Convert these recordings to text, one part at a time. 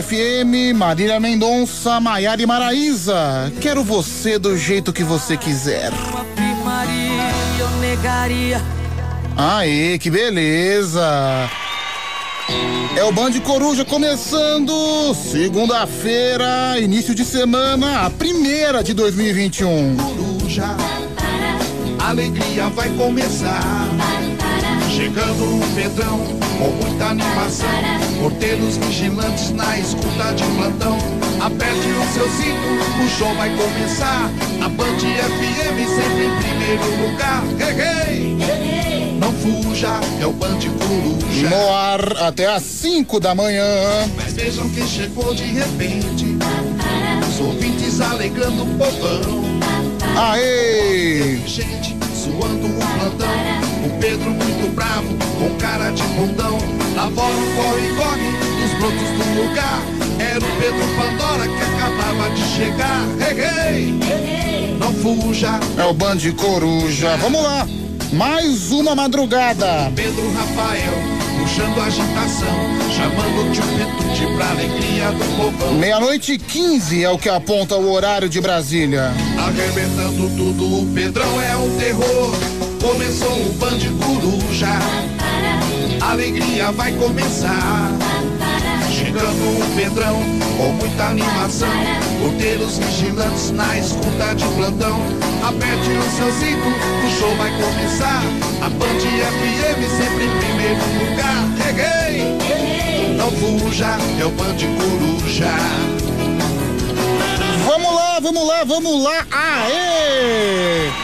FM, Marília Mendonça, Maiara e Maraíza. Quero você do jeito que você quiser. Aê, que beleza! É o Band Coruja começando segunda-feira, início de semana, a primeira de 2021. Coruja, alegria vai começar. Chegando o Pedrão com muita animação. Porteiros vigilantes na escuta de plantão. Aperte o seu cinto, o show vai começar. A Band FM sempre em primeiro lugar. Hey, hey. Não fuja, é o Band Coruja. No ar até às 5 da manhã. Mas vejam quem chegou de repente. Os ouvintes alegrando o povão. Aê! Gente suando o plantão. O Pedro muito bravo, com cara de bundão. Lá fora o corre-corre dos brotos do lugar. Era o Pedro Pandora que acabava de chegar. Hey, hey. Não fuja, É o Band Coruja. Vamos lá! Mais uma madrugada. Pedro Rafael, puxando agitação. Chamando tio Petute pra alegria do povão. Meia-noite e 15 é o que aponta o horário de Brasília. Arrebentando tudo, o Pedrão é um terror. Começou o Band Coruja. Alegria vai começar. Chegando o Pedrão com muita animação. Porteiros vigilantes na escuta de plantão. Aperte o seu cinto, o show vai começar. A Band FM sempre em primeiro lugar. Reguei! Não fuja, é o Band Coruja. Vamos lá, vamos lá, vamos lá. Aê!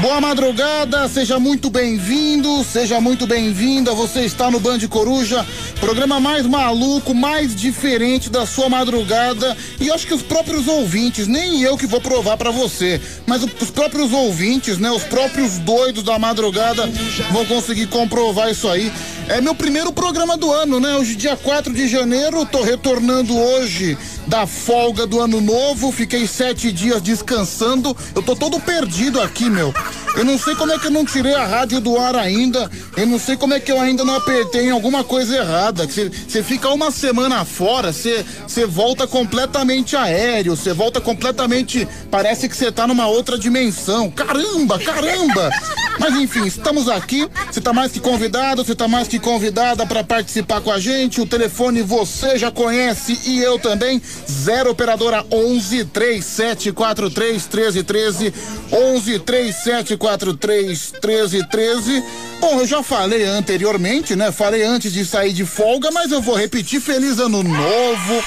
Boa madrugada, seja muito bem-vindo, seja muito bem-vinda. Você está no Band Coruja, programa mais maluco, mais diferente da sua madrugada. E acho que os próprios ouvintes, nem eu que vou provar pra você, mas os próprios ouvintes, né, os próprios doidos da madrugada vão conseguir comprovar isso aí. É meu primeiro programa do ano, né? Hoje, dia 4 de janeiro, tô retornando hoje da folga do ano novo. Fiquei sete dias descansando. Eu tô todo perdido aqui, meu. Eu não sei como é que eu não tirei a rádio do ar ainda. Eu não sei como é que eu ainda não apertei em alguma coisa errada. Você fica uma semana fora, você volta completamente aéreo, você volta completamente. Parece que você tá numa outra dimensão. Caramba, caramba! Mas enfim, estamos aqui. Você tá mais que convidado, você tá mais que convidada para participar com a gente. O telefone você já conhece e eu também. 0 operadora 11 3743 1313 11 3743 1313. Bom, eu já falei anteriormente, né? Falei antes de sair de folga, mas eu vou repetir. Feliz ano novo.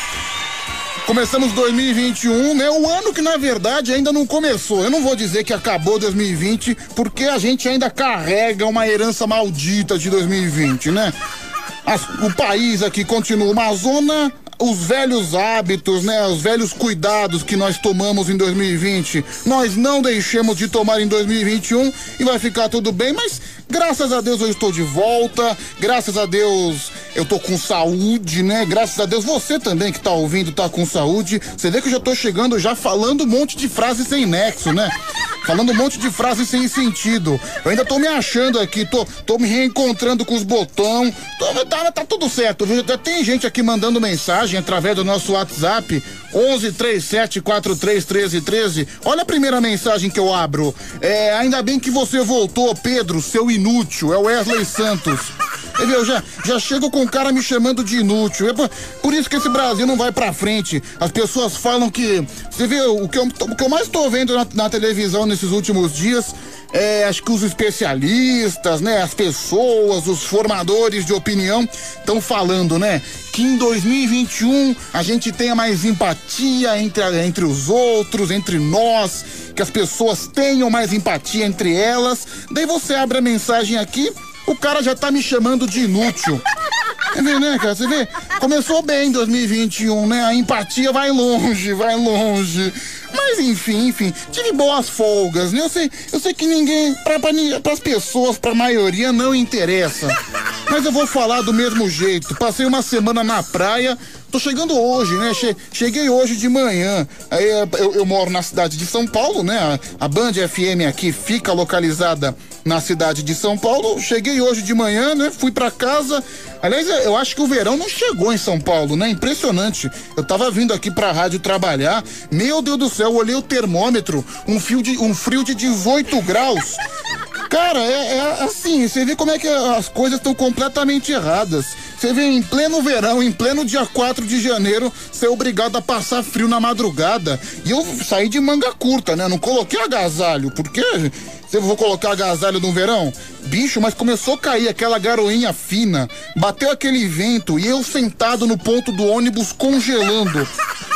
Começamos 2021, né? O ano que na verdade ainda não começou. Eu não vou dizer que acabou 2020, porque a gente ainda carrega uma herança maldita de 2020, né? As- o país aqui continua uma zona, os velhos hábitos, né? Os velhos cuidados que nós tomamos em 2020, nós não deixemos de tomar em 2021 e vai ficar tudo bem, mas graças a Deus eu estou de volta, graças a Deus eu tô com saúde, né? Graças a Deus você também que tá ouvindo tá com saúde. Você vê que eu já tô chegando já falando um monte de frases sem nexo, né? Falando um monte de frases sem sentido. Eu ainda tô me achando aqui, tô, tô me reencontrando com os. Tô- tá, tá tudo certo, viu? Tem gente aqui mandando mensagem através do nosso WhatsApp 11 37 43 13 13. Olha a primeira mensagem que eu abro. É, ainda bem que você voltou, Pedro, seu inútil. É o Wesley Santos. Viu, já, já chego com o cara me chamando de inútil. É por, por isso que esse Brasil não vai pra frente. As pessoas falam que. Você vê, o que eu, o que eu mais tô vendo na, na televisão nesses últimos dias é, acho que os especialistas, né, as pessoas, os formadores de opinião estão falando, né, que em 2021 a gente tenha mais empatia entre, entre os outros, entre nós, que as pessoas tenham mais empatia entre elas. Daí você abre a mensagem aqui, o cara já tá me chamando de inútil. Você vê, né, cara? Você vê? Começou bem 2021, né? A empatia vai longe, vai longe. Mas enfim, enfim, tive boas folgas, né? Eu sei, eu sei que ninguém, pra, pra, pras pessoas, pra maioria, não interessa. Mas eu vou falar do mesmo jeito. Passei uma semana na praia, tô chegando hoje, né? Che cheguei hoje de manhã. Aí eu, eu, moro na cidade de São Paulo, né? A, a Band FM aqui fica localizada na cidade de São Paulo. Cheguei hoje de manhã, né? Fui para casa. Aliás, eu acho que o verão não chegou em São Paulo, né? Impressionante. Eu tava vindo aqui pra rádio trabalhar. Meu Deus do céu, olhei o termômetro, um fio de um frio de 18 graus. Cara, é, é, assim, você vê como é que as coisas estão completamente erradas. Você vê em pleno verão, em pleno dia 4 de janeiro, ser obrigado a passar frio na madrugada. E eu saí de manga curta, né? Não coloquei agasalho, porque se eu vou colocar agasalho no verão? Bicho, mas começou a cair aquela garoinha fina, bateu aquele vento e eu sentado no ponto do ônibus congelando.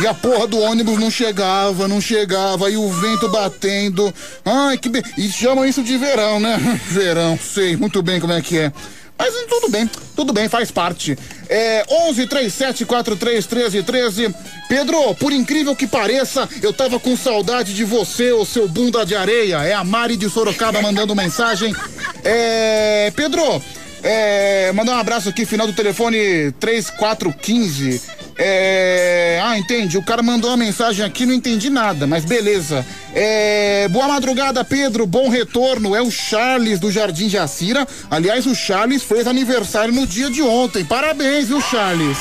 E a porra do ônibus não chegava, não chegava, e o vento batendo. Ai, que. Be... E chamam isso de verão, né? Verão, sei muito bem como é que é. Mas tudo bem, tudo bem, faz parte. É 11 37 43 13 13. Pedro, por incrível que pareça, eu tava com saudade de você, o seu bunda de areia. É a Mari de Sorocaba mandando mensagem. É. Pedro, é. Mandar um abraço aqui, final do telefone 3415. É. Ah, entendi. O cara mandou uma mensagem aqui, não entendi nada, mas beleza. É. Boa madrugada, Pedro. Bom retorno. É o Charles do Jardim Jacira. Aliás, o Charles fez aniversário no dia de ontem. Parabéns, viu, Charles?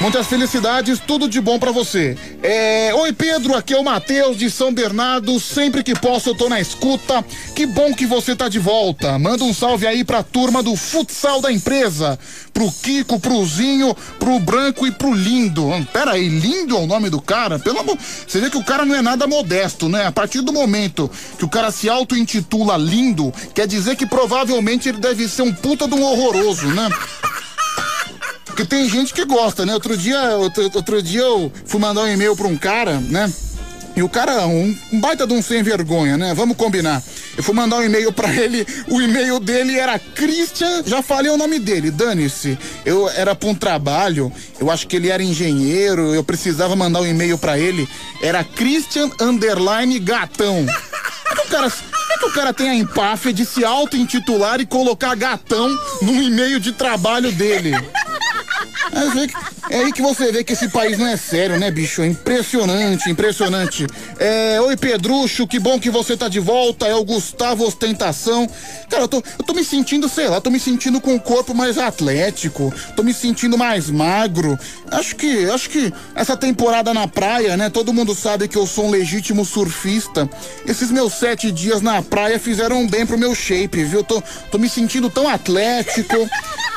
Muitas felicidades, tudo de bom para você. É... Oi, Pedro, aqui é o Matheus de São Bernardo. Sempre que posso, eu tô na escuta. Que bom que você tá de volta. Manda um salve aí pra turma do futsal da empresa. Pro Kiko, pro Zinho, pro Branco e pro Lindo. Hum, pera aí, Lindo é o nome do cara? Pelo amor. Você vê que o cara não é nada modesto, né? A partir do momento que o cara se auto-intitula Lindo, quer dizer que provavelmente ele deve ser um puta de um horroroso, né? Porque tem gente que gosta, né? Outro dia, outro, outro dia eu fui mandar um e-mail pra um cara, né? E o cara, um, um, baita de um sem vergonha, né? Vamos combinar. Eu fui mandar um e-mail para ele, o e-mail dele era Christian, já falei o nome dele, dane-se. Eu era pra um trabalho, eu acho que ele era engenheiro, eu precisava mandar um e-mail para ele, era Christian Underline Gatão. É que o cara, é que o cara tem a empáfia de se auto-intitular e colocar gatão no e-mail de trabalho dele? É, aí que você vê que esse país não é sério, né, bicho? É impressionante, impressionante. É, oi, Pedrucho, que bom que você tá de volta. É o Gustavo Ostentação. Cara, eu tô, eu tô me sentindo, sei lá, tô me sentindo com o corpo mais atlético, tô me sentindo mais magro. Acho que, acho que essa temporada na praia, né? Todo mundo sabe que eu sou um legítimo surfista. Esses meus sete dias na praia fizeram bem pro meu shape, viu? Tô, tô me sentindo tão atlético,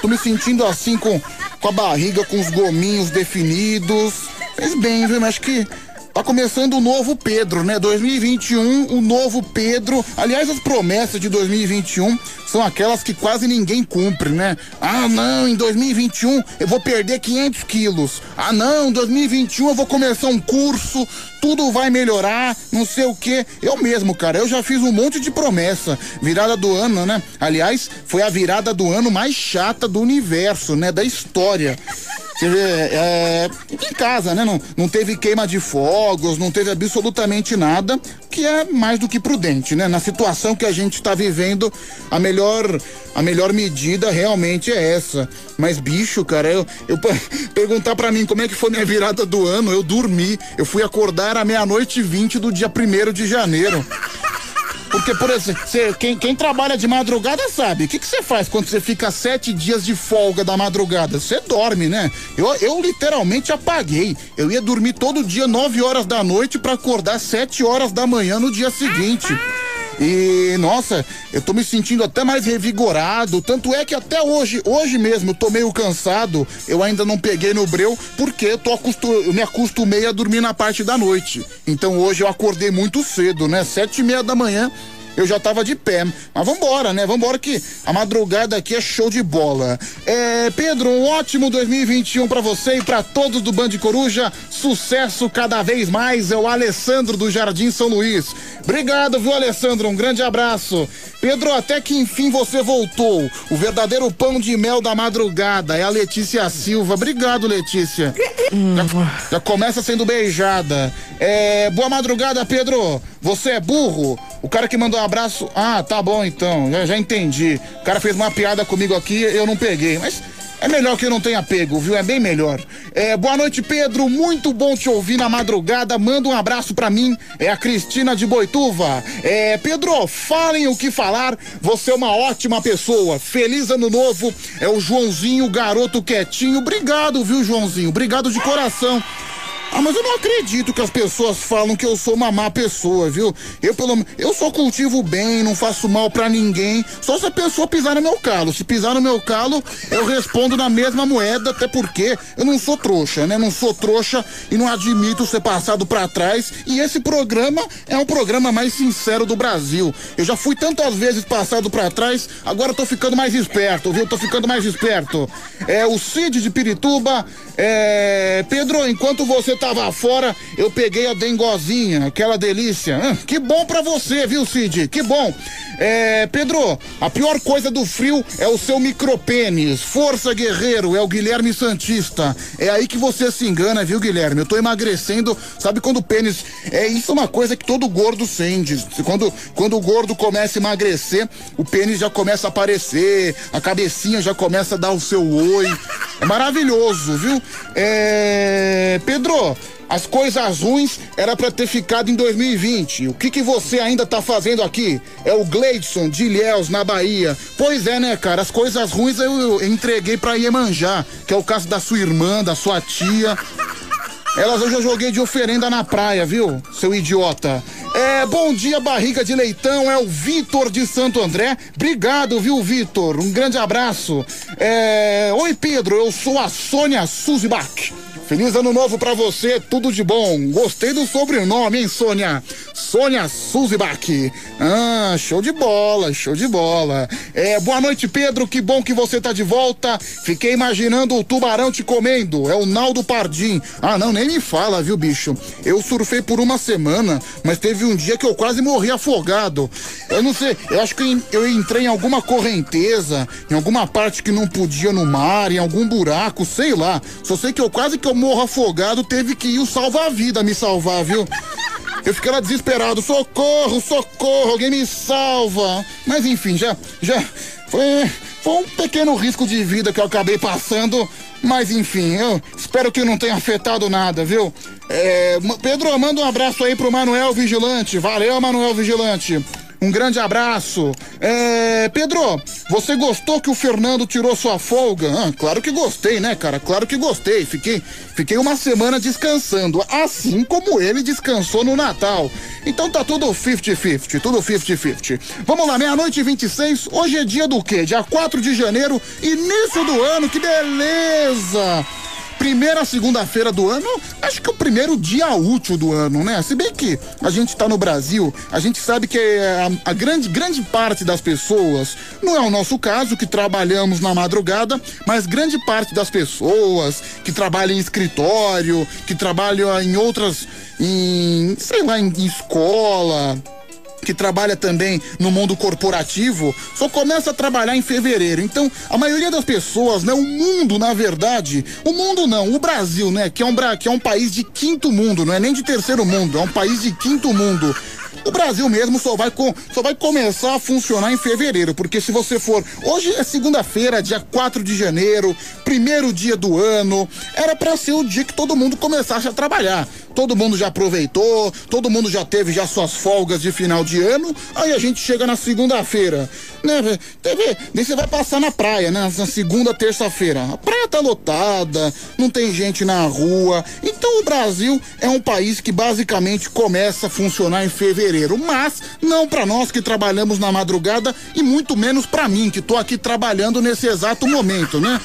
tô me sentindo assim com com a barriga com os gominhos definidos. Fez bem, viu? Mas acho que tá começando o novo Pedro, né? 2021, o novo Pedro. Aliás, as promessas de 2021 são aquelas que quase ninguém cumpre, né? Ah, não, em 2021 eu vou perder 500 quilos. Ah, não, em 2021 eu vou começar um curso, tudo vai melhorar, não sei o que. Eu mesmo, cara, eu já fiz um monte de promessa. Virada do ano, né? Aliás, foi a virada do ano mais chata do universo, né? Da história. Você vê, é, em casa, né? Não, não teve queima de fogos, não teve absolutamente nada, que é mais do que prudente, né? Na situação que a gente está vivendo, a melhor, a melhor medida realmente é essa. Mas, bicho, cara, eu, eu perguntar para mim como é que foi minha virada do ano, eu dormi. Eu fui acordar à meia-noite e vinte do dia primeiro de janeiro. Porque, por exemplo, cê, quem, quem, trabalha de madrugada sabe. O que você faz quando você fica sete dias de folga da madrugada? Você dorme, né? Eu, eu literalmente apaguei. Eu ia dormir todo dia nove horas da noite para acordar sete horas da manhã no dia seguinte. E nossa, eu tô me sentindo até mais revigorado. Tanto é que até hoje, hoje mesmo, eu tô meio cansado. Eu ainda não peguei no breu, porque eu, tô acostum, eu me acostumei a dormir na parte da noite. Então hoje eu acordei muito cedo, né? Sete e meia da manhã eu já tava de pé. Mas vambora, né? Vambora que a madrugada aqui é show de bola. É, Pedro, um ótimo 2021 para você e para todos do Band Coruja. Sucesso cada vez mais. É o Alessandro do Jardim São Luís. Obrigado, viu, Alessandro? Um grande abraço. Pedro, até que enfim você voltou. O verdadeiro pão de mel da madrugada é a Letícia Silva. Obrigado, Letícia. Já, já começa sendo beijada. É, boa madrugada, Pedro. Você é burro? O cara que mandou um abraço. Ah, tá bom então, já, já entendi. O cara fez uma piada comigo aqui, eu não peguei. Mas é melhor que eu não tenha pego, viu? É bem melhor. É, boa noite, Pedro. Muito bom te ouvir na madrugada. Manda um abraço para mim. É a Cristina de Boituva. É, Pedro, falem o que falar. Você é uma ótima pessoa. Feliz ano novo. É o Joãozinho, garoto quietinho. Obrigado, viu, Joãozinho? Obrigado de coração. Ah, mas eu não acredito que as pessoas falam que eu sou uma má pessoa, viu? Eu pelo eu só cultivo bem, não faço mal para ninguém. Só se a pessoa pisar no meu calo. Se pisar no meu calo, eu respondo na mesma moeda, até porque eu não sou trouxa, né? Não sou trouxa e não admito ser passado para trás. E esse programa é um programa mais sincero do Brasil. Eu já fui tantas vezes passado para trás, agora tô ficando mais esperto, viu? Tô ficando mais esperto. É o Cid de Pirituba, é Pedro, enquanto você tava fora, eu peguei a dengozinha, aquela delícia. Ah, que bom pra você, viu, Cid? Que bom. É, Pedro, a pior coisa do frio é o seu micropênis. Força, guerreiro, é o Guilherme Santista. É aí que você se engana, viu, Guilherme? Eu tô emagrecendo. Sabe quando o pênis. É isso é uma coisa que todo gordo sente. Quando, quando o gordo começa a emagrecer, o pênis já começa a aparecer, a cabecinha já começa a dar o seu oi. É maravilhoso, viu? É. Pedro, as coisas ruins era para ter ficado em 2020. O que que você ainda tá fazendo aqui? É o Gleidson de Ilhéus, na Bahia. Pois é, né, cara? As coisas ruins eu, eu entreguei pra Iemanjá, que é o caso da sua irmã, da sua tia. Elas eu já joguei de oferenda na praia, viu? Seu idiota. É, bom dia, barriga de leitão. É o Vitor de Santo André. Obrigado, viu, Vitor? Um grande abraço. É, oi, Pedro. Eu sou a Sônia Suzibach. Feliz ano novo para você, tudo de bom. Gostei do sobrenome, hein, Sônia? Sônia Suzibach. Ah, show de bola, show de bola. É, boa noite, Pedro. Que bom que você tá de volta. Fiquei imaginando o tubarão te comendo. É o Naldo Pardim. Ah, não, nem me fala, viu, bicho? Eu surfei por uma semana, mas teve um dia que eu quase morri afogado. Eu não sei, eu acho que eu entrei em alguma correnteza, em alguma parte que não podia no mar, em algum buraco, sei lá. Só sei que eu quase que eu morro afogado, teve que ir o salva-vida me salvar, viu? Eu fiquei lá desesperado, socorro, socorro, alguém me salva. Mas enfim, já, já foi, foi um pequeno risco de vida que eu acabei passando. Mas enfim, eu espero que não tenha afetado nada, viu? É, Pedro, manda um abraço aí pro Manuel Vigilante. Valeu, Manuel Vigilante. Um grande abraço. É, Pedro, você gostou que o Fernando tirou sua folga? Ah, claro que gostei, né, cara? Claro que gostei. Fiquei, fiquei uma semana descansando, assim como ele descansou no Natal. Então tá tudo 50-50, tudo 50-50. Vamos lá, meia-noite e 26. Hoje é dia do quê? Dia 4 de janeiro, início do ano, que beleza! Primeira segunda-feira do ano, acho que é o primeiro dia útil do ano, né? Se bem que a gente tá no Brasil, a gente sabe que a, a grande, grande parte das pessoas, não é o nosso caso, que trabalhamos na madrugada, mas grande parte das pessoas que trabalham em escritório, que trabalham em outras, em, sei lá, em, em escola, que trabalha também no mundo corporativo, só começa a trabalhar em fevereiro. Então, a maioria das pessoas, né, o mundo, na verdade, o mundo não, o Brasil, né, que é um que é um país de quinto mundo, não é nem de terceiro mundo, é um país de quinto mundo. O Brasil mesmo só vai, com, só vai começar a funcionar em fevereiro, porque se você for. Hoje é segunda-feira, dia 4 de janeiro, primeiro dia do ano. Era para ser o dia que todo mundo começasse a trabalhar. Todo mundo já aproveitou, todo mundo já teve já suas folgas de final de ano. Aí a gente chega na segunda-feira, né? Teve, daí você vai passar na praia, né? Na segunda, terça-feira. A praia tá lotada, não tem gente na rua. Então o Brasil é um país que basicamente começa a funcionar em fevereiro fevereiro, mas não para nós que trabalhamos na madrugada e muito menos para mim que tô aqui trabalhando nesse exato momento, né?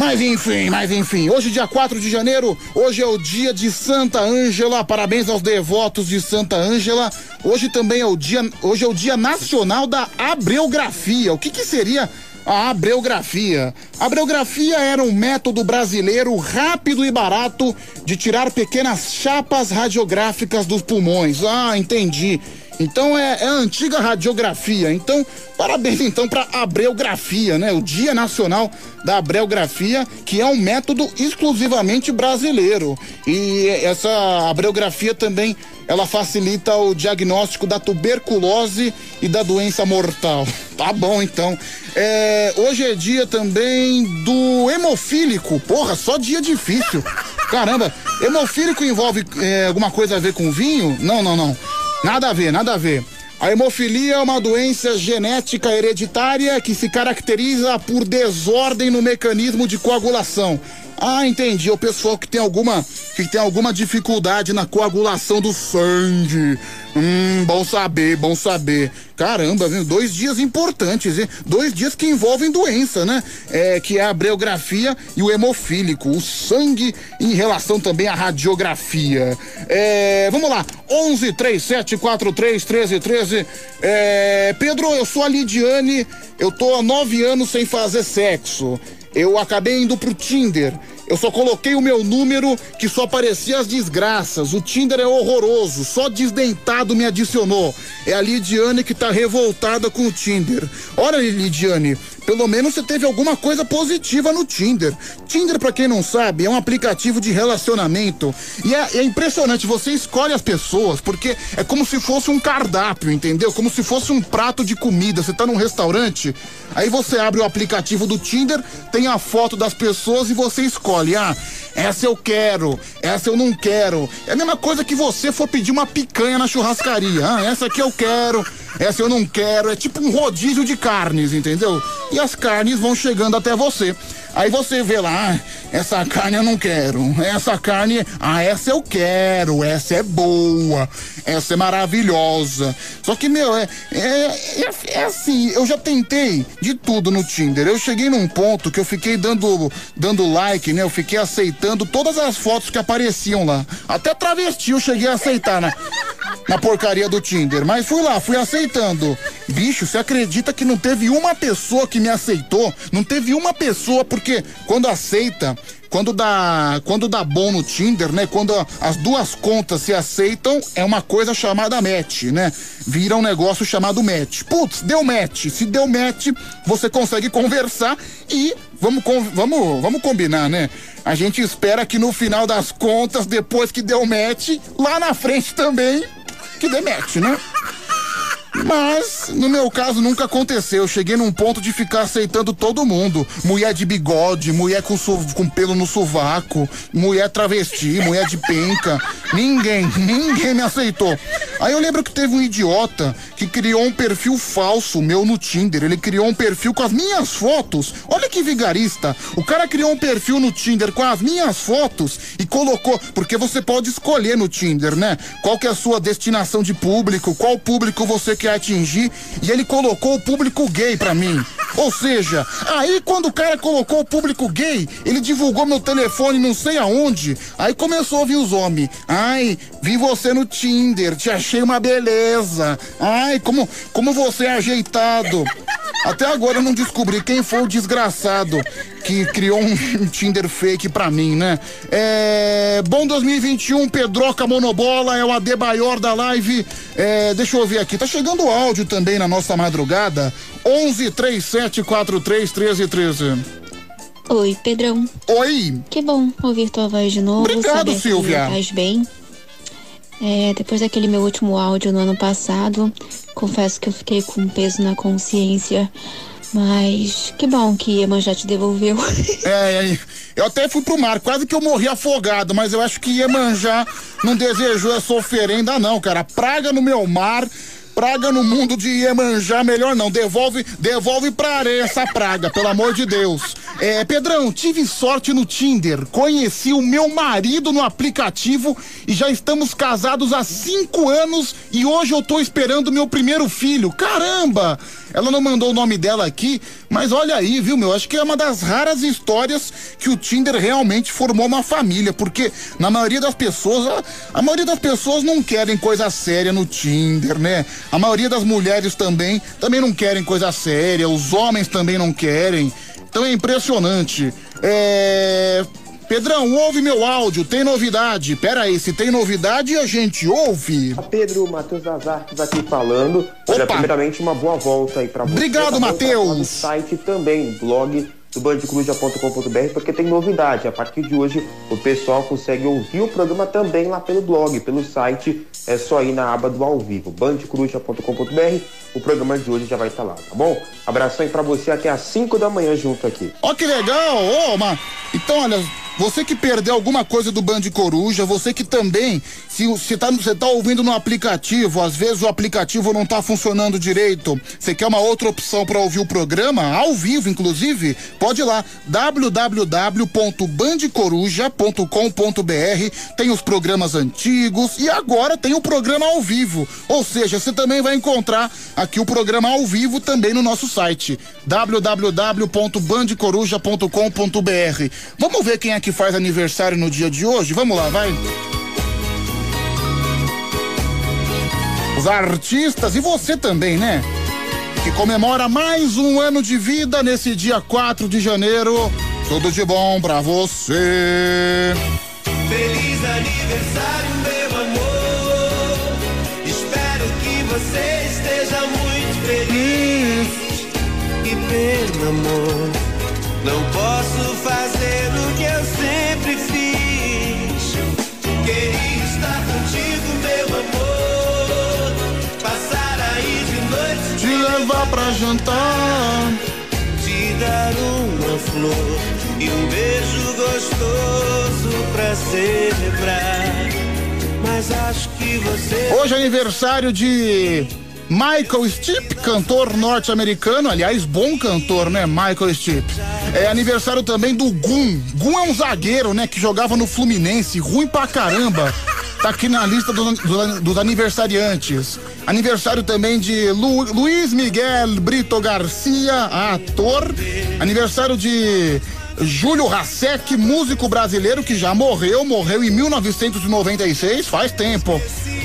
Mas enfim, mas enfim, hoje dia 4 de janeiro, hoje é o dia de Santa Ângela. Parabéns aos devotos de Santa Ângela. Hoje também é o dia, hoje é o dia nacional da abreografia. O que que seria a abreografia. A abreografia era um método brasileiro rápido e barato de tirar pequenas chapas radiográficas dos pulmões. Ah, entendi. Então é, é a antiga radiografia. Então, parabéns então para Abreografia, né? O Dia Nacional da Abreografia, que é um método exclusivamente brasileiro. E essa abreografia também ela facilita o diagnóstico da tuberculose e da doença mortal. Tá bom, então. É, hoje é dia também do hemofílico. Porra, só dia difícil. Caramba, hemofílico envolve é, alguma coisa a ver com vinho? Não, não, não. Nada a ver, nada a ver. A hemofilia é uma doença genética hereditária que se caracteriza por desordem no mecanismo de coagulação. Ah, entendi. O pessoal que tem alguma que tem alguma dificuldade na coagulação do sangue. Hum, bom saber, bom saber. Caramba, viu? Dois dias importantes, hein? Dois dias que envolvem doença, né? É, que é a breografia e o hemofílico, o sangue em relação também à radiografia. É, vamos lá, 11 37 43 13 13. É, Pedro, eu sou a Lidiane, eu tô há nove anos sem fazer sexo. Eu acabei indo pro Tinder. Eu só coloquei o meu número que só aparecia as desgraças. O Tinder é horroroso, só desdentado me adicionou. É a Lidiane que tá revoltada com o Tinder. Olha, Lidiane, pelo menos você teve alguma coisa positiva no Tinder. Tinder, para quem não sabe, é um aplicativo de relacionamento. E é, é, impressionante, você escolhe as pessoas, porque é como se fosse um cardápio, entendeu? Como se fosse um prato de comida. Você tá num restaurante, aí você abre o aplicativo do Tinder, tem a foto das pessoas e você escolhe. Ah, essa eu quero, essa eu não quero. É a mesma coisa que você for pedir uma picanha na churrascaria. Ah, essa aqui eu quero, essa eu não quero. É tipo um rodízio de carnes, entendeu? E as carnes vão chegando até você. Aí você vê lá, ah, essa carne eu não quero, essa carne, ah, essa eu quero, essa é boa, essa é maravilhosa. Só que, meu, é, é, é, é, assim, eu já tentei de tudo no Tinder. Eu cheguei num ponto que eu fiquei dando, dando like, né? Eu fiquei aceitando todas as fotos que apareciam lá. Até travesti eu cheguei a aceitar na, na porcaria do Tinder. Mas fui lá, fui aceitando. Bicho, você acredita que não teve uma pessoa que me aceitou? Não teve uma pessoa, porque quando aceita, quando dá, quando dá bom no Tinder, né? Quando as duas contas se aceitam, é uma coisa chamada match, né? Vira um negócio chamado match. Putz, deu match. Se deu match, você consegue conversar e vamos, vamos, vamos combinar, né? A gente espera que no final das contas, depois que deu match, lá na frente também, que dê match, né? Mas, no meu caso, nunca aconteceu. Eu cheguei num ponto de ficar aceitando todo mundo. Mulher de bigode, mulher com, com pelo no sovaco, mulher travesti, mulher de penca. Ninguém, ninguém me aceitou. Aí eu lembro que teve um idiota que criou um perfil falso meu no Tinder. Ele criou um perfil com as minhas fotos. Olha que vigarista. O cara criou um perfil no Tinder com as minhas fotos e colocou. Porque você pode escolher no Tinder, né? Qual que é a sua destinação de público, qual público você quer atingir. E ele colocou o público gay pra mim. Ou seja, aí quando o cara colocou o público gay, ele divulgou meu telefone não sei aonde. Aí começou a vir os homens. Ai, vi você no Tinder, te achei uma beleza. Ai, como, como você é ajeitado. Até agora eu não descobri quem foi o desgraçado que criou um, Tinder fake pra mim, né? É, bom 2021, Pedroca Monobola, é o Adebaior da live. É, deixa eu ver aqui, tá chegando áudio também na nossa madrugada. 11 37 43 13 13. Oi, Pedrão. Oi. Que bom ouvir tua voz de novo. Obrigado, Silvia. Faz bem. É, depois daquele meu último áudio no ano passado, confesso que eu fiquei com um peso na consciência. Mas que bom que Iemanjá te devolveu. É, eu até fui pro mar, quase que eu morri afogado, mas eu acho que Iemanjá não desejou essa oferenda, não, cara. Praga no meu mar, praga no mundo de Iemanjá, melhor não. Devolve, devolve pra areia essa praga, pelo amor de Deus. É, Pedrão, tive sorte no Tinder. Conheci o meu marido no aplicativo e já estamos casados há cinco anos e hoje eu tô esperando meu primeiro filho. Caramba! Ela não mandou o nome dela aqui, mas olha aí, viu, meu? Acho que é uma das raras histórias que o Tinder realmente formou uma família, porque na maioria das pessoas, a, a maioria das pessoas não querem coisa séria no Tinder, né? A maioria das mulheres também, também não querem coisa séria, os homens também não querem. Então é impressionante. É Pedrão, ouve meu áudio, tem novidade. Pera aí, se tem novidade, a gente ouve. Pedro, Matheus Azartes aqui falando. Olha, primeiramente, uma boa volta aí pra você. Obrigado, Matheus. No site também, blog do bandcoruja.com.br, porque tem novidade. A partir de hoje, o pessoal consegue ouvir o programa também lá pelo blog, pelo site. É só ir na aba do ao vivo, bandcoruja.com.br. O programa de hoje já vai estar lá, tá bom? Abração aí pra você até às 5 da manhã junto aqui. Ó, oh, que legal! Ô, oh, Então, olha, você que perdeu alguma coisa do Band Coruja, você que também, se você tá, você tá ouvindo no aplicativo, às vezes o aplicativo não tá funcionando direito, você quer uma outra opção para ouvir o programa, ao vivo inclusive, pode ir lá, www.bandecoruja.com.br, tem os programas antigos e agora tem o programa ao vivo. Ou seja, você também vai encontrar aqui o programa ao vivo também no nosso site, www.bandecoruja.com.br. Vamos ver quem é que faz aniversário no dia de hoje? Vamos lá, vai. Os artistas e você também, né? Que comemora mais um ano de vida nesse dia 4 de janeiro. Tudo de bom pra você. Feliz aniversário, meu amor. Espero que você esteja muito feliz. E pelo amor, não posso fazer o que eu sempre fiz. Queria estar contigo, meu amor. Passar aí de noite. Te levar pra jantar. Te dar uma flor e um beijo gostoso pra celebrar. Mas acho que você. Hoje é aniversário de Michael Stipe, cantor norte-americano, aliás, bom cantor, né? Michael Stipe. É aniversário também do Gum. Gum é um zagueiro, né? Que jogava no Fluminense, ruim pra caramba. Tá aqui na lista do, do, dos aniversariantes. Aniversário também de Lu, Luiz Miguel Brito Garcia, ator. Aniversário de Júlio Rasek, músico brasileiro que já morreu, morreu em 1996, faz tempo.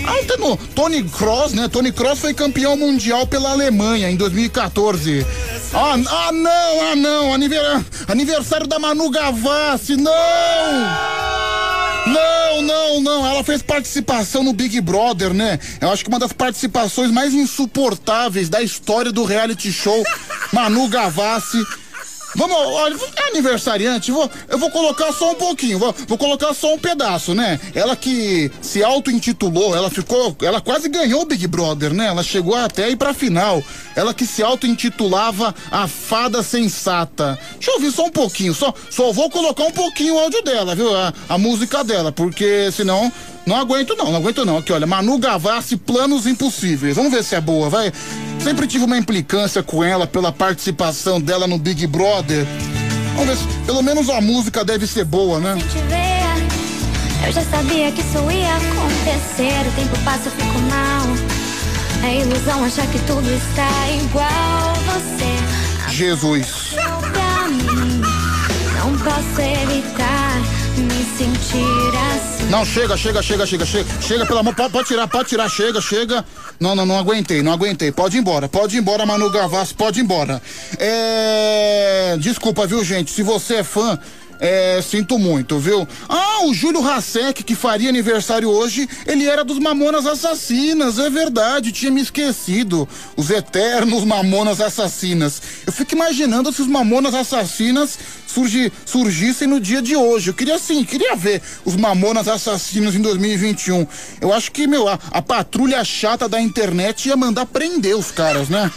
Ah, tem no Tony Cross, né? Tony Cross foi campeão mundial pela Alemanha em 2014. Ah, ah não, ah não, aniversário da Manu Gavassi, não! Não, não, não. Ela fez participação no Big Brother, né? Eu acho que uma das participações mais insuportáveis da história do reality show. Manu Gavassi Vamos, olha, é aniversariante, vou, eu vou colocar só um pouquinho, vou, vou colocar só um pedaço, né? Ela que se auto-intitulou, ela ficou, ela quase ganhou o Big Brother, né? Ela chegou até ir pra final. Ela que se auto-intitulava a fada sensata. Deixa eu ouvir só um pouquinho, só, só vou colocar um pouquinho o áudio dela, viu? A, a música dela, porque senão não aguento não, não aguento não. Aqui, olha, Manu Gavassi, planos impossíveis. Vamos ver se é boa, vai. Sempre tive uma implicância com ela pela participação dela no Big Brother. Vamos ver se, pelo menos a música deve ser boa, né? Eu já sabia que isso ia acontecer. O tempo passa, eu fico mal. É ilusão achar que tudo está igual. Você. Jesus. Não posso evitar sentir assim. Não, chega, chega, chega, chega, chega. Chega, pelo amor, pode, pode tirar, pode tirar, chega, chega. Não, não, não aguentei, não aguentei. Pode ir embora, pode ir embora, Manu Gavassi, pode ir embora. É. Desculpa, viu, gente? Se você é fã é, sinto muito, viu? Ah, o Júlio Rasek, que faria aniversário hoje, ele era dos Mamonas Assassinas, é verdade, tinha me esquecido. Os eternos Mamonas Assassinas. Eu fico imaginando se os Mamonas Assassinas surgi, surgissem no dia de hoje. Eu queria sim, queria ver os Mamonas Assassinos em 2021. Eu acho que, meu, a, a patrulha chata da internet ia mandar prender os caras, né?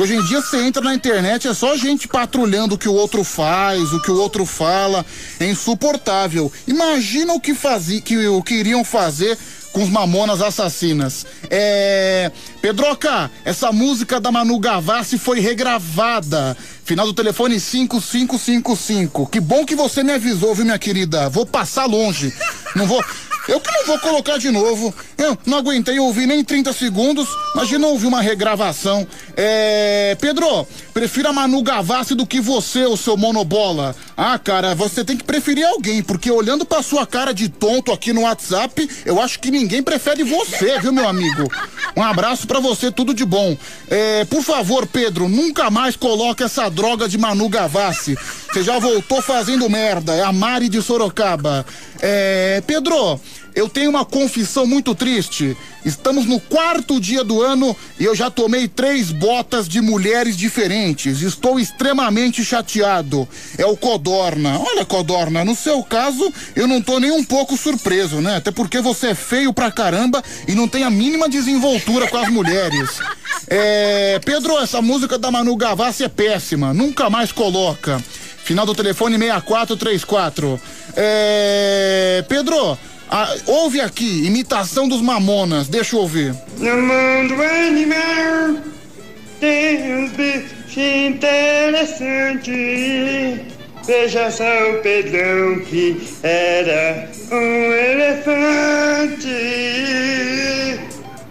Hoje em dia você entra na internet, é só gente patrulhando o que o outro faz, o que o outro fala. É insuportável. Imagina o que fazia, que o que iriam fazer com os mamonas assassinas. É. Pedroca, essa música da Manu Gavassi foi regravada. Final do telefone 5555. Que bom que você me avisou, viu, minha querida? Vou passar longe. Não vou. Eu que não vou colocar de novo. Eu não aguentei ouvir nem 30 segundos. Imagina ouvir uma regravação. É. Pedro, prefiro a Manu Gavassi do que você, o seu monobola. Ah, cara, você tem que preferir alguém, porque olhando pra sua cara de tonto aqui no WhatsApp, eu acho que ninguém prefere você, viu, meu amigo? Um abraço para você, tudo de bom. É, por favor, Pedro, nunca mais coloque essa droga de Manu Gavassi. Você já voltou fazendo merda. É a Mari de Sorocaba. É, Pedro, eu tenho uma confissão muito triste. Estamos no quarto dia do ano e eu já tomei três botas de mulheres diferentes. Estou extremamente chateado. É o Codorna. Olha, Codorna, no seu caso, eu não tô nem um pouco surpreso, né? Até porque você é feio pra caramba e não tem a mínima desenvoltura com as mulheres. É, Pedro, essa música da Manu Gavassi é péssima. Nunca mais coloca. Final do telefone 6434. É, Pedro, ah, ouve aqui, imitação dos Mamonas, deixa eu ouvir. No mundo animal tem uns bichos interessantes. Veja só o Pedrão que era um elefante.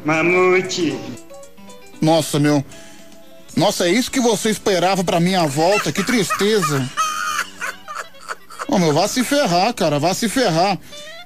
Mamute. Nossa, meu. Nossa, é isso que você esperava pra minha volta? Que tristeza. Ô, meu, vá se ferrar, cara, vá se ferrar.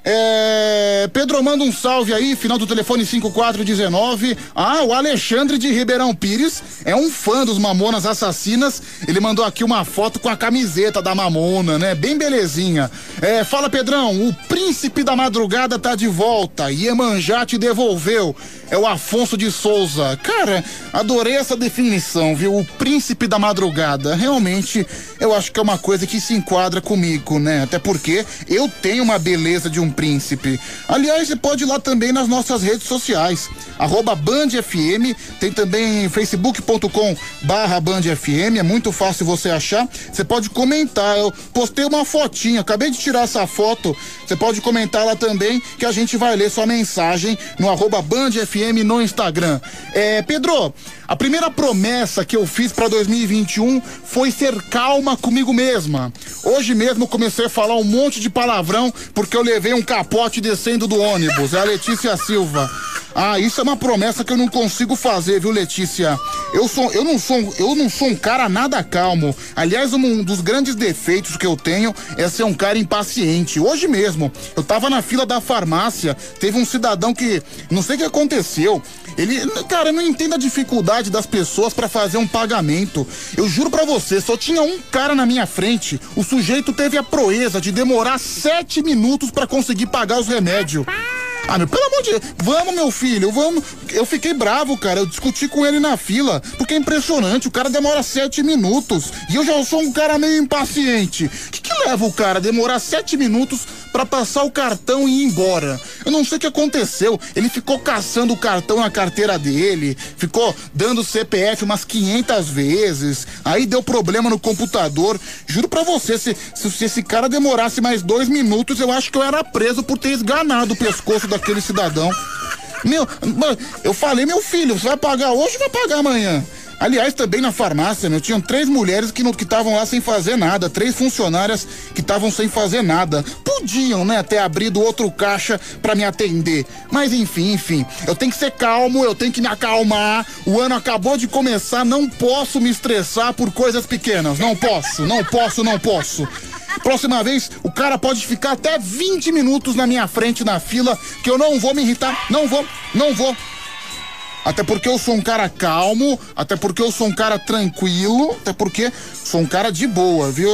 É, Pedro, manda um salve aí, final do telefone 5419. Ah, o Alexandre de Ribeirão Pires é um fã dos Mamonas Assassinas. Ele mandou aqui uma foto com a camiseta da Mamona, né? Bem belezinha. É, fala, Pedrão, o príncipe da madrugada tá de volta. Iemanjá te devolveu. É o Afonso de Souza. Cara, adorei essa definição, viu? O príncipe da madrugada. Realmente, eu acho que é uma coisa que se enquadra comigo, né? Até porque eu tenho uma beleza de um príncipe. Aliás, você pode ir lá também nas nossas redes sociais. Arroba Band FM, tem também facebook.com barra Band FM, é muito fácil você achar. Você pode comentar. Eu postei uma fotinha, acabei de tirar essa foto. Você pode comentar lá também que a gente vai ler sua mensagem no arroba Band FM no Instagram. É, Pedro, a primeira promessa que eu fiz para 2021 foi ser calma comigo mesma. Hoje mesmo comecei a falar um monte de palavrão porque eu levei um capote descendo do ônibus. É a Letícia Silva. Ah, isso é uma promessa que eu não consigo fazer, viu, Letícia? Eu sou, eu não sou, eu não sou um cara nada calmo. Aliás, um dos grandes defeitos que eu tenho é ser um cara impaciente. Hoje mesmo, eu tava na fila da farmácia, teve um cidadão que, não sei o que aconteceu, ele, cara, eu não entendo a dificuldade das pessoas para fazer um pagamento. Eu juro para você, só tinha um cara na minha frente. O sujeito teve a proeza de demorar sete minutos para conseguir pagar os remédios. Ah, meu, pelo amor de Deus, vamos, meu filho, vamos. Eu fiquei bravo, cara. Eu discuti com ele na fila, porque é impressionante. O cara demora sete minutos. E eu já sou um cara meio impaciente. O que, que leva o cara a demorar sete minutos para passar o cartão e ir embora? Eu não sei o que aconteceu. Ele ficou caçando o cartão na carteira dele, ficou dando CPF umas 500 vezes. Aí deu problema no computador. Juro pra você, se, se, se esse cara demorasse mais dois minutos, eu acho que eu era preso por ter esganado o pescoço daquele cidadão. Meu, eu falei, meu filho, você vai pagar hoje ou vai pagar amanhã? Aliás, também na farmácia, meu, tinham três mulheres que estavam lá sem fazer nada, três funcionárias que estavam sem fazer nada. Podiam, né, ter abrido outro caixa para me atender. Mas enfim, enfim, eu tenho que ser calmo, eu tenho que me acalmar. O ano acabou de começar, não posso me estressar por coisas pequenas. Não posso, não posso, não posso. Próxima vez, o cara pode ficar até 20 minutos na minha frente na fila, que eu não vou me irritar. Não vou, não vou. Até porque eu sou um cara calmo, até porque eu sou um cara tranquilo, até porque sou um cara de boa, viu?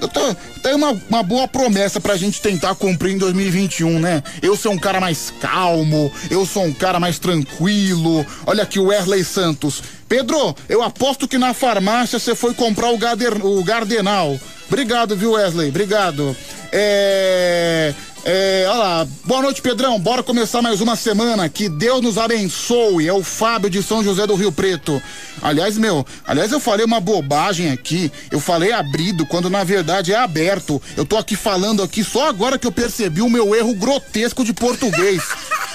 Eu, tô, tenho uma, uma boa promessa pra gente tentar cumprir em 2021, né? Eu sou um cara mais calmo, eu sou um cara mais tranquilo. Olha aqui o Wesley Santos. Pedro, eu aposto que na farmácia você foi comprar o, Gader, o Gardenal. Obrigado, viu, Wesley? Obrigado. É. É, olha lá, boa noite, Pedrão. Bora começar mais uma semana. Que Deus nos abençoe. É o Fábio de São José do Rio Preto. Aliás, meu, aliás, eu falei uma bobagem aqui. Eu falei abrido, quando na verdade é aberto. Eu tô aqui falando aqui só agora que eu percebi o meu erro grotesco de português.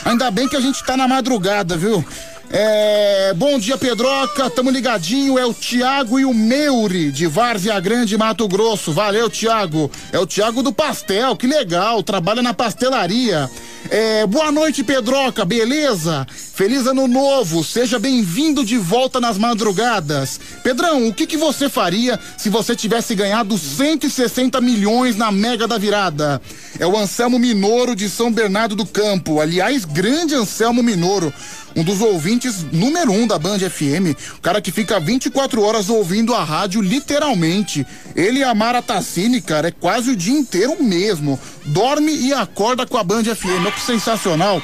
Ainda bem que a gente tá na madrugada, viu? É, bom dia, Pedroca. Tamo ligadinho. É o Tiago e o Meuri, de Várzea Grande, Mato Grosso. Valeu, Tiago. É o Tiago do Pastel. Que legal. Trabalha na pastelaria. É, boa noite, Pedroca, beleza? Feliz ano novo, seja bem-vindo de volta nas madrugadas. Pedrão, o que, que você faria se você tivesse ganhado 160 milhões na Mega da Virada? é o Anselmo Minoro de São Bernardo do Campo. Aliás, grande Anselmo Minoro um dos ouvintes número um da Band FM, o cara que fica 24 horas ouvindo a rádio, literalmente. Ele e a Mara Tassini, cara, é quase o dia inteiro mesmo. Dorme e acorda com a Band FM. Que sensacional.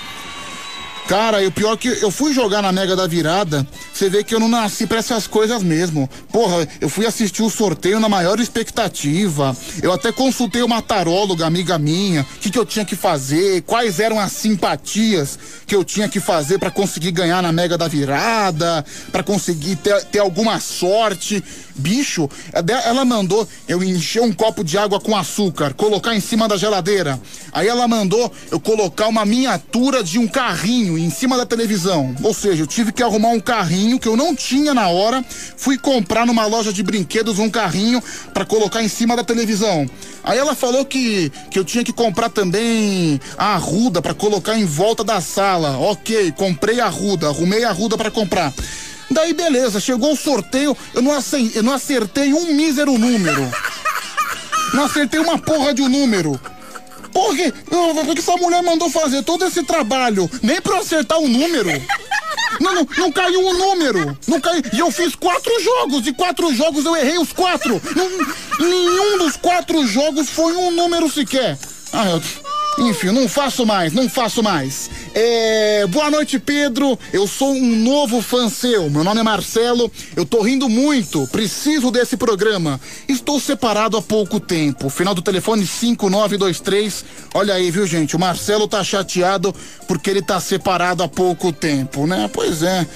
Cara, e o pior que eu fui jogar na Mega da Virada, você vê que eu não nasci pra essas coisas mesmo. Porra, eu fui assistir o sorteio na maior expectativa. Eu até consultei uma taróloga, amiga minha, o que, que eu tinha que fazer, quais eram as simpatias que eu tinha que fazer para conseguir ganhar na Mega da Virada, para conseguir ter, ter alguma sorte. Bicho, ela mandou eu encher um copo de água com açúcar, colocar em cima da geladeira. Aí ela mandou eu colocar uma miniatura de um carrinho em cima da televisão. Ou seja, eu tive que arrumar um carrinho que eu não tinha na hora. Fui comprar numa loja de brinquedos um carrinho para colocar em cima da televisão. Aí ela falou que, que eu tinha que comprar também a arruda para colocar em volta da sala. Ok, comprei a arruda, arrumei a arruda para comprar. Daí beleza, chegou o sorteio, eu não, acertei, eu não acertei um mísero número. Não acertei uma porra de um número. Por que, por que essa mulher mandou fazer todo esse trabalho? Nem pra acertar o um número. Não, não, não caiu um número. Não caiu. E eu fiz quatro jogos. E quatro jogos eu errei os quatro. Não, nenhum dos quatro jogos foi um número sequer. Ah, eu. Enfim, não faço mais, não faço mais. É, boa noite, Pedro. Eu sou um novo fã seu. Meu nome é Marcelo. Eu tô rindo muito. Preciso desse programa. Estou separado há pouco tempo. Final do telefone 5923. Olha aí, viu, gente? O Marcelo tá chateado porque ele tá separado há pouco tempo, né? Pois é.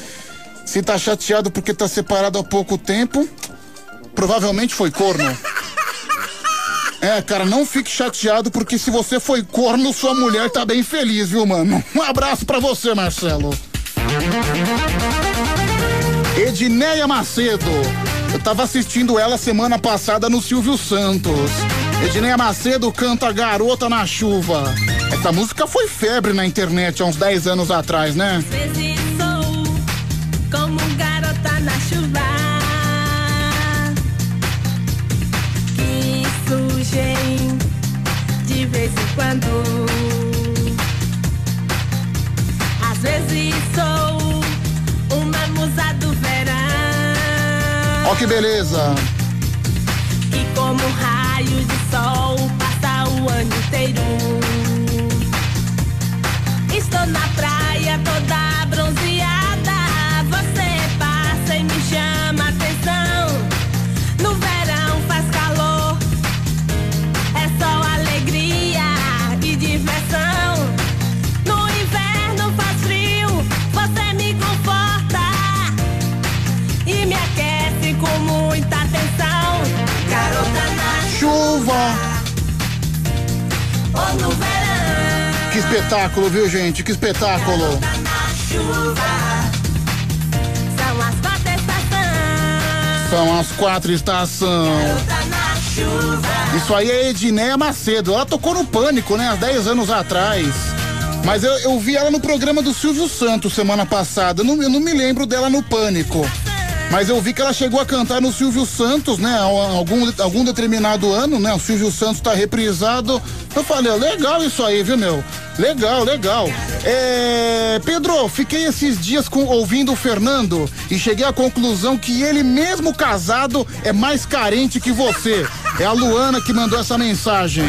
Se tá chateado porque tá separado há pouco tempo, provavelmente foi corno. É, cara, não fique chateado, porque se você foi corno, sua mulher tá bem feliz, viu, mano? Um abraço para você, Marcelo. Edneia Macedo. Eu tava assistindo ela semana passada no Silvio Santos. Edneia Macedo canta Garota na Chuva. Essa música foi febre na internet há uns 10 anos atrás, né? como de vez em quando. Às vezes sou uma musa do verão. Ó oh, que beleza! E como raio de sol passa o ano inteiro. Estou na praia toda espetáculo, viu, gente? Que espetáculo. São as quatro estações. Estações. Isso aí é Edneia Macedo. Ela tocou no Pânico, né? Há 10 anos atrás. Mas eu, eu vi ela no programa do Silvio Santos semana passada. Eu não, eu não me lembro dela no Pânico. Mas eu vi que ela chegou a cantar no Silvio Santos, né? Algum, algum determinado ano, né? O Silvio Santos tá reprisado. Eu falei, legal isso aí, viu, meu? Legal, legal. É, Pedro, fiquei esses dias com, ouvindo o Fernando e cheguei à conclusão que ele, mesmo casado, é mais carente que você. É a Luana que mandou essa mensagem.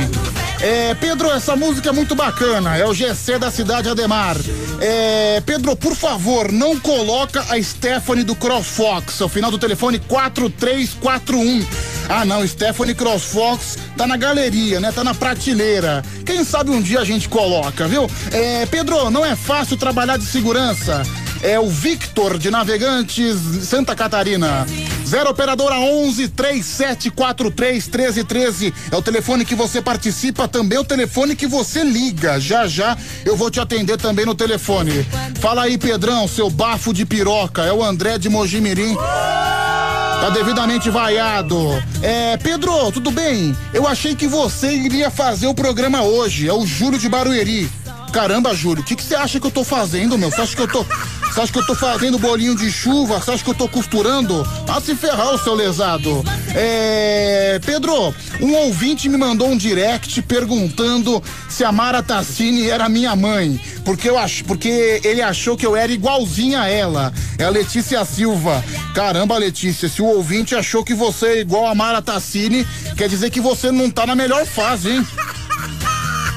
É, Pedro, essa música é muito bacana. É o GC da cidade Ademar. É, Pedro, por favor, não coloca a Stephanie do CrossFox. O final do telefone 4341. Ah, não, Stephanie CrossFox tá na galeria, né? Tá na prateleira. Quem sabe um dia a gente coloca, viu? É, Pedro, não é fácil trabalhar de segurança é o Victor de Navegantes Santa Catarina. Zero operadora 11 3743 1313 é o telefone que você participa, também é o telefone que você liga. Já já eu vou te atender também no telefone. Fala aí, Pedrão, seu bafo de piroca. É o André de Mojimirim. Tá devidamente vaiado. É, Pedro, tudo bem? Eu achei que você iria fazer o programa hoje. É o Júlio de Barueri. Caramba, Júlio, o que, você acha que eu tô fazendo, meu? Você acha que eu tô. Você acha que eu tô fazendo bolinho de chuva? Você acha que eu tô costurando? Ah, se ferrar, o seu lesado. É. Pedro, um ouvinte me mandou um direct perguntando se a Mara Tassini era minha mãe. Porque, eu ach... porque ele achou que eu era igualzinha a ela. É a Letícia Silva. Caramba, Letícia, se o ouvinte achou que você é igual a Mara Tassini, quer dizer que você não tá na melhor fase, hein?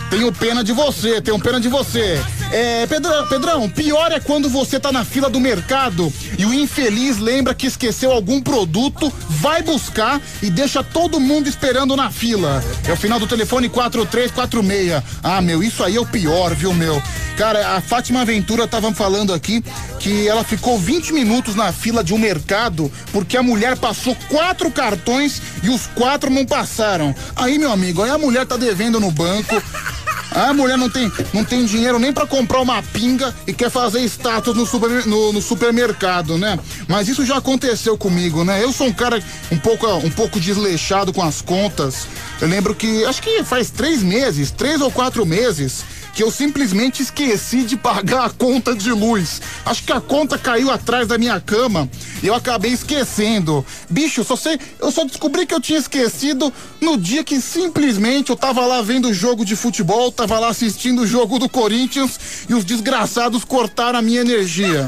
Tenho pena de você, tenho pena de você. É, Pedrão, Pedrão, pior é quando você tá na fila do mercado e o infeliz lembra que esqueceu algum produto, vai buscar e deixa todo mundo esperando na fila. É o final do telefone 4346. Ah, meu, isso aí é o pior, viu, meu? Cara, a Fátima Ventura tava falando aqui que ela ficou 20 minutos na fila de um mercado porque a mulher passou quatro cartões e os quatro não passaram. Aí, meu amigo, aí a mulher tá devendo no banco. A mulher não tem, não tem dinheiro nem para comprar uma pinga e quer fazer status no, super, no, no, supermercado, né? Mas isso já aconteceu comigo, né? Eu sou um cara um pouco, um pouco desleixado com as contas. Eu lembro que, acho que faz três meses, três ou quatro meses, que eu simplesmente esqueci de pagar a conta de luz. Acho que a conta caiu atrás da minha cama e eu acabei esquecendo. Bicho, só sei, eu só descobri que eu tinha esquecido no dia que simplesmente eu tava lá vendo o jogo de futebol, tava lá assistindo o jogo do Corinthians e os desgraçados cortaram a minha energia.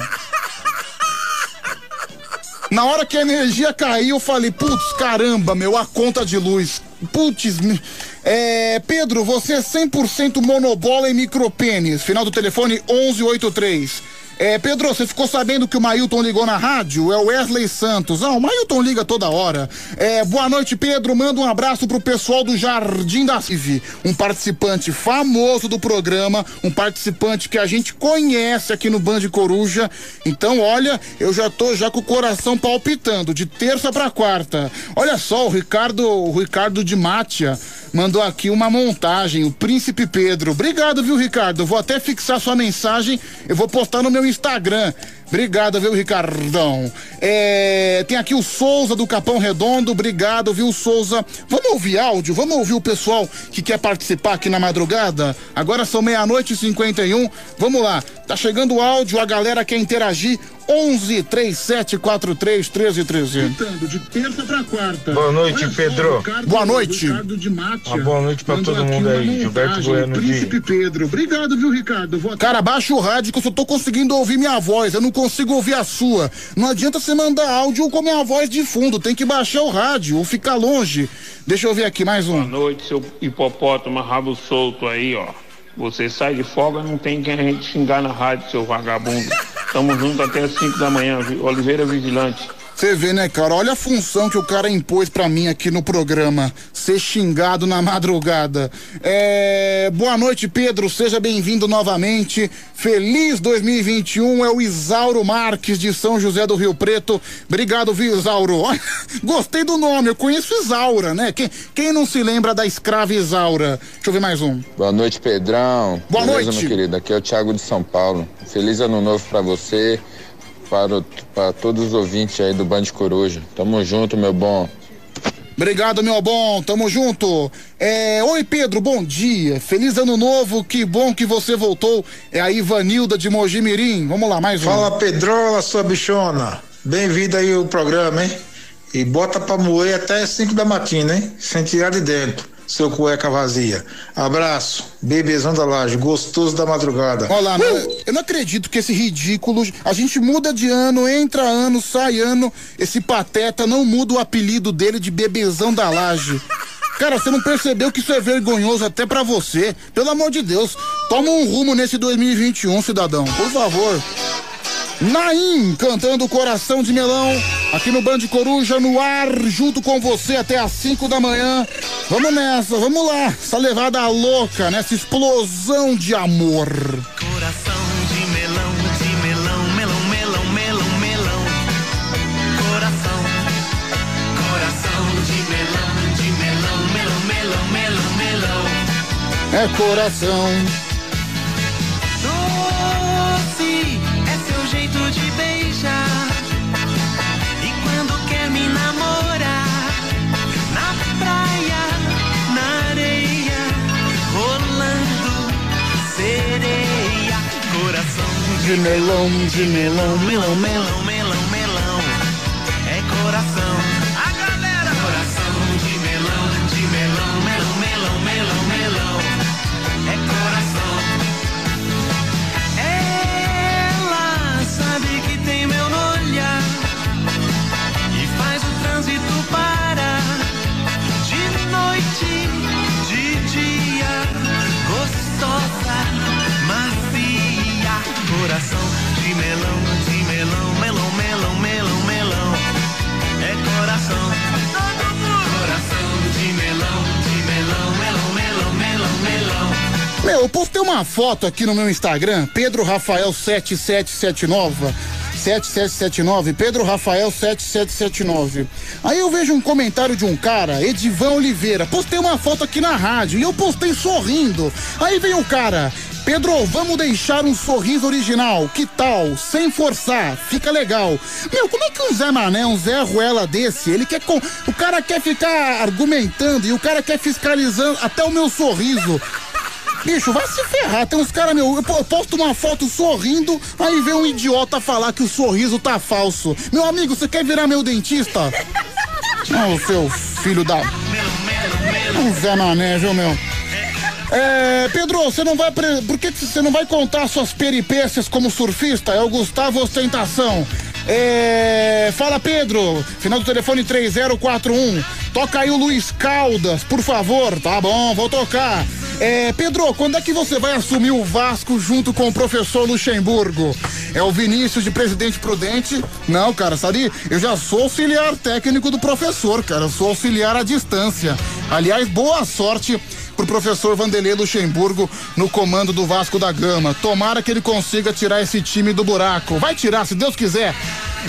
Na hora que a energia caiu, eu falei, putz, caramba, meu, a conta de luz. Putz, é, Pedro, você é 100% monobola e micropênis. Final do telefone 1183. É, Pedro, você ficou sabendo que o Mailton ligou na rádio? É o Wesley Santos. Ah, o Mailton liga toda hora. É, boa noite, Pedro. Manda um abraço pro pessoal do Jardim da Civi. Um participante famoso do programa, um participante que a gente conhece aqui no Band Coruja. Então, olha, eu já tô já com o coração palpitando, de terça pra quarta. Olha só, o Ricardo, o Ricardo de Mátia mandou aqui uma montagem, o Príncipe Pedro. Obrigado, viu, Ricardo? Vou até fixar sua mensagem, eu vou postar no meu Instagram. Obrigado, viu, Ricardão? É, tem aqui o Souza do Capão Redondo, obrigado, viu, Souza? Vamos ouvir áudio, vamos ouvir o pessoal que quer participar aqui na madrugada? Agora são meia-noite e 51. Vamos lá, tá chegando o áudio, a galera quer interagir. 11 3743 1313. De terça pra quarta. Boa noite, Pedro. Ricardo, boa noite. Ricardo de Mátia. Uma boa noite pra todo mundo aí. Gilberto Bueno Príncipe de. Pedro. Obrigado, viu, Ricardo? Vou. Cara, baixa o rádio que eu só tô conseguindo ouvir minha voz. Eu não consigo ouvir a sua. Não adianta você mandar áudio com minha voz de fundo. Tem que baixar o rádio ou ficar longe. Deixa eu ver aqui mais um. Boa noite, seu hipopótamo rabo solto aí, ó. Você sai de folga, não tem quem a gente xingar na rádio, seu vagabundo. Tamo junto até as 5 da manhã, Oliveira Vigilante. Você vê, né, cara? Olha a função que o cara impôs pra mim aqui no programa. Ser xingado na madrugada. É... Boa noite, Pedro. Seja bem-vindo novamente. Feliz 2021. É o Isauro Marques de São José do Rio Preto. Obrigado, viu, Isauro? Gostei do nome. Eu conheço Isaura, né? Quem, quem não se lembra da escrava Isaura? Deixa eu ver mais um. Boa noite, Pedrão. Boa Beleza, noite. meu querido? Aqui é o Thiago de São Paulo. Feliz ano novo pra você, para, para todos os ouvintes aí do Band Coruja. Tamo junto, meu bom. Obrigado, meu bom. Tamo junto. É, Oi, Pedro, bom dia. Feliz ano novo. Que bom que você voltou. É a Ivanilda de Mojimirim. Vamos lá, mais um. Fala Pedrola, sua bichona. Bem-vindo aí ao programa, hein? E bota pra moer até 5 da matina, hein? Sem tirar de dentro, seu cueca vazia. Abraço, bebezão da laje, gostoso da madrugada. Olha lá, né? eu não acredito que esse ridículo. A gente muda de ano, entra ano, sai ano. Esse pateta não muda o apelido dele de bebezão da laje. Cara, você não percebeu que isso é vergonhoso até pra você? Pelo amor de Deus, toma um rumo nesse 2021, cidadão, por favor. Naim cantando Coração de Melão, aqui no Band Coruja, no ar, junto com você até às 5 da manhã. Vamos nessa, vamos lá, essa levada louca, nessa explosão de amor. Coração de melão, de melão, melão, melão, melão, melão. Coração, coração de melão, de melão, melão, melão, melão, melão. É coração. De melão, de melão, melão, melão, melão. Meu, eu postei uma foto aqui no meu Instagram, Pedro Rafael 7779. 7779, Pedro Rafael 7779. Aí eu vejo um comentário de um cara, Edivan Oliveira. Postei uma foto aqui na rádio e eu postei sorrindo. Aí vem o cara, Pedro, vamos deixar um sorriso original. Que tal? Sem forçar, fica legal. Meu, como é que um Zé Mané, um Zé Ruela desse, ele quer. Com... O cara quer ficar argumentando e o cara quer fiscalizando até o meu sorriso. Bicho, vai se ferrar. Tem uns caras, meu, eu po- eu posto uma foto sorrindo, aí vem um idiota falar que o sorriso tá falso. Meu amigo, você quer virar meu dentista? Não, seu filho da. Um Zé Mané, viu, meu? É, Pedro, você não vai. pre- Por que você não vai contar suas peripécias como surfista? É o Gustavo Ostentação. É, fala, Pedro. Final do telefone 3041. Toca aí o Luiz Caldas, por favor. Tá bom, vou tocar. É, Pedro, quando é que você vai assumir o Vasco junto com o professor Luxemburgo? É o Vinícius de Presidente Prudente? Não, cara, sabe? Eu já sou auxiliar técnico do professor, cara. Eu sou auxiliar à distância. Aliás, boa sorte pro professor Vanderlei Luxemburgo no comando do Vasco da Gama. Tomara que ele consiga tirar esse time do buraco. Vai tirar, se Deus quiser.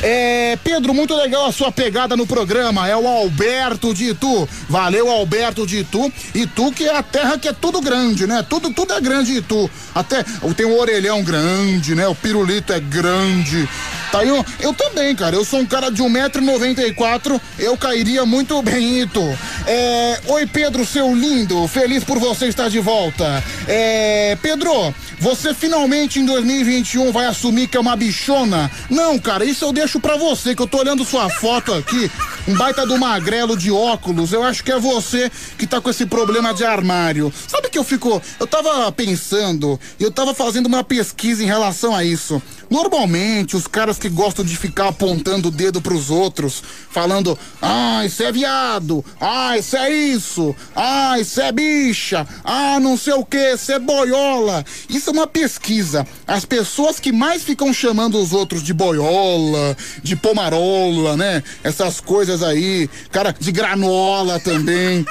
É, Pedro, muito legal a sua pegada no programa. É o Alberto de Itu. Valeu, Alberto de Itu. Itu que é a terra que é tudo grande, né? Tudo, tudo é grande Itu. Até tem o orelhão grande, né? O pirulito é grande. Tá aí, um- eu também, cara. Eu sou um cara de 1,94m. Eu cairia muito bem em Itu. É, oi, Pedro, seu lindo. Feliz por você estar de volta. É, Pedro, você finalmente em 2021 vai assumir que é uma bichona? Não, cara, isso eu deixo pra você, que eu tô olhando sua foto aqui. Um baita do magrelo de óculos. Eu acho que é você que tá com esse problema de armário. Sabe que eu fico. Eu tava pensando eu tava fazendo uma pesquisa em relação a isso. Normalmente, os caras que gostam de ficar apontando o dedo pros outros, falando: ah, isso é viado, ah, isso é isso, ah, isso é bicha, ah, não sei o que, isso é boiola. Isso é uma pesquisa. As pessoas que mais ficam chamando os outros de boiola, de pomarola, né? Essas coisas aí, cara, de granola também.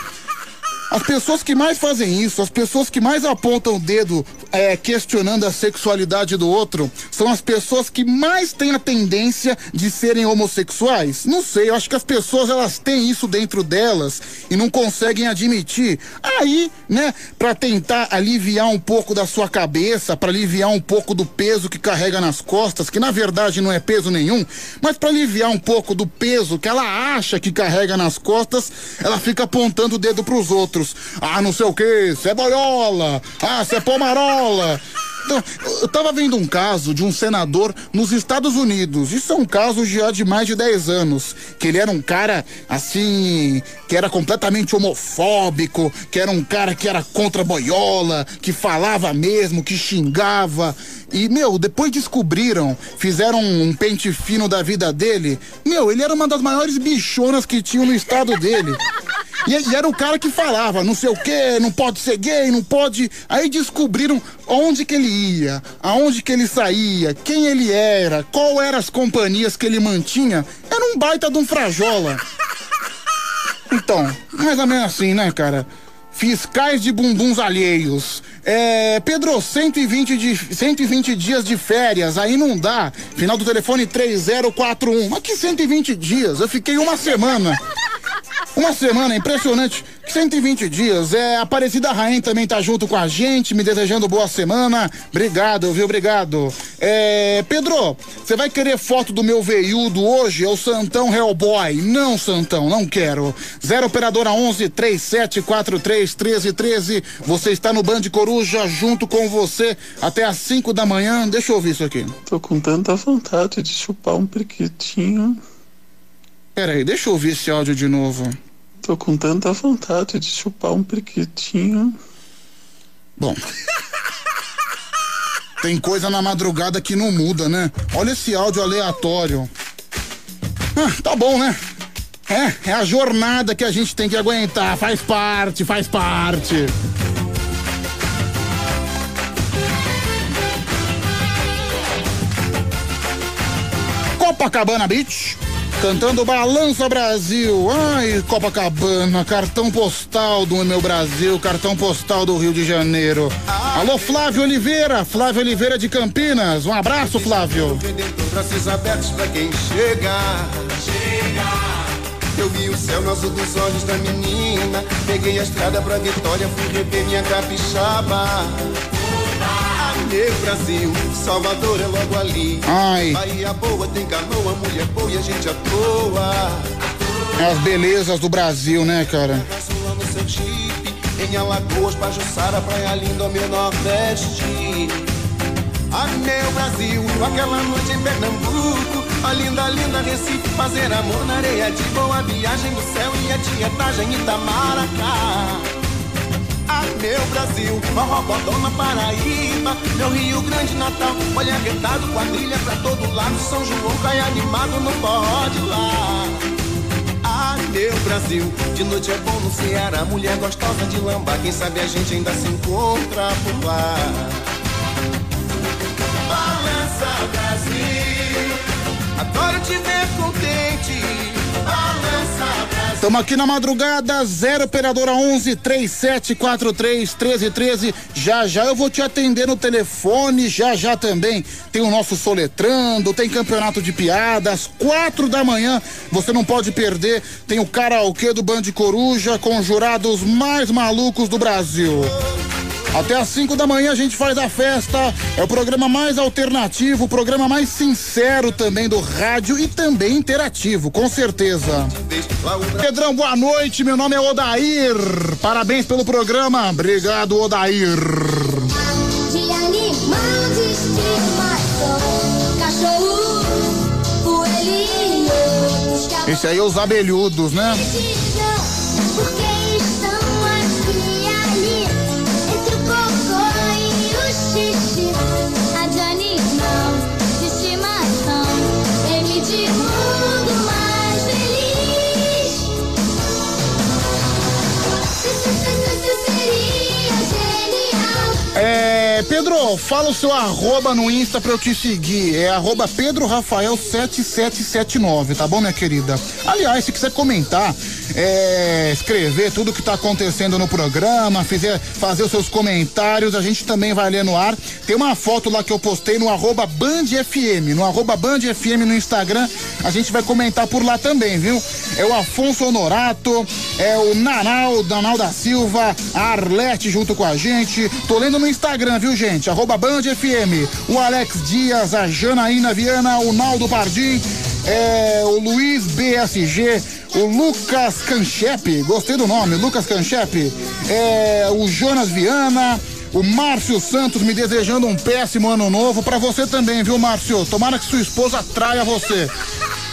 As pessoas que mais fazem isso, as pessoas que mais apontam o dedo é, questionando a sexualidade do outro, são as pessoas que mais têm a tendência de serem homossexuais. Não sei, eu acho que as pessoas elas têm isso dentro delas e não conseguem admitir. Aí, né, pra tentar aliviar um pouco da sua cabeça, pra aliviar um pouco do peso que carrega nas costas, que na verdade não é peso nenhum, mas pra aliviar um pouco do peso que ela acha que carrega nas costas, ela fica apontando o dedo pros outros. Ah, não sei o que, cê é boiola, ah, cê pomarola. Então, eu tava vendo um caso de um senador nos Estados Unidos. Isso é um caso já de mais de 10 anos. Que ele era um cara, assim, que era completamente homofóbico, que era um cara que era contra boiola, que falava mesmo, que xingava. E, meu, depois descobriram, fizeram um pente fino da vida dele. Meu, ele era uma das maiores bichonas que tinham no estado dele. E, era o cara que falava, não sei o que, não pode ser gay, não pode. Aí descobriram onde que ele ia, aonde que ele saía, quem ele era, qual eram as companhias que ele mantinha. Era um baita de um frajola. Então, mais ou menos assim, né, cara? Fiscais de bumbuns alheios. É, Pedro, 120, de, 120 dias de férias, aí não dá. Final do telefone 3041. Mas que 120 dias? Eu fiquei uma semana. Uma semana, impressionante. 120 dias. É, Aparecida Rainha também tá junto com a gente, me desejando boa semana. Obrigado, viu? Obrigado. É, Pedro, você vai querer foto do meu veiudo hoje? É o Santão Hellboy. Não, Santão, não quero. Zero Operadora 11 3743 1313. Você está no Band Coruja junto com você até às 5 da manhã. Deixa eu ouvir isso aqui. Tô com tanta vontade de chupar um periquitinho. Peraí, deixa eu ouvir esse áudio de novo. Tô com tanta vontade de chupar um periquitinho. Bom. Tem coisa na madrugada que não muda, né? Olha esse áudio aleatório. Ah, tá bom, né? É, é a jornada que a gente tem que aguentar. Faz parte, faz parte. Copacabana Beach. Cantando Balança Brasil. Ai, Copacabana, cartão postal do meu Brasil, cartão postal do Rio de Janeiro. Alô, Flávio Oliveira, Flávio Oliveira de Campinas. Um abraço, Flávio. Braços abertos pra quem chega. Chega. Eu vi o céu no azul dos olhos da menina. Peguei a estrada pra Vitória, fui rever minha capixaba. Meu Brasil, Salvador é logo ali. Ai. Bahia boa, tem canoa, mulher boa e a gente à toa. É as belezas do Brasil, né, cara? Em Alagoas, Pajuçara, Praia Linda, meu Nordeste. Ah, meu Brasil, aquela noite em Pernambuco, a linda, linda Recife, fazer amor na areia de boa viagem do céu e a tietagem em Itamaracá. Ah, meu Brasil, Morrocodó na Paraíba, meu Rio Grande Natal, olha retado, quadrilha pra todo lado, São João cai animado no forró de lá. Ah, meu Brasil, de noite é bom no Ceará, mulher gostosa de lambar, quem sabe a gente ainda se encontra por lá. Balança Brasil, adoro te ver contente. Balança Brasil. Estamos aqui na madrugada, 0 operadora 11 3743 1313. Já já eu vou te atender no telefone, já já também tem o nosso soletrando, tem campeonato de piadas, quatro da manhã, você não pode perder. Tem o karaokê do Band Coruja com os jurados mais malucos do Brasil. Até às 5 da manhã a gente faz a festa. É o programa mais alternativo, o programa mais sincero também do rádio e também interativo, com certeza. Pedrão, boa noite. Meu nome é Odair. Parabéns pelo programa. Obrigado, Odair. De animal de estimação, cachorro, coelhinho, os Esse aí é os abelhudos, né? É, Pedro, fala o seu arroba no Insta pra eu te seguir. É arroba Pedro Rafael 7779, tá bom, minha querida? Aliás, se quiser comentar, é, escrever tudo que tá acontecendo no programa, fizer, fazer os seus comentários, a gente também vai ler no ar. Tem uma foto lá que eu postei no arroba Band FM, no arroba Band FM no Instagram. A gente vai comentar por lá também, viu? É o Afonso Honorato, é o Nanal, Nanal da Silva, a Arlete junto com a gente. Tô lendo no Instagram, viu, gente? Arroba Band FM. O Alex Dias, a Janaína Viana, o Naldo Pardim, é, o Luiz BSG, o Lucas Canchep, gostei do nome, Lucas Canchep, é, o Jonas Viana. O Márcio Santos me desejando um péssimo ano novo pra você também, viu, Márcio? Tomara que sua esposa traia você.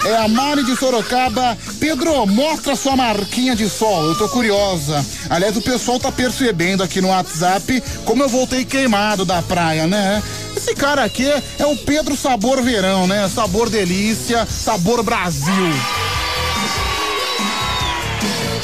É a Mari de Sorocaba. Pedro, mostra sua marquinha de sol. Eu tô curiosa. Aliás, o pessoal tá percebendo aqui no WhatsApp como eu voltei queimado da praia, né? Esse cara aqui é o Pedro Sabor Verão, né? Sabor Delícia, Sabor Brasil.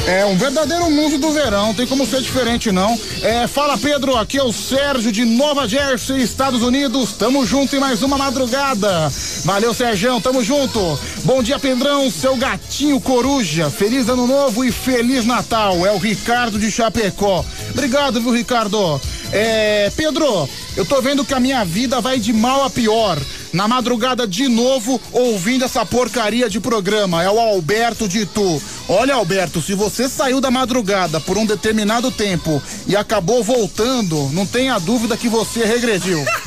É um verdadeiro mundo do verão, tem como ser diferente não. É, fala Pedro, aqui é o Sérgio de Nova Jersey, Estados Unidos. Tamo junto em mais uma madrugada. Valeu, Sérgio, tamo junto. Bom dia, Pedrão, seu gatinho coruja. Feliz ano novo e feliz Natal. É o Ricardo de Chapecó. Obrigado, viu, Ricardo? É, Pedro, eu tô vendo que a minha vida vai de mal a pior. Na madrugada de novo ouvindo essa porcaria de programa. É o Alberto de Itu. Olha, Alberto, se você saiu da madrugada por um determinado tempo e acabou voltando, não tenha dúvida que você regrediu.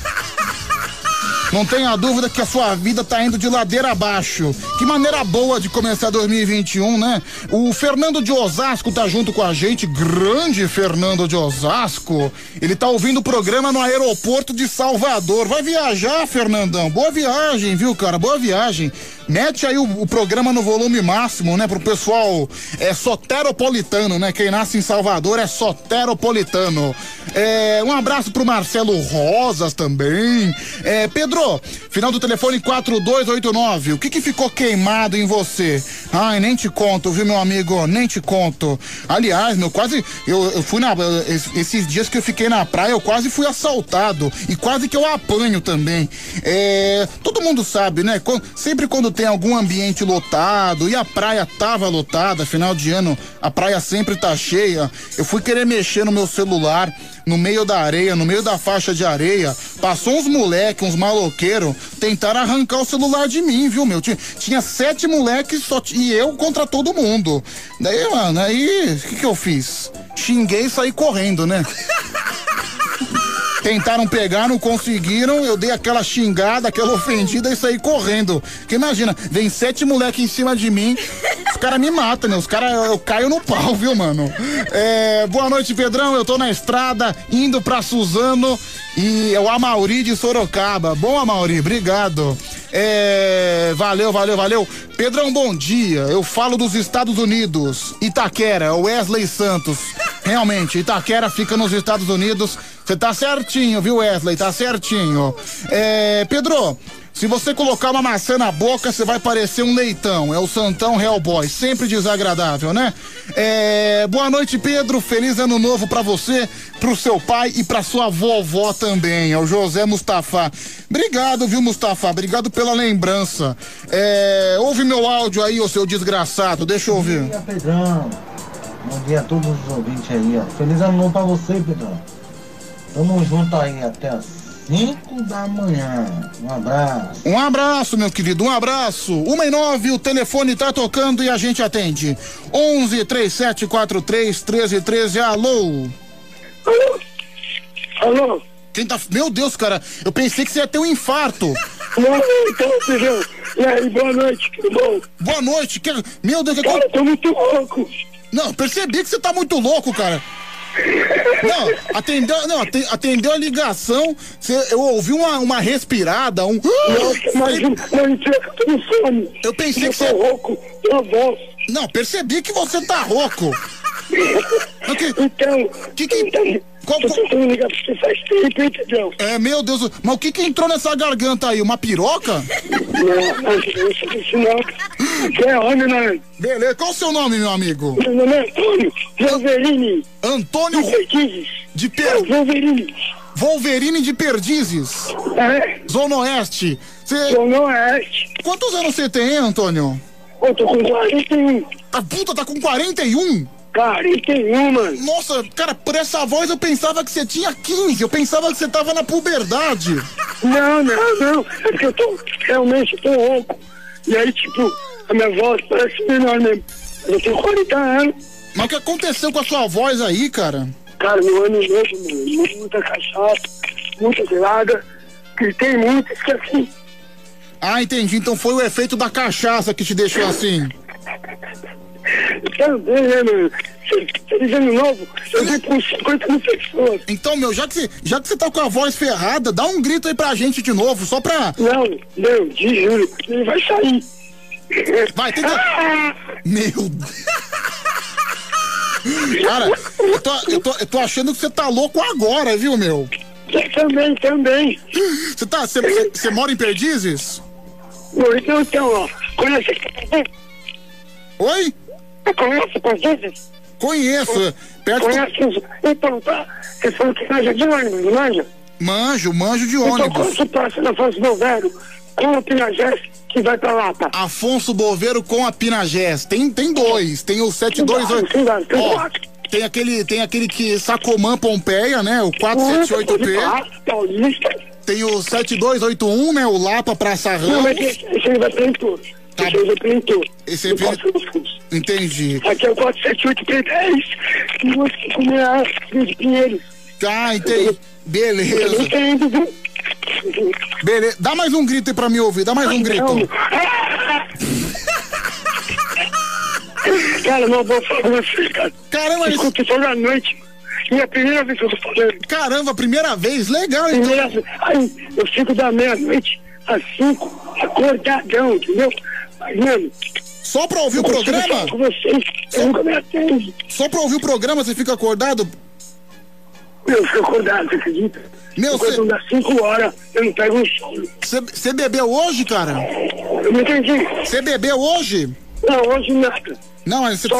Não tenha dúvida que a sua vida tá indo de ladeira abaixo. Que maneira boa de começar 2021, né? O Fernando de Osasco tá junto com a gente, grande Fernando de Osasco. Ele tá ouvindo o programa no aeroporto de Salvador. Vai viajar, Fernandão. Boa viagem, viu, cara? Boa viagem. Mete aí o, o programa no volume máximo, né? Pro pessoal é soteropolitano, né? Quem nasce em Salvador é soteropolitano. É, um abraço pro Marcelo Rosas também. É, Pedro, final do telefone 4289. O que que ficou queimado em você? Ai, nem te conto, viu, meu amigo? Nem te conto. Aliás, meu, quase. Eu, eu fui na. Esses dias que eu fiquei na praia, eu quase fui assaltado. E quase que eu apanho também. É, todo mundo sabe, né? Sempre quando tem algum ambiente lotado e a praia tava lotada, final de ano, a praia sempre tá cheia. Eu fui querer mexer no meu celular, no meio da areia, no meio da faixa de areia. Passou uns moleque, uns maloqueiros, tentaram arrancar o celular de mim, viu, meu? Tinha, tinha sete moleques só, e eu contra todo mundo. Daí, mano, aí, o que que eu fiz? Xinguei e saí correndo, né? Tentaram pegar, não conseguiram. Eu dei aquela xingada, aquela ofendida e saí correndo. Porque imagina, vem sete moleques em cima de mim. Os caras me matam, né? Os caras, eu caio no pau, viu, mano? É, boa noite, Pedrão. Eu tô na estrada, indo pra Suzano. E é o Amauri de Sorocaba. Bom, Amauri, obrigado. É, valeu, valeu, valeu. Pedrão, bom dia. Eu falo dos Estados Unidos. Itaquera, Wesley Santos. Realmente, Itaquera fica nos Estados Unidos. Você tá certinho, viu, Wesley? Tá certinho. É, Pedro, se você colocar uma maçã na boca, você vai parecer um leitão. É o Santão Hellboy. Sempre desagradável, né? É, boa noite, Pedro. Feliz ano novo pra você, pro seu pai e pra sua vovó também. É o José Mustafa. Obrigado, viu, Mustafa? Obrigado pela lembrança. É, ouve meu áudio aí, ô seu desgraçado. Deixa eu ouvir. Bom dia, Pedrão. Bom dia a todos os ouvintes aí, ó. Feliz ano novo pra você, Pedrão. Tamo junto aí até as 5 da manhã. Um abraço. Um abraço, meu querido, um abraço. Uma e nove, o telefone tá tocando e a gente atende. 11 3743 1313, alô? Alô? Alô? Quem tá. Meu Deus, cara, eu pensei que você ia ter um infarto. Boa noite, Pedrão. E aí, boa noite, tudo bom? Boa noite, que... meu Deus, que Cara, eu tô muito louco. Não, percebi que você tá muito louco, cara. Não, atendeu, não, aten- atendeu a ligação, eu ouvi uma, uma respirada, um. Nossa, mas eu no sono. Eu pensei Eu que você. rouco, tua voz. Não, percebi que você tá rouco. Então, que que. Qual, tô ligar pra você faz tempo, Pedrão? É, meu Deus, mas o que que entrou nessa garganta aí? Uma piroca? Não, não, não, isso não. Você é homem, né? Beleza, qual o seu nome, meu amigo? Meu nome é Antônio Wolverine. Antônio De Perdizes. De per... Wolverine. Wolverine de Perdizes. É. Zona Oeste. Cê... Zona Oeste. Quantos anos você tem, hein, Antônio? Eu tô com 41. A puta tá com 41? 41, mano. Nossa, cara, por essa voz eu pensava que você tinha 15. Eu pensava que você tava na puberdade. Não, não, não. É porque eu tô realmente tô rouco. E aí, tipo, a minha voz parece menor mesmo. Eu tenho 40 anos. Mas o que aconteceu com a sua voz aí, cara? Cara, no ano novo, mano, muita cachaça, muita gelada. Gritei muito, esqueci. Ah, entendi. Então foi o efeito da cachaça que te deixou assim. Né? Feliz ano novo, eu com 50 mil pessoas. Então, meu, já que, você, já que você tá com a voz ferrada, dá um grito aí pra gente de novo, só pra. Não, não, te juro, ele vai sair. Vai, tenta. Meu Deus. Cara, eu tô, eu, tô, eu tô achando que você tá louco agora, viu, meu? Eu também, também. Você tá. Você mora em Perdizes? Então, então, ó, conhece Oi? Conhece Perdizes? Conheço. Perto Conhece os... Então, tá, você falou que manja de ônibus, não manja? Manjo, manjo de Então, ônibus. quando você passa na Afonso Bovero, com o Pinagés, que vai pra Lapa. Afonso Boveiro com a Pinagés. Tem, tem dois. Tem o 728. Tem vários, tem Ó, tem aquele, tem aquele que Sacomã Pompeia, né? O 478P. Paulista. tem o 7281, né? O Lapa Praça Não, mas Ramos. esse, esse aí vai pra Heitor. Aí vai pra Heitor. Esse é dos fundos. Entendi. Aqui é o 478 P10. E você que comer a de Pinheiros. Tá, entendi. Eu Beleza. entendo? Beleza. Dá mais um grito aí pra me ouvir, dá mais um grito. Cara, não vou falar com você, cara. Caramba, toda noite. E é a primeira vez que eu tô falando. Caramba, primeira vez, legal, então. Primeira. Aí, eu fico da meia-noite às cinco, acordadão, entendeu? Mano. Só pra ouvir o eu consigo programa? Com vocês, eu nunca me atendo. Só pra ouvir o programa você fica acordado? Eu fico acordado, você acredita? Meu, Quando dá cinco horas, eu não pego um sono. Você bebeu hoje, cara? Eu não entendi. Você bebeu hoje? Não, hoje nada. Não, mas você. Só,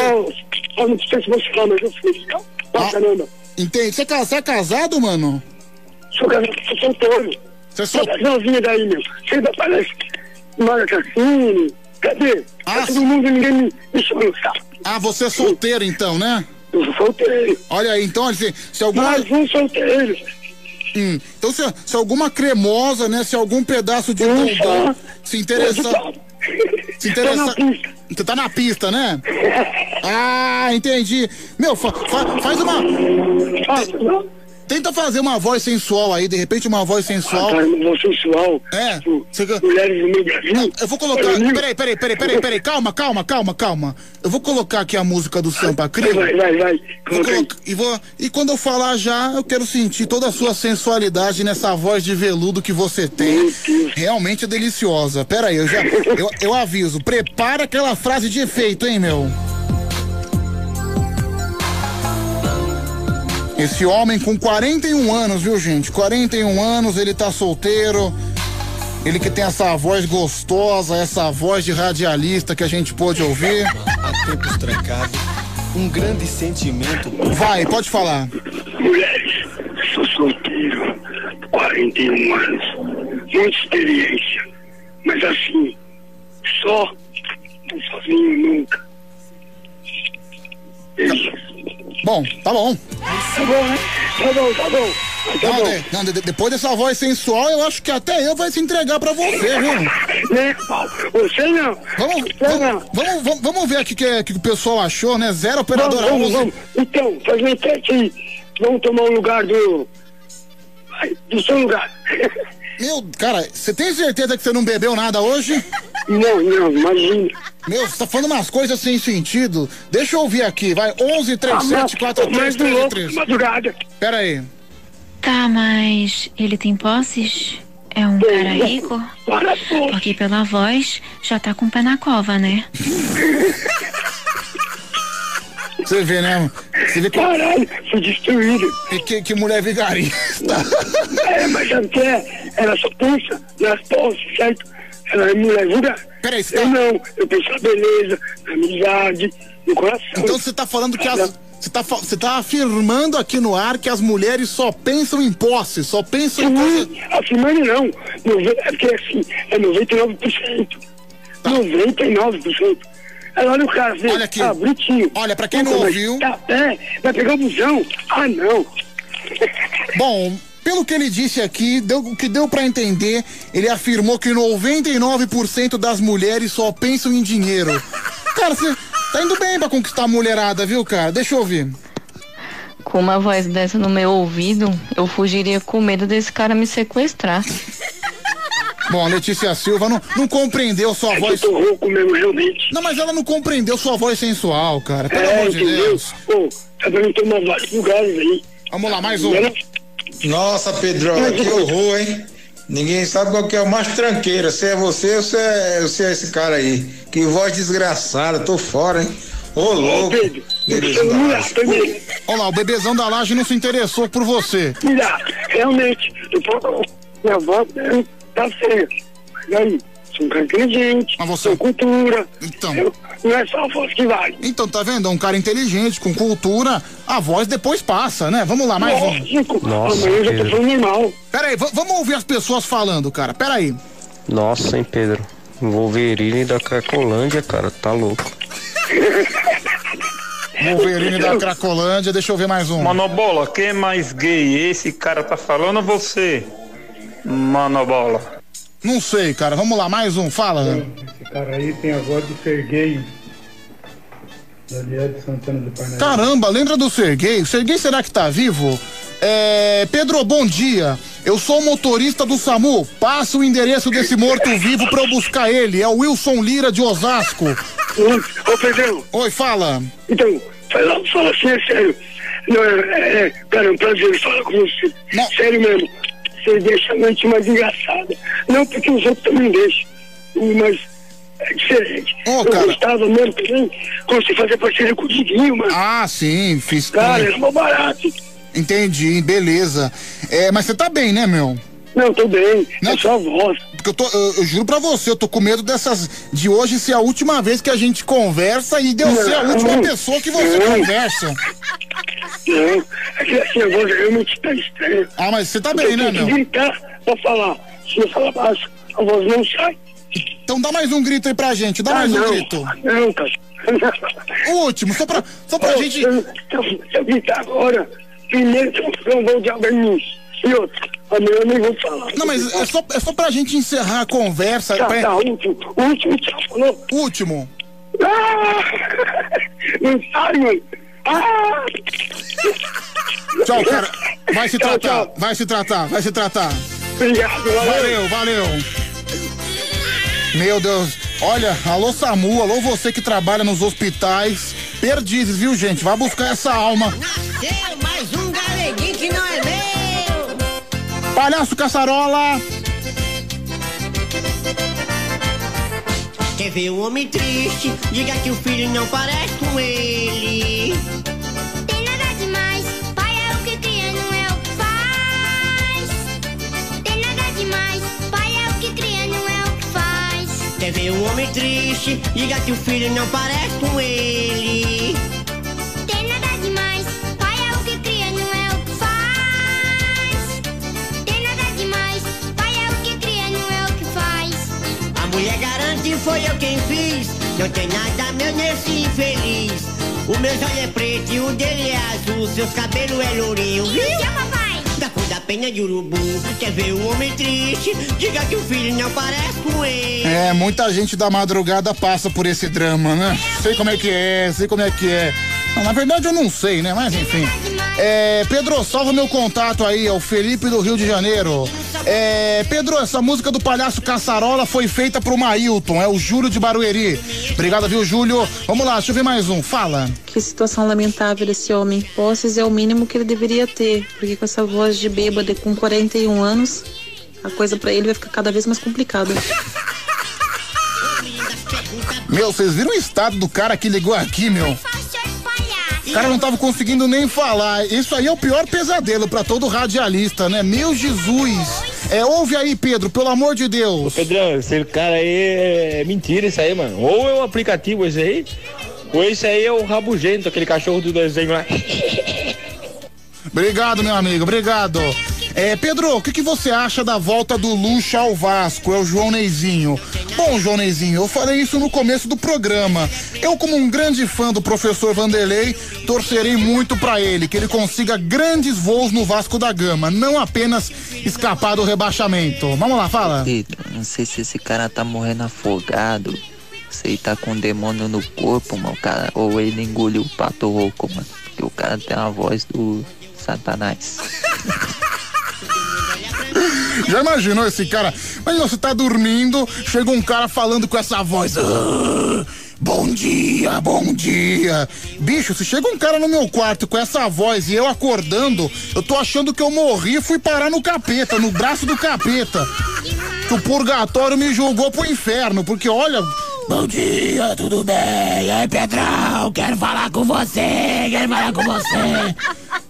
só não sei se você fala, mas eu fui. Não, Ah. caramba. Entendi. Você é, você é casado, mano? Sou casado, sou solteiro. Você é solteiro? novinha daí, meu. Você ainda parece Mara Cassini. Cadê? Tá todo mundo, ninguém me, me chama no saco. Ah, você é solteiro então, né? Eu sou solteiro. Olha aí, então, se, se alguma. Mais um solteiro. Hum, então, se, se alguma cremosa, né? Se algum pedaço de bombom se interessar. Se interessar. Você tá na pista, né? Ah, entendi. Meu, fa- fa- faz uma. Tenta fazer uma voz sensual aí, de repente uma voz sensual. Ah, uma voz sensual. É. Você... Mulheres do meu Brasil. Eu vou colocar. Peraí, peraí, peraí, peraí, peraí. Calma, calma, calma, calma. Eu vou colocar aqui a música do Sampa Crio. Vai, vai, vai. Vou e, vou, e quando eu falar já, eu quero sentir toda a sua sensualidade nessa voz de veludo que você tem. Realmente é deliciosa. Pera aí, eu já. Eu, eu aviso. Prepara aquela frase de efeito, hein, meu? Esse homem com 41 anos, viu, gente? 41 anos, ele tá solteiro. Ele que tem essa voz gostosa, essa voz de radialista que a gente pôde ouvir. Há tempos trancados, um grande sentimento. Vai, pode falar. Mulheres, sou solteiro, 41 anos, muita experiência, mas assim, só, não sozinho nunca. Bom, tá bom. Tá bom, né? Tá bom, tá bom. Tá Não, bom. não, de- depois dessa voz sensual, eu acho que até eu vai se entregar pra você, viu? Né, Paulo? Você não. Vamos, vamos, vamos, vamos, vamos ver aqui o que, que o pessoal achou, né? Zero operadora Vamos, 11. vamos. Então, faz uma enquete aí. Vamos tomar o lugar do. Do seu lugar. Meu, cara, você tem certeza que você não bebeu nada hoje? Não, não, imagina. Meu, você tá falando umas coisas sem sentido. Deixa eu ouvir aqui, vai. 11 37 43 mais do louco, 33. madrugada. Pera aí. Tá, mas ele tem posses? É um cara rico? Porque pela voz já tá com o pé na cova, né? Você vê, né? Você vê que... Caralho, fui destruído. E que, que mulher vigarista. É, mas sabe o que é? Ela só pensa nas posses, certo? Ela é mulher vulgar. Peraí, você Eu tá- não, eu penso na beleza, na amizade, no coração. Então você tá falando que as. Você tá, você tá afirmando aqui no ar que as mulheres só pensam em posse, só pensam em coisa. Sim, afirmando não. É porque assim, é 99%. 99%. Aí olha o cara, vê, Olha aqui. ah, bonitinho. Olha, pra quem não ouviu- Tá pé, vai pegar o busão. Ah, não. Bom, pelo que ele disse aqui, deu, o que deu pra entender, ele afirmou que 99% das mulheres só pensam em dinheiro. Cara, você tá indo bem pra conquistar a mulherada, viu, cara? Deixa eu ouvir. Com uma voz dessa no meu ouvido, eu fugiria com medo desse cara me sequestrar. Bom, a Letícia Silva não, não compreendeu sua voz. Eu tô rouco mesmo, realmente. Não, mas ela não compreendeu sua voz sensual, cara. Pelo É, amor de entendeu? Deus. Pô, tá dando tomar vários lugares aí. Vamos lá, mais um. Nossa, Pedro, que horror, hein? Ninguém sabe qual que é o mais tranqueiro. Se é você ou se é, ou se é esse cara aí. Que voz desgraçada, tô fora, hein? Ô, louco. Olha lá, o bebezão da laje não se interessou por você. Realmente, eu tô, minha voz né, tá feia. Mas aí, um cara inteligente, Mas você... cultura. Então. Eu- não é só a voz que vale. Então, tá vendo? É um cara inteligente, com cultura, a voz depois passa, né? Vamos lá, mais um. Lógico. Nossa, Amanhã eu já tô Pedro. falando normal. Pera aí, v- vamos ouvir as pessoas falando, cara. Pera aí. Nossa, hein, Pedro? Wolverine da Cracolândia, cara, tá louco. Wolverine da Cracolândia, deixa eu ver mais um. Monobola, quem é mais gay? Esse cara tá falando ou você? Manobola. Não sei, cara. Vamos lá, mais um, fala. Esse cara aí tem a voz de Serguei. Daniel de Santana do Parnaíba. Caramba, lembra do Serguei? O Serguei será que tá vivo? É, Pedro, bom dia. Eu sou o motorista do SAMU. Passa o endereço desse morto-vivo pra eu buscar ele. É o Wilson Lira de Osasco. Ô, Pedrão. Oi, fala. Então, fala, fala assim, é sério. Não, é, é, é, cara, é um prazer falar com você. Sério mesmo. Você deixa a noite mais engraçada. Não porque os outros também deixam. Mas é diferente. Ô, eu cara. gostava mesmo também você fazia parceria com o Diguinho, mano. Ah, sim, fiz. Cara, era mó barato. Entendi, beleza. É, mas você tá bem, né, meu? Não, tô bem. É só a voz. Porque eu, tô, eu, eu juro pra você, eu tô com medo dessas. de hoje ser a última vez que a gente conversa e de eu ser a Não. última pessoa que você Não. conversa. Não, é que assim, a voz realmente tá estranha. Ah, mas você tá Eu bem, né, tenho que meu? gritar pra falar. Se eu falar baixo, a voz não sai. Então dá mais um grito aí pra gente, dá Ah, mais um não. grito. Não, cara. O último, só pra, só pra Ô, gente. Se eu, eu gritar agora, primeiro que eu não vou de albernice. E outra, amanhã eu nem vou falar. Não, mas é só, é só pra gente encerrar a conversa. Tá, pra- tá, último. Último, tchau, falou. Último. Ah! Não sai, mano. Ah! Tchau, cara. Vai se tratar, vai se tratar, vai se tratar. Obrigado, valeu. Valeu, Meu Deus. Olha, alô Samu, alô você que trabalha nos hospitais. Perdizes, viu, gente? Vai buscar essa alma. Nasceu mais um galeguinho que não é meu. Palhaço Caçarola. Quer ver um homem triste? Diga que o filho não parece com ele. Tem nada demais, pai é o que cria, não é o que faz. Tem nada demais, pai é o que cria, não é o que faz. Quer ver um homem triste? Diga que o filho não parece com ele. Garante foi eu quem fiz. Não tem nada meu nesse infeliz. O meu olho é preto e o dele é azul. Seus cabelos é lourinho, viu? papai. Da pena de urubu. Quer ver um homem triste? Diga que o filho não parece com ele. É, muita gente da madrugada passa por esse drama, né? Sei como é que é, sei como é que é. Não, na verdade eu não sei, né? Mas enfim. É, Pedro, salva meu contato aí, é o Felipe do Rio de Janeiro. É, Pedro, essa música do Palhaço Caçarola foi feita pro Mailton, é o Júlio de Barueri. Obrigado, viu, Júlio? Vamos lá, deixa eu ver mais um, fala. Que situação lamentável desse homem. Posses é o mínimo que ele deveria ter, porque com essa voz de bêbado e com 41 anos, a coisa pra ele vai ficar cada vez mais complicada. Meu, vocês viram o estado do cara que ligou aqui, meu? O cara não tava conseguindo nem falar. Isso aí é o pior pesadelo pra todo radialista, né? Meu Jesus. É, ouve aí, Pedro, pelo amor de Deus. Pedrão, esse cara aí é mentira isso aí, mano. Ou é o aplicativo esse aí, ou esse aí é o rabugento, aquele cachorro do desenho lá. Obrigado, meu amigo, obrigado. É, Pedro, o que, que você acha da volta do Lucha ao Vasco? É o João Neizinho. Bom, João Neizinho, eu falei isso no começo do programa. Eu, como um grande fã do professor Vanderlei, torcerei muito pra ele, que ele consiga grandes voos no Vasco da Gama, não apenas escapar do rebaixamento. Vamos lá, fala. Pedro, não sei se esse cara tá morrendo afogado, se ele tá com um demônio no corpo, mano, cara, ou ele engoliu o pato rouco, mano. Porque o cara tem a voz do Satanás. Já imaginou esse cara? Mas você tá dormindo, chega um cara falando com essa voz. "Ah, bom dia, bom dia. Bicho, se chega um cara no meu quarto com essa voz e eu acordando, eu tô achando que eu morri e fui parar no capeta, no braço do capeta. Que o purgatório me jogou pro inferno, porque olha. Bom dia, tudo bem? E aí, Pedrão, quero falar com você, quero falar com você.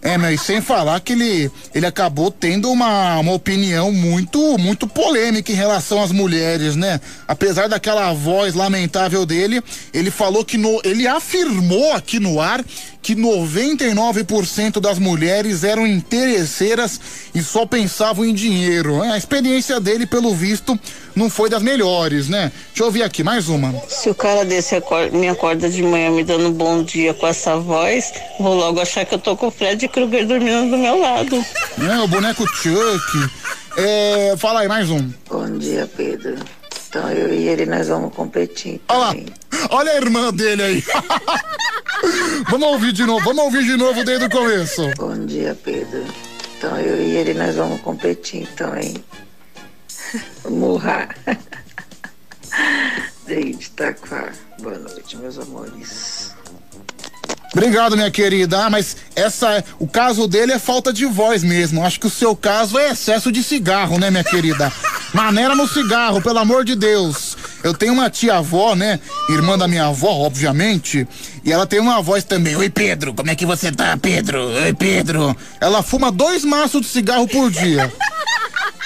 É, mas sem falar que ele, ele acabou tendo uma, uma opinião muito, muito polêmica em relação às mulheres, né? Apesar daquela voz lamentável dele, ele falou que no, ele afirmou aqui no ar que 99% das mulheres eram interesseiras e só pensavam em dinheiro. A experiência dele, pelo visto, não foi das melhores, né? Deixa eu ouvir aqui, mais uma. Se o cara desse acor- me acorda de manhã me dando um bom dia com essa voz, vou logo achar que eu tô com o Fred Krueger dormindo do meu lado. É, o boneco Chuck. É, fala aí, mais um. Bom dia, Pedro. Então eu e ele nós vamos competir. Olha lá, olha a irmã dele aí. vamos ouvir de novo, vamos ouvir de novo desde o começo. Bom dia, Pedro. Então eu e ele nós vamos competir também. Murrar. David Taquar. Boa noite, meus amores. Obrigado, minha querida. Ah, mas essa, o caso dele é falta de voz mesmo. Acho que o seu caso é excesso de cigarro, né, minha querida? Maneira no cigarro, pelo amor de Deus. Eu tenho uma tia-avó, né? Irmã da minha avó, obviamente. E ela tem uma voz também. Oi, Pedro, como é que você tá, Pedro? Oi, Pedro. Ela fuma dois maços de cigarro por dia.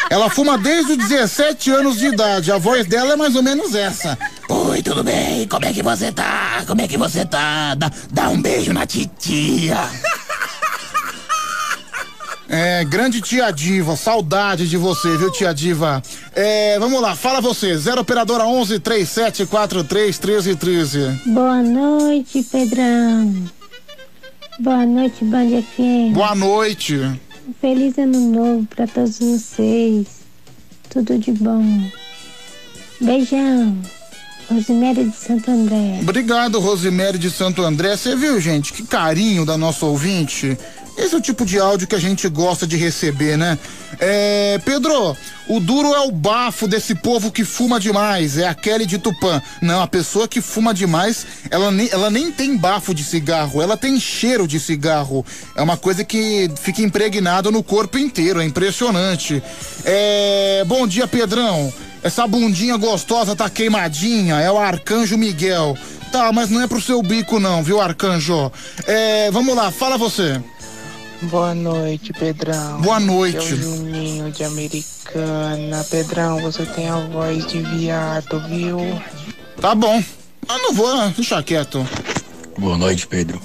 Ela fuma desde os 17 anos de idade. A voz dela é mais ou menos essa. Oi, tudo bem? Como é que você tá? Como é que você tá? Dá, dá um beijo na titia. É, grande tia Diva, saudade de você, viu, tia Diva? É, vamos lá, fala você, 0 operadora 11 3743 1313. Boa noite, Pedrão. Boa noite, Band FM. Boa noite. Feliz ano novo pra todos vocês. Tudo de bom. Beijão. Rosiméria de Santo André. Obrigado, Rosemary de Santo André. Você viu, gente, que carinho da nossa ouvinte? Esse é o tipo de áudio que a gente gosta de receber, né? É, Pedro, o duro é o bafo desse povo que fuma demais, é a Kelly de Tupã. Não, a pessoa que fuma demais, ela nem, ela nem tem bafo de cigarro, ela tem cheiro de cigarro. É uma coisa que fica impregnada no corpo inteiro, é impressionante. É, bom dia, Pedrão. Essa bundinha gostosa tá queimadinha, é o Arcanjo Miguel. Tá, mas não é pro seu bico não, viu, Arcanjo? É, vamos lá, fala você. Boa noite, Pedrão. Boa noite. É o Juninho de Americana. Pedrão, você tem a voz de viado, viu? Tá bom. Eu não vou deixar quieto. Boa noite, Pedro.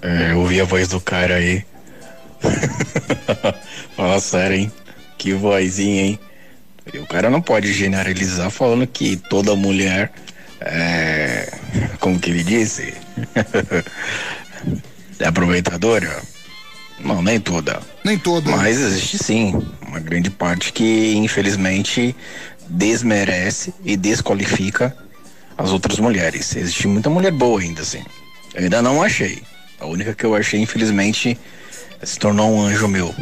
É, eu ouvi a voz do cara aí. Fala sério, hein? Que vozinha, hein? O cara não pode generalizar falando que toda mulher é. Como que ele disse? é aproveitadora? Não, nem toda. Nem toda. Mas existe sim uma grande parte que, infelizmente, desmerece e desqualifica as outras mulheres. Existe muita mulher boa ainda, assim. Eu ainda não achei. A única que eu achei, infelizmente, se tornou um anjo meu.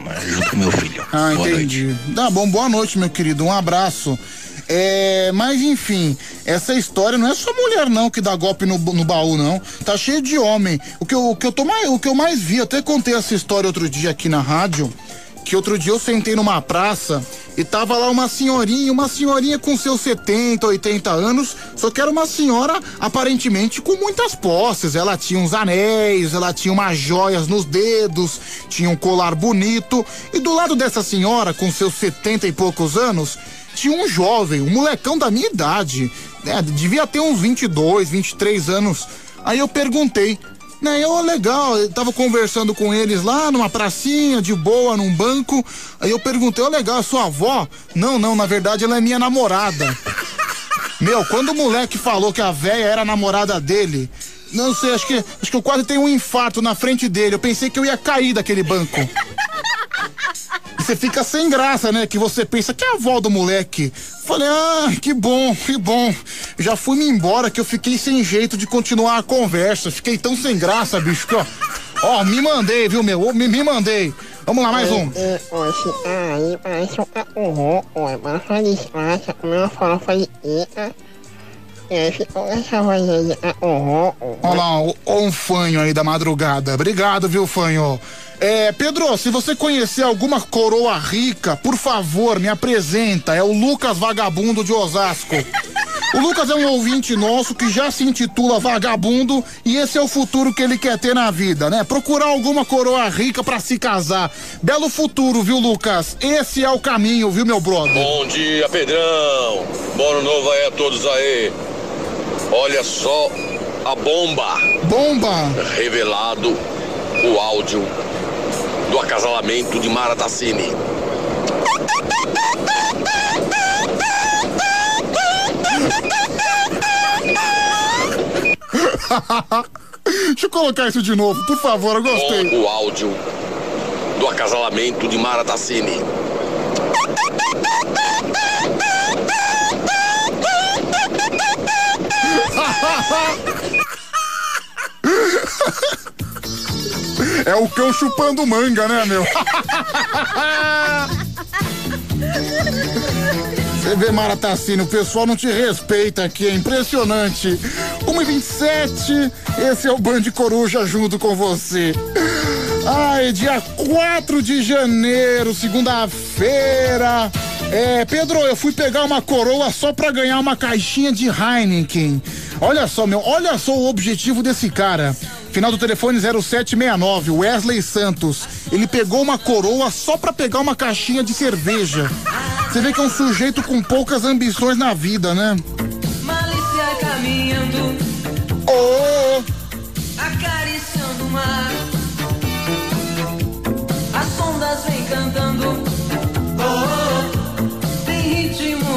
né, Junto com meu filho. Ah, Boa entendi. Tá bom, boa noite, meu querido. Um abraço. É, mas enfim, essa história não é só mulher não que dá golpe no, no baú não, tá cheio de homem. O que eu, o que eu tô mais, o que eu mais vi, até contei essa história outro dia aqui na rádio, que outro dia eu sentei numa praça e tava lá uma senhorinha, uma senhorinha com seus 70, 80 anos, só que era uma senhora aparentemente com muitas posses. Ela tinha uns anéis, ela tinha umas joias nos dedos, tinha um colar bonito. E do lado dessa senhora, com seus 70 e poucos anos, tinha um jovem, um molecão da minha idade, né? Devia ter uns 22, 23 anos. Aí eu perguntei, né, eu, legal, eu tava conversando com eles lá numa pracinha, de boa, num banco. Aí eu perguntei, ô legal, sua avó? Não, não, na verdade ela é minha namorada. Meu, quando o moleque falou que a véia era a namorada dele, não sei, acho que, acho que eu quase tenho um infarto na frente dele. Eu pensei que eu ia cair daquele banco. Você fica sem graça, né? Que você pensa que é a avó do moleque. Falei, ah, que bom, que bom. Já fui me embora que eu fiquei sem jeito de continuar a conversa. Fiquei tão sem graça, bicho, que ó. Ó, me mandei, viu, meu? Me, me mandei. Vamos lá, mais um. Hoje aí parece um cachorro, oi, mas o farofa de ica. Olha lá, ó um fanho aí da madrugada. Obrigado, viu, fanho? É, Pedro, se você conhecer alguma coroa rica, por favor, me apresenta. É o Lucas Vagabundo de Osasco. O Lucas é um ouvinte nosso que já se intitula vagabundo e esse é o futuro que ele quer ter na vida, né? Procurar alguma coroa rica pra se casar. Belo futuro, viu, Lucas? Esse é o caminho, viu, meu brother? Bom dia, Pedrão. Bom ano novo aí a todos aí. Olha só a bomba. Bomba. Revelado o áudio do acasalamento de Mara Tassini. Deixa eu colocar isso de novo, por favor, eu gostei. O áudio do acasalamento de Mara Tassini. É o cão chupando manga, né, meu? Você vê, Maratacino, o pessoal não te respeita aqui, é impressionante. 1h27, esse é o Band Coruja junto com você. Ai, dia 4 de janeiro, segunda-feira. É, Pedro, eu fui pegar uma coroa só pra ganhar uma caixinha de Heineken. Olha só, meu, olha só o objetivo desse cara. Final do telefone 0769, Wesley Santos. Ele pegou uma coroa só pra pegar uma caixinha de cerveja. Você vê que é um sujeito com poucas ambições na vida, né? Malícia caminhando, Oh, acariciando o mar. As ondas vêm cantando, oh, tem ritmo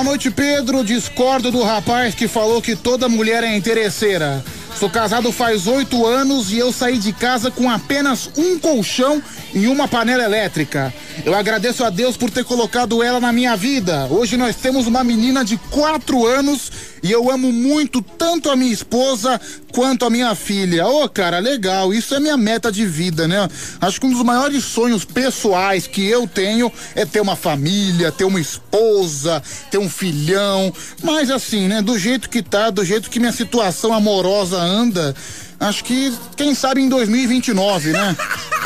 boa noite, Pedro. Discordo do rapaz que falou que toda mulher é interesseira. Sou casado faz oito anos e eu saí de casa com apenas um colchão e uma panela elétrica. Eu agradeço a Deus por ter colocado ela na minha vida. Hoje nós temos uma menina de quatro anos e eu amo muito tanto a minha esposa quanto a minha filha. Ô, cara, legal. Isso é minha meta de vida, né? Acho que um dos maiores sonhos pessoais que eu tenho é ter uma família, ter uma esposa, ter um filhão. Mas assim, né? Do jeito que tá, do jeito que minha situação amorosa anda, acho que, quem sabe em 2029, né?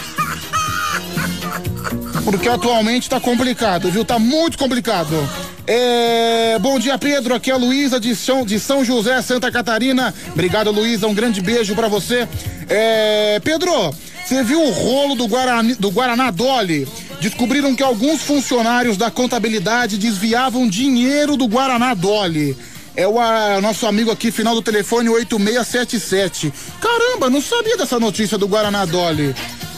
Porque atualmente tá complicado, viu? Tá muito complicado. É, bom dia, Pedro. Aqui é a Luísa de São, de São José, Santa Catarina. Obrigado, Luísa. Um grande beijo pra você. É, Pedro, você viu o rolo do, Guarani, do Guaraná Dolly? Descobriram que alguns funcionários da contabilidade desviavam dinheiro do Guaraná Dolly. É o a, nosso amigo aqui, final do telefone 8677. Caramba, não sabia dessa notícia do Guaraná Dolly.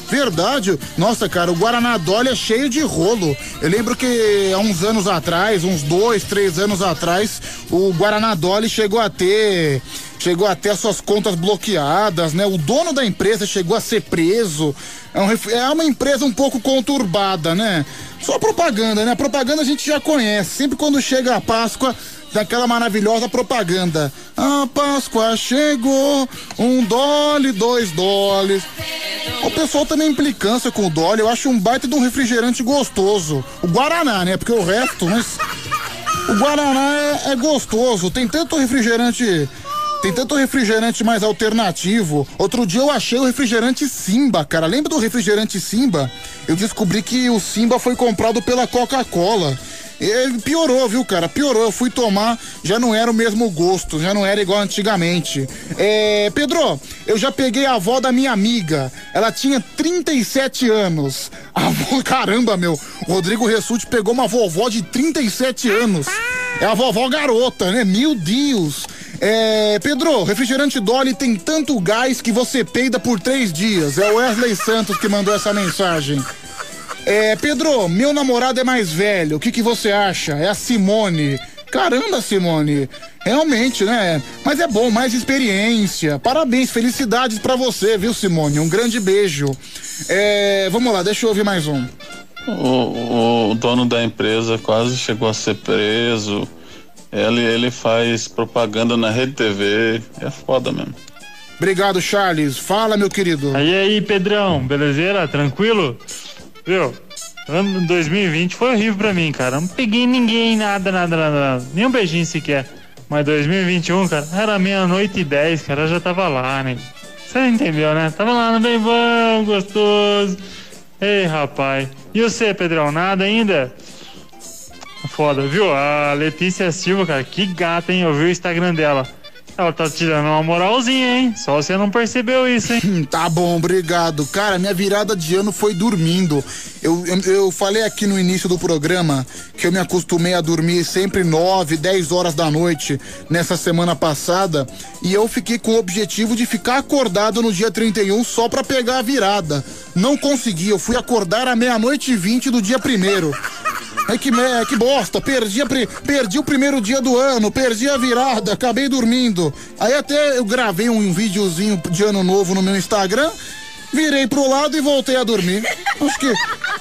Verdade. Nossa, cara, o Guaraná Dolly é cheio de rolo. Eu lembro que há uns anos atrás, uns dois, três anos atrás, o Guaraná Dolly chegou a ter. Chegou a ter suas contas bloqueadas, né? O dono da empresa chegou a ser preso. É, um é uma empresa um pouco conturbada, né? Só propaganda, né? Propaganda a gente já conhece. Sempre quando chega a Páscoa, daquela maravilhosa propaganda. A Páscoa chegou, um dólar, dois dólares. O pessoal também implicância com o dólar, eu acho um baita de um refrigerante gostoso. O Guaraná, né? Porque o resto, mas. O Guaraná é, é gostoso, tem tanto refrigerante. Tem tanto refrigerante mais alternativo. Outro dia eu achei o refrigerante Simba, cara. Lembra do refrigerante Simba? Eu descobri que o Simba foi comprado pela Coca-Cola. E piorou, viu, cara? Piorou. Eu fui tomar, já não era o mesmo gosto, já não era igual antigamente. É, Pedro, eu já peguei a avó da minha amiga. Ela tinha 37 anos. A avó, caramba, meu. Rodrigo Ressuti pegou uma vovó de 37 anos. É a vovó garota, né? Meu Deus. É, Pedro, refrigerante Dolly tem tanto gás que você peida por três dias. É o Wesley Santos que mandou essa mensagem. É, Pedro, meu namorado é mais velho. O que, que você acha? É a Simone. Caramba, Simone. Realmente, né? Mas é bom, mais experiência. Parabéns, felicidades pra você, viu, Simone? Um grande beijo. É, vamos lá, deixa eu ouvir mais um. O, o dono da empresa quase chegou a ser preso. Ele, ele faz propaganda na Rede TV. É foda mesmo. Obrigado, Charles. Fala, meu querido. Aí aí, Pedrão, belezeira? Tranquilo? Viu? Ano 2020 foi horrível pra mim, cara. Não peguei ninguém, nada, nada, nada, nada. Nem um beijinho sequer. Mas 2021, cara, era meia-noite e dez, cara, eu já tava lá, né? Você entendeu, né? Tava lá no bem bom, gostoso. Ei, rapaz. E você, Pedrão, nada ainda? Foda, viu? A Letícia Silva, cara, que gata, hein? Eu vi o Instagram dela. Ela tá te dando uma moralzinha, hein? Só você não percebeu isso, hein? Tá bom, obrigado. Cara, minha virada de ano foi dormindo. Eu, eu, eu falei aqui no início do programa que eu me acostumei a dormir sempre 9, 10 horas da noite nessa semana passada. E eu fiquei com o objetivo de ficar acordado no dia 31 só pra pegar a virada. Não consegui, eu fui acordar à meia-noite e vinte do dia primeiro. Ai, que, me- que bosta, perdi, a perdi o primeiro dia do ano, perdi a virada, acabei dormindo. Aí até eu gravei um videozinho de ano novo no meu Instagram, virei pro lado e voltei a dormir. Acho que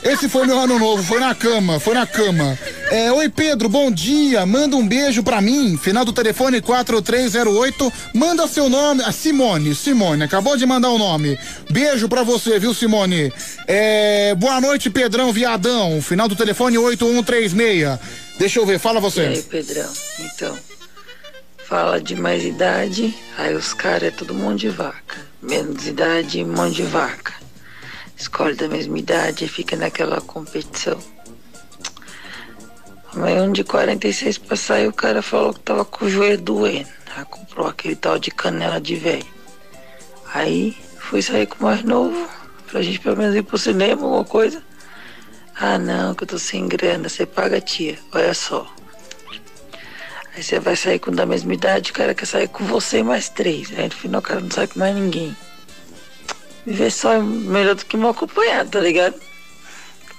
esse foi meu ano novo, foi na cama, foi na cama. É, Oi Pedro, bom dia, manda um beijo pra mim, final do telefone 4308, manda seu nome, a Simone, Simone, acabou de mandar o nome. Beijo pra você, viu Simone? É, boa noite Pedrão Viadão, final do telefone 8136. Deixa eu ver, fala E aí, você. Pedrão? Então, fala de mais idade, aí os caras é todo mundo de vaca. Menos idade, mão de vaca. Escolhe da mesma idade e fica naquela competição. Mas um de 46 pra sair, o cara falou que tava com o joelho doendo. Aí comprou aquele tal de canela de velho. Aí fui sair com o mais novo, pra gente pelo menos ir pro cinema, alguma coisa. Ah não, que eu tô sem grana, você paga tia, olha só. Aí você vai sair com da mesma idade, o cara quer sair com você mais três. Aí no final o cara não sai com mais ninguém. Viver só é melhor do que mal acompanhado, tá ligado?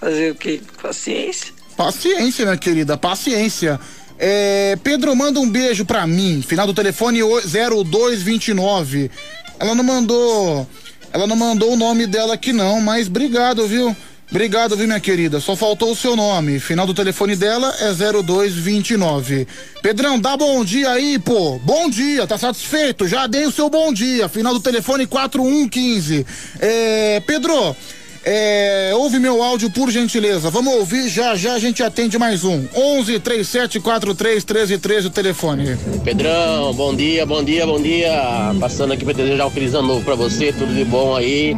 Fazer o quê? Paciência. Paciência, minha querida, paciência. É, Pedro, manda um beijo pra mim. Final do telefone o- 0229. Ela não mandou. Ela não mandou o nome dela aqui, não, mas obrigado, viu? Obrigado, viu, minha querida? Só faltou o seu nome. Final do telefone dela é 0229. Pedrão, dá bom dia aí, pô. Bom dia, tá satisfeito? Já dei o seu bom dia. Final do telefone 4115. É, Pedro, é, ouve meu áudio por gentileza. Vamos ouvir, já já a gente atende mais um. 11 37 43 13 13 o telefone. Pedrão, bom dia, bom dia, bom dia. Passando aqui para desejar um feliz ano novo para você, tudo de bom aí.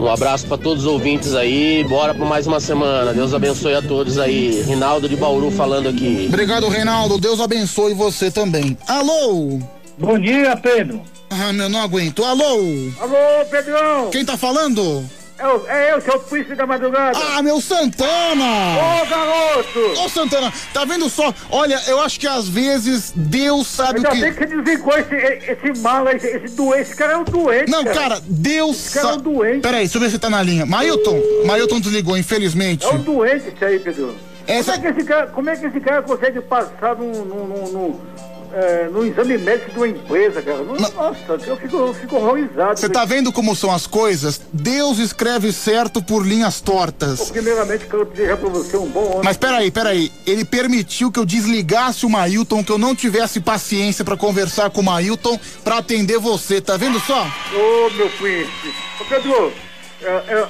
Um abraço para todos os ouvintes aí. Bora para mais uma semana. Deus abençoe a todos aí. Rinaldo de Bauru falando aqui. Obrigado, Reinaldo. Deus abençoe você também. Alô? Bom dia, Pedro. Ah, meu, não aguento. Alô? Alô, Pedrão. Quem tá falando? É, o- é eu, seu príncipe da madrugada. Ah, meu Santana! Ô, garoto! Ô, Santana, tá vendo só? Olha, eu acho que às vezes Deus sabe Ainda o que. bem que você desligou esse, esse mala, esse, esse doente. Esse cara é um doente. Não, cara, Deus Esse cara é um sabe. doente. Peraí, deixa eu ver se tá na linha. Mailton, Mailton desligou, infelizmente. É um doente isso aí, Pedro. Essa- Como, é que esse cara, como é que esse cara consegue passar num, num, num, num, é, num exame médico de uma empresa, cara? Nossa, eu fico, eu fico horrorizado. Você tá vendo como são as coisas? Deus escreve certo por linhas tortas. Primeiramente, quero desejar pra você um bom ano. Mas peraí, peraí. Ele permitiu que eu desligasse o Mailton, que eu não tivesse paciência pra conversar com o Mailton pra atender você. Tá vendo só? Ô, meu príncipe. Ô, Pedro,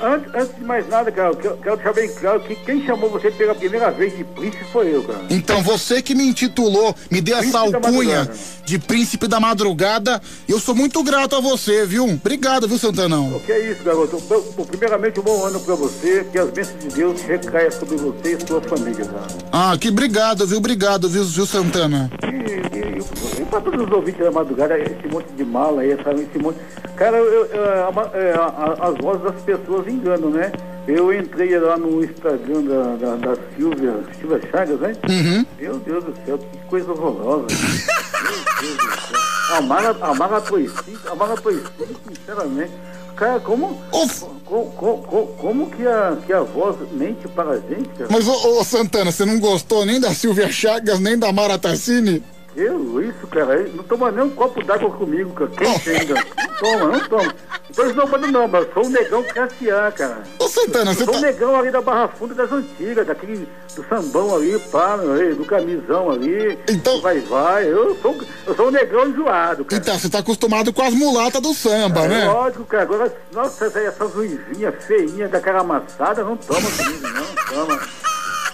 antes, antes de mais nada, cara, eu quero, quero deixar bem claro que quem chamou você pela primeira vez de príncipe foi eu, cara. Então, você que me intitulou, me deu essa da alcunha de príncipe da madrugada, eu sou muito grato a você, viu? Obrigado, viu, Santanão? O que é isso, garoto? Primeiramente, um bom ano pra você, que as bênçãos de Deus recaia sobre você e sua família, cara. Ah, que obrigado, viu? Obrigado, viu, viu, Santana? E, e, e pra todos os ouvintes da madrugada, esse monte de mala aí? Esse monte. Cara, eu, eu, a ma- é, a- a- as pessoas enganam, né? Eu entrei lá no Instagram da, da, da Silvia, Silvia Chagas, né? Uhum. Meu Deus do céu, que coisa horrorosa. Meu Deus do céu. A Mara, a Mara Toicinho, a Mara Toicinho, sinceramente. Cara, como, como, como, como que, a, que a voz mente para a gente, cara? Mas, ô, ô, Santana, você não gostou nem da Silvia Chagas, nem da Mara Tassini? Eu, isso, cara, não toma nem um copo d'água comigo, cara. Quem ainda? Não toma, não toma. Não tô esnobando não, mas eu sou um negão classe A, cara. Ô, Santana, você sou tá... um negão ali da Barra Funda das antigas, daquele do sambão ali, pá, aí, do camisão ali. Então... Vai, vai. Eu sou, eu sou um negão enjoado, cara. Então, você tá acostumado com as mulatas do samba, É né? lógico, cara. Agora, nossa, essa- essas ruivinhas feinhas da cara amassada, não toma comigo, não toma.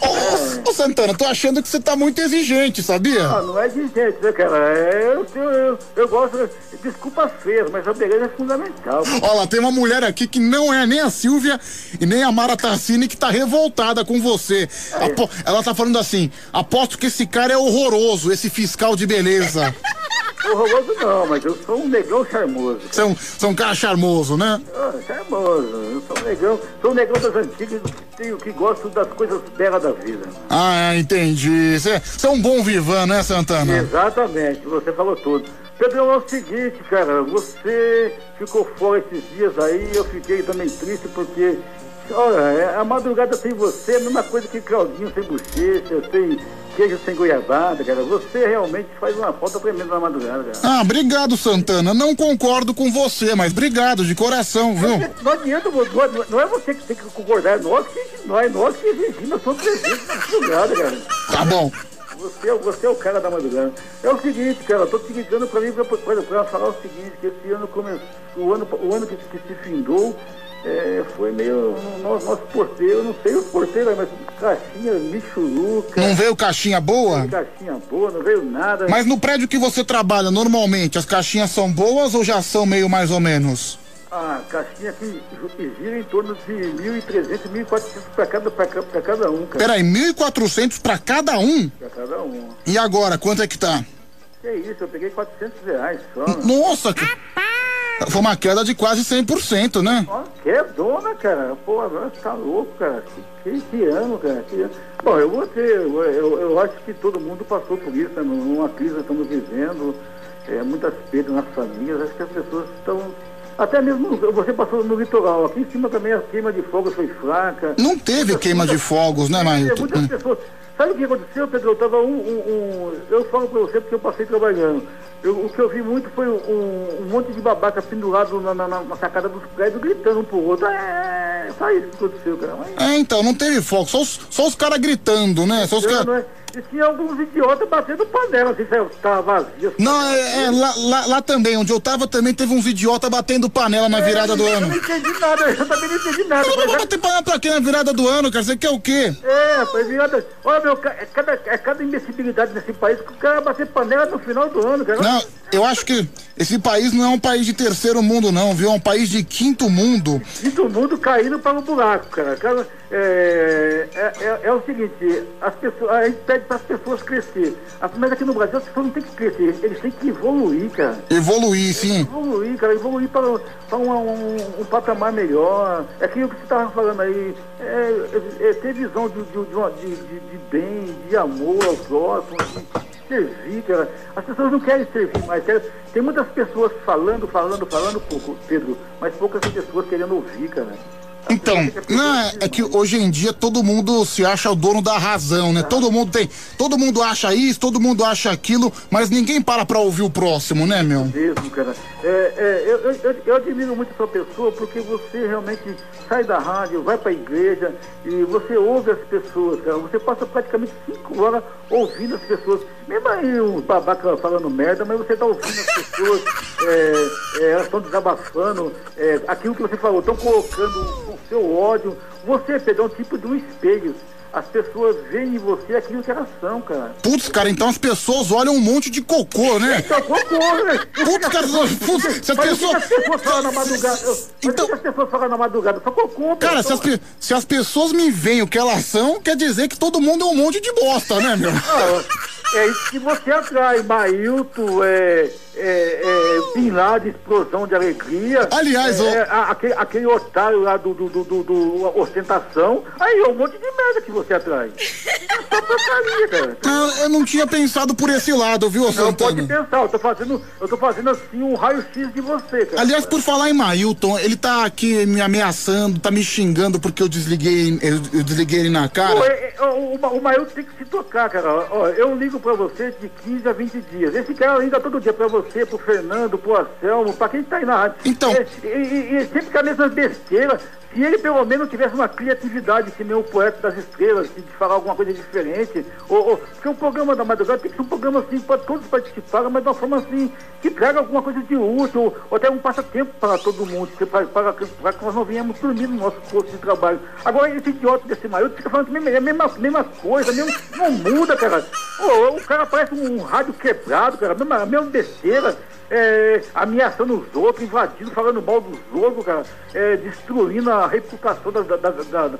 Ô, ô, Santana, tô achando que você tá muito exigente, sabia? Ah, não é de gente, né, cara? É, eu, eu, eu, eu gosto. Desculpa feio, mas a beleza é fundamental. Ó, lá tem uma mulher aqui que não é nem a Silvia e nem a Mara Tassini que tá revoltada com você. Apo- Ela tá falando assim: aposto que esse cara é horroroso, esse fiscal de beleza. Horroroso não, mas eu sou um negão charmoso. Você é um, você é um cara charmoso, né? Ah, charmoso. Eu sou um negão, sou um negão das antigas. tenho, que gosto das coisas belas da vida. Ah, entendi. Você é um bom vivan, né, Santana? Exatamente, você falou tudo. Pedrão, é o seguinte, cara, você ficou fora esses dias aí, eu fiquei também triste porque, olha, é- a madrugada sem você é a mesma coisa que Claudinho sem bochecha, sem queijo sem goiabada, cara. Você realmente faz uma falta tremenda na madrugada, cara. Ah, obrigado, Santana. Não concordo com você, mas obrigado de coração, viu? Não adianta, não, não- não é você que tem que concordar, é nós que, nós, nós que exigimos a sua presença na madrugada, cara. Tá bom. Você, é- você é o cara da madrugada. É o seguinte, cara, tô te ligando pra mim pra, pra, pra falar o seguinte, que esse ano começou, o ano, o ano que, que se findou, é, foi meio no nosso, nosso porteiro, eu não sei os porteiros, mas caixinha, michuruca. Não veio caixinha boa? Caixinha boa, não veio nada. Mas no prédio que você trabalha, normalmente, as caixinhas são boas ou já são meio mais ou menos? A caixinha que gira em torno de 1.300, 1.400 pra cada, pra, ca- pra cada um, cara. Peraí, 1.400 pra cada um? Pra cada um. E agora, quanto é que tá? Que isso, eu peguei 400 reais só. Nossa, que... foi uma queda de quase 100%, né? Ó, que é dona, cara. Pô, agora você tá louco, cara. Que, que, ano, cara. Que ano. Bom, eu vou ter, eu, eu, eu acho que todo mundo passou por isso, né? numa crise que estamos vivendo, é, muitas perdas nas famílias, acho que as pessoas estão. Até mesmo você passou no litoral, aqui em cima também a queima de fogos foi fraca. Não teve queima de fogos, né, Mailton? muitas pessoas. Sabe o que aconteceu, Pedro? Eu tava um. um- um- eu falo pra você porque eu passei trabalhando. Eu- o que eu vi muito foi um, um monte de babaca pendurado na, na, na- sacada dos prédios, gritando um pro outro. É, só isso que aconteceu, cara. Mas, É, então, não teve fogo, só os, só os caras gritando, né? Só os caras. não é- tinha alguns idiotas batendo panela, assim, tava vazio. Não, é, é, lá, lá- lá também, onde eu tava também teve uns idiota batendo panela na virada do Eu ano. não entendi nada, eu também não entendi nada. Eu não vou bater panela pra quê na virada do ano, cara? Você quer o quê? É, rapaz, virada. Olha, meu, é cada, é cada imbecilidade nesse país que o cara bater panela no final do ano, cara. Não, eu acho que esse país não é um país de terceiro mundo, não, viu? É um país de quinto mundo. Quinto mundo caindo para o buraco, cara. Cara, é, é, o seguinte, as pessoas, a gente pede para as pessoas crescer. Mas aqui no Brasil as pessoas não têm que crescer, eles têm que evoluir, cara. Evoluir, sim. Evoluir, cara, evoluir para, um, um, um patamar melhor. É aquilo que você estava falando aí, é, é, é ter visão de, de, de, de- de bem, de amor ao próximo, de servir, cara. As pessoas não querem servir mais, querem- tem muitas pessoas falando, falando, falando pouco, Pedro, mas poucas pessoas querendo ouvir, cara. Então, não, é- é que hoje em dia todo mundo se acha o dono da razão, né? Todo mundo tem, todo mundo acha isso, todo mundo acha aquilo, mas ninguém para pra ouvir o próximo, né, meu? mesmo, cara. É, é, eu, eu, eu- admiro muito sua pessoa porque você realmente sai da rádio, vai pra igreja e você ouve as pessoas, cara. Você passa praticamente cinco horas ouvindo as pessoas. Mesmo aí uns babaca falando merda, mas você tá ouvindo as pessoas, é, é, elas estão desabafando, é, aquilo que você falou, estão colocando o seu ódio. Você, é um tipo de um espelho. As pessoas veem em você aquilo que elas são, cara. Putz, cara, então as pessoas olham um monte de cocô, né? Então, cocô, né? Putz, cara, putz, se as pessoas. as pessoas falam na madrugada? Então... As pessoas falam na madrugada? Só cocô, Cara, se as, se as pessoas me veem o que elas são, quer dizer que todo mundo é um monte de bosta, né, meu? Ah, é isso que você atrai, Mailton, é, é, é, Bin Laden, explosão de alegria. Aliás, é, é, aquele, aquele otário lá do, do, do, do- do ostentação. Aí é um monte de merda que você atrai. É só porcaria, cara. Ah, eu não tinha pensado por esse lado, viu, Não pode Santana? pensar, eu tô fazendo, eu tô fazendo assim um raio-x de você, cara. Aliás, por falar em Mailton, ele tá aqui me ameaçando, tá me xingando porque eu desliguei, eu, eu desliguei ele na Pô, cara. é- é, o, o, o Mailton tem que se tocar, cara. Ó, eu ligo pra você de 15 a 20 dias. Esse cara liga todo dia pra você, pro Fernando, pro Anselmo, pra quem tá aí na rádio. Então. E, e- e sempre com a mesma besteira. Se ele pelo menos tivesse uma criatividade, que nem o poeta das estrelas, de falar alguma coisa diferente, ou, ou- porque o programa da madrugada tem que ser um programa assim, para todos participarem, mas de uma forma assim, que traga alguma coisa de útil, ou, ou até um passatempo para todo mundo, para, para, para que nós não venhamos dormir no nosso posto de trabalho. Agora, esse idiota desse maior fica falando que é a mesma, mesma coisa, mesmo, não muda, cara. O cara parece um rádio quebrado, cara, mesma, mesma besteira. É, ameaçando os outros, invadindo, falando mal dos outros, cara, é, destruindo a reputação das, das, das,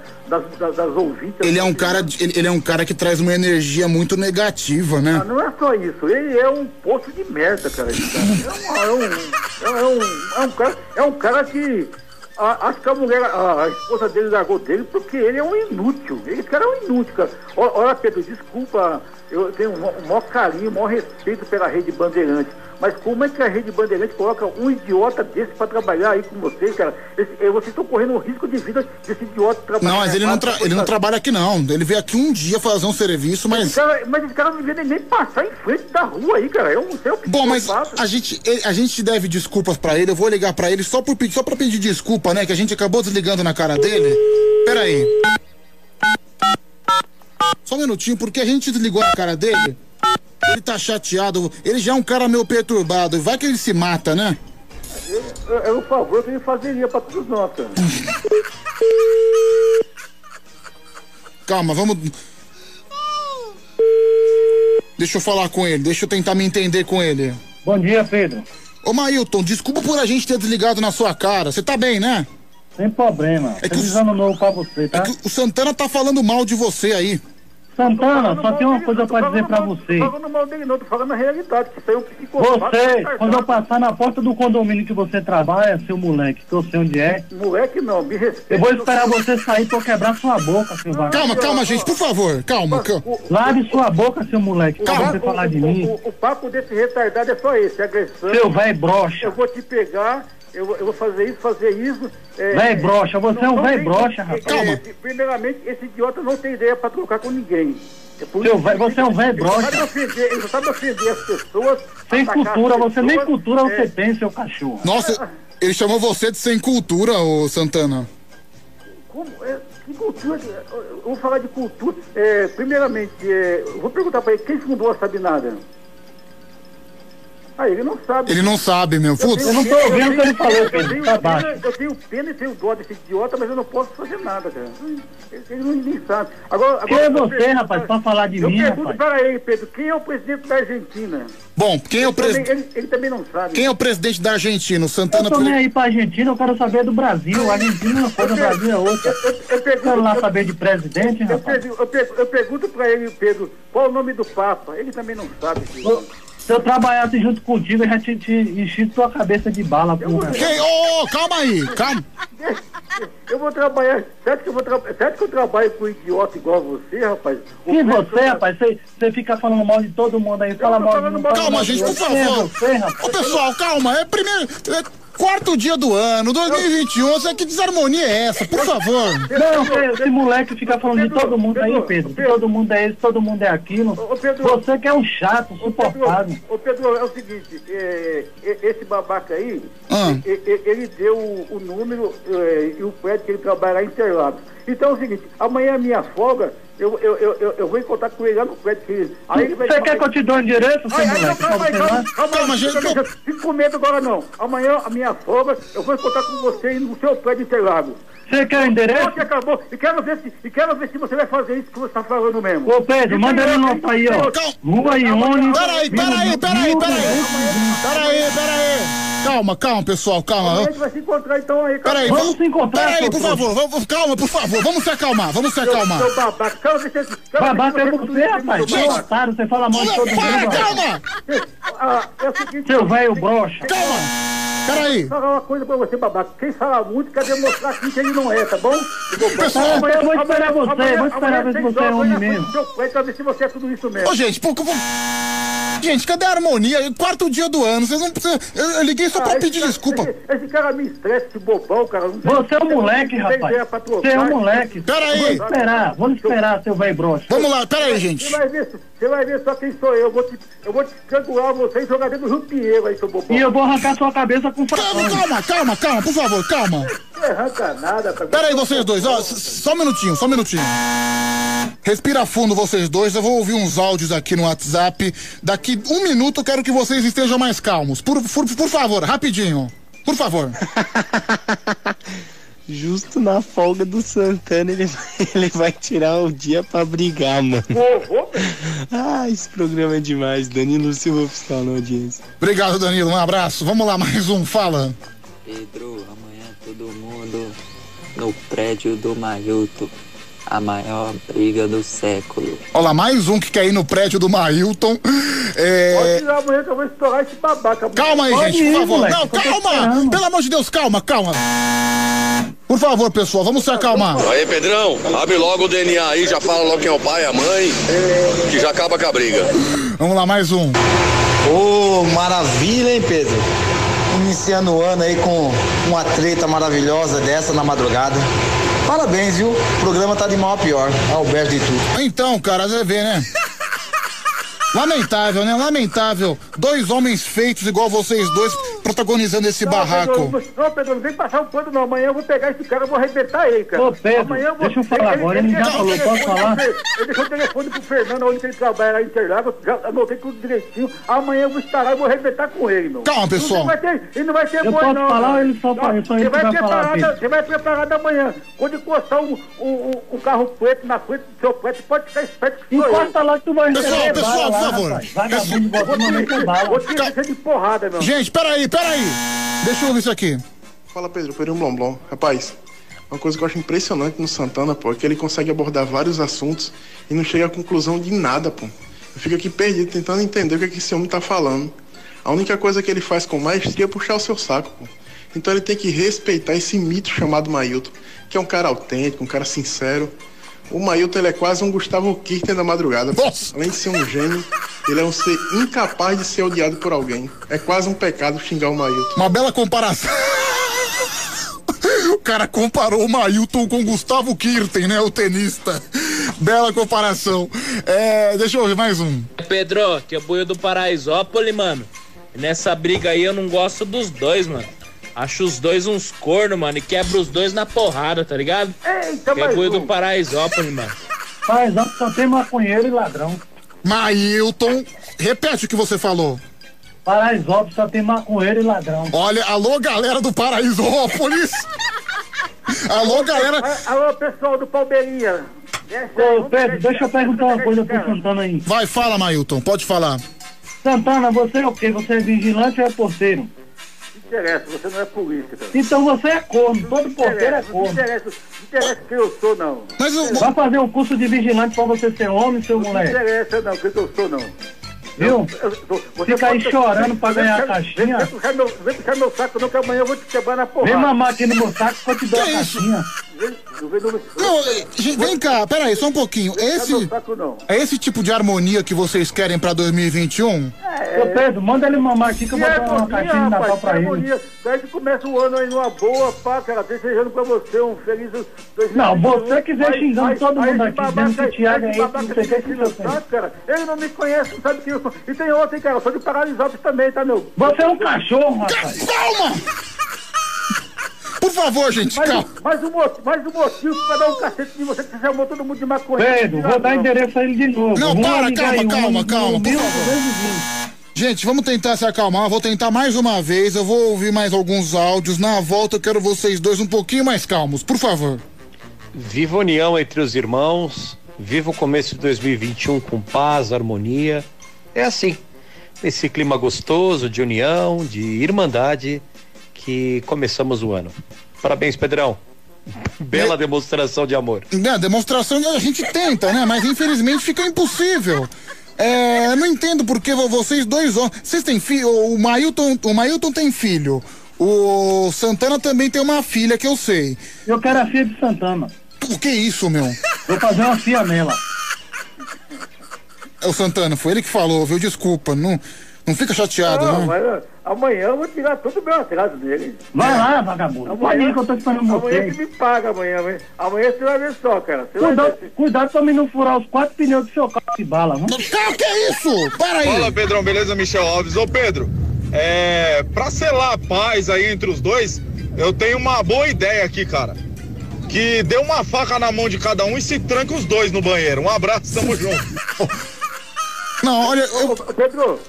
das, das- ouvintes. Ele é um cara, ele, é um cara que traz uma energia muito negativa, Ah, né? não é só isso, ele é um poço de merda, cara. cara. É, um, é, um, é, um, é um cara, é um cara que a- acho que a mulher, a, a esposa dele largou dele porque ele é um inútil. Esse cara é um inútil, cara. Olha, Pedro, desculpa, eu tenho um, um maior carinho, um maior respeito pela Rede Bandeirante. Mas como é que a Rede Bandeirante coloca um idiota desse pra trabalhar aí com vocês, cara? Esse, eh, vocês estão correndo o risco de vida desse idiota trabalhar. Não, mas ele não, ele não trabalha. aqui não. Ele veio aqui um dia fazer um serviço, mas. Esse cara, mas esse cara não devia nem passar em frente da rua aí, cara. Eu não sei o que Bom, mas a gente, a gente deve desculpas pra ele. Eu vou ligar pra ele só, por, só pra pedir desculpa, né? Que a gente acabou desligando na cara dele. Pera aí. Só um minutinho, porque a gente desligou na cara dele. Ele tá chateado. Ele já é um cara meio perturbado. Vai que ele se mata, né? É um favor que ele fazeria pra todos nós, cara. Calma, vamos. Deixa eu falar com ele, deixa eu tentar me entender com ele. Bom dia, Pedro. Ô Mailton, desculpa por a gente ter desligado na sua cara. Você tá bem, né? Sem problema. É que Feliz o- ano novo pra você, tá? O Santana tá falando mal de você aí. Santana, só tem uma coisa pra dizer pra você. Tô falando mal dele não, tô falando a realidade, que isso aí é um psicopata. Você, quando eu passar na porta do condomínio que você trabalha, seu moleque, que eu sei onde é, Moleque não, me respeita. eu vou esperar você sair pra eu quebrar sua boca, seu vagabundo. Calma, calma, gente, por favor. Calma, calma. Lave sua boca, seu moleque, pra você falar de mim. O, o papo desse retardado é só esse, agressão. Seu véi broxa. Eu vou te pegar, eu, vou- eu vou fazer isso, fazer isso. É, Véi broxa, você é um não véi broxa, rapaz. é, Calma. primeiramente, esse idiota não tem ideia pra trocar com ninguém. É Seu isso véi- que você é um ele broxa. ofender- Ele só sabe ofender as pessoas. Sem cultura, as você nem pessoas, cultura é, você tem, seu cachorro. Nossa, ele chamou você de sem cultura, ô Santana. Como, é, que cultura? Eu eu vou falar de cultura. É, primeiramente, é, eu vou perguntar pra ele, quem fundou a Sabinada? Ah, ele não sabe. Ele não sabe, meu. Putz. pena, eu tenho- eu Pedro, tenho tá pena-. Eu tenho pena e tenho dó desse idiota, mas eu não posso fazer nada, cara. Ele, ele não nem sabe. Agora, Quem é agora, eu você, pergunto rapaz, pra- pra falar de eu mim, pergunto rapaz? para ele, Pedro, quem é o presidente da Argentina? Bom, quem é o Ele presidente? Ele, ele também não sabe. Quem é o presidente da Argentina? O Santana. Eu tô nem aí pra Argentina, eu quero saber do Brasil. A Argentina é uma coisa, o Brasil é outra. Eu quero lá saber de presidente, Eu, rapaz. eu pergu- eu pergunto para ele, Pedro, qual o nome do Papa? Ele também não sabe. filho. Se eu trabalhasse junto contigo, eu já te, te enchi tua cabeça de bala, porra. Quem? Ô, ô, calma aí, calma. Eu vou trabalhar. Certo que eu, vou tra... certo que eu trabalho com um idiota igual você, rapaz? O você, rapaz? Você, você fica falando mal de todo mundo aí, fala mal de fala Calma, mal gente, de por favor. você, rapaz? Ô, pessoal, calma. É primeiro. é quarto dia do ano, 2021. Você, que desarmonia é essa? Por favor. Não, esse, moleque fica falando de todo mundo aí, Pedro. Que todo mundo é esse, todo mundo é aquilo. Você que é um chato, insuportável. Ô Pedro, é o seguinte, é, e- esse babaca aí, Ah. e- e- ele deu o, o número é, e o prédio que ele trabalha lá em Interlagos. Então é o seguinte, amanhã é minha folga, eu, eu, eu, eu, eu vou encontrar com ele lá no prédio. Aí ele vai Você quer que eu te dê um endereço, calma, pra aí, você calma, calma, calma, gente, fica, fica com medo agora não. Amanhã a minha folga, eu vou encontrar com você no seu prédio de Interlagos. Você quer o endereço? Pronto, acabou. E quero ver se, e quero ver se você vai fazer isso que você está falando mesmo. Ô, Pedro, manda ele no aí, ó. Rua Ione. Peraí, peraí, peraí, peraí. Peraí, peraí. Calma, calma, pessoal, Amanhã a calma. gente vai se encontrar então aí. Peraí, Vamos vamos se encontrar, Peraí, seu por favor, vamos, calma, por favor, vamos se acalmar, vamos se acalmar. Seu babaca, quero ver se... quero ver se Babaca é você- você, rapaz. Você é otário, você fala mal de todo mundo. Para, calma! Ah, é o seguinte... Seu velho broxa. Calma! Peraí. Vou falar uma coisa pra você, babaca. Quem fala muito quer demonstrar aqui que ele não é, tá bom? Eu vou, Pessoal, eu vou esperar você, vou esperar ver se você é homem mesmo. Pra ver se você é tudo isso mesmo. Ô, gente, pô, como- Gente, cadê a harmonia? Quarto dia do ano, vocês não precisam. Eu, eu liguei só pra Ah, esse pedir cara- desculpa. Esse, esse cara me estressa, esse bobão, cara. Não Você é um moleque, rapaz. pra Você é um moleque. Peraí. Vou esperar, vou esperar, seu velho broxa. Vamos lá, peraí, gente. Você vai ver, você vai ver só quem sou eu. Eu vou te, eu vou te estrangular você e jogar dentro do Rio Pinheiro aí, seu bobão. E eu vou arrancar sua cabeça com Calma, facão. calma, calma, calma, por favor, calma. Não arranca nada, cara. Pera aí, vocês dois, ó, só um minutinho, só um minutinho. Respira fundo, vocês dois. Eu vou ouvir uns áudios aqui no WhatsApp. Daqui um minuto eu quero que vocês estejam mais calmos. Por, por, por favor, rapidinho. Por favor. Justo na folga do Santana, ele vai, ele vai tirar o dia pra brigar, mano. Ah, esse programa é demais. Danilo Silva Oficial na audiência. Obrigado, Danilo. Um abraço. Vamos lá, mais um. Fala. Pedro, amanhã todo mundo no prédio do Mailton. A maior briga do século. Olha lá, mais um que quer ir no prédio do Mailton. É, Pode tirar amanhã que eu vou estourar esse babaca. Calma aí, Pode gente, por ir, favor. moleque, Não, calma! Pelo amor de Deus, calma, calma. Por favor, pessoal, vamos se acalmar. Aí, Pedrão, abre logo o DNA aí, já fala logo quem é o pai, a mãe, que já acaba com a briga. Vamos lá, mais um. Ô, maravilha, hein, Pedro? Iniciando o ano aí com uma treta maravilhosa dessa na madrugada. Parabéns, viu? O programa tá de mal a pior. Alberto de tudo. Então, cara, você vê, né? Lamentável, né? Lamentável. Dois homens feitos igual vocês dois protagonizando esse barraco. Pedro, não, Pedro, não vem passar um pano não. Amanhã eu vou pegar esse cara, eu vou arrebentar ele, cara. Ô, Pedro, Amanhã eu vou... deixa eu falar agora, ele já deixou falou, o posso falar? Ele deixou o telefone pro Fernando, onde ele trabalha lá em Interlagos, já anotei tudo direitinho. Amanhã eu vou estar e vou arrebentar com ele, meu. Calma, pessoal. Não vai ter, ele não vai ter Eu boi, não. falar ele só- Não, só ele vai vai falar? Você vai preparado amanhã. Quando encostar um, um, um, um carro preto na frente do seu preto, pode ficar esperto que eu. Encosta lá que tu vai Pessoal, pessoal, por lá, favor. Vagabundo, bota uma mente bala. Vou te de porrada, meu. Gente, peraí, peraí. Deixa eu ouvir isso aqui. Fala Pedro, Pedro Blomblom. Rapaz, uma coisa que eu acho impressionante no Santana, pô, é que ele consegue abordar vários assuntos e não chega a conclusão de nada, pô. Eu fico aqui perdido tentando entender o que, é que esse homem tá falando. A única coisa que ele faz com maestria é puxar o seu saco, pô. Então ele tem que respeitar esse mito chamado Mailton, que é um cara autêntico, um cara sincero. O Mailton ele é quase um Gustavo Kirten da madrugada. pô. Além de ser um gênio, ele é um ser incapaz de ser odiado por alguém. É quase um pecado xingar o Mailton. Uma bela comparação. O cara comparou o Mailton com Gustavo Kirten, né? O tenista. Bela comparação. É, deixa eu ouvir mais um. Pedro, que é boio do Paraisópolis, mano. Nessa briga aí eu não gosto dos dois, mano. Acho os dois uns corno, mano, e quebra os dois na porrada, tá ligado? Eita, que é um. do Paraisópolis, mano. Paraisópolis só tem maconheiro e ladrão. Mailton, repete o que você falou. Paraisópolis só tem maconheiro e ladrão. Olha, alô, galera do Paraisópolis. alô, galera. Alô, pessoal do Palmeirinha. Ô, Pedro, deixa eu perguntar uma coisa pro Santana aí. Vai, fala, Mailton, pode falar. Santana, você é o quê? Você é vigilante ou é porteiro? Não interessa, você não é polícia, cara. Então você é corno, todo porteiro é Não corno. interessa, não interessa quem eu sou, não. Mas eu... Vai fazer um curso de vigilante pra você ser homem, seu Não moleque. interessa, não, quem eu sou, não. Viu? Eu- eu- você Fica aí chorando pra ganhar a caixinha. Vem, puxar meu, vem puxar meu saco, não, que amanhã eu vou te quebrar na porrada. Vem mamar aqui no meu saco eu te dou a caixinha. Vem- não vem cá, peraí, só um pouquinho. Esse, meu saco, não. é esse tipo de harmonia que vocês querem pra 2021? Ô Pedro, manda ele mamar aqui que eu vou dar uma caixinha de Natal pra ele. harmonia. Daí que começa o ano aí numa boa, pá, cara, desejando pra você um feliz 2021. Não, você que vem Aí- xingando todo mundo aqui, babaca dizendo que Thiago é esse não sei o que, você ele não me conhece, não sabe quem eu sou. E tem outra, hein, cara, eu sou de Paralisópolis também, tá, meu? Você é um cachorro, rapaz. Calma! Por favor, gente, mais, calma. mais, um, mais um motivo pra dar um cacete de você, que você chamou todo mundo de maconha. Pedro, vou dar endereço a ele de novo. Não, Vamos para, calma, aí, um, calma, um, calma, um, por favor. Gente, vamos tentar se acalmar. Vou tentar mais uma vez. Eu vou ouvir mais alguns áudios. Na volta, eu quero vocês dois um pouquinho mais calmos, por favor. Viva a união entre os irmãos, viva o começo de 2021 com paz, harmonia. É assim, nesse clima gostoso de união, de irmandade, que começamos o ano. Parabéns, Pedrão. Bela demonstração de amor. É, demonstração a gente tenta, né? Mas infelizmente fica impossível. É, não entendo porque vo- vocês dois homens. Vocês têm filho. O Mailton, o Mailton tem filho. O Santana também tem uma filha que eu sei. Eu quero a filha de Santana. O que é isso, meu? Vou fazer uma filha nela. É o Santana, foi ele que falou, viu? Desculpa. Não, não fica chateado, Não, né? mas ó, amanhã eu vou tirar todo o meu atraso dele. Vai lá, vagabundo. Pode ir que eu tô esperando Amanhã você. que me paga amanhã. Amanhã, amanhã você vai ver só, cara. Você vai Cuidado, ver. cuidado pra mim não furar os quatro pneus do seu carro de bala, viu? que é isso? Para aí. Fala, Pedrão, beleza? Michel Alves. Ô, Pedro, é, pra selar a paz aí entre os dois, eu tenho uma boa ideia aqui, cara. Que dê uma faca na mão de cada um e se tranque os dois no banheiro. Um abraço, tamo junto. Não, olha, eu... Pedro.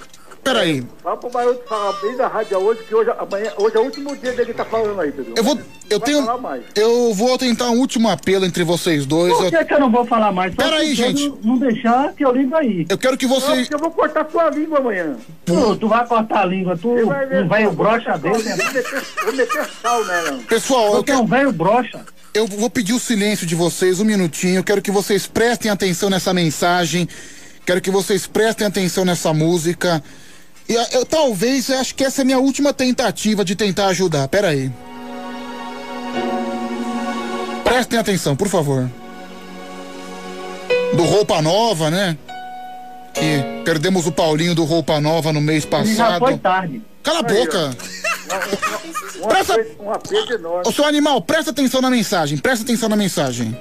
Peraí. Fala pro Maroto falar bem da rádio hoje, que hoje, amanhã, hoje é o último dia dele tá falando aí, Pedro. Eu vou. Eu tenho. falar mais. Eu vou tentar um último apelo entre vocês dois. Por Eu, que, que eu não vou falar mais? Só Peraí, gente. Não deixar que eu ligo aí. eu quero que vocês. eu vou cortar sua língua amanhã. Tu, tu vai cortar a língua, tu Você vai ver um velho brocha meter- desse. Vou meter, sal nela. Pessoal, eu Tu é um velho brocha. Eu vou pedir o silêncio de vocês um minutinho. Eu quero que vocês prestem atenção nessa mensagem. Quero que vocês prestem atenção nessa música. E ah, eu talvez eu acho que essa é a minha última tentativa de tentar ajudar. Pera aí. Prestem atenção, por favor. Do Roupa Nova, né? Que perdemos o Paulinho do Roupa Nova no mês Ele já foi passado. tarde. Cala a boca. Um Presta- aperto, um aperto enorme. Ô, seu animal, presta atenção na mensagem. Presta atenção na mensagem.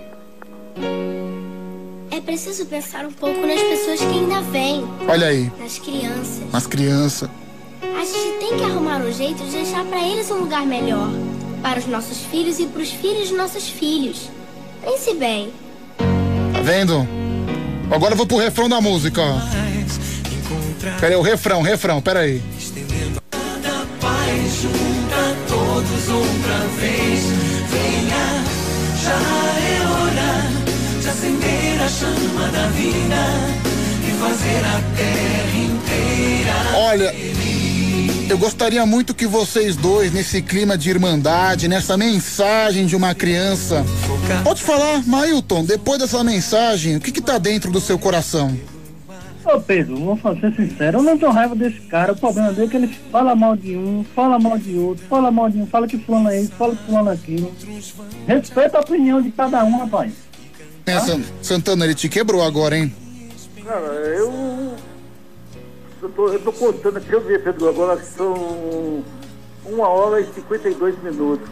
É preciso pensar um pouco nas pessoas que ainda vêm. Olha aí. Nas crianças. As crianças. A gente tem que arrumar um jeito de deixar pra eles um lugar melhor. Para os nossos filhos e pros filhos dos nossos filhos. Pense bem. Tá vendo? Agora eu vou pro refrão da música, ó. Pera aí, o refrão, refrão, pera aí. Paz junta todos outra vez. Venha, já é de a chama da vida e fazer a terra inteira. Olha, eu gostaria muito que vocês dois, nesse clima de irmandade, nessa mensagem de uma criança. Pode falar, Mailton, depois dessa mensagem, o que que tá dentro do seu coração? Ô Pedro, vou ser sincero, eu não tenho raiva desse cara. O problema dele é que ele fala mal de um, fala mal de outro, fala mal de um, fala que fulano é isso, fala que fulano é aquilo. Respeita a opinião de cada um, rapaz. É, San- Santana, ele te quebrou agora, hein? Cara, eu. Eu tô, eu tô contando aqui, eu vi, Pedro, agora são uma hora e 52 minutos.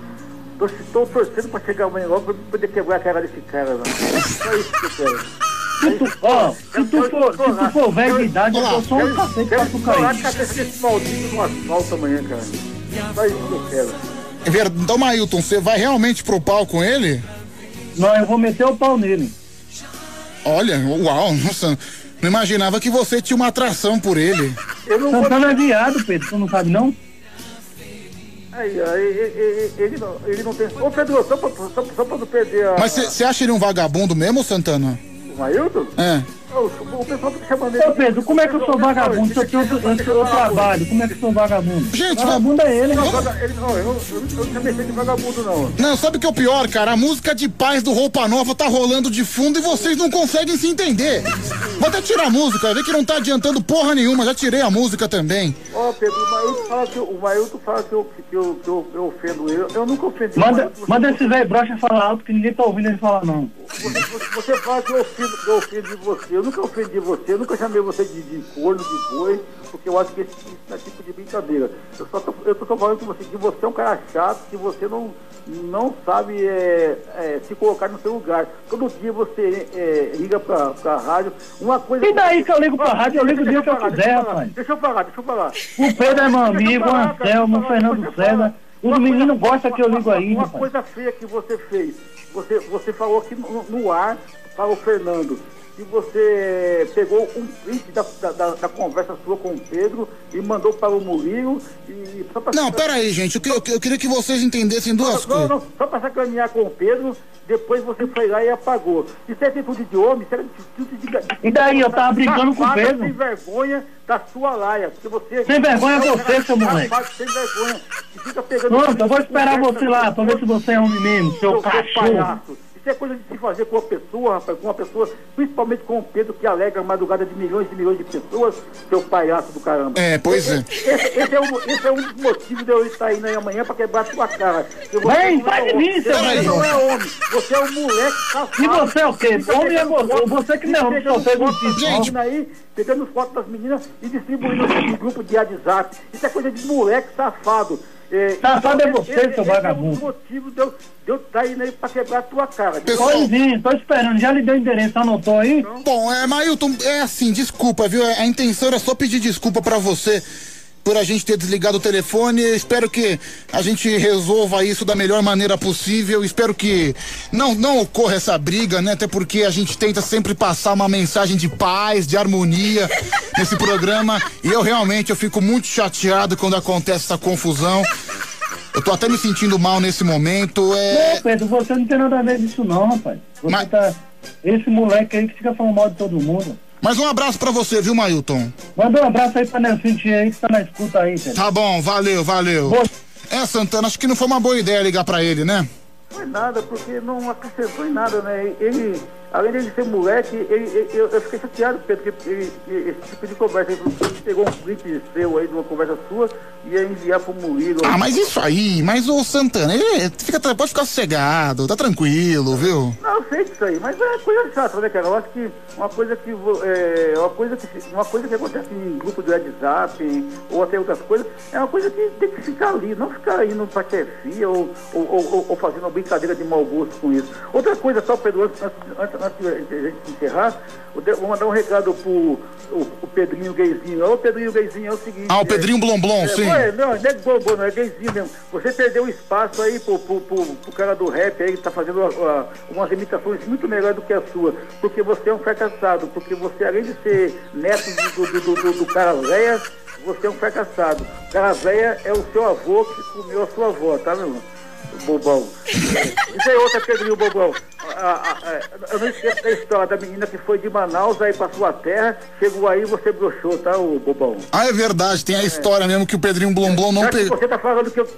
Tô, tô torcendo pra chegar amanhã logo pra poder quebrar a cara desse cara, não. Só isso que eu quero. Se tu, ó, se tu for, se tu for velho de idade, eu tô só um cacete pra tu cair. cabeça desse maldito no asfalto amanhã, cara. Só isso que eu quero. É verdade. Então, Mailton, você vai realmente pro pau com ele? Não, eu vou meter o pau nele. Olha, uau, nossa. Não imaginava que você tinha uma atração por ele. Santana é viado, Pedro, tu não sabe não? Aí, aí, ele, ele, não, ele não tem. Ô Pedro, só pra, só, só pra não perder a. Mas você acha ele um vagabundo mesmo, Santana? O Mailton? É. O, pessoal tá chamando ele. Ô Pedro, como é que eu sou vagabundo? Se eu, tenho, eu, trabalho, como é que eu sou vagabundo? Gente, vagabundo é ele, Não, né? ele não, eu, não- eu, não- eu não chamei de vagabundo, não. Não, sabe o que é o pior, cara? A música de paz do Roupa Nova tá rolando de fundo e vocês não conseguem se entender. Vou até tirar a música, vê que não tá adiantando porra nenhuma, já tirei a música também. Ó, Pedro, o Mailton fala que, eu- o Mailton fala que, eu, que, eu, que eu, eu ofendo ele. Eu nunca ofendi o Manda, Mailton. manda esse velho brocha falar alto que ninguém tá ouvindo ele falar não. Você, você- você fala que eu ofendo, que eu ofendi você. Eu nunca ofendi você, eu nunca chamei você de, de corno, de boi, porque eu acho que esse, isso não é tipo de brincadeira. Eu só tô, eu tô falando com você que você é um cara chato, que você não, não sabe é, é, se colocar no seu lugar. Todo dia você é, liga pra, pra rádio. Uma coisa. E daí que eu ligo pra rádio, eu ligo o dia que eu quiser, rapaz. Deixa eu falar, deixa eu falar. O Pedro é meu amigo, o Anselmo, o Fernando. César. Os meninos gostam que eu ligo aí, Uma coisa feia que você fez. Você, você falou aqui no, no ar para o Fernando que você pegou um print da, da, da- conversa sua com o Pedro e mandou para o Murilo e só pra Não, pera aí, gente, eu, que- eu, que- eu queria que vocês entendessem duas não, coisas. não, só para sacanear com o Pedro, depois você foi lá e apagou. Isso é atitude de homem, isso é atitude de, E daí, eu tava brincando com o Pedro. sem vergonha da sua laia. Porque você, Sem vergonha é você, seu moleque. Sem vergonha. Fica pegando Pronto, eu vou esperar você lá pra ver se você é homem mesmo, seu seu cachorro. palhaço. Isso é coisa de se fazer com uma pessoa, rapaz, com uma pessoa, principalmente com o Pedro, que alegra a madrugada de milhões e milhões de pessoas, seu palhaço do caramba. É, pois é. Esse, esse é, um, esse é um dos motivos de eu estar aí amanhã pra quebrar a sua cara. Você Vem, não é sai de mim, seu Você não é homem, você é um moleque safado. E você é o quê? Fica Homem é você, foto- você que não é fez um foto das tipo. meninas aí, pegando fotos das meninas e distribuindo em grupo de WhatsApp. Isso é coisa de moleque safado. É, Safado é então, você, esse- seu esse vagabundo. É dos motivos de eu de eu estar indo aí pra quebrar a tua cara. Pode vir, tô esperando. Já lhe deu o endereço, anotou aí? Bom, é, Mailton, é assim, desculpa, viu? A intenção era só pedir desculpa pra você por a gente ter desligado o telefone. Espero que a gente resolva isso da melhor maneira possível. Espero que não, não ocorra essa briga, né? Até porque a gente tenta sempre passar uma mensagem de paz, de harmonia nesse programa. E eu realmente eu fico muito chateado quando acontece essa confusão. Eu tô até me sentindo mal nesse momento. É... Não, Pedro, você não tem nada a ver disso não, rapaz. Você tá... Esse moleque aí que fica falando mal de todo mundo. Mas um abraço pra você, viu, Mailton? Manda um abraço aí pra Nelson Tia aí que tá na escuta aí, Pedro. Tá bom, valeu, valeu. É, Santana, acho que não foi uma boa ideia ligar pra ele, né? Foi nada, porque não acrescentou em nada, né? Ele, além dele ser moleque, ele, ele- eu, eu fiquei chateado, Pedro, porque ele- esse tipo de conversa, ele pegou um print seu aí de uma conversa sua e ia enviar pro Murilo. Ah, mas isso aí, mas o Santana, ele fica, pode ficar sossegado, tá tranquilo, viu? Não, eu sei disso aí, mas é coisa chata, né, cara? Eu acho que uma coisa que é, uma coisa que uma coisa que acontece em grupo de WhatsApp ou até outras coisas, é uma coisa que tem que ficar ali, não ficar indo pra chefia ou, ou, ou, ou fazendo uma brincadeira de mau gosto com isso. Outra coisa, só, Pedro, antes, antes, antes, de a gente encerrar, eu de- vou mandar um recado pro o, o Pedrinho Gayzinho. Ô, Pedrinho Gayzinho, é o seguinte. Ah, o Pedrinho Blomblom, é, sim. não, não é Blomblom, não, é Gayzinho mesmo. Você perdeu espaço aí pro, pro, pro, pro cara do rap aí, que tá fazendo uma- uma- umas imitações muito melhores do que a sua. Porque você é um fracassado. Porque você, além de ser neto do, do, do, do, do cara véia, você é um fracassado. O cara véia é o seu avô que comeu a sua avó, tá, meu irmão? Bobão. E tem outra, Pedrinho Bobão. Ah, ah, ah, eu não esqueço da história da menina que foi de Manaus aí pra sua terra, chegou aí e você broxou, tá, ô Bobão? Ah, é verdade, tem a história mesmo que o Pedrinho Blomblom não pegou. você tá falando que, eu-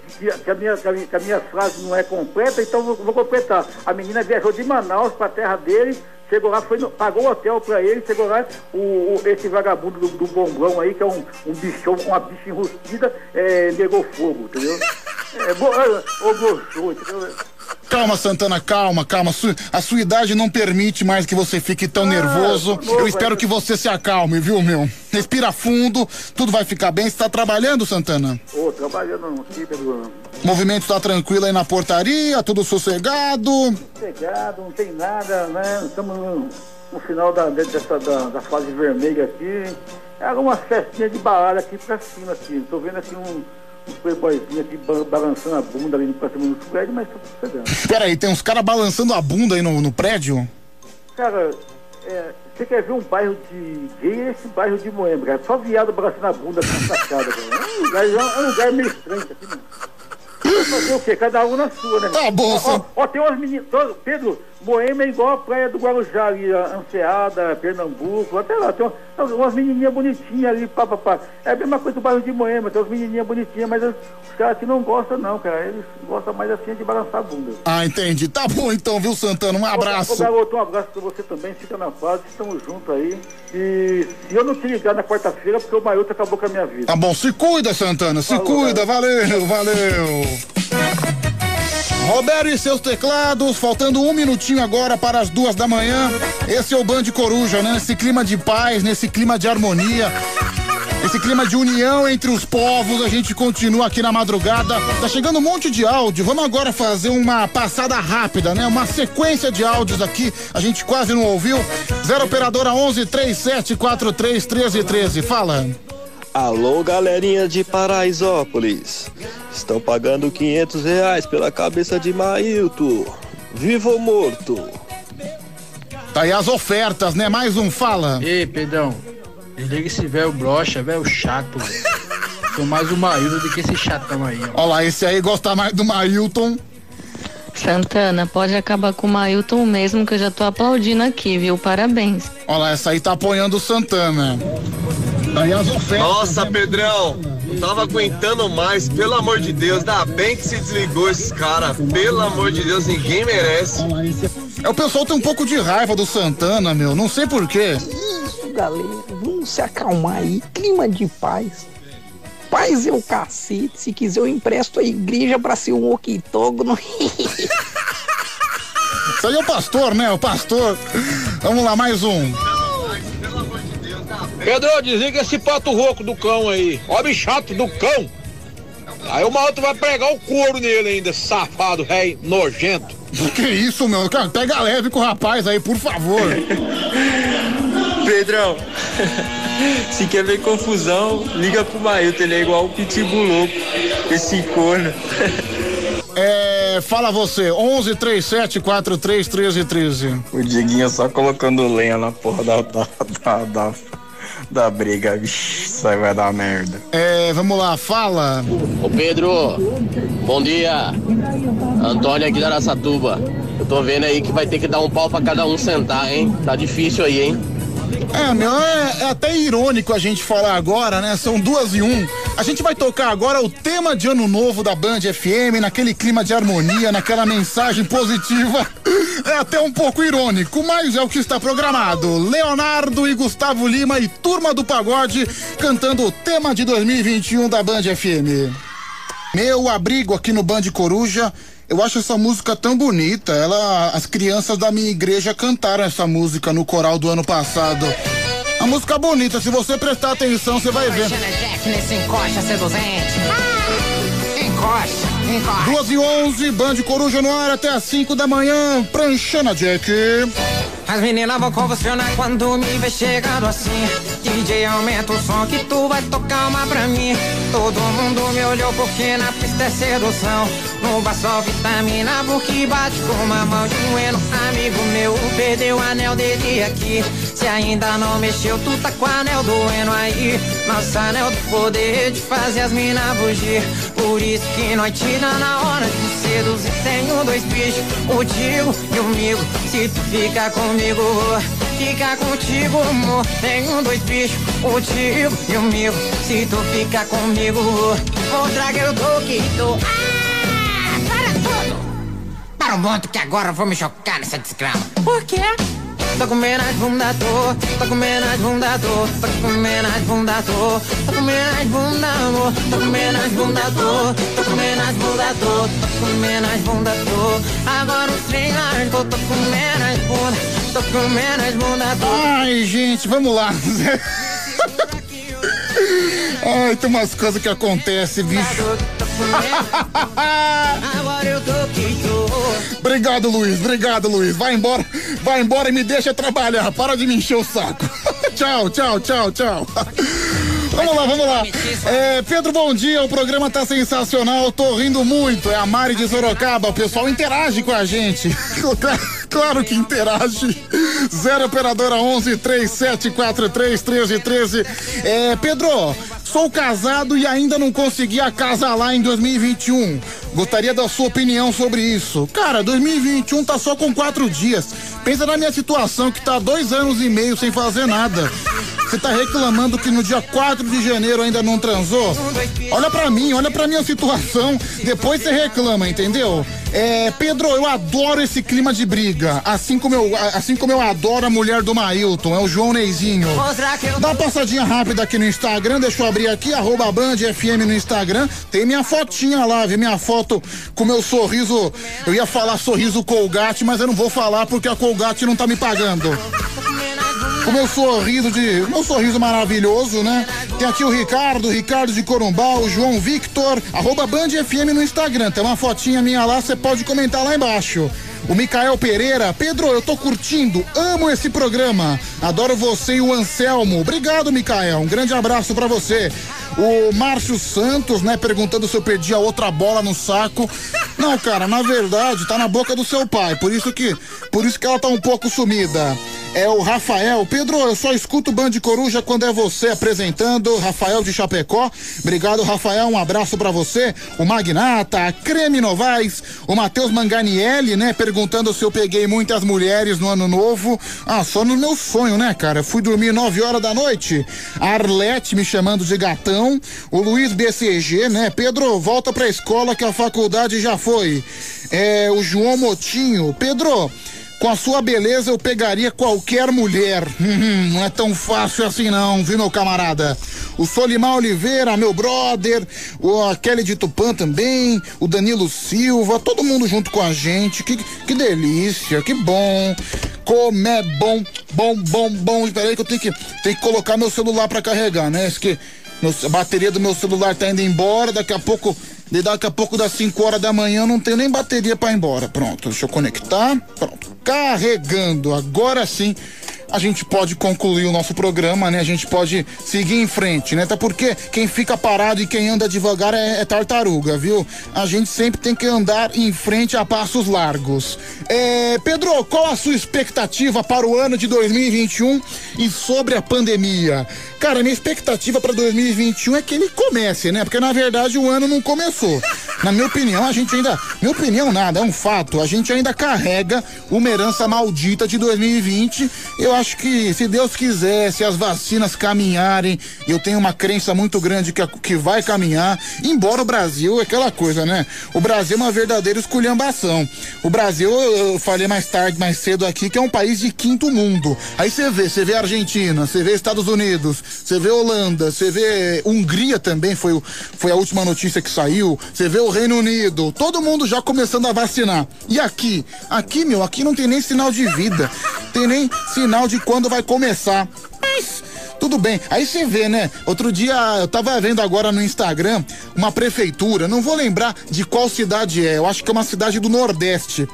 que a- minha, que, a, minha- que a minha frase não é completa, então eu vou, vou completar. A menina viajou de Manaus pra terra dele, chegou lá, foi pagou o hotel pra ele, chegou lá, o, o- esse vagabundo do, do bombão aí, que é um, um bichão, uma bicha enrustida, é, negou fogo, entendeu? É, bo, é, ô, broxou, entendeu? Calma, Santana, calma, calma. A sua idade não permite mais que você fique tão nervoso. tô novo Eu espero ainda. que você se acalme, viu, meu? Respira fundo, tudo vai ficar bem. Você tá trabalhando, Santana? Ô, trabalhando aqui, Pedro. O movimento tá tranquilo aí na portaria, tudo sossegado. Sossegado, não tem nada, né? Estamos no, no final da, de- dessa, da, da fase vermelha aqui. É algumas festinhas de balada aqui pra cima, aqui. Tô vendo aqui um playboyzinho aqui ba- balançando a bunda ali pra cima do prédio, mas tô sossegado. Pera aí, tem uns caras balançando a bunda aí no, no prédio? Cara, é, você quer ver um bairro de gay, é esse bairro de Moema, cara. Só viado balançando a bunda na sacada. É um lugar, é um- lugar meio estranho aqui, mano. Fazer o quê? Cada um na sua, né? Tá bom, ó, ó, ó, tem umas meninas. Pedro, Moema é igual a praia do Guarujá ali, Anseada, Pernambuco, até lá. Tem umas, umas menininhas bonitinhas ali, pá, pá, pá. É a mesma coisa do bairro de Moema, tem umas menininhas bonitinhas, mas os caras aqui não gostam, não, cara. Eles gostam mais assim de balançar a bunda. Ah, entendi. Tá bom então, viu, Santana? Um Ô, abraço. garoto, um abraço pra você também. Fica na paz, estamos juntos aí. E eu não te ligar na quarta-feira, porque o Mailton acabou com a minha vida. Tá bom, se cuida, Santana, se Falou, cuida, valeu, valeu. Roberto e seus teclados, faltando um minutinho agora para as duas da manhã. Esse é o Band Coruja, né? Nesse clima de paz, nesse clima de harmonia. Esse clima de união entre os povos, a gente continua aqui na madrugada. Tá chegando um monte de áudio. Vamos agora fazer uma passada rápida, né? Uma sequência de áudios aqui. A gente quase não ouviu. Zero operadora 11 37 43 13 13. Fala. Alô, galerinha de Paraisópolis. Estão pagando 500 reais pela cabeça de Mailton. Vivo ou morto? Tá aí as ofertas, né? Mais um, fala. Ei, Pedrão, desliga esse velho brocha, velho chato. Sou mais o Maíldo do que esse chatão aí, ó. Olha lá, esse aí gosta mais do Mailton. Santana, pode acabar com o Mailton mesmo, que eu já tô aplaudindo aqui, viu? Parabéns. Olha lá, essa aí tá apoiando o Santana. Aí as ofertas. Nossa, Pedrão, não tava aguentando mais, pelo amor de Deus, ainda bem que se desligou esses caras, pelo amor de Deus, ninguém merece. É, o pessoal tem um pouco de raiva do Santana, meu. Não sei porquê. Isso, galera, vamos se acalmar aí, clima de paz. Paz é o cacete, se quiser eu empresto a igreja pra ser um octógono. Isso aí é o pastor, né? O pastor. Vamos lá, mais um. Pedro, desliga esse pato rouco do cão aí. Homem chato do cão. Aí o maluco vai pregar o couro nele ainda, safado, rei nojento. Que isso, meu? Cara, pega leve com o rapaz aí, por favor. Pedrão, se quer ver confusão, liga pro Mailton, ele é igual o Pitbull louco, esse corno. É, fala você, 11 37 43 13 13. O Diguinho só colocando lenha na porra da, da, da, da, da briga. Vixe, isso aí vai dar merda. É, vamos lá, fala. Ô Pedro, bom dia. Antônio aqui da Araçatuba. Eu tô vendo aí que vai ter que dar um pau pra cada um sentar, hein? Tá difícil aí, hein? É, meu, é, é até irônico a gente falar agora, né? São duas e um. A gente vai tocar agora o tema de ano novo da Band FM, naquele clima de harmonia, naquela mensagem positiva. É até um pouco irônico, mas é o que está programado. Leonardo e Gustavo Lima e Turma do Pagode cantando o tema de 2021 da Band FM. Meu abrigo aqui no Band Coruja. Eu acho essa música tão bonita. Ela, as crianças da minha igreja cantaram essa música no coral do ano passado. A música bonita, se você prestar atenção, você vai ver. Jack nesse encosta seduzente. Encosta, encosta. Duas e onze, Band Coruja no ar até as 5 da manhã, pranchando a Jack. As meninas vão convulsionar quando me vê chegando assim. DJ, aumenta o som que tu vai tocar uma pra mim. Todo mundo me olhou porque na pista é sedução. No bar só vitamina porque bate com uma mão de um eno. Amigo meu, perdeu o anel dele aqui. Se ainda não mexeu, tu tá com o anel do eno aí. Nossa anel do poder de fazer as minas fugir. Por isso que nós tira na hora de seduzir. Tenho dois bichos, o Digo e o Migo. Se tu ficar comigo, vou ficar contigo, amor. Tenho dois bichos, o Digo e o Migo. Se tu ficar comigo, vou vou trazer o Toquito. Ah, para tudo! Para o ponto que agora eu vou me chocar nessa desgrama. Por quê? Tô comendo as bunda, tô, tô comendo as bunda, tô, tô comendo as bunda, tô, tô comendo as bunda, amor, tô comendo as bunda, tô, tô comendo as bunda, tô, tô comendo as bunda, tô, agora os trem largou, tô comendo as bunda, tô comendo as bunda, tô. Ai, gente, vamos lá. Ai, tem umas coisas que acontecem, bicho. Obrigado, Luiz. Obrigado, Luiz. Vai embora, vai embora e me deixa trabalhar. Para de me encher o saco. tchau, tchau, tchau, tchau. Vamos lá, vamos lá. É, Pedro, bom dia. O programa tá sensacional. Tô rindo muito. É a Mari de Sorocaba. O pessoal interage com a gente. Claro que interage. Zero operadora 11 3743 1313. É, Pedro, sou casado e ainda não consegui acasalar em 2021. Gostaria da sua opinião sobre isso. Cara, 2021 tá só com quatro dias. Pensa na minha situação que tá dois anos e meio sem fazer nada. Você tá reclamando que no dia 4 de janeiro ainda não transou? Olha pra mim, olha pra minha situação. Depois você reclama, entendeu? É, Pedro, eu adoro esse clima de briga. Assim como eu, assim como eu adoro a mulher do Mailton, é o João Neizinho. Dá uma passadinha rápida aqui no Instagram, deixa eu abrir aqui, arroba Band FM no Instagram. Tem minha fotinha lá, vê minha foto com meu sorriso. Eu ia falar sorriso Colgate, mas eu não vou falar porque a Colgate não tá me pagando. O meu sorriso de. Meu sorriso maravilhoso, né? Tem aqui o Ricardo, Ricardo de Corumbá, o João Victor, arroba Band FM no Instagram. Tem uma fotinha minha lá, você pode comentar lá embaixo. O Micael Pereira, Pedro, eu tô curtindo, amo esse programa. Adoro você e o Anselmo. Obrigado, Micael. Um grande abraço pra você. O Márcio Santos, né, perguntando se eu perdi a outra bola no saco. Não, cara, na verdade, tá na boca do seu pai. Por isso que, por isso que ela tá um pouco sumida. É o Rafael. Pedro, eu só escuto Band Coruja quando é você apresentando. Rafael de Chapecó. Obrigado, Rafael. Um abraço pra você. O Magnata, a Creme Novaes, o Matheus Manganielli, né? Perguntando se eu peguei muitas mulheres no ano novo. Ah, só no meu sonho, né, cara? Fui dormir 9 horas da noite. A Arlete me chamando de gatão. O Luiz BCG, né? Pedro, volta pra escola que a faculdade já foi. É, o João Motinho. Pedro, com a sua beleza eu pegaria qualquer mulher. Hum, não é tão fácil assim não, viu meu camarada? O Solimar Oliveira, meu brother, o a Kelly de Tupã também, o Danilo Silva, todo mundo junto com a gente. Que, que delícia, que bom. Como é bom, bom, bom, bom. Espera aí que eu tenho que, tenho que colocar meu celular pra carregar, né? Esse que meu- a bateria do meu celular tá indo embora, daqui a pouco, daqui a pouco das 5 horas da manhã eu não tenho nem bateria pra ir embora. Pronto, deixa eu conectar. Pronto, carregando. Agora sim a gente pode concluir o nosso programa, né? A gente pode seguir em frente, né? Até porque quem fica parado e quem anda devagar é, é tartaruga, viu? A gente sempre tem que andar em frente a passos largos. É, Pedro, qual a sua expectativa para o ano de 2021 e sobre a pandemia? Cara, minha expectativa para 2021 é que ele comece, né? Porque na verdade o ano não começou. na minha opinião, a gente ainda, minha opinião nada, é um fato, a gente ainda carrega uma herança maldita de 2020. Eu acho que se Deus quiser, se as vacinas caminharem, eu tenho uma crença muito grande que, a- que vai caminhar, embora o Brasil é aquela coisa, né? O Brasil é uma verdadeira esculhambação. O Brasil, eu, falei mais tarde, mais cedo aqui, que é um país de quinto mundo. Aí você vê, você vê Argentina, você vê Estados Unidos, você vê Holanda, você vê Hungria também, foi, foi a última notícia que saiu, você vê o Reino Unido, todo mundo já começando a vacinar. E aqui? Aqui, meu, aqui não tem nem sinal de vida, tem nem sinal de quando vai começar. Mas tudo bem. Aí você vê, né? Outro dia eu tava vendo agora no Instagram uma prefeitura, não vou lembrar de qual cidade é, eu acho que é uma cidade do Nordeste.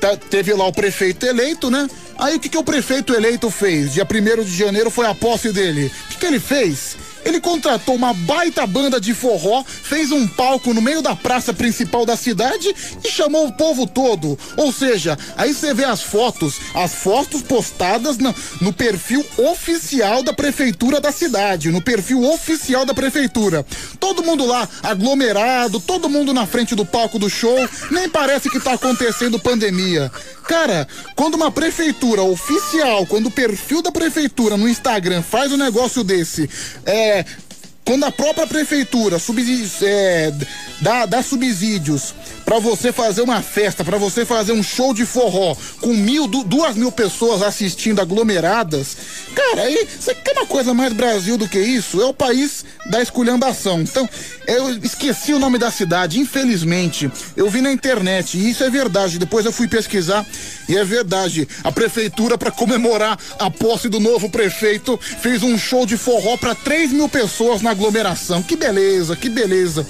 Tá- teve lá o prefeito eleito, né? Aí o que, que o prefeito eleito fez? Dia 1 de janeiro foi a posse dele. O que, que ele fez? Ele contratou uma baita banda de forró, fez um palco no meio da praça principal da cidade e chamou o povo todo. Ou seja, aí você vê as fotos, as fotos postadas na- no perfil oficial da prefeitura da cidade, no perfil oficial da prefeitura. Todo mundo lá aglomerado, todo mundo na frente do palco do show, nem parece que tá acontecendo pandemia. Cara, quando uma prefeitura oficial, quando o perfil da prefeitura no Instagram faz um negócio desse, é, quando a própria prefeitura subsidi- é, dá, dá subsídios pra você fazer uma festa, pra você fazer um show de forró com mil, du- duas mil pessoas assistindo aglomeradas, cara, aí você quer uma coisa mais Brasil do que isso? É o país da esculhambação. Então, eu esqueci o nome da cidade, infelizmente. Eu vi na internet e isso é verdade. Depois eu fui pesquisar e é verdade. A prefeitura, pra comemorar a posse do novo prefeito, fez um show de forró pra 3 mil pessoas na aglomeração. Que beleza, que beleza.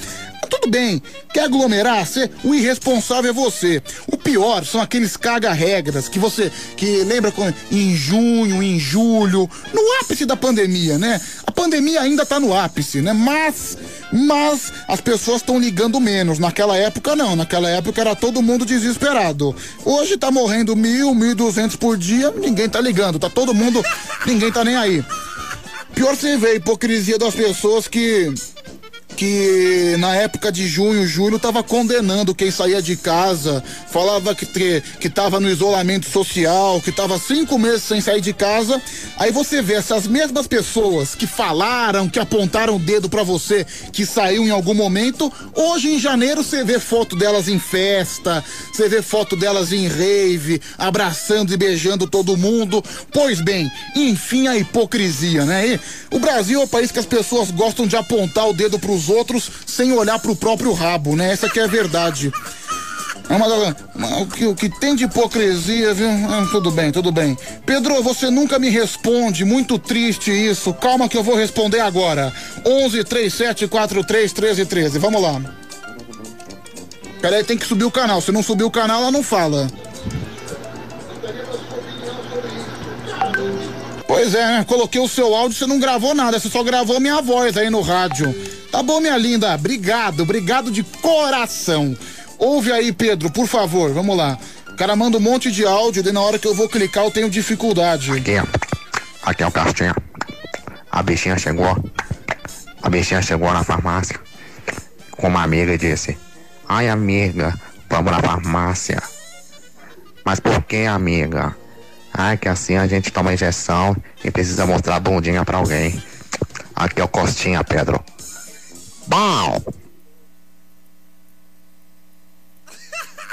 Tudo bem, quer aglomerar? Cê, o irresponsável é você. O pior são aqueles caga-regras que você. que lembra quando, em junho, em julho, no ápice da pandemia, né? A pandemia ainda tá no ápice, né? Mas. Mas as pessoas estão ligando menos. Naquela época, não. Naquela época era todo mundo desesperado. Hoje tá morrendo mil, mil duzentos por dia, ninguém tá ligando. Tá todo mundo. ninguém tá nem aí. Pior você vê a hipocrisia das pessoas que que na época de junho, julho, tava condenando quem saía de casa, falava que, que, que tava no isolamento social, que tava cinco meses sem sair de casa. Aí você vê essas mesmas pessoas que falaram, que apontaram o dedo pra você, que saiu em algum momento, hoje em janeiro você vê foto delas em festa, você vê foto delas em rave, abraçando e beijando todo mundo. Pois bem, enfim a hipocrisia, né? E o Brasil é o país que as pessoas gostam de apontar o dedo pros outros sem olhar pro próprio rabo, né? Essa que é a verdade. É o, que, o que tem de hipocrisia, viu? Ah, tudo bem, tudo bem. Pedro, você nunca me responde, muito triste isso. Calma que eu vou responder agora. 11 37 43 13 13. Vamos lá. Peraí, tem que subir o canal. Se não subir o canal, ela não fala. Pois é, né? Coloquei o seu áudio, você não gravou nada, você só gravou minha voz aí no rádio. Tá bom, minha linda? Obrigado, obrigado de coração. Ouve aí, Pedro, por favor, vamos lá. O cara manda um monte de áudio, e na hora que eu vou clicar eu tenho dificuldade. Aqui, aqui é o Castinha. A bichinha chegou. A bichinha chegou na farmácia. Com uma amiga e disse: Ai, amiga, vamos na farmácia. Mas por que, amiga? Ai, que assim a gente toma injeção e precisa mostrar a bundinha pra alguém. Aqui é o Costinha, Pedro.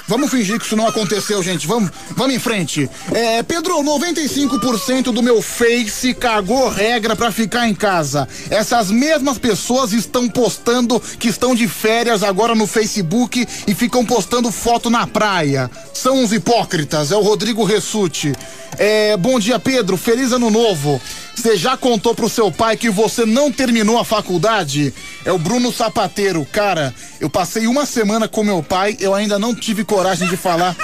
Vamos fingir que isso não aconteceu, gente. Vamos, vamos em frente. É, Pedro, 95% do meu Face cagou regra pra ficar em casa. Essas mesmas pessoas estão postando que estão de férias agora no Facebook e ficam postando foto na praia. São uns hipócritas, é o Rodrigo Ressuti. É, bom dia, Pedro. Feliz ano novo. Você já contou pro seu pai que você não terminou a faculdade? É o Bruno Sapateiro. Cara, eu passei uma semana com meu pai, eu ainda não tive coragem de falar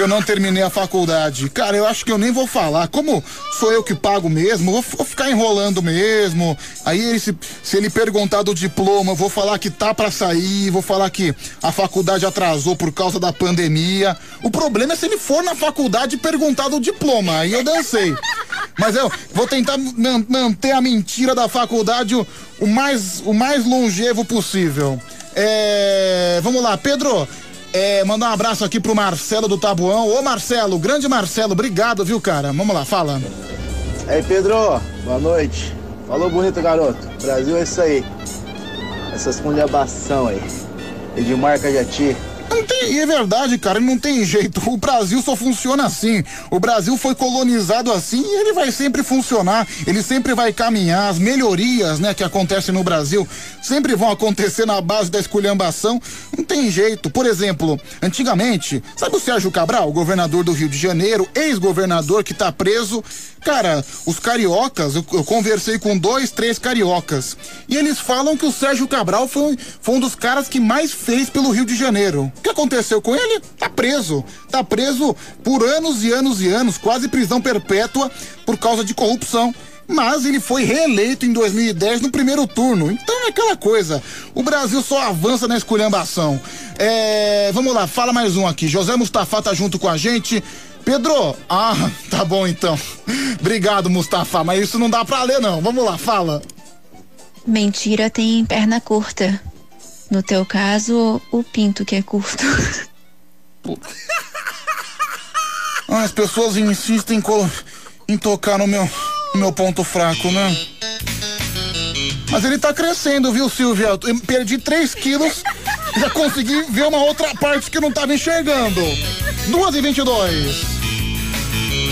que eu não terminei a faculdade. Cara, eu acho que eu nem vou falar. Como sou eu que pago mesmo, vou, vou ficar enrolando mesmo. Aí ele, se, se ele perguntar do diploma, eu vou falar que tá pra sair, vou falar que a faculdade atrasou por causa da pandemia. O problema é se ele for na faculdade perguntar do diploma. Aí eu dancei. Mas eu vou tentar man- manter a mentira da faculdade o, o mais, o mais longevo possível. É, vamos lá, Pedro. É, mandar um abraço aqui pro Marcelo do Tabuão. Ô Marcelo, grande Marcelo, obrigado, viu, cara? Vamos lá, fala. Aí, Pedro, boa noite. Falou bonito, garoto. Brasil é isso aí. Essas culhambação aí. Edmar Cajati. Tem, e é verdade, cara, não tem jeito. O Brasil só funciona assim. O Brasil foi colonizado assim e ele vai sempre funcionar. Ele sempre vai caminhar. As melhorias, né, que acontecem no Brasil sempre vão acontecer na base da esculhambação. Não tem jeito. Por exemplo, antigamente, sabe o Sérgio Cabral, governador do Rio de Janeiro, ex-governador que tá preso? Cara, os cariocas, eu, eu conversei com dois, três cariocas. E eles falam que o Sérgio Cabral foi, foi um dos caras que mais fez pelo Rio de Janeiro. O que aconteceu com ele? Tá preso. Tá preso por anos e anos e anos, quase prisão perpétua por causa de corrupção. Mas ele foi reeleito em 2010 no primeiro turno. Então é aquela coisa. O Brasil só avança na esculhambação. É, vamos lá, fala mais um aqui. José Mustafa tá junto com a gente. Pedro, ah, tá bom então. Obrigado, Mustafa, mas isso não dá pra ler não. Vamos lá, fala. Mentira tem perna curta. No teu caso, o pinto que é curto. Ah, As pessoas insistem em, tocar no meu, no meu ponto fraco, né? Mas ele tá crescendo, viu, Silvia? Eu perdi 3 quilos, já consegui ver uma outra parte que não tava enxergando. 2 e 22.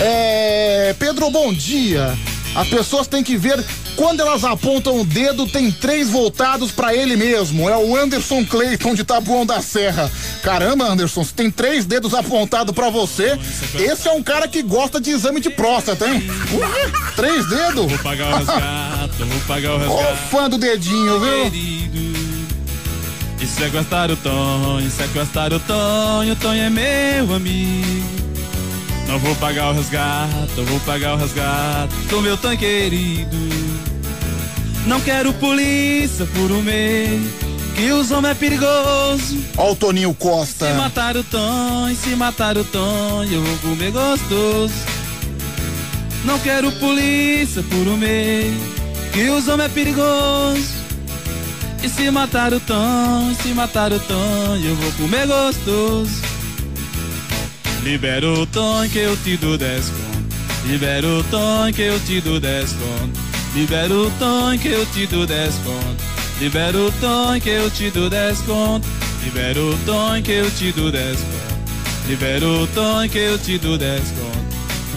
É. Pedro, bom dia. As pessoas têm que ver quando elas apontam o dedo, tem três voltados pra ele mesmo. É o Anderson Clayton de Tabuão da Serra. Caramba, Anderson, se tem três dedos apontados pra você, esse é um cara que gosta de exame de próstata, hein? Ué, três dedos? Vou pagar o resgate, vou pagar o Ô, resgate. fã do dedinho, viu? E sequestrar o Tonho, sequestrar o Tonho, o Tonho é meu amigo. Não vou pagar o resgate, eu vou pagar o resgate do meu Tonho querido. Não quero polícia por um mês, que os homens é perigoso. Ó o Toninho Costa. Se matar o Tonho, se matar o Tonho, eu vou comer gostoso. Não quero polícia por um mês, que os homens é perigoso. E se matar o Tonho, se matar o Tonho, eu vou comer gostoso. Libera o Tonho que eu te dou 10 conto. Libera o Tonho que eu te dou 10 conto. Libera o Tonho que eu te dou 10 conto. Libera o Tonho que eu te dou 10 conto. Libera o Tonho que eu te dou 10 conto. Libera o Tonho que eu te dou 10 conto.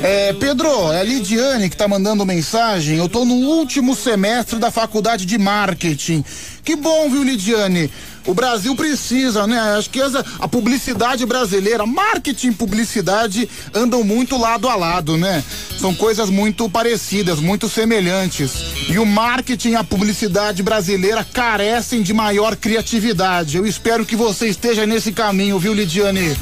É, Pedro, é a Lidiane que tá mandando mensagem. Eu tô no último semestre da faculdade de marketing. Que bom, viu, Lidiane? O Brasil precisa, né? Acho que essa, a publicidade brasileira, marketing e publicidade andam muito lado a lado, né? São coisas muito parecidas, muito semelhantes. E o marketing e a publicidade brasileira carecem de maior criatividade. Eu espero que você esteja nesse caminho, viu, Lidiane?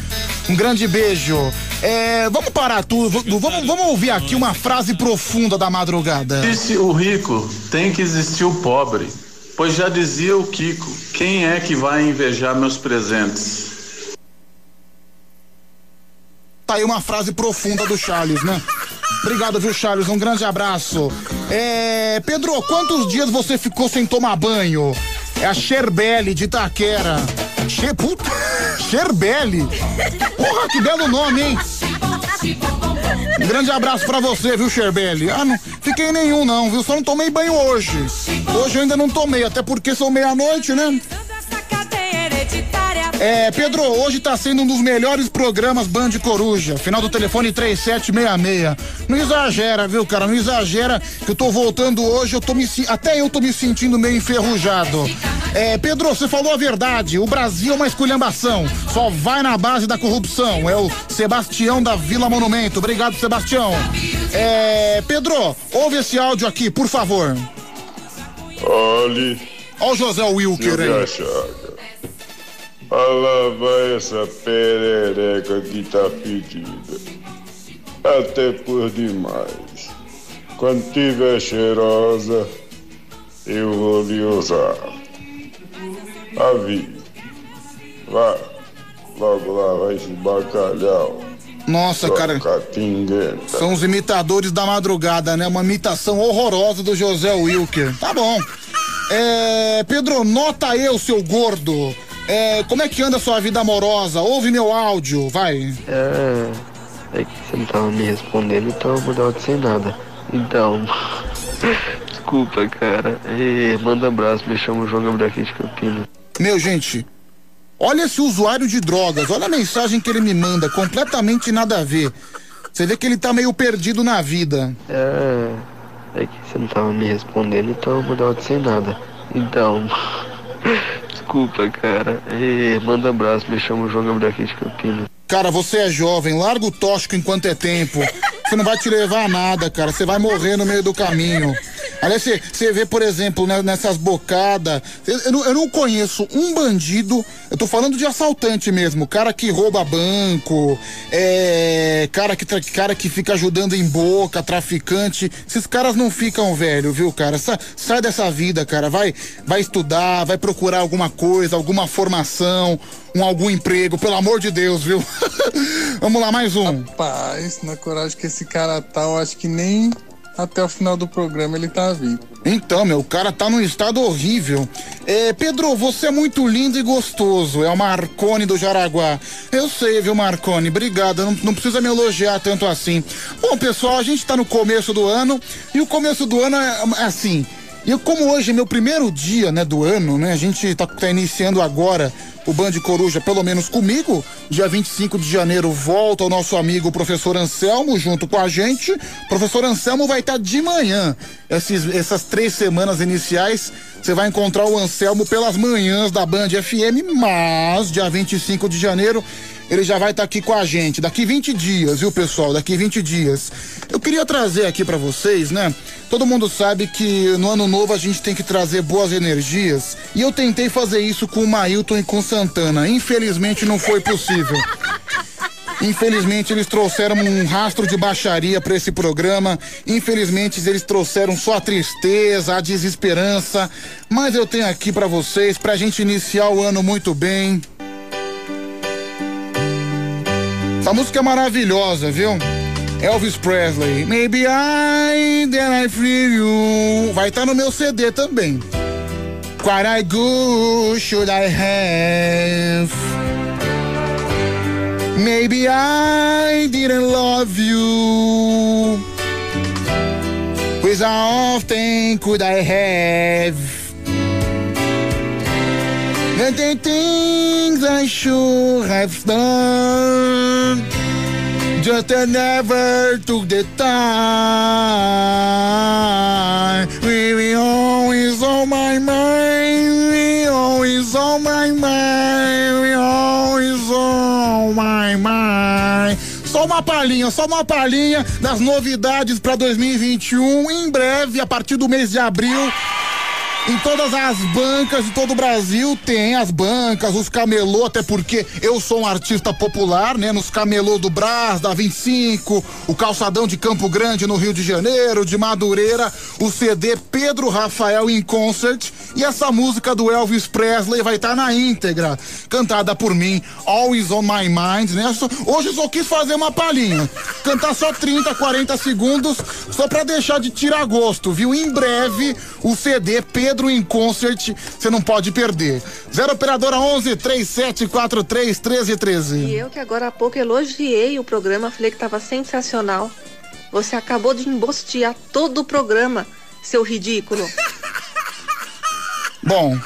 Um grande beijo. É, vamos parar tudo, vamos, vamos ouvir aqui uma frase profunda da madrugada. Disse o rico, tem que existir o pobre. Pois já dizia o Kiko, quem é que vai invejar meus presentes? Tá aí uma frase profunda do Charles, né? Obrigado, viu, Charles? Um grande abraço. É, Pedro, quantos dias você ficou sem tomar banho? É a Cherbele de Itaquera. Che, puta. Porra, que belo nome, hein? Grande abraço pra você, viu, Cherbele? Ah, não fiquei nenhum não, viu? Só não tomei banho hoje. Hoje eu ainda não tomei, até porque são meia-noite, né? É, Pedro, hoje tá sendo um dos melhores programas Band Coruja. Final do telefone 3766. Não exagera, viu, cara? Não exagera que eu tô voltando hoje, eu tô me até eu tô me sentindo meio enferrujado. É, Pedro, você falou a verdade. O Brasil é uma esculhambação. Só vai na base da corrupção. É o Sebastião da Vila Monumento. Obrigado, Sebastião. É, Pedro, ouve esse áudio aqui, por favor. Olhe, Ó o José Wilker Silvia aí. Lá vai essa perereca que tá pedida. Até por demais. Quando tiver cheirosa, eu vou lhe usar. Avise. Vá. Logo lá vai esse bacalhau. Nossa, cara. Catinguenta. São os imitadores da madrugada, né? Uma imitação horrorosa do José Wilker. Tá bom. É, Pedro, nota eu, seu gordo. É, como é que anda a sua vida amorosa? Ouve meu áudio, vai. É, é que você não tava me respondendo, então eu vou dar de sem nada. Então, desculpa, cara. E manda um abraço, me chamo João Gabriel aqui de Campinas. Meu, gente, olha esse usuário de drogas, olha a mensagem que ele me manda, completamente nada a ver. Você vê que ele tá meio perdido na vida. É, é que você não tava me respondendo, então eu vou dar de sem nada. Então, desculpa, cara. Manda um abraço, me chamo João Gabriel aqui de Campinas. Cara, você é jovem, larga o tóxico enquanto é tempo. Você não vai te levar a nada, cara. Você vai morrer no meio do caminho. Aliás, você, vê, por exemplo, né, nessas bocadas. Eu, eu não, conheço um bandido. Eu tô falando de assaltante mesmo. Cara que rouba banco. É. Cara que, cara que fica ajudando em boca, traficante. Esses caras não ficam velho, viu, cara? Sa- sai dessa vida, cara. Vai, vai estudar, vai procurar alguma coisa, alguma formação, um algum emprego, pelo amor de Deus, viu? Vamos lá, mais um. Rapaz, na coragem que esse cara tá, eu acho que nem até o final do programa ele tá vivo. Então, meu, o cara tá num estado horrível. É, Pedro, você é muito lindo e gostoso. É o Marcone do Jaraguá. Eu sei, viu, Marcone? Obrigado. Não, não precisa me elogiar tanto assim. Bom, pessoal, a gente tá no começo do ano e o começo do ano é é assim. E como hoje é meu primeiro dia, né, do ano, né? A gente tá, tá iniciando agora o Band Coruja, pelo menos comigo. Dia 25 de janeiro volta o nosso amigo professor Anselmo junto com a gente. Professor Anselmo vai estar de manhã. Esses, essas três semanas iniciais, você vai encontrar o Anselmo pelas manhãs da Band FM, mas dia 25 de janeiro ele já vai estar aqui com a gente. Daqui 20 dias, viu, pessoal? Daqui 20 dias. Eu queria trazer aqui pra vocês, né? Todo mundo sabe que no ano novo a gente tem que trazer boas energias. E eu tentei fazer isso com o Mailton e com Santana. Infelizmente não foi possível. Infelizmente eles trouxeram um rastro de baixaria para esse programa. Infelizmente eles trouxeram só a tristeza, a desesperança. Mas eu tenho aqui para vocês, pra gente iniciar o ano muito bem. Essa música é maravilhosa, viu? Elvis Presley. Maybe I, then I you. Vai estar no meu CD também. What I good should I have? Maybe I didn't love you. Which how often could I have? And the things I should have done. Just I never took the time. We we always on my mind. We always on my mind. We always on my mind. Só uma palhinha, só uma palhinha das novidades para 2021. Em breve, a partir do mês de abril. Em todas as bancas de todo o Brasil tem as bancas, os camelô, até porque eu sou um artista popular, né? Nos camelô do Brás, da 25, o calçadão de Campo Grande no Rio de Janeiro, de Madureira, o CD Pedro Rafael em Concert e essa música do Elvis Presley vai estar na íntegra, cantada por mim, Always on My Mind, né? Hoje eu só quis fazer uma palhinha, cantar só 30, 40 segundos, só pra deixar de tirar gosto, viu? Em breve, o CD Pedro em Concert, você não pode perder. Zero Operadora 11 3743 1313. E eu que agora há pouco elogiei o programa, falei que estava sensacional. Você acabou de embostear todo o programa, seu ridículo. Bom,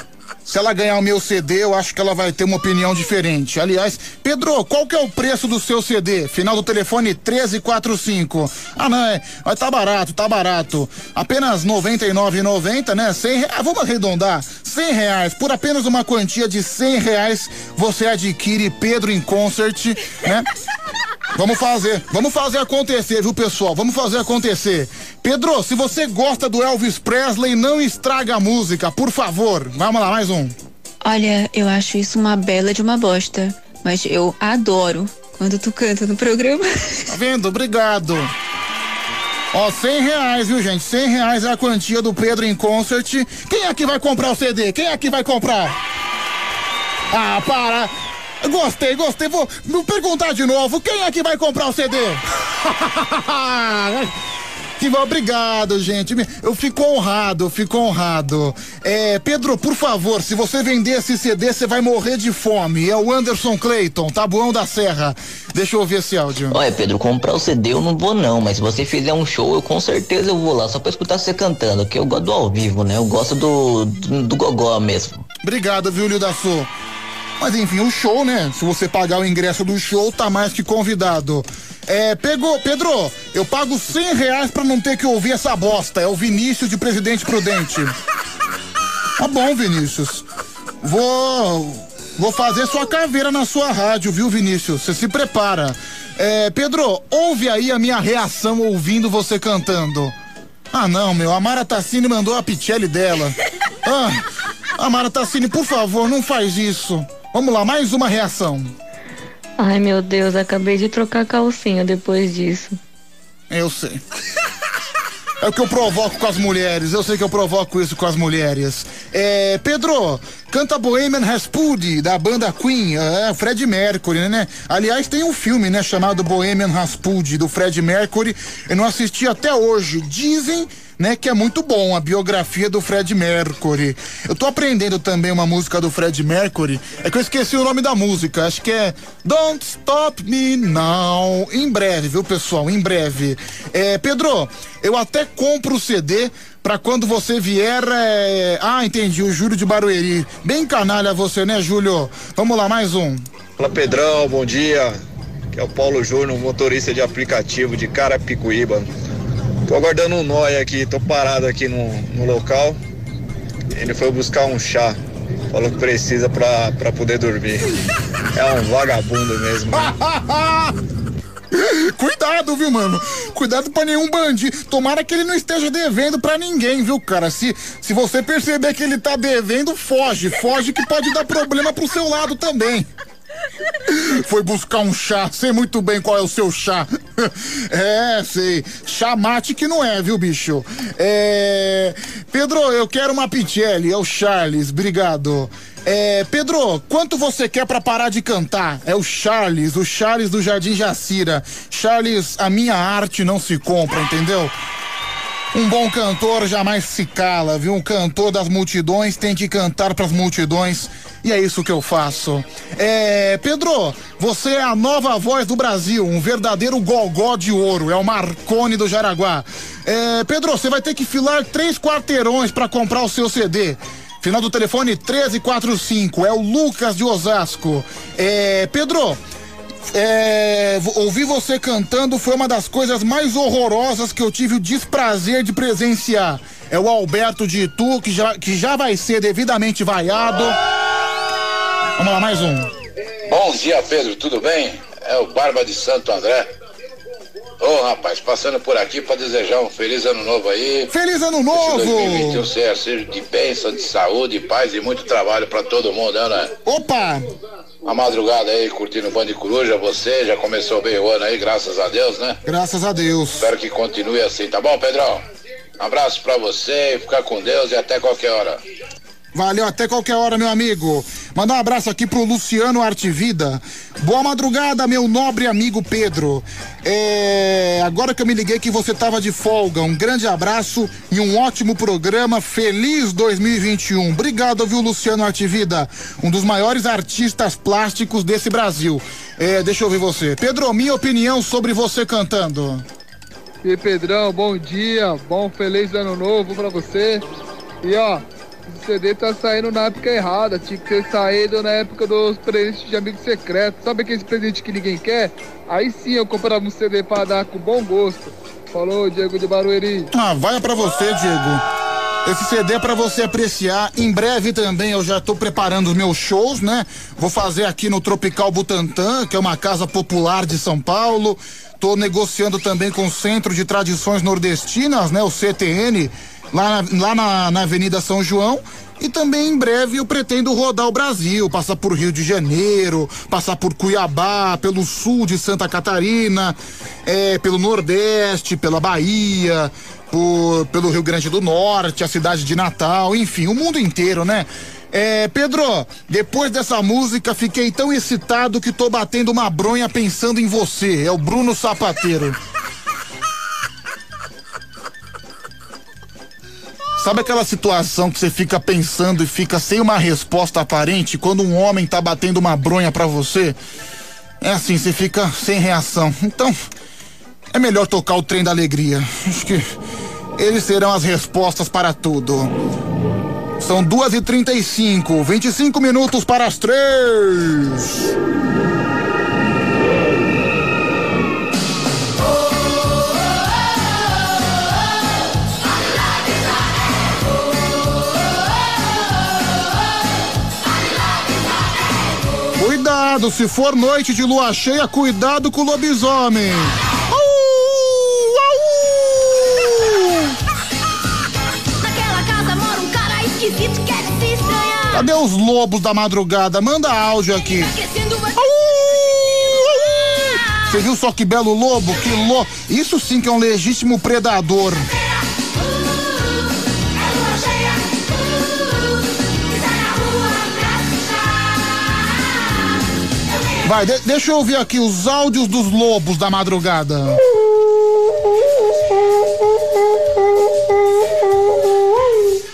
se ela ganhar o meu CD, eu acho que ela vai ter uma opinião diferente. Aliás, Pedro, qual que é o preço do seu CD? Final do telefone 1345. Ah, não, é, mas tá barato, tá barato. Apenas R$ 99,90, né? 100 reais, vamos arredondar. 100 reais, por apenas uma quantia de 100 reais, você adquire Pedro em Concert, né? Vamos fazer, vamos fazer acontecer, viu, pessoal? Vamos fazer acontecer. Pedro, se você gosta do Elvis Presley, não estraga a música, por favor. Vamos lá, mais um. Olha, eu acho isso uma bela de uma bosta. Mas eu adoro quando tu canta no programa. Tá vendo? Obrigado. Ó, 100 reais, viu, gente? 100 reais é a quantia do Pedro em concert. Quem é que vai comprar o CD? Quem é que vai comprar? Ah, para. Gostei, gostei. Vou, vou perguntar de novo. Quem é que vai comprar o CD? Que obrigado, gente. Eu fico honrado, eu fico honrado. É, Pedro, por favor, se você vender esse CD, você vai morrer de fome. É o Anderson Clayton, Tabuão da Serra. Deixa eu ouvir esse áudio. Olha, Pedro, comprar o CD eu não vou não, mas se você fizer um show, eu com certeza eu vou lá, só pra escutar você cantando, que eu gosto do ao vivo, né? Eu gosto do, do, do gogó mesmo. Obrigado, viu, Lildaço? Mas enfim, o show, né? Se você pagar o ingresso do show, tá mais que convidado. É, pegou, Pedro, eu pago cem reais pra não ter que ouvir essa bosta. É o Vinícius de Presidente Prudente. Tá bom, Vinícius. Vou. Vou fazer sua caveira na sua rádio, viu, Vinícius? Você se prepara. É, Pedro, ouve aí a minha reação ouvindo você cantando. Ah, não, meu. A Mara Tassini mandou a pichelli dela. Ah, a Mara Tassini, por favor, não faz isso. Vamos lá, mais uma reação. Ai, meu Deus, acabei de trocar calcinha depois disso. Eu sei. É o que eu provoco com as mulheres. Eu sei que eu provoco isso com as mulheres. É, Pedro, canta Bohemian Rhapsody da banda Queen, é, Fred Mercury, né? Aliás, tem um filme, né, chamado Bohemian Rhapsody do Fred Mercury. Eu não assisti até hoje. Dizem né, que é muito bom a biografia do Fred Mercury. Eu tô aprendendo também uma música do Fred Mercury, é que eu esqueci o nome da música, acho que é Don't Stop Me Now. Em breve, viu, pessoal? Em breve. É, Pedro, eu até compro o CD pra quando você vier. É... Ah, entendi, o Júlio de Barueri. Bem canalha você, né, Júlio? Vamos lá, mais um. Fala Pedrão, bom dia. Que é o Paulo Júnior, motorista de aplicativo de Carapicuíba. Tô aguardando um nóia aqui, tô parado aqui no, no local. Ele foi buscar um chá. Falou que precisa pra, pra poder dormir. É um vagabundo mesmo. Cuidado, viu, mano? Cuidado pra nenhum bandido. Tomara que ele não esteja devendo pra ninguém, viu, cara? Se, se você perceber que ele tá devendo, foge. Foge que pode dar problema pro seu lado também. Foi buscar um chá, sei muito bem qual é o seu chá. É, sei. Chá mate que não é, viu, bicho? É. Pedro, eu quero uma pichelli, é o Charles, obrigado. É, Pedro, quanto você quer pra parar de cantar? É o Charles, o Charles do Jardim Jacira. Charles, a minha arte não se compra, entendeu? Um bom cantor jamais se cala, viu? Um cantor das multidões tem que cantar pras multidões. E é isso que eu faço. É, Pedro, você é a nova voz do Brasil, um verdadeiro gogó de ouro. É o Marcone do Jaraguá. É, Pedro, você vai ter que filar três quarteirões pra comprar o seu CD. Final do telefone 1345, é o Lucas de Osasco. É, Pedro, é, ouvir você cantando foi uma das coisas mais horrorosas que eu tive o desprazer de presenciar. É o Alberto de Itu, que já, que já vai ser devidamente vaiado. Vamos lá, mais um. Bom dia, Pedro, tudo bem? É o Barba de Santo André. Ô, rapaz, passando por aqui para desejar um feliz ano novo aí. Feliz ano Esse novo! 2021 seja seja de bênção, de saúde, paz e muito trabalho para todo mundo, né? Opa! A madrugada aí, curtindo o Band de Coruja, você já começou bem o ano aí, graças a Deus, né? Graças a Deus. Espero que continue assim, tá bom, Pedrão? Um abraço pra você, ficar com Deus e até qualquer hora. Valeu, até qualquer hora, meu amigo. Mandar um abraço aqui pro Luciano Artivida. Boa madrugada, meu nobre amigo Pedro. É, agora que eu me liguei que você tava de folga, um grande abraço e um ótimo programa. Feliz 2021. Obrigado, viu, Luciano Artivida? Um dos maiores artistas plásticos desse Brasil. É, deixa eu ouvir você. Pedro, minha opinião sobre você cantando. E Pedrão, bom dia, bom feliz ano novo pra você. E ó, esse CD tá saindo na época errada, tinha que ter saído na época dos presentes de amigo secreto. Sabe aquele presente que ninguém quer? Aí sim eu comprava um CD pra dar com bom gosto. Falou, Diego de Barueri. Ah, vai pra você, Diego. Esse CD é pra você apreciar. Em breve também eu já tô preparando os meus shows, né? Vou fazer aqui no Tropical Butantã, que é uma casa popular de São Paulo. Tô negociando também com o Centro de Tradições Nordestinas, né? O CTN, lá na, lá na, na Avenida São João. E também em breve eu pretendo rodar o Brasil, passar por Rio de Janeiro, passar por Cuiabá, pelo sul de Santa Catarina, é, pelo Nordeste, pela Bahia, por- pelo Rio Grande do Norte, a cidade de Natal, enfim, o mundo inteiro, né? É, Pedro, depois dessa música fiquei tão excitado que tô batendo uma bronha pensando em você. É o Bruno Sapateiro. Sabe aquela situação que você fica pensando e fica sem uma resposta aparente quando um homem tá batendo uma bronha pra você? É assim, você fica sem reação. Então, é melhor tocar o trem da alegria. Acho que eles serão as respostas para tudo. São duas e trinta e cinco, 25 minutos para as três. Cuidado, se for noite de lua cheia, cuidado com o lobisomem. Estranhar. Cadê os lobos da madrugada? Manda áudio aqui. Você viu só que belo lobo? Que lo... Isso sim que é um legítimo predador. Vai, de- deixa eu ouvir aqui os áudios dos lobos da madrugada.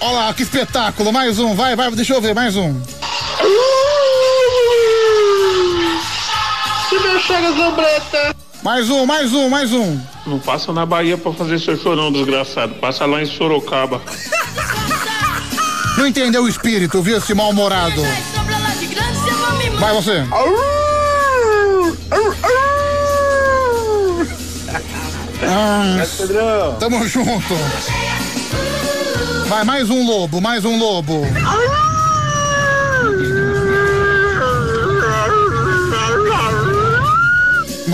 Olha lá, que espetáculo. Mais um, vai, vai, deixa eu ver, mais um. Se não chega, Zambreta. Mais um, mais um, mais um. Não passa na Bahia pra fazer seu chorão, desgraçado. Passa lá em Sorocaba. Não entendeu o espírito, viu, esse mal-humorado? Vai você. Ah, tamo junto. Vai, mais um lobo, mais um lobo.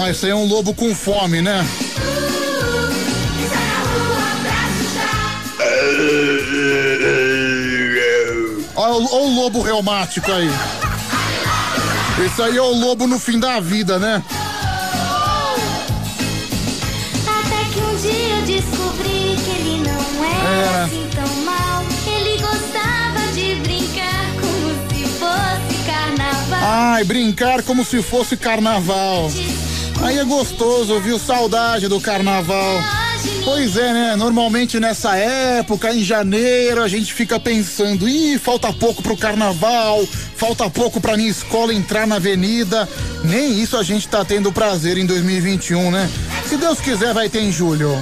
Aí é um lobo com fome, né? Olha o, o lobo reumático aí. Esse aí é o lobo no fim da vida, né? Até que um dia eu descobri que ele não era Era. assim tão mal. Ele gostava de brincar como se fosse carnaval. Ai, brincar como se fosse carnaval. Aí é gostoso, viu? Saudade do carnaval. Pois é, né? Normalmente nessa época, em janeiro, a gente fica pensando: ih, falta pouco pro carnaval, falta pouco pra minha escola entrar na avenida. Nem isso a gente tá tendo prazer em 2021, né? Se Deus quiser, vai ter em julho.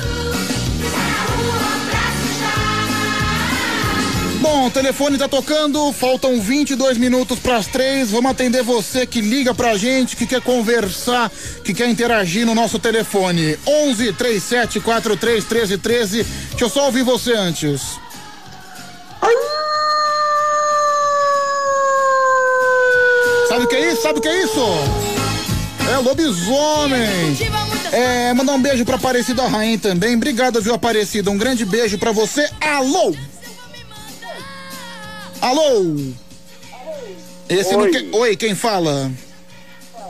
Bom, o telefone tá tocando, faltam 22 minutos para as três. Vamos atender você que liga pra gente, que quer conversar, que quer interagir no nosso telefone. 11 37 43 13 13. Deixa eu só ouvir você antes. Sabe o que é isso? Sabe o que é isso? É lobisomem. É, mandar um beijo pra Aparecida Rainha também. Obrigado, viu, Aparecida? Um grande beijo pra você. Alô! Alô? Esse Oi. quer... Oi, quem fala?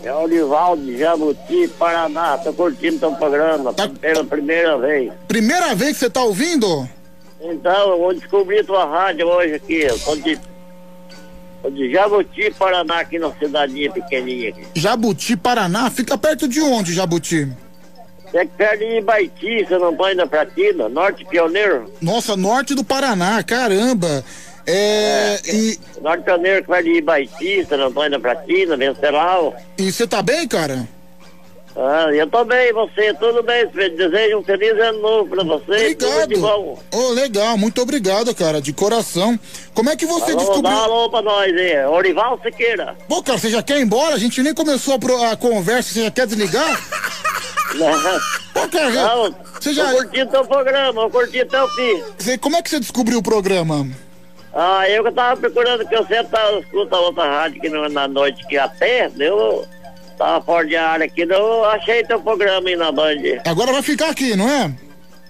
É o de Jabuti, Paraná. Tô curtindo teu programa Tá. pela primeira vez. Primeira vez que você tá ouvindo? Então, eu vou descobrir tua rádio hoje aqui. Eu tô de, tô de Jabuti, Paraná, aqui na cidadinha pequenininha aqui. Jabuti, Paraná. Fica perto de onde, Jabuti? É perto de Ibaiti, você não tá indo pra Tina, Norte Pioneiro. Nossa, norte do Paraná, caramba. É. E, Norte Pioneiro que vai de Ibaiti, você não tá indo pra Tina, Vencelau. e você tá bem, cara? Ah, eu tô bem, você, tudo bem, desejo um feliz ano novo pra você. Bom. Ô, legal, muito obrigado, cara, de coração. Como é que você descobriu? Dá alô pra nós aí, Orival Siqueira. Pô, cara, você já quer ir embora? A gente nem começou a, conversa, você já quer desligar? Pô, cara, Não, você já. eu curti teu programa, eu curti até o fim. Como é que você descobriu o programa? Ah, eu que tava procurando, que eu sempre tava escutando outra rádio aqui no- na noite que até, eu tava fora de área aqui, eu achei teu programa aí na Band. Agora vai ficar aqui, não é?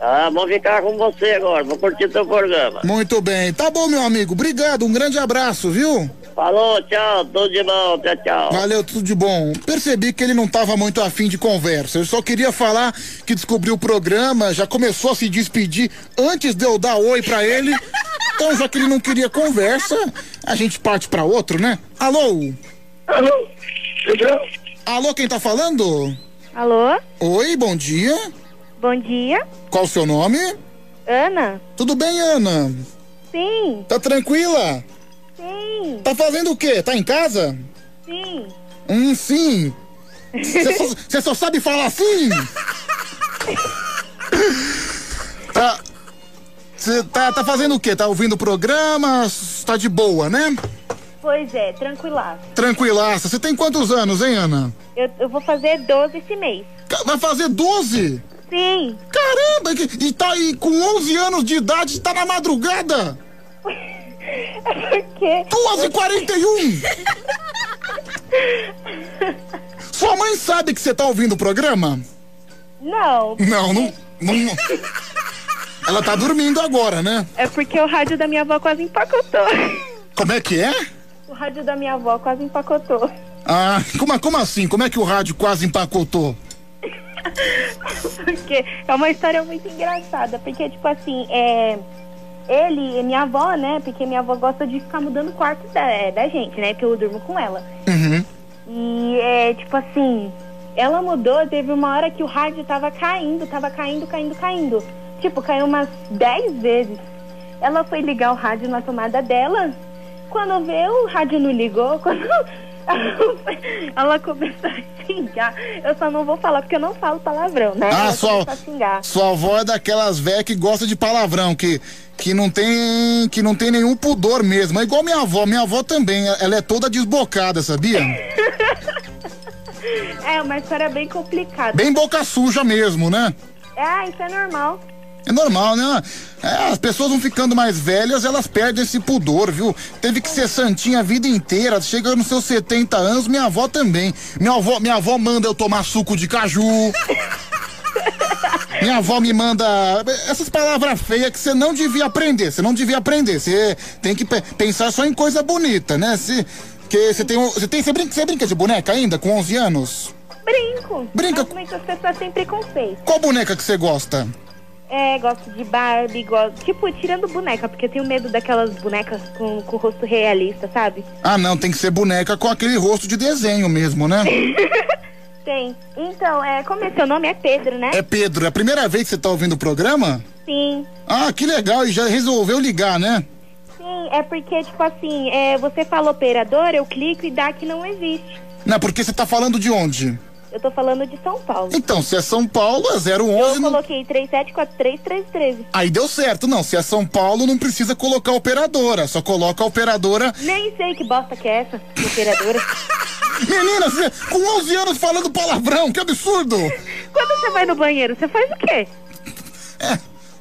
Ah, vou ficar com você agora, vou curtir teu programa. Muito bem. Tá bom, meu amigo. Obrigado. Um grande abraço, viu? Falou, tchau, tudo de bom, tchau, tchau. Valeu, tudo de bom. Percebi que ele não tava muito afim de conversa. Eu só queria falar que descobriu o programa, já começou a se despedir antes de eu dar oi pra ele. Então, já que ele não queria conversa, a gente parte pra outro, né? Alô? Alô? Alô, quem tá falando? Alô? Oi, bom dia. Bom dia. Qual o seu nome? Ana? Tudo bem, Ana? Sim, Tá tranquila? sim, Tá fazendo o quê? Tá em casa? sim. Hum, sim. Você só, só sabe falar assim? Tá. Você tá, tá fazendo o quê? Tá ouvindo o programa? Tá de boa, né? Pois é, tranquilaço. Tranquilaça. Você tem quantos anos, hein, Ana? Eu, eu vou fazer 12 esse mês. Vai fazer 12? Sim. Caramba! que- E tá aí com 11 anos de idade, tá na madrugada? É porque. 2h41! Sua mãe sabe que você tá ouvindo o programa? Não. Não, não. não- Ela tá dormindo agora, né? É porque o rádio da minha avó quase empacotou. Como é que é? O rádio da minha avó quase empacotou. Ah, como, como assim? Como é que o rádio quase empacotou? Porque é uma história muito engraçada. Porque, tipo assim, é. Ele e minha avó, né? Porque minha avó gosta de ficar mudando o quarto da, é, da gente, né? Porque eu durmo com ela. Uhum. E é tipo assim, ela mudou, teve uma hora que o rádio tava caindo, tava caindo, caindo, caindo. Tipo, caiu umas 10 vezes. Ela foi ligar o rádio na tomada dela. Quando vê, o rádio não ligou. Quando ela começou a xingar. Eu só não vou falar porque eu não falo palavrão, né? Ah, ela sua, sua avó é daquelas velhas que gosta de palavrão, que, que, não tem, que não tem nenhum pudor mesmo. É igual minha avó. Minha avó também, ela é toda desbocada, sabia? É uma história bem complicada. Bem boca suja mesmo, né? Ah, isso é normal. É normal, né? É, as pessoas vão ficando mais velhas, elas perdem esse pudor, viu? Teve que ser santinha a vida inteira. Chega nos seus 70 anos, minha avó também. Minha avó, minha avó manda eu tomar suco de caju. Minha avó me manda essas palavras feias que você não devia aprender. Você não devia aprender. Você tem que pe- pensar só em coisa bonita, né? Se, que você tem, você tem, você brinca, você brinca de boneca ainda com 11 anos? Brinco. Brinca- Mas muitas pessoas têm preconceito. Qual boneca que você gosta? É, gosto de Barbie, gosto. Tipo, tirando boneca, porque eu tenho medo daquelas bonecas com, com o rosto realista, sabe? Ah, não, tem que ser boneca com aquele rosto de desenho mesmo, né? Tem. Então, é, como é seu nome? É Pedro, né? É Pedro, é a primeira vez que você tá ouvindo o programa? Sim. Ah, que legal, e já resolveu ligar, né? Sim, é porque, tipo assim, é, você fala operador, eu clico e dá que não existe. Não, porque você tá falando de onde? Eu tô falando de São Paulo. Então, se é São Paulo, é 011. Eu não- coloquei 374313. Aí deu certo, não. Se é São Paulo, não precisa colocar operadora, só coloca a operadora. Nem sei que bosta que é essa, operadora. Menina, você com 11 anos falando palavrão, que absurdo! Quando você vai no banheiro, você faz o quê?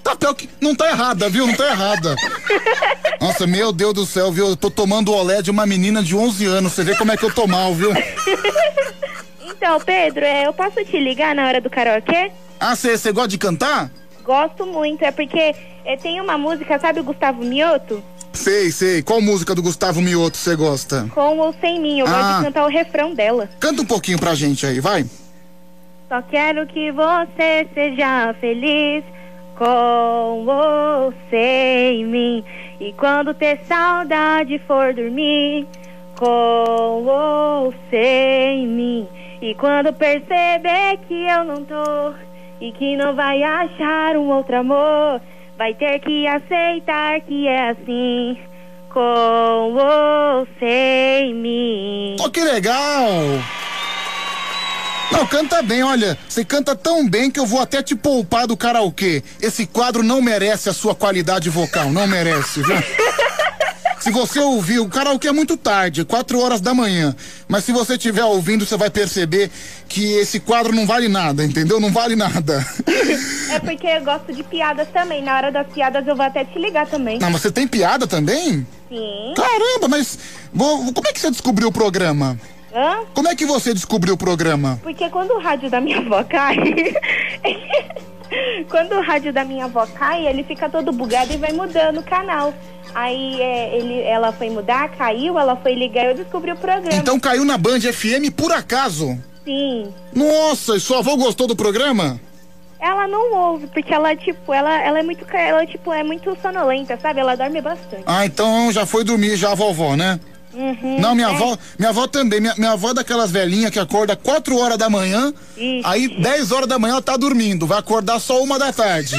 Tá pior que. Não tá errada, viu? Não tá errada. Nossa, meu Deus do céu, viu? Eu tô tomando o olé de uma menina de 11 anos. Você vê como é que eu tô mal, viu? Então, Pedro, é, eu posso te ligar na hora do karaokê? Ah, você gosta de cantar? Gosto muito, é porque é, tem uma música, sabe o Gustavo Mioto? Sei, sei. Qual música do Gustavo Mioto você gosta? Com ou sem mim, eu Ah. gosto de cantar o refrão dela. Canta um pouquinho pra gente aí, vai. Só quero que você seja feliz com você em mim. E quando ter saudade for dormir com você em mim. E quando perceber que eu não tô e que não vai achar um outro amor, vai ter que aceitar que é assim com você em mim. Oh, que legal! Não, canta bem, olha. Você canta tão bem que eu vou até te poupar do karaokê. Esse quadro não merece a sua qualidade vocal, não merece, viu? Se você ouvir, o karaokê é muito tarde, quatro horas da manhã. Mas se você estiver ouvindo, você vai perceber que esse quadro não vale nada, entendeu? Não vale nada. É porque eu gosto de piadas também. Na hora das piadas eu vou até te ligar também. Não, mas você tem piada também? Sim. Caramba, mas vo- como é que você descobriu o programa? Hã? Como é que você descobriu o programa? Porque quando o rádio da minha avó cai. quando o rádio da minha avó cai, ele fica todo bugado e vai mudando o canal. Aí é, ele, ela foi mudar, caiu, ela foi ligar e eu descobri o programa. Então caiu na Band FM por acaso? Sim. Nossa, e sua avó gostou do programa? Ela não ouve, porque ela, tipo, ela, ela é muito, ela, tipo, é muito sonolenta, sabe? Ela dorme bastante. Ah, então já foi dormir já a vovó, né? Uhum, Não, minha é. avó, minha avó também. Minha, minha avó é daquelas velhinhas que acorda 4 horas da manhã, aí 10 horas da manhã ela tá dormindo, vai acordar só uma da tarde.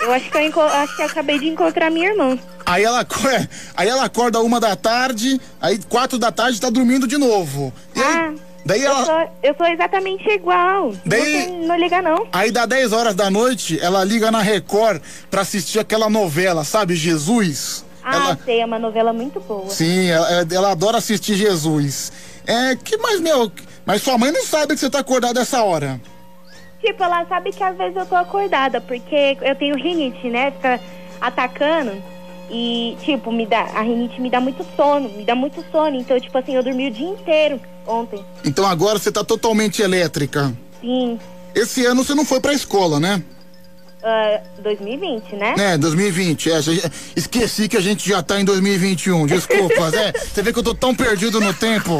Eu acho que eu, acho que eu acabei de encontrar minha irmã. Aí ela, é, aí ela acorda uma da tarde, aí quatro da tarde tá dormindo de novo. E aí, daí Eu ela. sou, eu sou exatamente igual. Daí- Você não liga, não. Aí dá 10 horas da noite, ela liga na Record pra assistir aquela novela, sabe? Jesus. Ah, Ela, sei, é uma novela muito boa. sim, ela, ela adora assistir Jesus. É, que mais, meu? Mas sua mãe não sabe que você tá acordado essa hora. Tipo, ela sabe que às vezes eu tô acordada, porque eu tenho rinite, né? Fica atacando. E, tipo, me dá, a rinite me dá muito sono, me dá muito sono. Então, tipo assim, eu dormi o dia inteiro ontem. Então agora você tá totalmente elétrica. Sim. Esse ano você não foi pra escola, né? Ah, 2020, né? É, 2020. É, esqueci que a gente já tá em 2021. Desculpa, Zé. Você vê que eu tô tão perdido no tempo.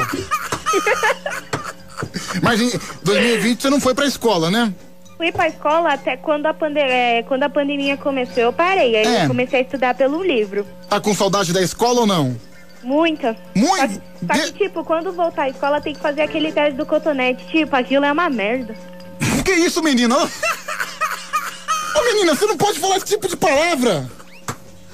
Mas em 2020 você não foi pra escola, né? Fui pra escola até quando a, pande é, quando a pandemia começou, eu parei. Aí É. eu comecei a estudar pelo livro. Tá com saudade da escola ou não? Muita. Muito? Só, só que, tipo, quando voltar à escola tem que fazer aquele teste do cotonete. Tipo, aquilo é uma merda. Que isso, menina? Ô, menina, você não pode falar esse tipo de palavra.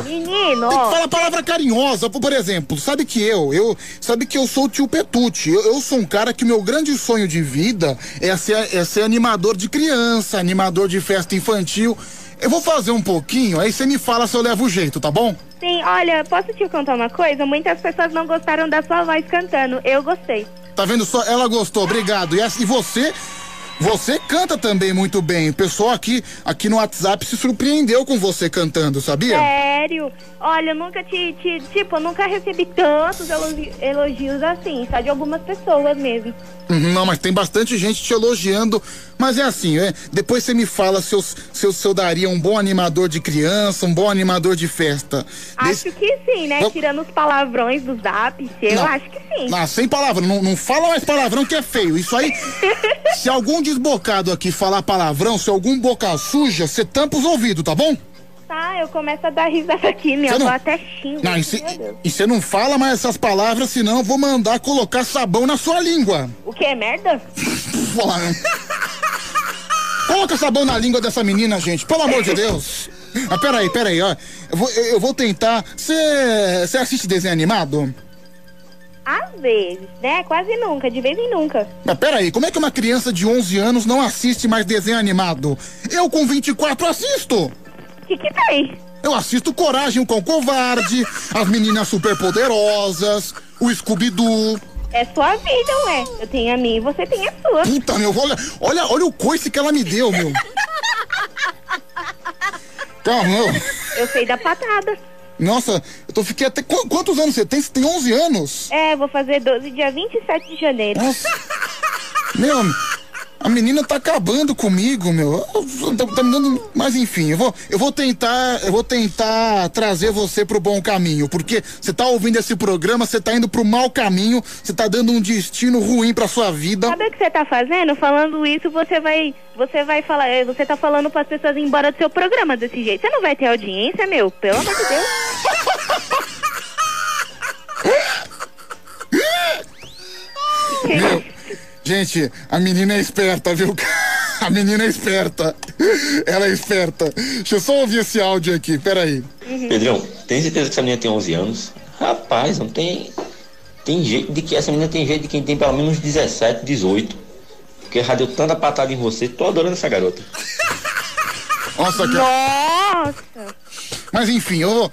Menino, Tem que falar palavra carinhosa, por por exemplo, sabe que eu, eu, sabe que eu sou o tio Petute, eu, eu sou um cara que meu grande sonho de vida é ser, é ser animador de criança, animador de festa infantil. Eu vou fazer um pouquinho, aí você me fala se eu levo o jeito, tá bom? Sim, olha, posso te contar uma coisa? Muitas pessoas não gostaram da sua voz cantando. Eu gostei. Tá vendo só? Ela gostou, obrigado. E, e você, você canta também muito bem. O pessoal aqui, aqui no WhatsApp se surpreendeu com você cantando, sabia? Sério? Olha, eu nunca te, te- Tipo, eu nunca recebi tantos elogi- elogios assim, só de algumas pessoas mesmo. Uhum, Não, mas tem bastante gente te elogiando. Mas é assim, é, depois você me fala se eu, se, eu, se eu daria um bom animador de criança, um bom animador de festa. Acho que sim, né? Tirando os palavrões do zap, eu Não. acho que sim. Ah, sem palavra, não, não fala mais palavrão que é feio. Isso aí, se algum desbocado aqui falar palavrão, se algum boca suja, você tampa os ouvidos, tá bom? Tá, eu começo a dar risada aqui, minha Você não- avó até xinga. Não, e cê- você não fala mais essas palavras, senão eu vou mandar colocar sabão na sua língua. O que, merda? Falar, né? Coloca sabão na língua dessa menina, gente, pelo amor de Deus. Ah, peraí, peraí, ó. Eu vou, eu eu vou tentar. Você assiste desenho animado? Às vezes, né? Quase nunca, de vez em nunca. Mas peraí, como é que uma criança de 11 anos não assiste mais desenho animado? Eu com 24 assisto! O que que tem? Eu assisto Coragem com Covarde, as meninas superpoderosas, o Scooby-Doo. É sua vida, ué. Eu tenho a minha e você tem a sua. Puta, meu, olha, olha, olha o coice que ela me deu, meu. Calma, meu. Eu sei da patada. Nossa, eu tô, fiquei até. qu- Quantos anos você tem? Você tem 11 anos? É, vou fazer 12 dia 27 de janeiro. Nossa. Meu, a menina tá acabando comigo, meu. Tá, tá me dando. Mas enfim, eu vou, eu vou tentar. Eu vou tentar trazer você pro bom caminho. Porque você tá ouvindo esse programa, você tá indo pro mau caminho, você tá dando um destino ruim pra sua vida. Sabe o que você tá fazendo? Falando isso, você vai. Você vai falar. eh, Você tá falando pras pessoas ir embora do seu programa desse jeito. Você não vai ter audiência, meu? Pelo amor de Deus. Gente, a menina é esperta, viu? A menina é esperta. Ela é esperta. Deixa eu só ouvir esse áudio aqui, peraí. Pedrão, tem certeza que essa menina tem 11 anos? Rapaz, não tem. Tem jeito de que essa menina tem jeito de quem tem pelo menos 17, 18. Porque já deu tanta patada em você, tô adorando essa garota. Nossa, cara. Nossa! Mas enfim, eu vou.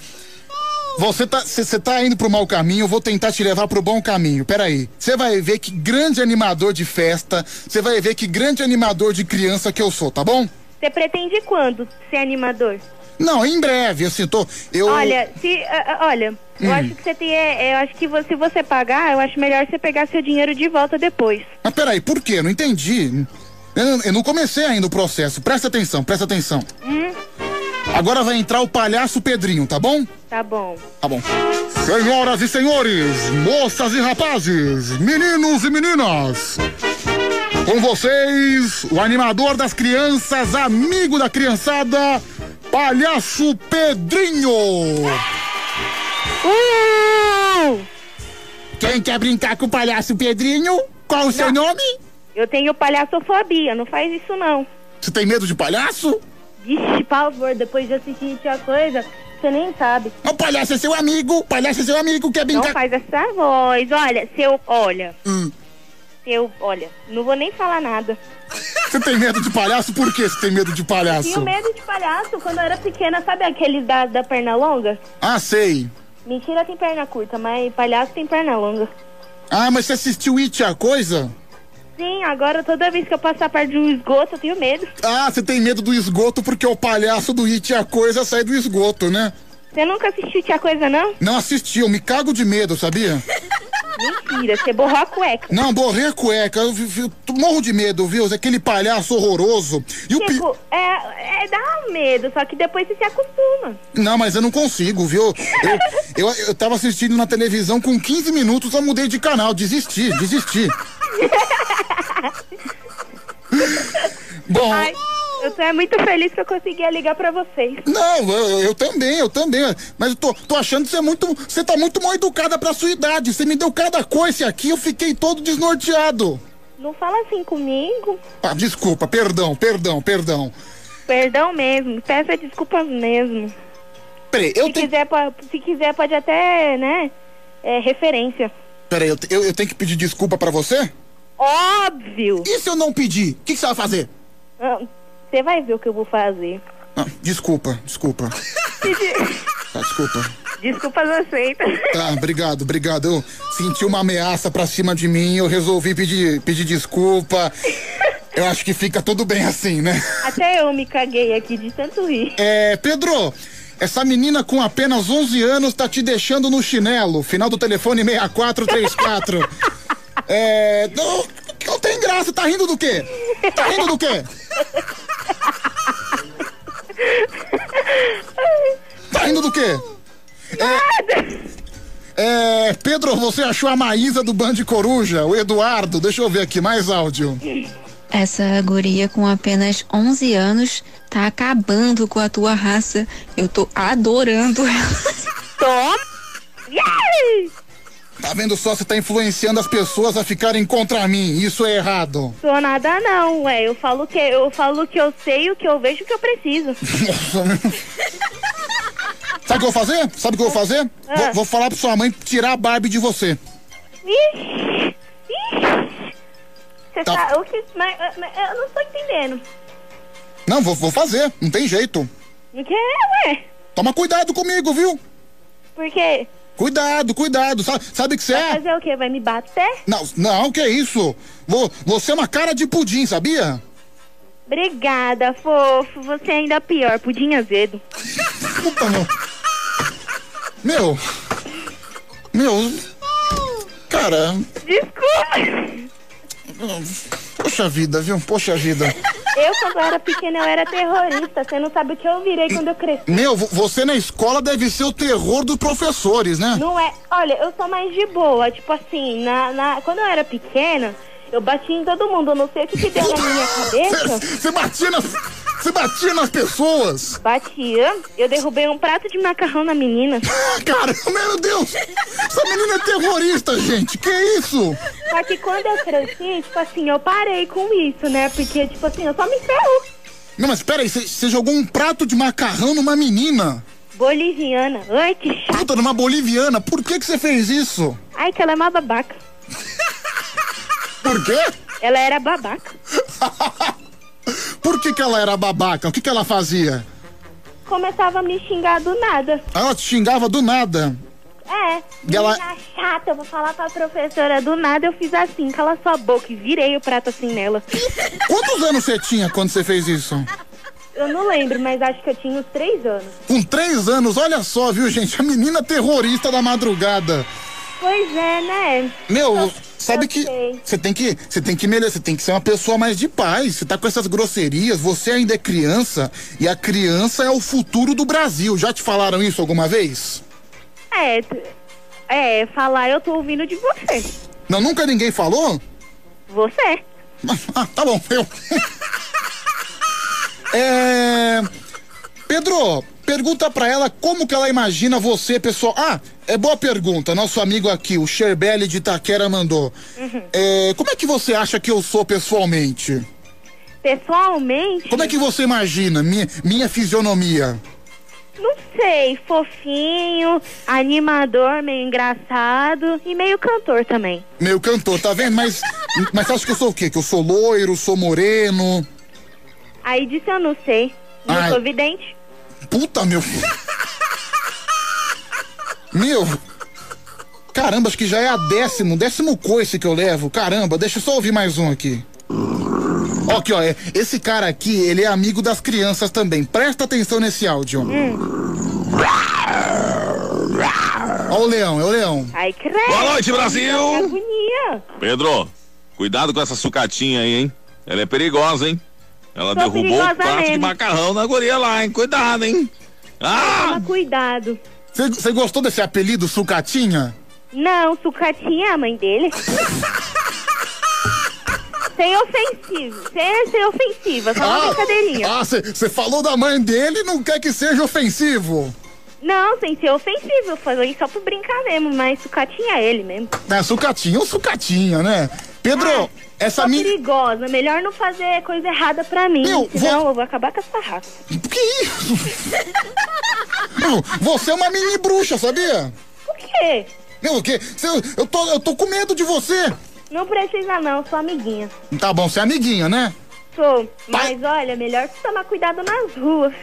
Você tá, você tá indo pro mau caminho, eu vou tentar te levar pro bom caminho. Peraí. Você vai ver que grande animador de festa, você vai ver que grande animador de criança que eu sou, tá bom? Você pretende quando ser animador? Não, em breve, assim, tô. Eu. Olha, se. ah, olha, eu Hum. acho que você tem. é, eu acho que você- se você pagar, eu acho melhor você pegar seu dinheiro de volta depois. Mas peraí, por quê? Não entendi. Eu, eu não comecei ainda o processo. Presta atenção, presta atenção. Hum, Agora vai entrar o palhaço Pedrinho, tá bom? tá bom. Tá bom. Senhoras e senhores, moças e rapazes, meninos e meninas, com vocês, o animador das crianças, amigo da criançada, Palhaço Pedrinho. Quem quer brincar com o Palhaço Pedrinho? Qual o seu nome? Eu tenho palhaçofobia, não faz isso não. Você tem medo de palhaço? Vixe, pavor, depois de assistir a coisa, você nem sabe. O palhaço é seu amigo, o palhaço é seu amigo, quer Não brincar. faz essa voz. Olha, se eu. Olha. Hum. Se eu. Olha, não vou nem falar nada. Você tem medo de palhaço? Por que você tem medo de palhaço? Tinha medo de palhaço quando eu era pequena, sabe aqueles da, da perna longa? Ah, sei. Mentira tem perna curta, mas palhaço tem perna longa. Ah, mas você assistiu It a coisa? Sim, agora toda vez que eu passar perto de um esgoto, eu tenho medo. Ah, você tem medo do esgoto porque o palhaço do It a coisa sai do esgoto, né? Você nunca assistiu Tia Coisa, não? Não assisti, eu me cago de medo, sabia? Mentira, você borrou a cueca. Não, borrei a cueca, eu, vi- eu morro de medo, viu? Aquele palhaço horroroso. E o pi... Tipo, é, é dá um medo, só que depois você se acostuma. Não, mas eu não consigo, viu? Eu, eu, eu tava assistindo na televisão com 15 minutos, eu mudei de canal, desisti, desisti. Bom. Ai, eu tô é muito feliz que eu conseguia ligar pra vocês. Não, eu, eu também, eu também. Mas eu tô, tô achando que você é muito. Você tá muito mal educada pra sua idade. Você me deu cada coice aqui, eu fiquei todo desnorteado. Não fala assim comigo. Ah, desculpa, perdão, perdão, perdão. Perdão mesmo, peça desculpas mesmo. Peraí, eu se, quiser, se quiser, pode até, né? É, referência. Peraí, eu, te- eu, eu tenho que pedir desculpa pra você? Óbvio! E se eu não pedir? O que, que você vai fazer? Ah, Você vai ver o que eu vou fazer. Ah, desculpa, desculpa. Tá, desculpa. Desculpas aceitas. Tá, obrigado, obrigado. Eu senti uma ameaça pra cima de mim, eu resolvi pedir, pedir desculpa. Eu acho que fica tudo bem assim, né? Até eu me caguei aqui de tanto rir. É, Pedro, essa menina com apenas 11 anos tá te deixando no chinelo. Final do telefone 6434. É. Não, não tem graça, tá rindo do quê? Tá rindo do quê? Tá rindo do quê? É, é, Pedro, você achou a Maísa do Band Coruja? O Eduardo, deixa eu ver aqui, mais áudio. Essa guria com apenas 11 anos tá acabando com a tua raça. Eu tô adorando ela. Toma! Tá vendo só? Você tá influenciando as pessoas a ficarem contra mim. Isso é errado. Sou nada não, ué. Eu falo que eu falo que eu sei, o que eu vejo, o que eu preciso. Sabe o que eu vou fazer? Sabe o que eu vou fazer? Ah. Vou, vou falar pra sua mãe tirar a Barbie de você. Ixi! Ixi! Você Tá. tá. O que. Mas, mas eu não tô entendendo. Não, vou, vou fazer. Não tem jeito. O que? Ué? Toma cuidado comigo, viu? Por quê? Cuidado, cuidado. Sabe, sabe o que você Vai é? fazer o quê? Vai me bater? Não, não, que isso? Vo- Você é uma cara de pudim, sabia? Obrigada, fofo. Você é ainda pior, pudim azedo. Puta, meu. Meu. Meu. Cara. Desculpa! Poxa vida, viu? Poxa vida. Eu, quando era pequena, eu era terrorista. Você não sabe o que eu virei quando eu cresci. Meu, vo- você na escola deve ser o terror dos professores, né? Não é. Olha, eu sou mais de boa. Tipo assim, na, na, quando eu era pequena, eu batia em todo mundo. Eu não sei o que, que deu na minha cabeça. Você batia nas. Você batia nas pessoas! Batia. Eu derrubei um prato de macarrão na menina. Cara, meu Deus! Essa menina é terrorista, gente! Que isso? Só que quando eu cresci, tipo assim, eu parei com isso, né? Porque, tipo assim, eu só me ferro. Não, mas peraí, você você jogou um prato de macarrão numa menina? Boliviana. Ai, que chato. Puta, numa boliviana. Por que que você fez isso? Ai, que ela é uma babaca. Por quê? Ela era babaca. Por que que ela era babaca? O que que ela fazia? Começava a me xingar do nada. Ela te xingava do nada. É, E ela- chata, eu vou falar pra professora do nada, eu fiz assim, cala sua boca e virei o prato assim nela. Quantos anos você tinha quando você fez isso? Eu não lembro, mas acho que eu tinha uns três anos. Com três anos, olha só, viu, gente? A menina terrorista da madrugada. Pois é, né? Meu, sabe que sei. você tem que você tem que melhorar, você tem que ser uma pessoa mais de paz. Você tá com essas grosserias, você ainda é criança e a criança é o futuro do Brasil. Já te falaram isso alguma vez? É, é, falar eu tô ouvindo de você. Não, nunca ninguém falou? Você. Ah, tá bom, eu. é. Pedro, pergunta pra ela como que ela imagina você, pessoal. Ah, é boa pergunta. Nosso amigo aqui, o Sherbelli de Itaquera, mandou. Uhum. É, como é que você acha que eu sou pessoalmente? Pessoalmente, Como é que você imagina minha, minha fisionomia? não sei, fofinho, animador, meio engraçado e meio cantor também. Meu cantor, tá vendo? Mas, mas você acha que eu sou o quê? Que eu sou loiro, sou moreno? Aí disso eu não sei. Não Ai. sou vidente. Puta, meu. Meu. Caramba, acho que já é a décimo, décimo coice que eu levo. Caramba, deixa eu só ouvir mais um aqui. Ó, Aqui, ó, é- esse cara aqui, ele é amigo das crianças também. Presta atenção nesse áudio. Ó o leão, é o leão. Ai, credo. Boa noite, Brasil. Que agonia. Pedro, cuidado com essa sucatinha aí, hein? Ela é perigosa, hein? Ela derrubou o prato de macarrão na guria lá, hein? Cuidado, hein? Ah! Toma cuidado. Você gostou desse apelido, Sucatinha? Não, sucatinha é a mãe dele. sem ofensivo. Sem ser ofensiva, só uma brincadeirinha. Ah, você falou da mãe dele e não quer que seja ofensivo. Não, sem ser ofensivo. Eu falei só por brincar mesmo, mas sucatinha é ele mesmo. É, sucatinha ou sucatinha, né? Pedro, essa Sou minha. perigosa. Melhor não fazer coisa errada pra mim. senão eu vou acabar com essa raça. Que isso? Meu, Você é uma mini bruxa, sabia? Por quê? Meu, o quê? Cê- eu, tô, eu tô com medo de você. Não precisa não, sou amiguinha. Tá bom, você é amiguinha, né? Sou. Mas olha, melhor tomar cuidado nas ruas.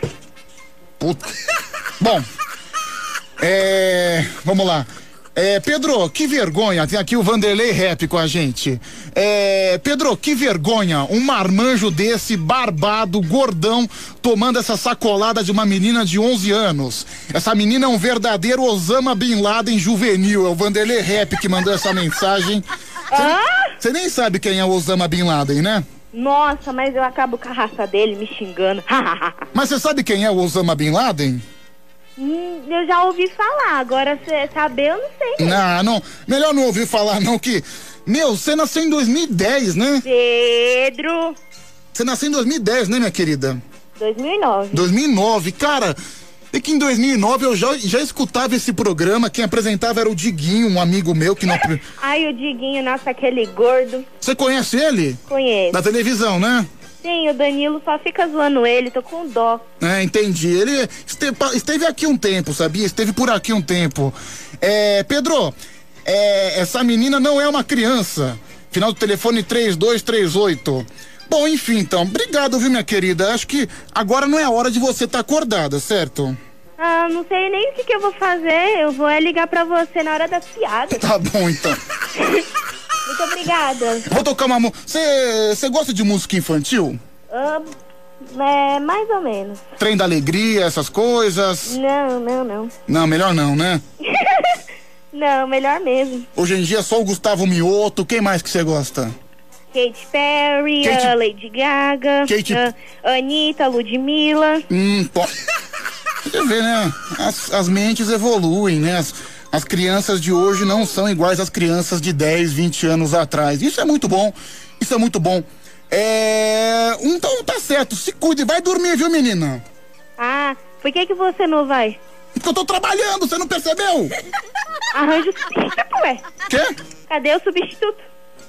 Puta. Bom, é. Vamos lá. É, Pedro, que vergonha. Tem aqui o Vanderlei Rap com a gente. É, Pedro, que vergonha. Um marmanjo desse, barbado, gordão, tomando essa sacolada de uma menina de 11 anos. Essa menina é um verdadeiro Osama Bin Laden juvenil. É o Vanderlei Rap que mandou essa mensagem. Você nem sabe quem é o Osama Bin Laden, né? Nossa, mas eu acabo com a raça dele me xingando. Mas você sabe quem é o Osama Bin Laden? Hum, eu já ouvi falar, agora saber eu não sei. Não, não. Melhor não ouvir falar, não, que. Meu, você nasceu em 2010, né? Pedro. Você nasceu em 2010, né, minha querida? 2009. 2009, cara. É que em 2009 eu já, já escutava esse programa. Quem apresentava era o Diguinho, um amigo meu que não. Ai, o Diguinho, nossa, aquele gordo. Você conhece ele? Conheço. Da televisão, né? Sim, o Danilo só fica zoando ele, tô com dó. É, entendi. Ele esteve, esteve aqui um tempo, sabia? Esteve por aqui um tempo. É, Pedro, é, essa menina não é uma criança. Final do telefone 3238. Bom, enfim, então. Obrigado, viu, minha querida? Acho que agora não é hora de você estar acordada, certo? Ah, não sei nem o que, que eu vou fazer. Eu vou é ligar pra você na hora das piadas. Tá bom, então. Muito obrigada. Vou tocar uma música. Você gosta de música infantil? É, mais ou menos. Trem da alegria, essas coisas? Não, não, não. Não, melhor não, né? Não, melhor mesmo. Hoje em dia só o Gustavo Mioto. Quem mais que você gosta? Katy Perry, a Lady Gaga, a Anitta, Ludmilla. Hum, pô. Você vê, né? As, as mentes evoluem, né? As, as crianças de hoje não são iguais às crianças de 10, 20 anos atrás. Isso é muito bom. Isso é muito bom. É. Então tá certo. Se cuide. Vai dormir, viu, menina? Ah, por que que você não vai? Porque eu tô trabalhando, você não percebeu? Arranja o substituto, ué. Quê? Cadê o substituto?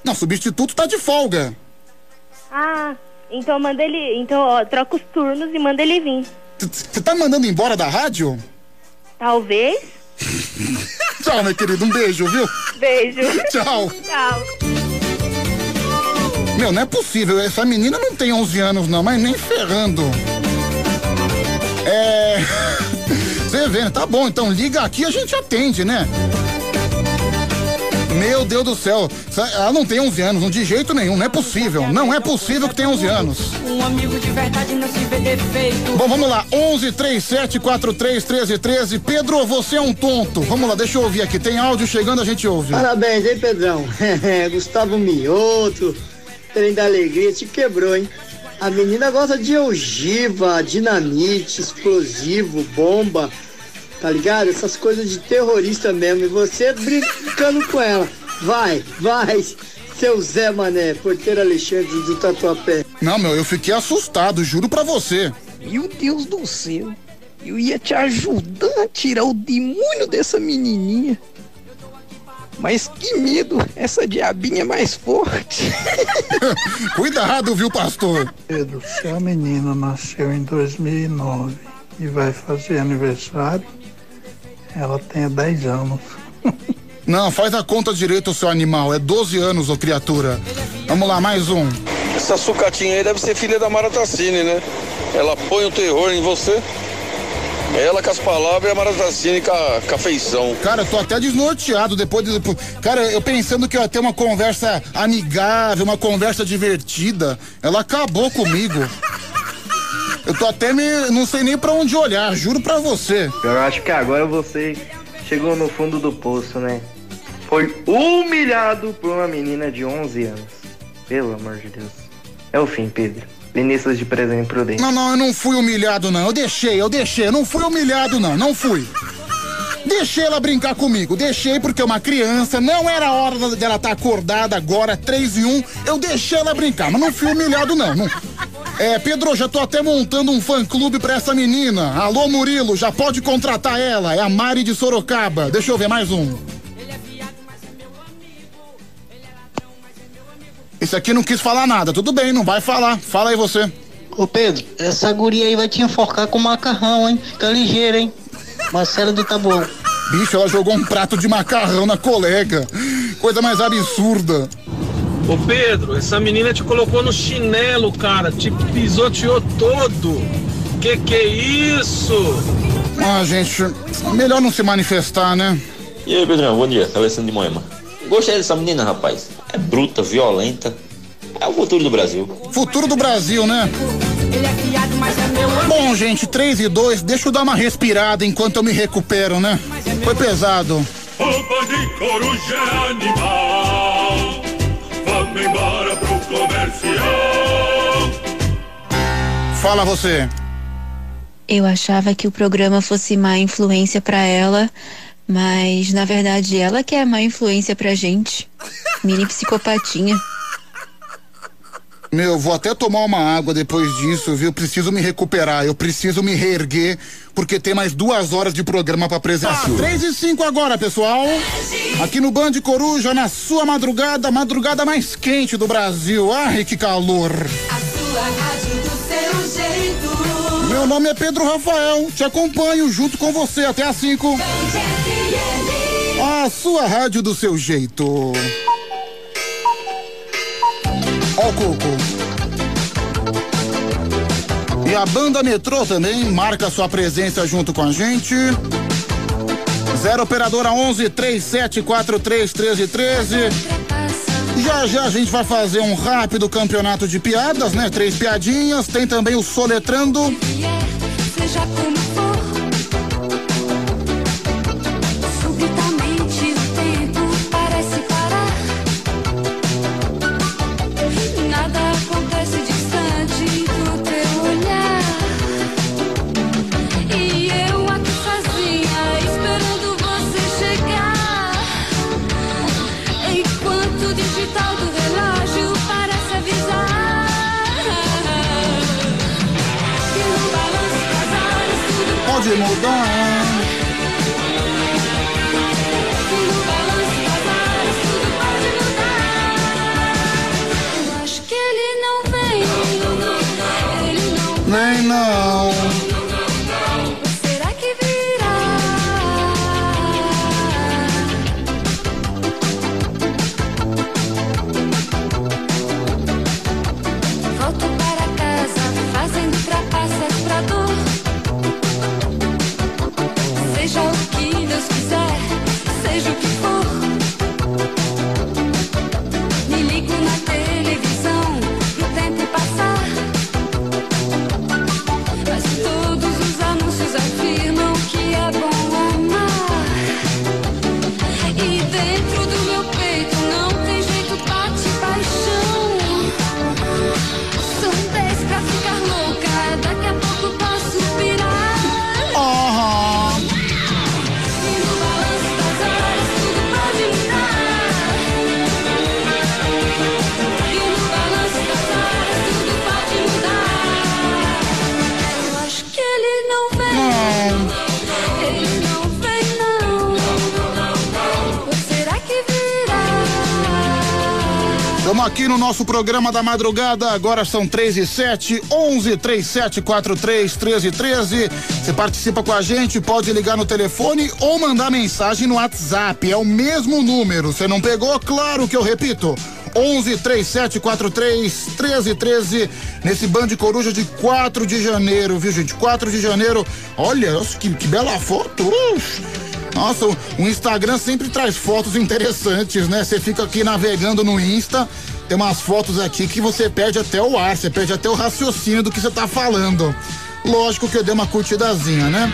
Não, substituto tá de folga. Ah, então manda ele. Então, ó, troca os turnos e manda ele vir. Você tá mandando embora da rádio? Talvez. Tchau, meu querido. Um beijo, viu? Beijo. Tchau. Tchau. Meu, não é possível. Essa menina não tem 11 anos, não, mas nem ferrando. É. Você vê, né? tá bom, então liga aqui a gente atende, né? Meu Deus do céu, ela não tem 11 anos, não de jeito nenhum, não é possível, não é possível que tenha 11 anos. Um amigo de verdade não se vê defeito. Bom, vamos lá, 11 37 43 13 13. Pedro, você é um tonto. Vamos lá, deixa eu ouvir aqui, tem áudio chegando, a gente ouve. Parabéns, hein, Pedrão? Gustavo Mioto, trem da alegria, te quebrou, hein? A menina gosta de ogiva, dinamite, explosivo, bomba, tá ligado? Essas coisas de terrorista mesmo. E você brincando com ela. Vai, vai, seu Zé Mané, porteiro Alexandre do Tatuapé. Não, meu, eu fiquei assustado, juro pra você. Meu Deus do céu. Eu ia te ajudar a tirar o demônio dessa menininha. Mas que medo, essa diabinha é mais forte. Cuidado, viu, pastor? Pedro, se a menina nasceu em 2009 e vai fazer aniversário, ela tenha 10 anos. Não, faz a conta direito, seu animal. É 12 anos, ô criatura. Vamos lá, mais um. Essa sucatinha aí deve ser filha da Mara Tassini, né? Ela põe o terror em você. Ela com as palavras e a Mara Tassini com a, com a feição. Cara, eu tô até desnorteado depois de. Cara, eu pensando que eu ia ter uma conversa amigável, uma conversa divertida. Ela acabou comigo. Eu tô até me. não sei nem pra onde olhar, juro pra você. Eu acho que agora você chegou no fundo do poço, né? Foi humilhado por uma menina de 11 anos. Pelo amor de Deus. É o fim, Pedro. Vinícius de presente prudente. Não, não, eu não fui humilhado, não. Eu deixei, eu deixei. Eu não fui humilhado, não. Não fui. Deixei ela brincar comigo. Deixei porque é uma criança. Não era hora dela estar acordada agora, três e um. Eu deixei ela brincar, mas não fui humilhado, não. não. É, Pedro, já tô até montando um fã-clube pra essa menina. Alô, Murilo, já pode contratar ela. É a Mari de Sorocaba. Deixa eu ver mais um. Esse aqui não quis falar nada. Tudo bem, não vai falar. Fala aí você. Ô Pedro, essa guria aí vai te enforcar com macarrão, hein? Fica ligeiro, hein? Marcelo do Tabuão. Bicho, ela jogou um prato de macarrão na colega. Coisa mais absurda. Ô Pedro, essa menina te colocou no chinelo, cara. Te pisoteou todo. Que que é isso? Ah, gente, melhor não se manifestar, né? E aí, Pedrão, bom dia. Alessandro de Moema. Gostei dessa menina, rapaz. É bruta, violenta. É o futuro do Brasil. Futuro do Brasil, né? Bom, gente, 3 e 2, deixa eu dar uma respirada enquanto eu me recupero, né? Foi pesado. Roupa de coruja animal. Vamos embora pro comercial. Fala você. Eu achava que o programa fosse má influência pra ela, mas na verdade ela que é má influência pra gente. Mini psicopatinha. Meu, vou até tomar uma água depois disso, viu? Preciso me recuperar, eu preciso me reerguer, porque tem mais duas horas de programa pra apresentar. Três e cinco agora, pessoal. Aqui no Band Coruja, na sua madrugada, madrugada mais quente do Brasil. Ai, que calor. Sua rádio do seu jeito. Meu nome é Pedro Rafael, te acompanho junto com você até às 5. A sua rádio do seu jeito. Ó o coco. E a banda metrô também marca sua presença junto com a gente. Zero operadora 11 3743 1313. Já já a gente vai fazer um rápido campeonato de piadas, né? Três piadinhas. Tem também o Soletrando. Seja como for. Nem aqui no nosso programa da madrugada. Agora são 3 e 7, 11 37 43 13 13. Você participa com a gente, pode ligar no telefone ou mandar mensagem no WhatsApp. É o mesmo número. Você não pegou? Claro que eu repito. 11 37 43 13 13 nesse Band Coruja de 4 de janeiro, viu, gente? 4 de janeiro. Olha, que, que bela foto. Nossa, o Instagram sempre traz fotos interessantes, né? Você fica aqui navegando no Insta, tem umas fotos aqui que você perde até o ar, você perde até o raciocínio do que você tá falando. Lógico que eu dei uma curtidazinha, né?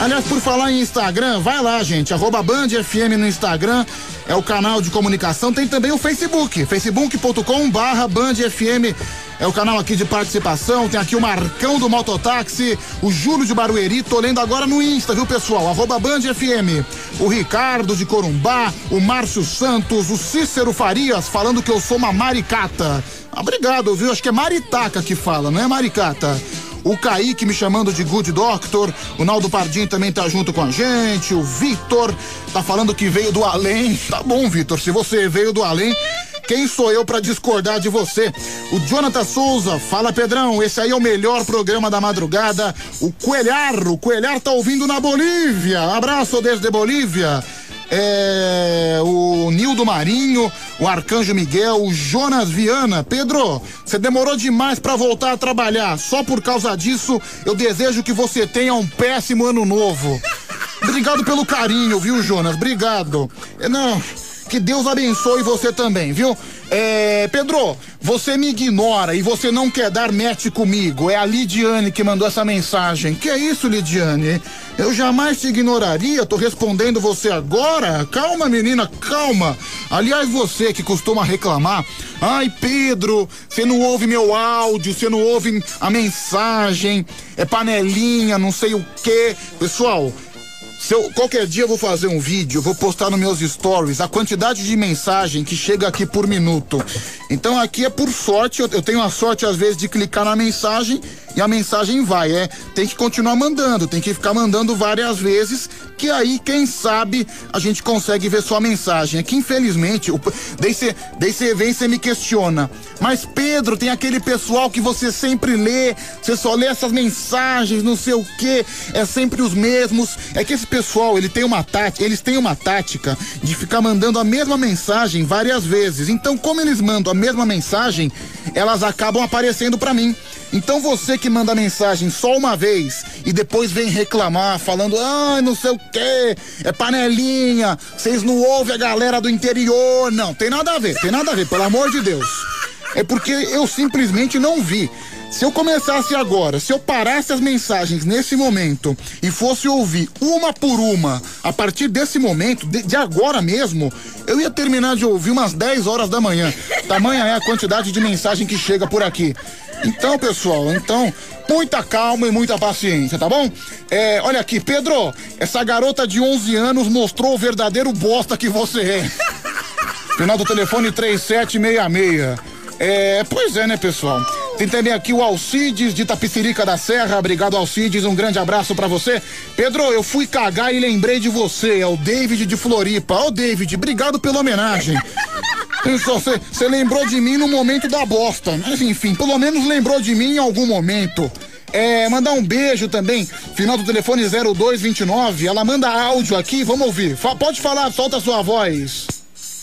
Aliás, por falar em Instagram, vai lá, gente, arroba Band FM no Instagram, é o canal de comunicação, tem também o Facebook, facebook.com barra Band FM, é o canal aqui de participação, tem aqui o Marcão do Mototáxi, o Júlio de Barueri, tô lendo agora no Insta, viu pessoal, arroba Band FM, o Ricardo de Corumbá, o Márcio Santos, o Cícero Farias, falando que eu sou uma maricata. Obrigado, viu? Acho que é maritaca que fala, não é maricata o Kaique me chamando de Good Doctor, o Naldo Pardinho também tá junto com a gente, o Vitor tá falando que veio do além. Tá bom, Vitor, se você veio do além, quem sou eu para discordar de você? O Jonathan Souza, fala Pedrão, esse aí é o melhor programa da madrugada. O Coelhar, o Coelhar tá ouvindo na Bolívia. Abraço desde Bolívia. É, o Nildo Marinho, o Arcanjo Miguel, o Jonas Viana. Pedro, você demorou demais para voltar a trabalhar. Só por causa disso, eu desejo que você tenha um péssimo ano novo. Obrigado pelo carinho, viu, Jonas? Obrigado. É, Não, que Deus abençoe você também, viu? É, Pedro, você me ignora e você não quer dar match comigo. É a Lidiane que mandou essa mensagem. Que é isso, Lidiane? Eu jamais te ignoraria, tô respondendo você agora. Calma, menina, calma. Aliás, você que costuma reclamar. Ai, Pedro, você não ouve meu áudio, você não ouve a mensagem, é panelinha, não sei o quê. Pessoal, se eu, qualquer dia eu vou fazer um vídeo, vou postar nos meus stories a quantidade de mensagem que chega aqui por minuto. Então aqui é por sorte, eu, eu tenho a sorte às vezes de clicar na mensagem e a mensagem vai, é, tem que continuar mandando, tem que ficar mandando várias vezes, que aí, quem sabe, a gente consegue ver sua mensagem. É que infelizmente, o, daí você vem e você me questiona. Mas Pedro, tem aquele pessoal que você sempre lê, você só lê essas mensagens, não sei o que, é sempre os mesmos. É que esse pessoal, ele tem uma tática, eles têm uma tática de ficar mandando a mesma mensagem várias vezes. Então, como eles mandam a mesma mensagem, elas acabam aparecendo para mim. Então você que manda mensagem só uma vez e depois vem reclamar, falando, ah, não sei o que, é panelinha, vocês não ouvem a galera do interior. Não, tem nada a ver, tem nada a ver, pelo amor de Deus. É porque eu simplesmente não vi. Se eu começasse agora, se eu parasse as mensagens nesse momento e fosse ouvir uma por uma, a partir desse momento, de, de agora mesmo, eu ia terminar de ouvir umas 10 horas da manhã. Tamanha é a quantidade de mensagem que chega por aqui. Então, pessoal, então, muita calma e muita paciência, tá bom? É, olha aqui, Pedro, essa garota de 11 anos mostrou o verdadeiro bosta que você é. Final do telefone 3766. É, pois é, né, pessoal? Tem também aqui o Alcides de Tapicirica da Serra. Obrigado, Alcides. Um grande abraço pra você. Pedro, eu fui cagar e lembrei de você. É o David de Floripa. Ô, David, obrigado pela homenagem. Você, você lembrou de mim no momento da bosta. Mas enfim, pelo menos lembrou de mim em algum momento. É, mandar um beijo também. Final do telefone 0229. Ela manda áudio aqui, vamos ouvir. Fa- pode falar, solta a sua voz.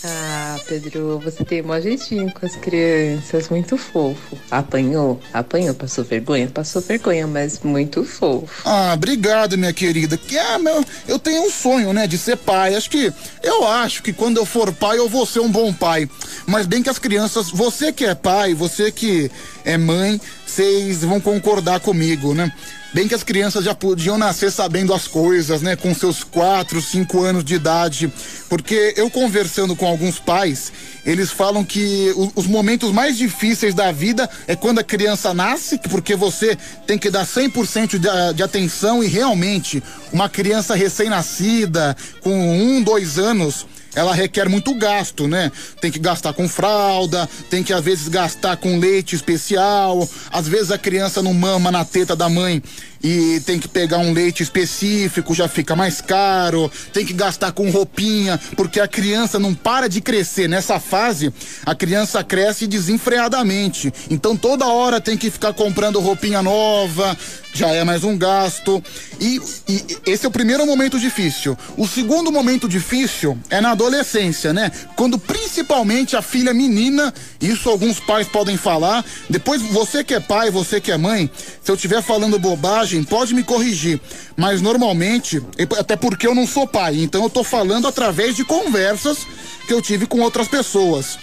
Ah, Pedro, você tem um jeitinho com as crianças, muito fofo. Apanhou? Apanhou, passou vergonha? Passou vergonha, mas muito fofo. Ah, obrigado, minha querida. Que ah, meu, eu tenho um sonho, né, de ser pai. Acho que eu acho que quando eu for pai eu vou ser um bom pai. Mas bem que as crianças, você que é pai, você que é mãe, vocês vão concordar comigo, né? Bem que as crianças já podiam nascer sabendo as coisas, né? Com seus quatro, cinco anos de idade. Porque eu conversando com alguns pais, eles falam que os momentos mais difíceis da vida é quando a criança nasce, porque você tem que dar 100% de, de atenção e realmente uma criança recém-nascida, com um, dois anos, ela requer muito gasto, né? Tem que gastar com fralda, tem que às vezes gastar com leite especial, às vezes a criança não mama na teta da mãe e tem que pegar um leite específico, já fica mais caro, tem que gastar com roupinha, porque a criança não para de crescer. Nessa fase, a criança cresce desenfreadamente. Então toda hora tem que ficar comprando roupinha nova, já é mais um gasto. E, e esse é o primeiro momento difícil. O segundo momento difícil é na adolescência, né? Quando principalmente a filha menina, isso alguns pais podem falar. Depois, você que é pai, você que é mãe, se eu estiver falando bobagem, pode me corrigir. Mas normalmente, até porque eu não sou pai, então eu tô falando através de conversas que eu tive com outras pessoas.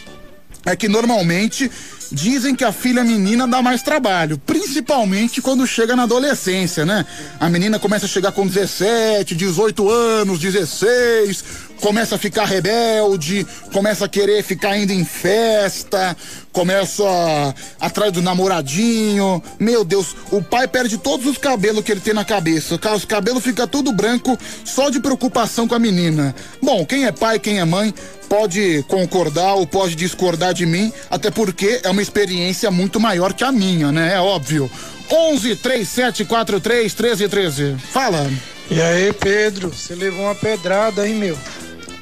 É que normalmente dizem que a filha menina dá mais trabalho, principalmente quando chega na adolescência, né? A menina começa a chegar com 17, 18 anos, 16, começa a ficar rebelde, começa a querer ficar indo em festa, começa a, atrás do namoradinho. Meu Deus, o pai perde todos os cabelos que ele tem na cabeça. Os cabelos ficam tudo branco só de preocupação com a menina. Bom, quem é pai, quem é mãe, pode concordar ou pode discordar de mim, até porque é uma experiência muito maior que a minha, né? É óbvio. 11 3743 1313. Fala. E aí, Pedro, você levou uma pedrada, hein, meu?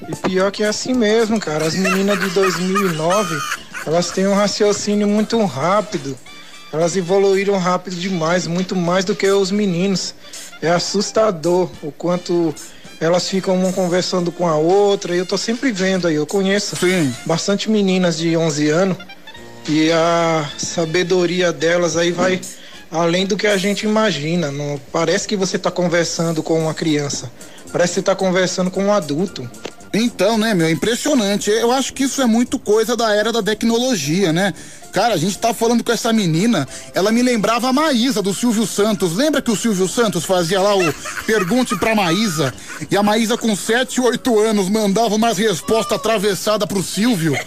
E pior que é assim mesmo, cara. As meninas de 2009, elas têm um raciocínio muito rápido. Elas evoluíram rápido demais, muito mais do que os meninos. É assustador o quanto elas ficam uma conversando com a outra. E eu tô sempre vendo aí, eu conheço bastante meninas de 11 anos. E a sabedoria delas aí vai além do que a gente imagina. Não parece que você tá conversando com uma criança. Parece que você tá conversando com um adulto. Então, né, meu, impressionante. Eu acho que isso é muito coisa da era da tecnologia, né? Cara, a gente tá falando com essa menina, ela me lembrava a Maísa do Silvio Santos. Lembra que o Silvio Santos fazia lá o Pergunte pra Maísa? E a Maísa com 7, 8 anos mandava umas respostas atravessadas pro Silvio.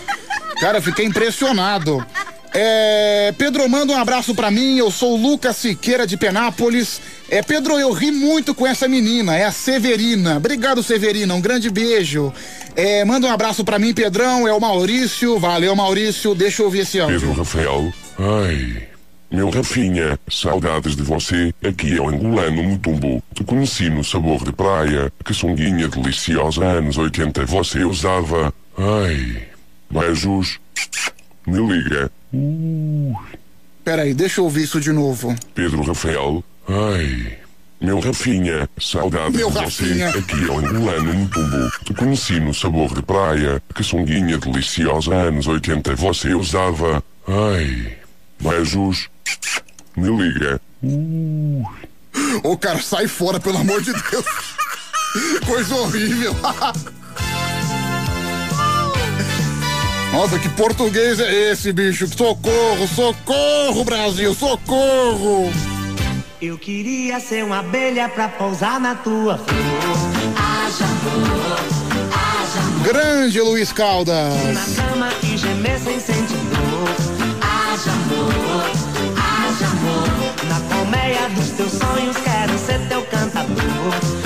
Cara, fiquei impressionado. É, Pedro, manda um abraço pra mim. Eu sou o Lucas Siqueira de Penápolis. É, Pedro, eu ri muito com essa menina, é a Severina. Obrigado, Severina. Um grande beijo. É, manda um abraço pra mim, Pedrão. É o Maurício. Valeu, Maurício. Deixa eu ouvir esse áudio. Pedro Rafael. Ai. Meu Rafinha, saudades de você. Aqui é o angolano Mutumbo. Te conheci no sabor de praia. Que sunguinha deliciosa. Anos 80 você usava. Ai. Beijos. Me liga. Peraí, deixa eu ouvir isso de novo. Pedro Rafael. Ai. Meu Rafinha, saudades Meu de você. Rafinha. Aqui é o angolano Mutumbo. Te conheci no sabor de praia. Que sunguinha deliciosa. Anos 80 você usava. Ai. Beijos. Me liga. Ô, cara, sai fora, pelo amor de Deus. Coisa horrível. Nossa, que português é esse, bicho? Socorro, socorro, Brasil, socorro! Eu queria ser uma abelha pra pousar na tua flor. Haja amor, haja amor. Grande Luiz Caldas. Na cama e gemer sem sentir dor. Haja amor, haja amor. Na colmeia dos teus sonhos quero ser teu cantador.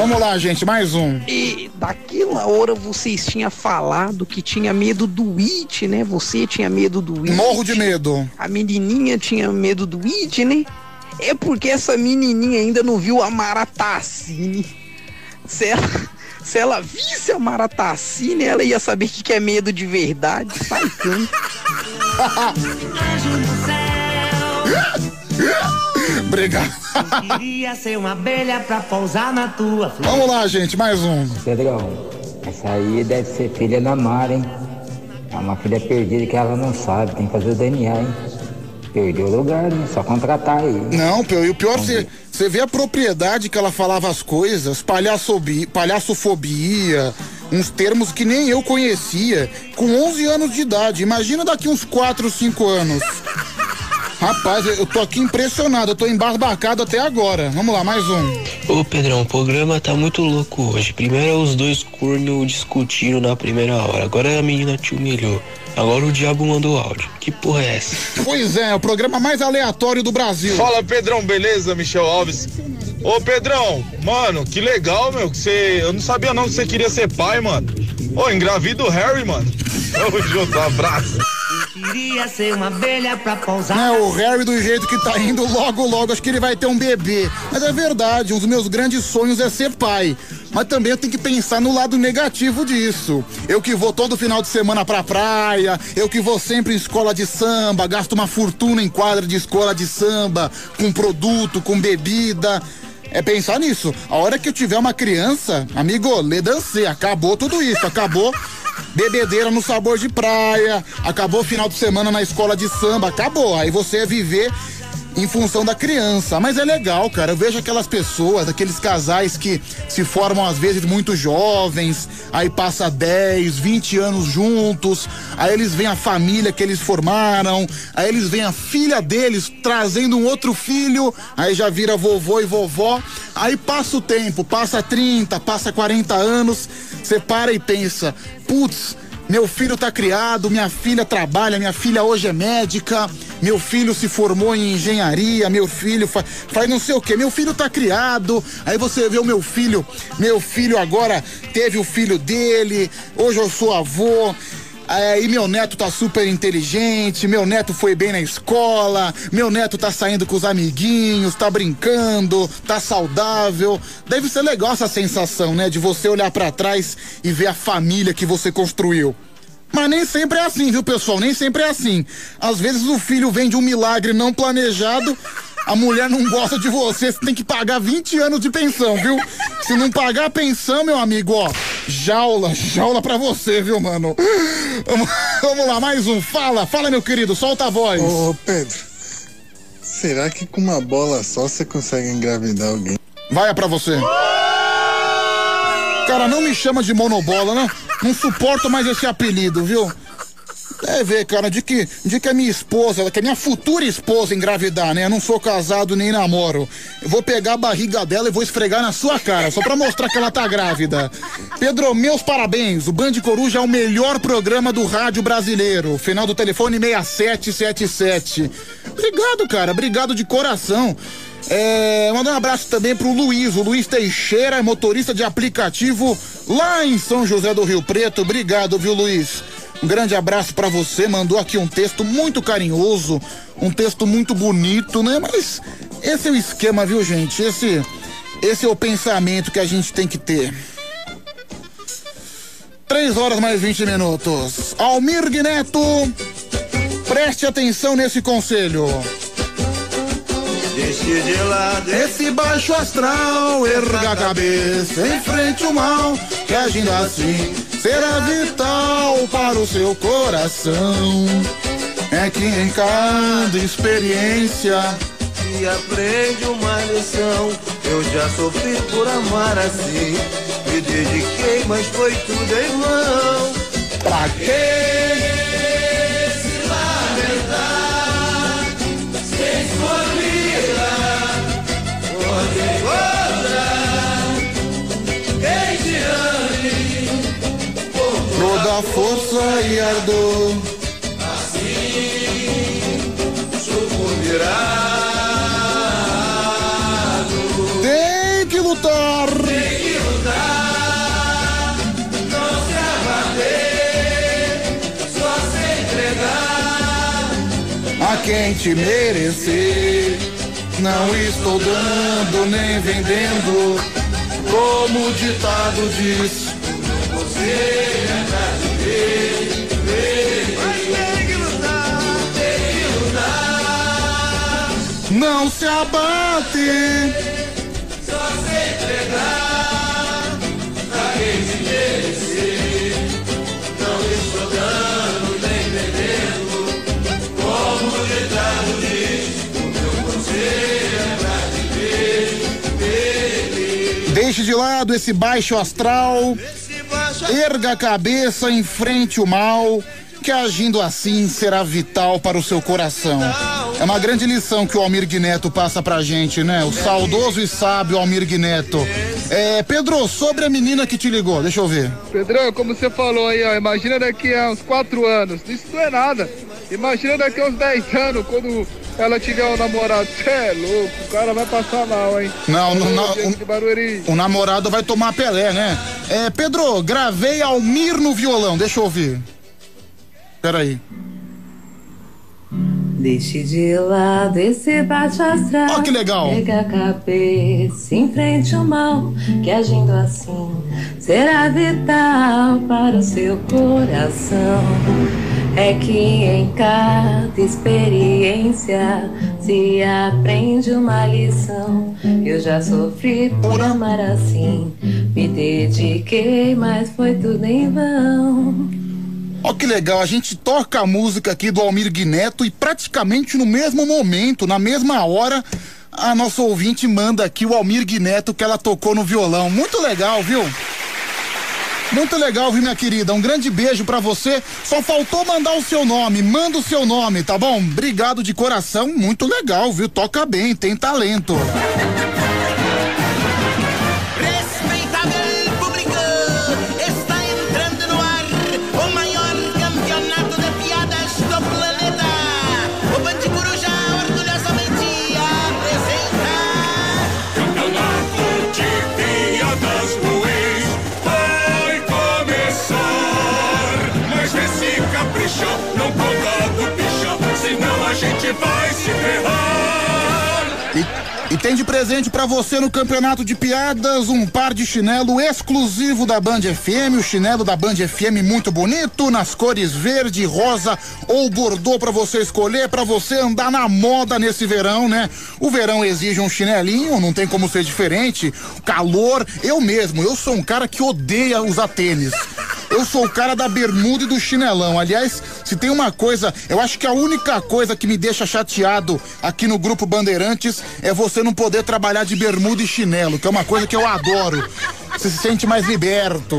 Vamos lá, gente, mais um. E daquela hora vocês tinham falado que tinha medo do It, né? Você tinha medo do It. Morro de medo. A menininha tinha medo do It, né? É porque essa menininha ainda não viu a Maratacine. Se ela, se ela visse a Maratacine, ela ia saber o que que é medo de verdade. Do céu. Obrigado. Eu queria ser uma abelha pra pousar na tua flor. Vamos lá, gente, mais um. Pedrão, essa aí deve ser filha da Mara, hein? É uma filha perdida que ela não sabe, tem que fazer o DNA, hein? Perdeu o lugar, né? Só contratar aí. Não, e o pior, você você vê a propriedade que ela falava as coisas, palhaçobi, palhaçofobia, uns termos que nem eu conhecia, com 11 anos de idade. Imagina daqui uns 4, 5 anos. Rapaz, eu tô aqui impressionado, eu tô embasbacado até agora. Vamos lá, mais um. Ô Pedrão, o programa tá muito louco hoje. Primeiro é os dois cornos discutindo na primeira hora. Agora a menina te humilhou. Agora o diabo mandou áudio. Que porra é essa? Pois é, o programa mais aleatório do Brasil. Fala Pedrão, beleza? Michel Alves. Ô Pedrão, mano, que legal, meu, que você. Eu não sabia não que você queria ser pai, mano. Ô, engravida o Harry, mano. Tamo junto, um abraço. Queria ser uma abelha pra pousar. Né, o Harry do jeito que tá indo, logo, logo, acho que ele vai ter um bebê. Mas é verdade, um dos meus grandes sonhos é ser pai. Mas também eu tenho que pensar no lado negativo disso. Eu que vou todo final de semana pra praia, eu que vou sempre em escola de samba, gasto uma fortuna em quadra de escola de samba, com produto, com bebida. É pensar nisso. A hora que eu tiver uma criança, amigo, lê dancê, acabou tudo isso, acabou bebedeira no sabor de praia, acabou final de semana na escola de samba, acabou. Aí você é viver em função da criança. Mas é legal, cara. Eu vejo aquelas pessoas, aqueles casais que se formam às vezes muito jovens, aí passa 10, 20 anos juntos, aí eles veem a família que eles formaram, aí eles veem a filha deles trazendo um outro filho, aí já vira vovô e vovó. Aí passa o tempo, passa 30, passa 40 anos, você para e pensa, putz, meu filho tá criado, minha filha trabalha, minha filha hoje é médica, meu filho se formou em engenharia, meu filho fa faz não sei o que, meu filho tá criado. Aí você vê o meu filho, meu filho agora teve o filho dele, hoje eu sou avô. É, e meu neto tá super inteligente, meu neto foi bem na escola, meu neto tá saindo com os amiguinhos, tá brincando, tá saudável. Deve ser legal essa sensação, né? De você olhar pra trás e ver a família que você construiu. Mas nem sempre é assim, viu, pessoal? Nem sempre é assim. Às vezes o filho vem de um milagre não planejado, a mulher não gosta de você, você tem que pagar 20 anos de pensão, viu? Se não pagar a pensão, meu amigo, ó, jaula, jaula pra você, viu, mano? Vamos, vamos lá, mais um. Fala, fala, meu querido, solta a voz. Ô, Pedro, será que com uma bola só você consegue engravidar alguém? Vai é pra você. Cara, não me chama de monobola, né? Não suporto mais esse apelido, viu? Deve ver, cara, de que, de que a minha esposa, que a minha futura esposa engravidar, né? Eu não sou casado nem namoro. Eu vou pegar a barriga dela e vou esfregar na sua cara, só pra mostrar que ela tá grávida. Pedro, meus parabéns. O Band Coruja é o melhor programa do rádio brasileiro. Final do telefone 6777. Obrigado, cara. Obrigado de coração. É, mandar um abraço também pro Luiz, o Luiz Teixeira, é motorista de aplicativo lá em São José do Rio Preto. Obrigado, viu, Luiz? Um grande abraço pra você. Mandou aqui um texto muito carinhoso, um texto muito bonito, né? Mas esse é o esquema, viu, gente? Esse, esse é o pensamento que a gente tem que ter. Três horas mais 20 minutos. Almir Neto, preste atenção nesse conselho. Deixe de lado Esse baixo astral, erga a cabeça, enfrente o mal, que agindo assim será vital para o seu coração. É que em cada experiência e aprende uma lição. Eu já sofri por amar assim. Me dediquei, mas foi tudo em vão. Pra quê? Força e ardor. Assim sucumbirá. Tem que lutar. Tem que lutar, não se abater, só se entregar. a quem te merecer. Não estou dando nem vendendo, como o ditado diz. Você é pra viver, mas tem que lutar, tem que lutar, Não se abate. só se entregar. Pra quem te merecer, não estou dando nem vendendo, como o ditado diz. O meu conselho é pra viver feliz. Deixe de lado esse baixo astral. Erga a cabeça, enfrente o mal, que agindo assim será vital para o seu coração. É uma grande lição que o Almir Neto passa pra gente, né? O saudoso e sábio Almir Neto. É, Pedro, sobre a menina que te ligou, deixa eu ver. Pedrão, como você falou aí, ó, imagina daqui a uns 4 anos. Isso não é nada. Imagina daqui a uns 10 anos, quando ela tiver um namorado. Você é louco, o cara vai passar mal, hein? Não, não, não, Barueri. O namorado vai tomar Pelé, né? É, Pedro, gravei Almir no violão, deixa eu ouvir. Peraí. Deixe de lado esse bate astral. Ó, que legal. Pega a cabeça, enfrente o mal, que agindo assim será vital para o seu coração. É que em cada experiência se aprende uma lição. Eu já sofri por amar assim, me dediquei, mas foi tudo em vão. Ó que legal, a gente toca a música aqui do Almir Guineto e praticamente no mesmo momento, na mesma hora, a nossa ouvinte manda aqui o Almir Guineto que ela tocou no violão. Muito legal, viu? Muito legal, viu, minha querida? Um grande beijo pra você. Só faltou mandar o seu nome. Manda o seu nome, tá bom? Obrigado de coração. Muito legal, viu? Toca bem, tem talento. Presente pra você no campeonato de piadas um par de chinelo exclusivo da Band FM, o chinelo da Band FM muito bonito, nas cores verde, rosa ou bordô pra você escolher, pra você andar na moda nesse verão, né? O verão exige um chinelinho, não tem como ser diferente. Calor, eu mesmo, eu sou um cara que odeia usar tênis. Eu sou o cara da bermuda e do chinelão. Aliás, se tem uma coisa, eu acho que a única coisa que me deixa chateado aqui no Grupo Bandeirantes é você não poder trabalhar de bermuda e chinelo, que é uma coisa que eu adoro. Você se sente mais liberto.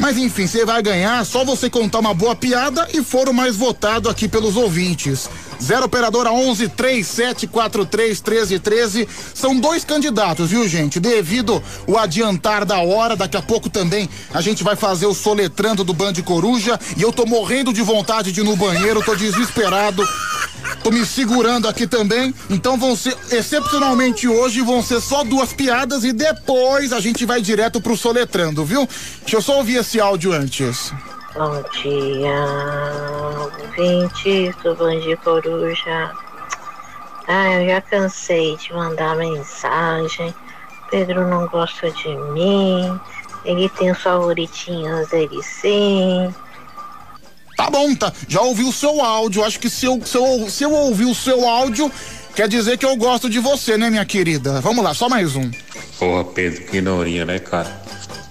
Mas enfim, você vai ganhar só você contar uma boa piada e for o mais votado aqui pelos ouvintes. Zero operadora 11 3743 1313. São dois candidatos, viu, gente? Devido o adiantar da hora, daqui a pouco também a gente vai fazer o soletrando do Band Coruja e eu tô morrendo de vontade de ir no banheiro, tô desesperado. Tô me segurando aqui também. Então vão ser, excepcionalmente hoje, vão ser só duas piadas e depois a gente vai direto pro soletrando, viu? Deixa eu só ouvir esse áudio antes. Bom dia, ouvintes do Band Coruja. Ah, eu já cansei de mandar mensagem. Pedro não gosta de mim. Ele tem os favoritinhos dele sim. Tá bom, tá. Já ouvi o seu áudio. Acho que se eu, se eu, se eu ouvir o seu áudio, quer dizer que eu gosto de você, né, minha querida? Vamos lá, só mais um. Porra, Pedro, que ignorinha, né, cara?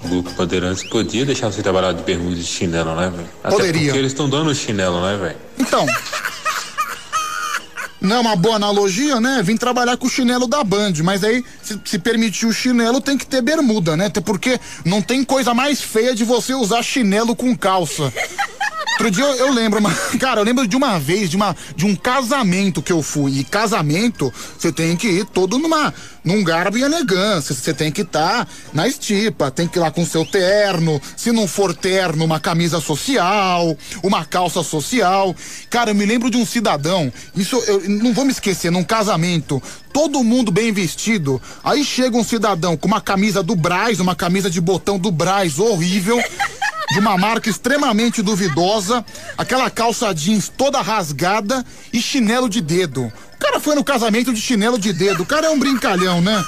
O Grupo Bandeirantes podia deixar você trabalhar de bermuda e chinelo, né, velho? Poderia. porque eles estão dando chinelo, né, velho? Então. Não é uma boa analogia, né? Vim trabalhar com o chinelo da Band, mas aí, se, se permitir o chinelo, tem que ter bermuda, né? Até porque não tem coisa mais feia de você usar chinelo com calça. Outro dia eu, eu lembro, uma- cara, eu lembro de uma vez, de, uma, de um casamento que eu fui. E casamento, você tem que ir todo numa, num garbo e elegância. Você tem que estar na estipa, tem que ir lá com seu terno. Se não for terno, uma camisa social, uma calça social. Cara, eu me lembro de um cidadão, isso eu não vou me esquecer, num casamento, todo mundo bem vestido. Aí chega um cidadão com uma camisa do Braz, uma camisa de botão do Braz horrível de uma marca extremamente duvidosa, aquela calça jeans toda rasgada e chinelo de dedo. O cara foi no casamento de chinelo de dedo, o cara é um brincalhão, né?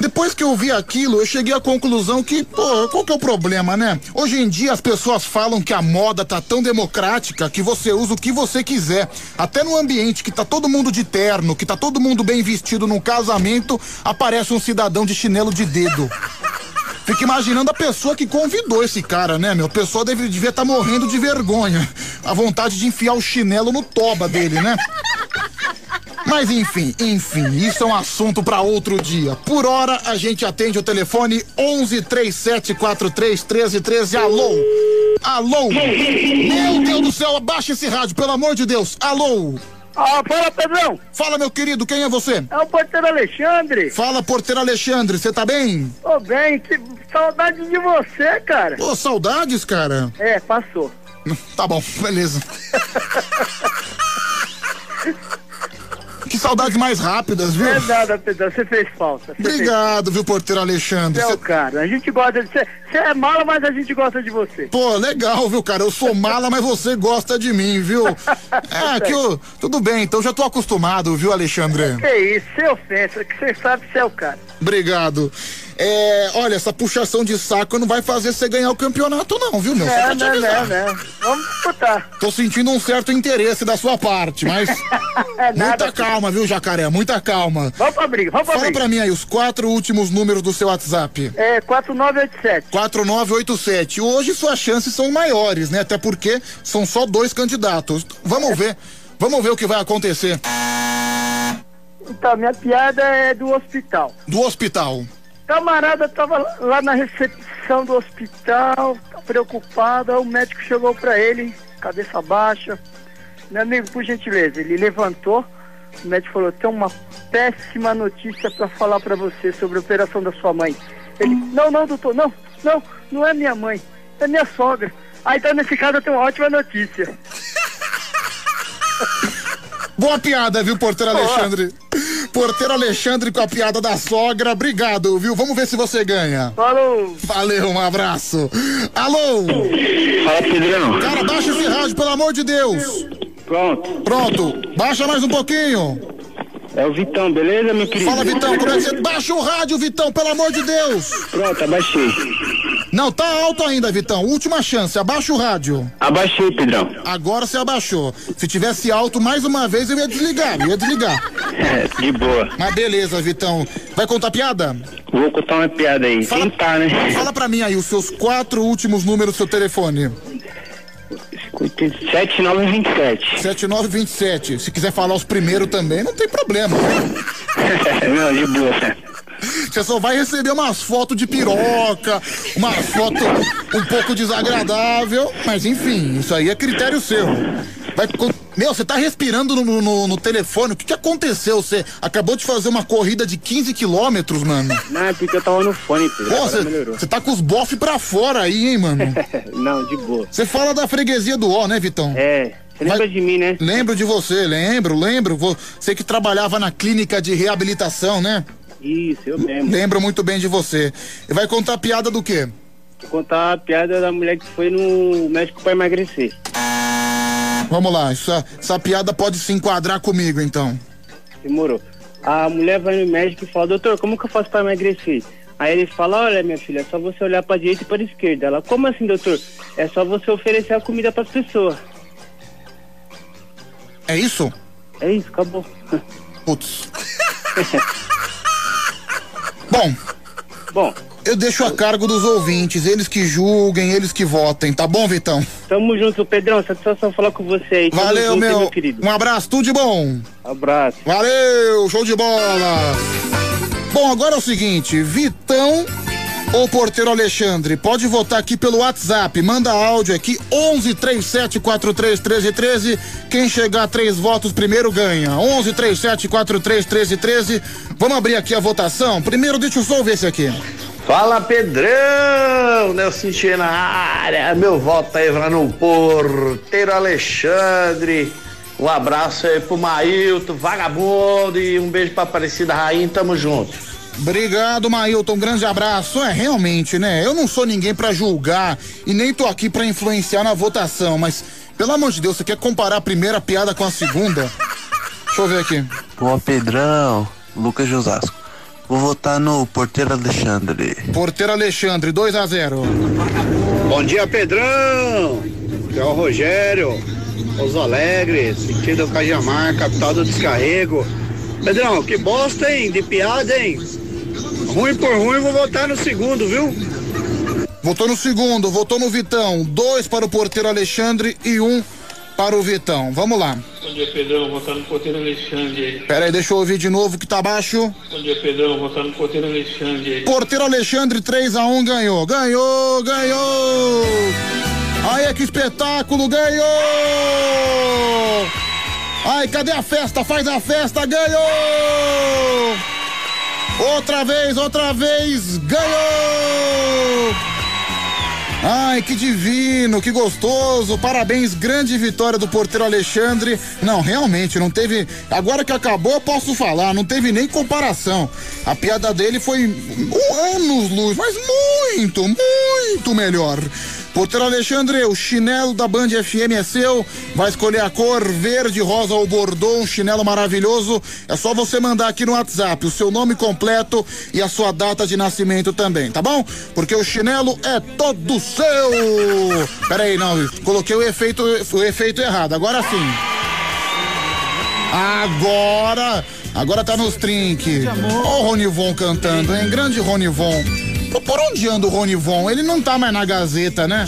Depois que eu vi aquilo, eu cheguei à conclusão que, pô, qual que é o problema, né? Hoje em dia as pessoas falam que a moda tá tão democrática que você usa o que você quiser. Até no ambiente que tá todo mundo de terno, que tá todo mundo bem vestido num casamento, aparece um cidadão de chinelo de dedo. Fico imaginando a pessoa que convidou esse cara, né, meu? A pessoa deve, devia estar morrendo de vergonha. A vontade de enfiar o chinelo no toba dele, né? Mas enfim, enfim, isso é um assunto pra outro dia. Por hora, a gente atende o telefone 11 37 43 13 13. Alô? Alô? Meu Deus do céu, abaixa esse rádio, pelo amor de Deus. Alô? Ah, fala, Pedrão. Fala, meu querido, quem é você? É o porteiro Alexandre. Fala, porteiro Alexandre, você tá bem? Tô bem, que saudade de você, cara. Pô, saudades, cara. É, passou. Tá bom, beleza. Saudades mais rápidas, viu? É nada, Pedrão, você fez falta. Você Obrigado, viu, porteiro Alexandre. Você é Cê- o cara. A gente gosta de você. Você é mala, mas a gente gosta de você. Pô, legal, viu, cara? Eu sou mala, mas você gosta de mim, viu? É, que eu. Tudo bem, então já tô acostumado, viu, Alexandre? Que isso, sem ofensa, que você sabe que você é o cara. Obrigado. É, olha, essa puxação de saco não vai fazer você ganhar o campeonato, não, viu, meu? Só Não, avisar. não, não. Vamos disputar. Tô sentindo um certo interesse da sua parte, mas. É muita calma, viu, Jacaré? Muita calma. Vamos pra briga, vamos pra Fala briga. pra mim aí os quatro últimos números do seu WhatsApp. É 4987. 4987. Hoje suas chances são maiores, né? Até porque são só dois candidatos. Vamos ver. Vamos ver o que vai acontecer. Então, minha piada é do hospital. Do hospital. Camarada tava lá na recepção do hospital, preocupado, aí o médico chegou pra ele, cabeça baixa. Meu amigo, por gentileza, ele levantou, o médico falou, tem uma péssima notícia pra falar pra você sobre a operação da sua mãe. Ele, não, não, doutor, não, não, não é minha mãe, é minha sogra. Ah, então nesse caso eu tenho uma ótima notícia. Boa piada, viu, porteiro. Alexandre? Porteiro Alexandre com a piada da sogra. Obrigado, viu? Vamos ver se você ganha. Falou. Valeu, um abraço. Alô? Fala, Pedrão. Cara, baixa esse rádio, pelo amor de Deus. Pronto. Pronto. Baixa mais um pouquinho. É o Vitão, beleza, meu querido? Fala, Vitão, como é que você... Baixa o rádio, Vitão, pelo amor de Deus. Pronto, abaixei. Não, tá alto ainda, Vitão. Última chance, abaixa o rádio. Abaixei, Pedrão. Agora você abaixou. Se tivesse alto mais uma vez, eu ia desligar, eu ia desligar. É, de boa. Mas beleza, Vitão. Vai contar piada? Vou contar uma piada aí. Tentar, né? Fala pra mim aí os seus quatro últimos números do seu telefone. 7927. 7927. Se quiser falar os primeiros também, não tem problema. Não, de boa. Você só vai receber umas fotos de piroca, umas fotos um pouco desagradável, mas enfim, isso aí é critério seu. Vai, meu, você tá respirando no, no- no telefone, o que, que aconteceu? Você acabou de fazer uma corrida de 15 quilômetros, mano. Não, é porque eu tava no fone. Pô, você tá com os bofs pra fora aí, hein, mano? Não, de boa. Você fala da freguesia do ó, né, Vitão? É. Você lembra de mim, né? Lembro de você, lembro, lembro. Você que trabalhava na clínica de reabilitação, né? Isso, eu mesmo. Lembro muito bem de você. E vai contar piada do quê? Vou contar a piada da mulher que foi no médico pra emagrecer. Vamos lá, essa, essa piada pode se enquadrar comigo, então. Demorou. A mulher vai no médico e fala, doutor, como que eu faço pra emagrecer? Aí ele fala, olha minha filha, é só você olhar pra direita e pra esquerda. Ela, como assim, doutor? É só você oferecer a comida pras pessoas. É isso? É isso, acabou. Putz. Bom. Bom. Eu deixo a cargo dos ouvintes, eles que julguem, eles que votem, tá bom, Vitão? Tamo junto, Pedrão. Satisfação falar com você aí. Tamo Valeu, junto, hein, meu. querido. Um abraço, tudo de bom. Abraço. Valeu, show de bola. Bom, agora é o seguinte, Vitão ou Porteiro Alexandre, pode votar aqui pelo WhatsApp, manda áudio aqui 11 37 43 13 13. Quem chegar a três votos primeiro ganha. 11 37 43 13 13. Vamos abrir aqui a votação. Primeiro deixa eu só ver esse aqui. Fala Pedrão, Nelson Tchê na área, meu voto aí lá no Porteiro Alexandre, um abraço aí pro Mailton, vagabundo e um beijo pra Aparecida Rainha, tamo junto. Obrigado, Mailton. Um grande abraço. É, realmente, né? Eu não sou ninguém pra julgar e nem tô aqui pra influenciar na votação, mas, pelo amor de Deus, você quer comparar a primeira piada com a segunda? Deixa eu ver aqui. Pô, Pedrão, Lucas de Osasco. Vou votar no Porteiro Alexandre. Porteiro Alexandre, 2 a 0 Bom dia, Pedrão. Aqui é o Rogério, Pouso Alegre, sentido Cajamar, capital do descarrego. Pedrão, que bosta, hein? De piada, hein? Ruim por ruim, vou votar no segundo, viu? Votou no segundo, votou no Vitão. Dois para o porteiro Alexandre e um para o Vitão. Vamos lá. Bom dia, Pedrão. Votando no porteiro Alexandre. Pera aí, deixa eu ouvir de novo que tá baixo. Bom dia, Pedrão. Votando no porteiro Alexandre. Porteiro Alexandre 3 a 1 ganhou. Ganhou, ganhou! Aí, que espetáculo, ganhou! Ai, cadê a festa? Faz a festa, ganhou! Outra vez, outra vez, ganhou! Ai, que divino, que gostoso. Parabéns, grande vitória do porteiro Alexandre. Não, realmente, não teve. Agora que acabou, eu posso falar, não teve nem comparação. A piada dele foi um anos luz, mas muito, muito melhor. Porteiro Alexandre, o chinelo da Band FM é seu. Vai escolher a cor verde, rosa ou bordô, um chinelo maravilhoso. É só você mandar aqui no WhatsApp o seu nome completo e a sua data de nascimento também, tá bom? Porque o chinelo é todo seu. Peraí, não, coloquei o efeito, o efeito errado. Agora sim. Agora, agora tá nos trinques. Ó o Ronivon cantando, hein? Grande Ronivon. Por onde anda o Ronivon? Ele não tá mais na Gazeta, né?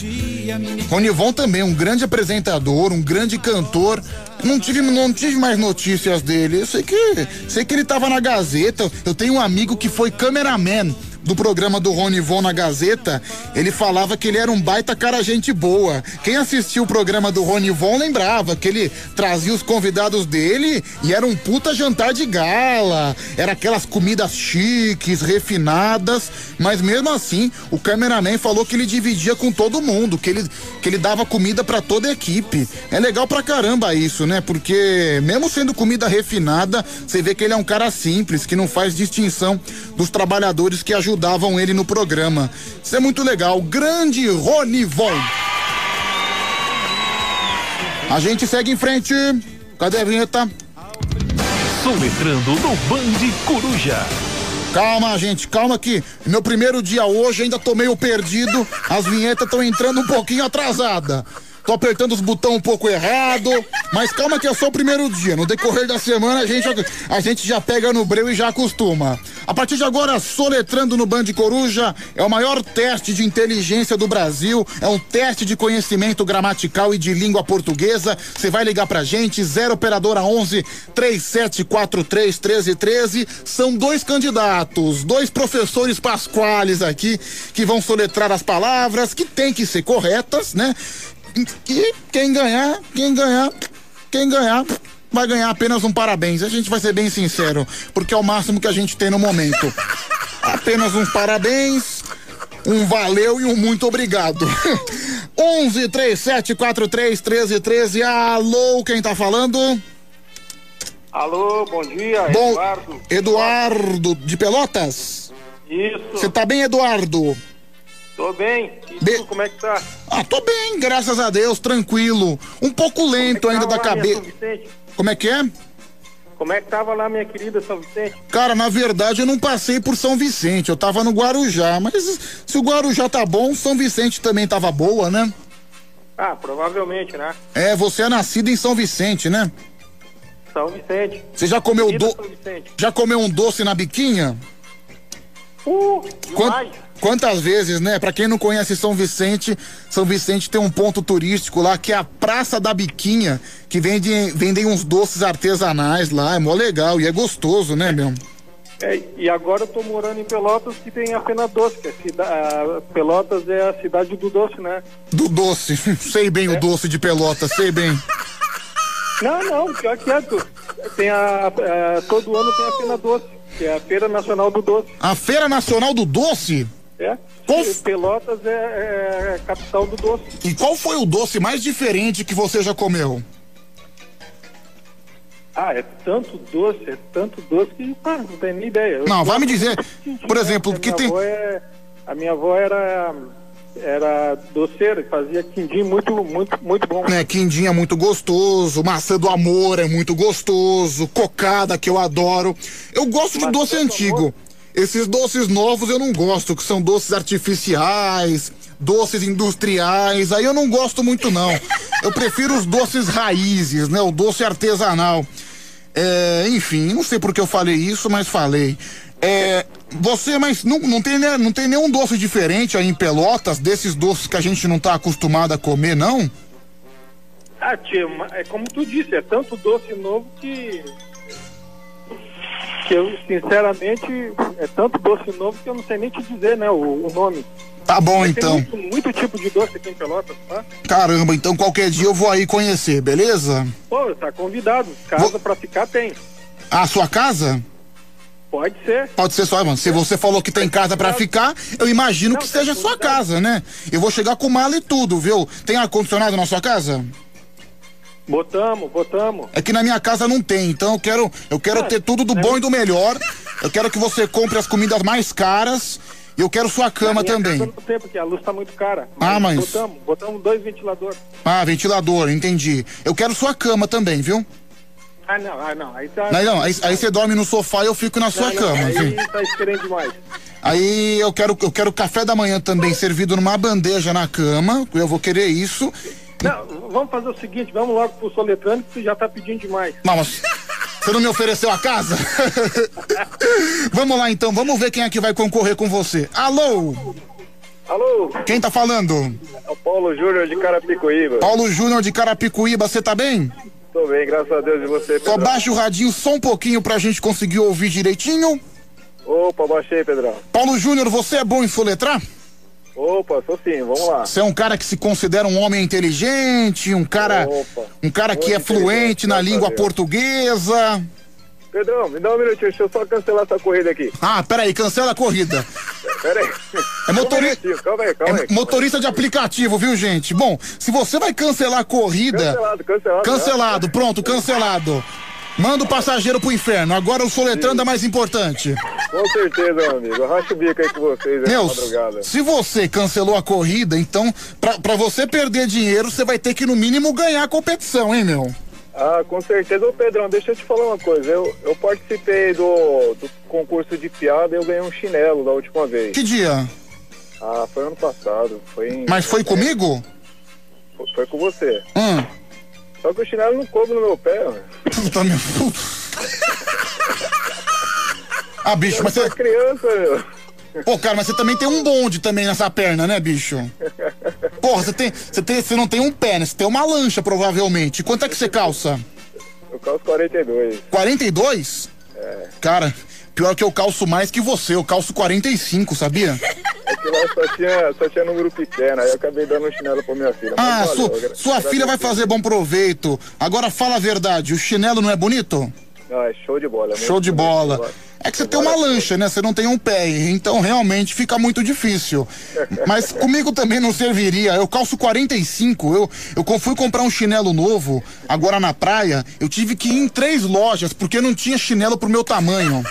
Ronivon também, um grande apresentador, um grande cantor. Não tive, não tive mais notícias dele. Eu sei que, sei que ele tava na Gazeta. Eu tenho um amigo que foi cameraman do programa do Rony Von na Gazeta, ele falava que ele era um baita cara gente boa. Quem assistiu o programa do Rony Von lembrava que ele trazia os convidados dele e era um puta jantar de gala. Era aquelas comidas chiques, refinadas, mas mesmo assim, o cameraman falou que ele dividia com todo mundo, que ele, que ele dava comida pra toda a equipe. É legal pra caramba isso, né? Porque mesmo sendo comida refinada, você vê que ele é um cara simples, que não faz distinção dos trabalhadores que ajudavam ele no programa. Isso é muito legal. Grande Rony Von. A gente segue em frente. Cadê a vinheta? Soletrando no Band Coruja. Calma, gente, calma que meu primeiro dia hoje ainda tô meio perdido. As vinhetas estão entrando um pouquinho atrasada. Tô apertando os botões um pouco errado, mas calma que é só o primeiro dia. No decorrer da semana a gente, a gente já pega no breu e já acostuma. A partir de agora, soletrando no Band Coruja, é o maior teste de inteligência do Brasil, é um teste de conhecimento gramatical e de língua portuguesa. Você vai ligar pra gente, 0 operadora 11 3743 1313. São dois candidatos, dois professores pasquales aqui que vão soletrar as palavras que tem que ser corretas, né? E quem ganhar, quem ganhar, quem ganhar vai ganhar apenas um parabéns. A gente vai ser bem sincero, porque é o máximo que a gente tem no momento. Apenas uns parabéns, um valeu e um muito obrigado. 11 37 43 13 13. Alô, quem tá falando? Alô, bom dia, Bom, Eduardo. Eduardo de Pelotas? Isso. Você tá bem, Eduardo? Tô bem. E Be- tu, como é que tá? Ah, tô bem, graças a Deus, tranquilo. Um pouco lento ainda da cabeça. Como é que é? Como é que tava lá, minha querida São Vicente? Cara, na verdade eu não passei por São Vicente, eu tava no Guarujá, mas se o Guarujá tá bom, São Vicente também tava boa, né? Ah, provavelmente, né? É, você é nascido em São Vicente, né? São Vicente. Você já comeu Querida do... São Vicente. já comeu um doce na biquinha? Uh, Quan- demais. Quantas vezes, né? Pra quem não conhece São Vicente, São Vicente tem um ponto turístico lá que é a Praça da Biquinha, que vende, vendem uns doces artesanais lá, é mó legal e é gostoso, né, meu? É, e agora eu tô morando em Pelotas, que tem a Fena Doce, que é cida... a Pelotas é a cidade do doce, né? Do doce, sei bem o doce de pelota, sei bem. Não, não, pior que é. tu- Tem a, a- todo ano tem a Fena Doce, que é a Feira Nacional do Doce. A Feira Nacional do Doce? É. Pelotas é, é a capital do doce. E qual foi o doce mais diferente que você já comeu? Ah, é tanto doce, é tanto doce que ah, não tem nem ideia. Eu Não, vai me dizer, por né, exemplo, porque que tem- avó é- a minha avó era era doceira, fazia quindim muito muito muito bom. Né, quindim é muito gostoso, maçã do amor é muito gostoso, cocada que eu adoro. Eu gosto de doce antigo. Esses doces novos eu não gosto, que são doces artificiais, doces industriais, aí eu não gosto muito não. Eu prefiro os doces raízes, né, o doce artesanal. É, enfim, não sei por que eu falei isso, mas falei. É, você, mas não, não, tem, né- não tem nenhum doce diferente aí em Pelotas, desses doces que a gente não tá acostumado a comer, não? Ah, tia, é como tu disse, é tanto doce novo que que eu sinceramente é tanto doce novo que eu não sei nem te dizer, né, o, o nome. Tá bom, Mas então. Tem muito, muito tipo de doce aqui em Pelotas, tá? Caramba, então qualquer dia eu vou aí conhecer, beleza? Pô, tá convidado. Casa pra ficar tem. A sua casa? Pode ser. Pode ser sua, mano. Se você falou que tem casa pra ficar, eu imagino que seja sua casa, né? Eu vou chegar com mala e tudo, viu? Tem ar-condicionado na sua casa? Botamos, botamos. É que na minha casa não tem, então eu quero, eu quero ter tudo do bom e do melhor. Eu quero que você compre as comidas mais caras. E eu quero sua cama também. casa Não tem, porque a luz tá muito cara. Ah, mas- Botamos, botamos dois ventiladores. Ah, ventilador, entendi. Eu quero sua cama também, viu? Ah, não, ah, não. Aí tá. Não, não, aí, aí você dorme no sofá e eu fico na sua Não, não, cama. Aí tá esperando demais. Aí eu quero, eu quero café da manhã também servido numa bandeja na cama. Eu vou querer isso. Não, vamos fazer o seguinte, vamos logo pro soletrando que você já tá pedindo demais. Mas você não me ofereceu a casa? vamos lá então, vamos ver quem é que vai concorrer com você. Alô? Alô? Quem tá falando? É o Paulo Júnior de Carapicuíba. Paulo Júnior de Carapicuíba, você tá bem? Tô bem, graças a Deus. E você, Só Pedrão? baixa o radinho só um pouquinho pra gente conseguir ouvir direitinho. Opa, baixei, Pedrão. Paulo Júnior, você é bom em soletrar? Opa, sou sim, vamos lá. Você é um cara que se considera um homem inteligente, um cara, Opa, um cara que é fluente na língua portuguesa. Pedrão, me dá um minutinho, deixa eu só cancelar essa corrida aqui. Ah, peraí, cancela a corrida. Pera aí. É motori- Um minutinho, Calma aí, calma aí. É motorista de aplicativo, viu, gente? Bom, se você vai cancelar a corrida. Cancelado, cancelado. Cancelado, pronto, cancelado. Manda o passageiro pro inferno. Agora o soletrando é mais importante. Com certeza, meu amigo. Eu racho o bico aí com vocês na Meus, madrugada. se você cancelou a corrida, então, pra, pra você perder dinheiro, você vai ter que, no mínimo, ganhar a competição, hein, meu? Ah, com certeza. Ô, Pedrão, deixa eu te falar uma coisa. Eu, eu participei do, do concurso de piada e eu ganhei um chinelo da última vez. Que dia? Ah, foi ano passado. Foi em... Mas foi comigo? Foi, foi com você. Hum. Só que o chinelo não coube no meu pé, mano. Puta, meu. Ah, bicho, mas você. criança, meu. Pô, cara, mas você também tem um bonde também nessa perna, né, bicho? Porra, você tem, você tem, você não tem um pé, né? Você tem uma lancha, provavelmente. Quanto é que você calça? Eu calço 42. 42? É. Cara, pior que eu calço mais que você, eu calço 45, sabia? É que lá só tinha, só tinha número pequeno, aí eu acabei dando um chinelo pra minha filha. Ah, valeu, sua, agra- sua filha vai fazer bom proveito. Agora fala a verdade, o chinelo não é bonito? Não, é show de bola. é Show de bola. vai. É que você tem uma lancha, né? Você não tem um pé, então realmente fica muito difícil. Mas comigo também não serviria. Eu calço 45. Eu, eu fui comprar um chinelo novo, agora na praia. Eu tive que ir em três lojas porque não tinha chinelo pro meu tamanho.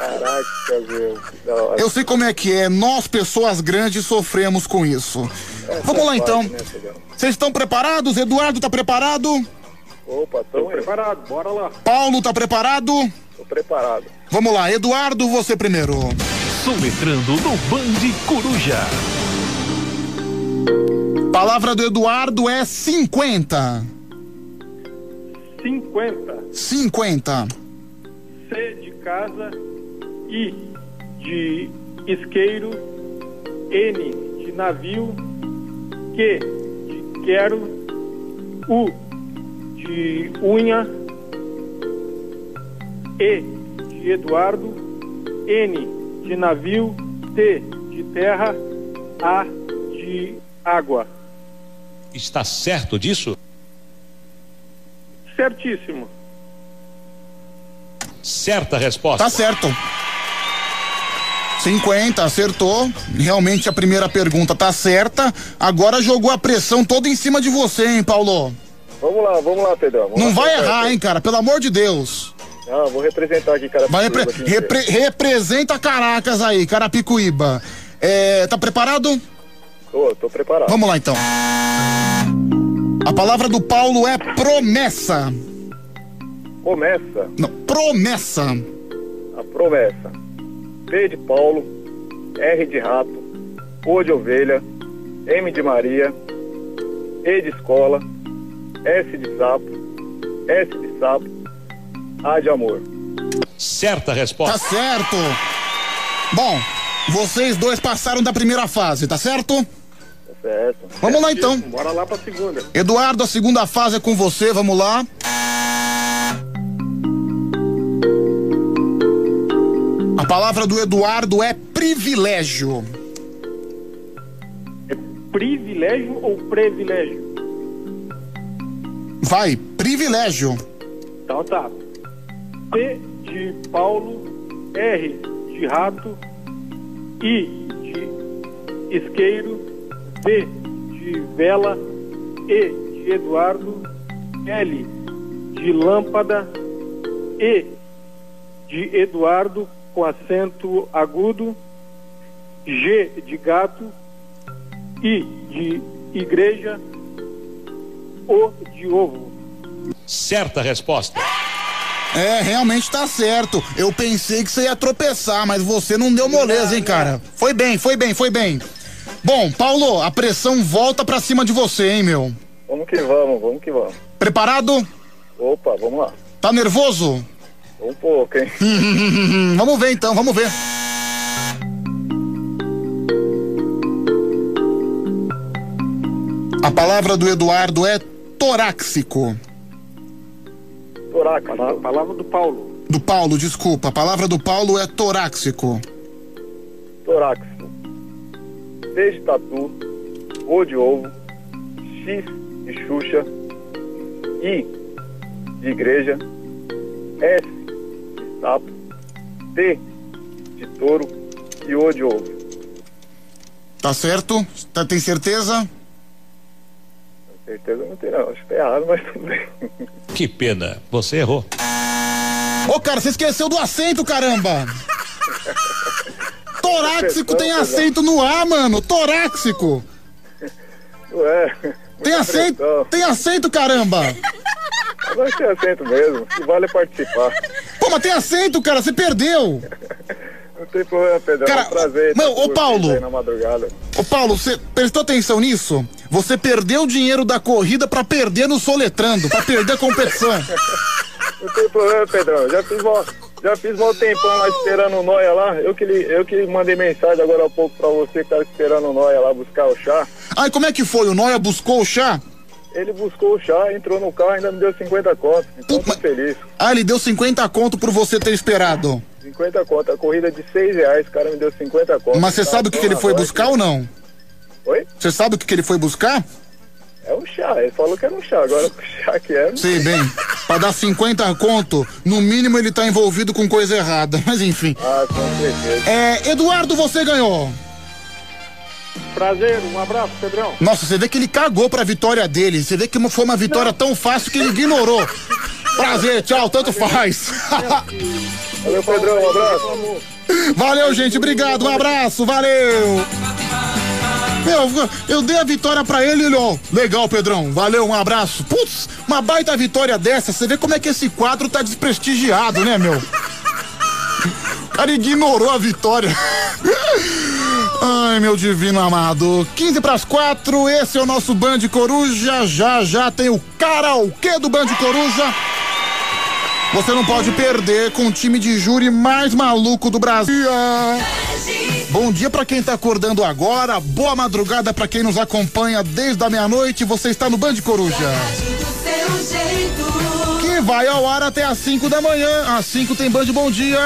Caraca, meu. Da hora. Eu sei como é que é. Nós, pessoas grandes, sofremos com isso. Essa Vamos lá parte, então. né? Vocês estão preparados? Eduardo tá preparado? Opa, tô preparado, bora lá. Paulo tá preparado? Tô preparado. Vamos lá, Eduardo, você primeiro. Soletrando no Band Coruja. Palavra do Eduardo é 50. 50. 50. C de casa, I de isqueiro, N de navio, Q de quero, U de unha, E de Eduardo, N de navio, T de terra, A de água. Está certo disso? Certíssimo. Certa resposta. Tá certo. 50, acertou. Realmente a primeira pergunta tá certa. Agora jogou a pressão toda em cima de você, hein, Paulo? Vamos lá, vamos lá, Pedrão. Vamos Não lá, vai errar, hein, cara? Pelo amor de Deus. Ah, vou representar aqui, cara. Vai repre- repre- representa Caracas aí, Carapicuíba. É, tá preparado? Tô, tô preparado. Vamos lá então. A palavra do Paulo é promessa. Começa Não, promessa. a promessa. P de Paulo, R de rato, O de ovelha, M de Maria, E de escola, S de sapo, S de sapo, A de amor. Certa resposta. Tá certo. Bom, vocês dois passaram da primeira fase, tá certo? Tá certo. Vamos lá então. Bora lá pra segunda. Eduardo, a segunda fase é com você, vamos lá. Palavra do Eduardo é privilégio. Privilégio ou privilégio? Vai, privilégio. Então tá. P de Paulo, R de rato, I de isqueiro, V de vela, E de Eduardo, L de lâmpada, E de Eduardo com acento agudo, G de gato, I de igreja, O de ovo. Certa resposta. É, realmente tá certo. Eu pensei que você ia tropeçar, mas você não deu moleza, hein, cara? Foi bem, foi bem, foi bem. Bom, Paulo, a pressão volta pra cima de você, hein, meu? Vamos que vamos, vamos que vamos. Preparado? Opa, vamos lá. Tá nervoso? Um pouco, hein? vamos ver então, vamos ver. A palavra do Eduardo é torácico. Torácico. A palavra do Paulo. Do Paulo, desculpa. A palavra do Paulo é torácico. Torácico. T de tatu, O de ovo, X de Xuxa, I de igreja, S sapo, T de touro e O de ovo. Tá certo? Tá, tem certeza? Certeza não tem não, acho que tá errado, mas tudo bem. Que pena, você errou. Ô, cara, você esqueceu do acento, caramba! Torácico tem acento no A, mano. Torácico. Ué. Tem acento, tem acento, caramba. Agora tem acento mesmo, que vale é participar. Pô, mas tem acento, cara, você perdeu. Não tem problema, Pedro. Cara, é um prazer. estar ô, Paulo. Na madrugada. Ô, Paulo, você prestou atenção nisso? Você perdeu o dinheiro da corrida pra perder no soletrando, pra perder a competição. Não tem problema, Pedrão. Já fiz mó, já fiz mó tempão lá esperando o Noia lá. Eu que, li- eu que mandei mensagem agora há pouco pra você que tava esperando o Noia lá buscar o chá. Ai, como é que foi? O Noia buscou o chá? Ele buscou o chá, entrou no carro e ainda me deu 50 conto. Então tô feliz. Ah, ele deu 50 conto por você ter esperado. 50 conto. A corrida de 6 reais, o cara me deu 50 conto. Mas você sabe o que, que ele foi buscar ou não? Oi? Você sabe o que, que ele foi buscar? É um chá. Ele falou que era um chá. Agora o chá que é. Sei bem. Pra dar 50 conto, no mínimo ele tá envolvido com coisa errada. Mas enfim. Ah, com certeza. É, Eduardo, você ganhou. Prazer, um abraço, Pedrão. Nossa, você vê que ele cagou pra vitória dele. Você vê que foi uma vitória tão fácil que ele ignorou. Prazer, tchau, tanto faz. Valeu, Pedrão, um abraço. Valeu, gente, obrigado, um abraço, valeu. Meu, eu dei a vitória pra ele, ele, ó. Legal, Pedrão, valeu, um abraço. Putz, uma baita vitória dessa, você vê como é que esse quadro tá desprestigiado, né, meu? O cara ignorou a vitória. Ai, meu divino amado. 15 pras 4, esse é o nosso Band Coruja. Já já tem o karaokê do Band Coruja. Você não pode perder com o time de júri mais maluco do Brasil. Bom dia pra quem tá acordando agora, boa madrugada pra quem nos acompanha desde a meia-noite. Você está no Band Coruja. Que vai ao ar até às 5 da manhã. Às 5 tem Band Bom Dia.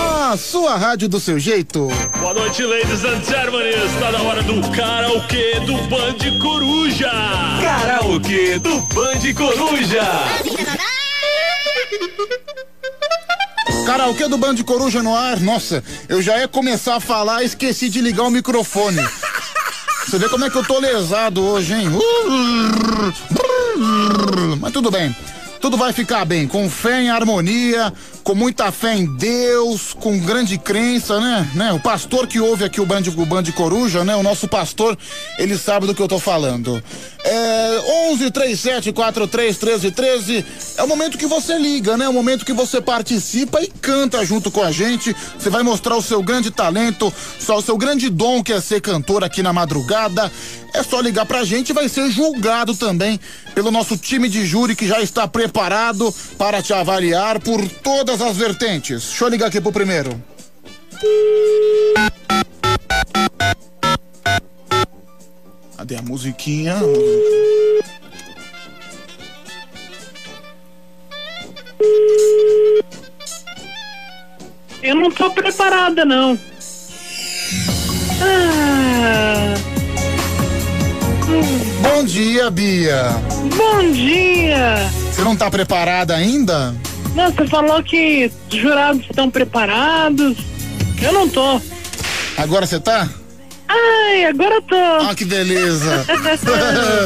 A sua rádio do seu jeito. Boa noite, ladies and gentlemen. Está na hora do karaokê do Band Coruja. Karaokê do Band Coruja. Karaokê do Band Coruja no ar. Nossa, eu já ia começar a falar, esqueci de ligar o microfone. Você vê como é que eu tô lesado hoje, hein? Mas tudo bem. Tudo vai ficar bem, com fé em harmonia, com muita fé em Deus, com grande crença, né? né? O pastor que ouve aqui o Band, o Band Coruja, né? O nosso pastor, ele sabe do que eu tô falando. É 11 37 43 13 13 é o momento que você liga, né? É o momento que você participa e canta junto com a gente. Você vai mostrar o seu grande talento, só o seu grande dom que é ser cantor aqui na madrugada. É só ligar pra gente e vai ser julgado também pelo nosso time de júri que já está preparado para te avaliar por todas as vertentes. Deixa eu ligar aqui pro primeiro. Cadê a musiquinha? Eu não tô preparada, não. Ah, Bom dia, Bia. bom dia. Você não tá preparada ainda? Não, você falou que os jurados estão preparados. Eu não tô. Agora você tá? Ai, agora eu tô. Ah, que beleza.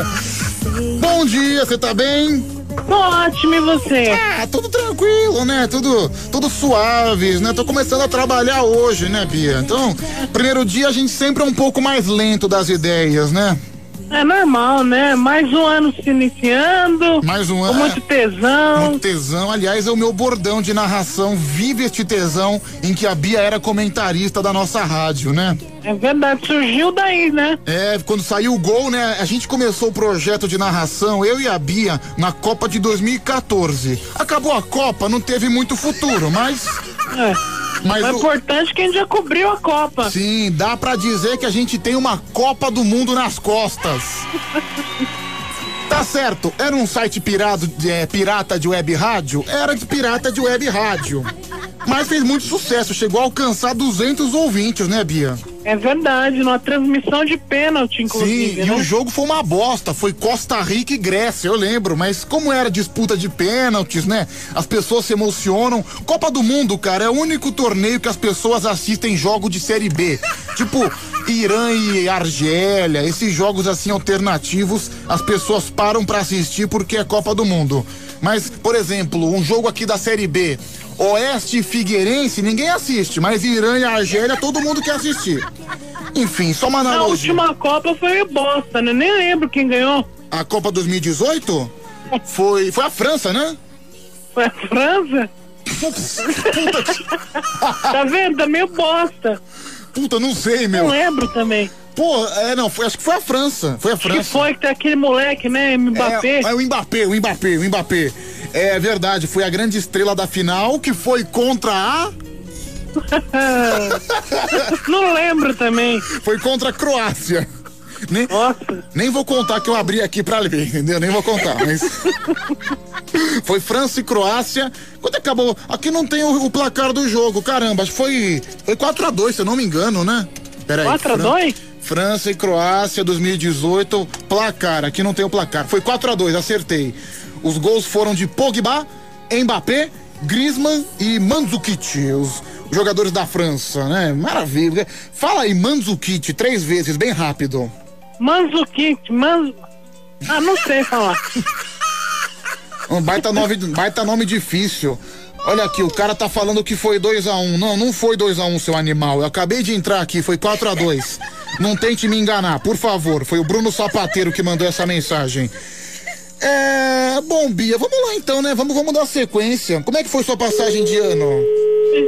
Bom dia, você tá bem? Tô ótimo, e você? Ah, tudo tranquilo, né? Tudo, tudo suave, né? Tô começando a trabalhar hoje, né, Bia? Então, primeiro dia a gente sempre é um pouco mais lento das ideias, né? É normal, né? Mais um ano se iniciando. Mais um ano. muito tesão. Muito tesão. Aliás, é o meu bordão de narração. Vive este tesão em que a Bia era comentarista da nossa rádio, né? É verdade, surgiu daí, né? É, quando saiu o gol, né? A gente começou o projeto de narração, eu e a Bia, na Copa de 2014. Acabou a Copa, não teve muito futuro, mas. É. Mas o importante é que a gente já cobriu a Copa. Sim, dá pra dizer que a gente tem uma Copa do Mundo nas costas. Tá certo, era um site pirado, é, pirata de web rádio? Era de pirata de web rádio. Mas fez muito sucesso, chegou a alcançar 200 ouvintes, né, Bia? É verdade, numa transmissão de pênalti, inclusive. Sim, e né? o jogo foi uma bosta, foi Costa Rica e Grécia, eu lembro, mas como era disputa de pênaltis, né? As pessoas se emocionam. Copa do Mundo, cara, é o único torneio que as pessoas assistem jogo de Série B. tipo, Irã e Argélia, esses jogos assim alternativos, as pessoas param pra assistir porque é Copa do Mundo. Mas, por exemplo, um jogo aqui da Série B, Oeste Figueirense, ninguém assiste, mas Irã e Argélia todo mundo quer assistir. Enfim, só uma A analogia. última Copa foi bosta, né? Nem lembro quem ganhou. A Copa 2018 foi, foi a França, né? Foi a França? tá vendo? Tá meio bosta. Puta, não sei, meu. Não lembro também. Pô, é, não, foi, acho que foi a França. Foi a França. Que foi que tem aquele moleque, né? Mbappé. É, é o Mbappé, o Mbappé, o Mbappé. É verdade, foi a grande estrela da final que foi contra a. Não lembro também. Foi contra a Croácia. Nem, nem vou contar que eu abri aqui pra ler, entendeu? Nem vou contar, mas. Foi França e Croácia. Quando acabou? Aqui não tem o, o placar do jogo, caramba. Acho que foi, foi 4x2, se eu não me engano, né? Peraí. 4 a 2? França e Croácia 2018, placar. Aqui não tem o placar. Foi 4 a 2 acertei. Os gols foram de Pogba, Mbappé, Griezmann e Mandzukic, os jogadores da França, né? Maravilha. Fala aí, Mandzukic, três vezes, bem rápido. Manzukic, Manz... Ah, não sei falar. Um baita nome, baita nome difícil. Olha aqui, o cara tá falando que foi 2 a 1 um. Não, não foi 2 a 1 um, seu animal. Eu acabei de entrar aqui, foi 4 a 2 Não tente me enganar, por favor. Foi o Bruno Sapateiro que mandou essa mensagem. É. Bom, Bia, vamos lá então, né? Vamos, vamos dar sequência. Como é que foi sua passagem de ano?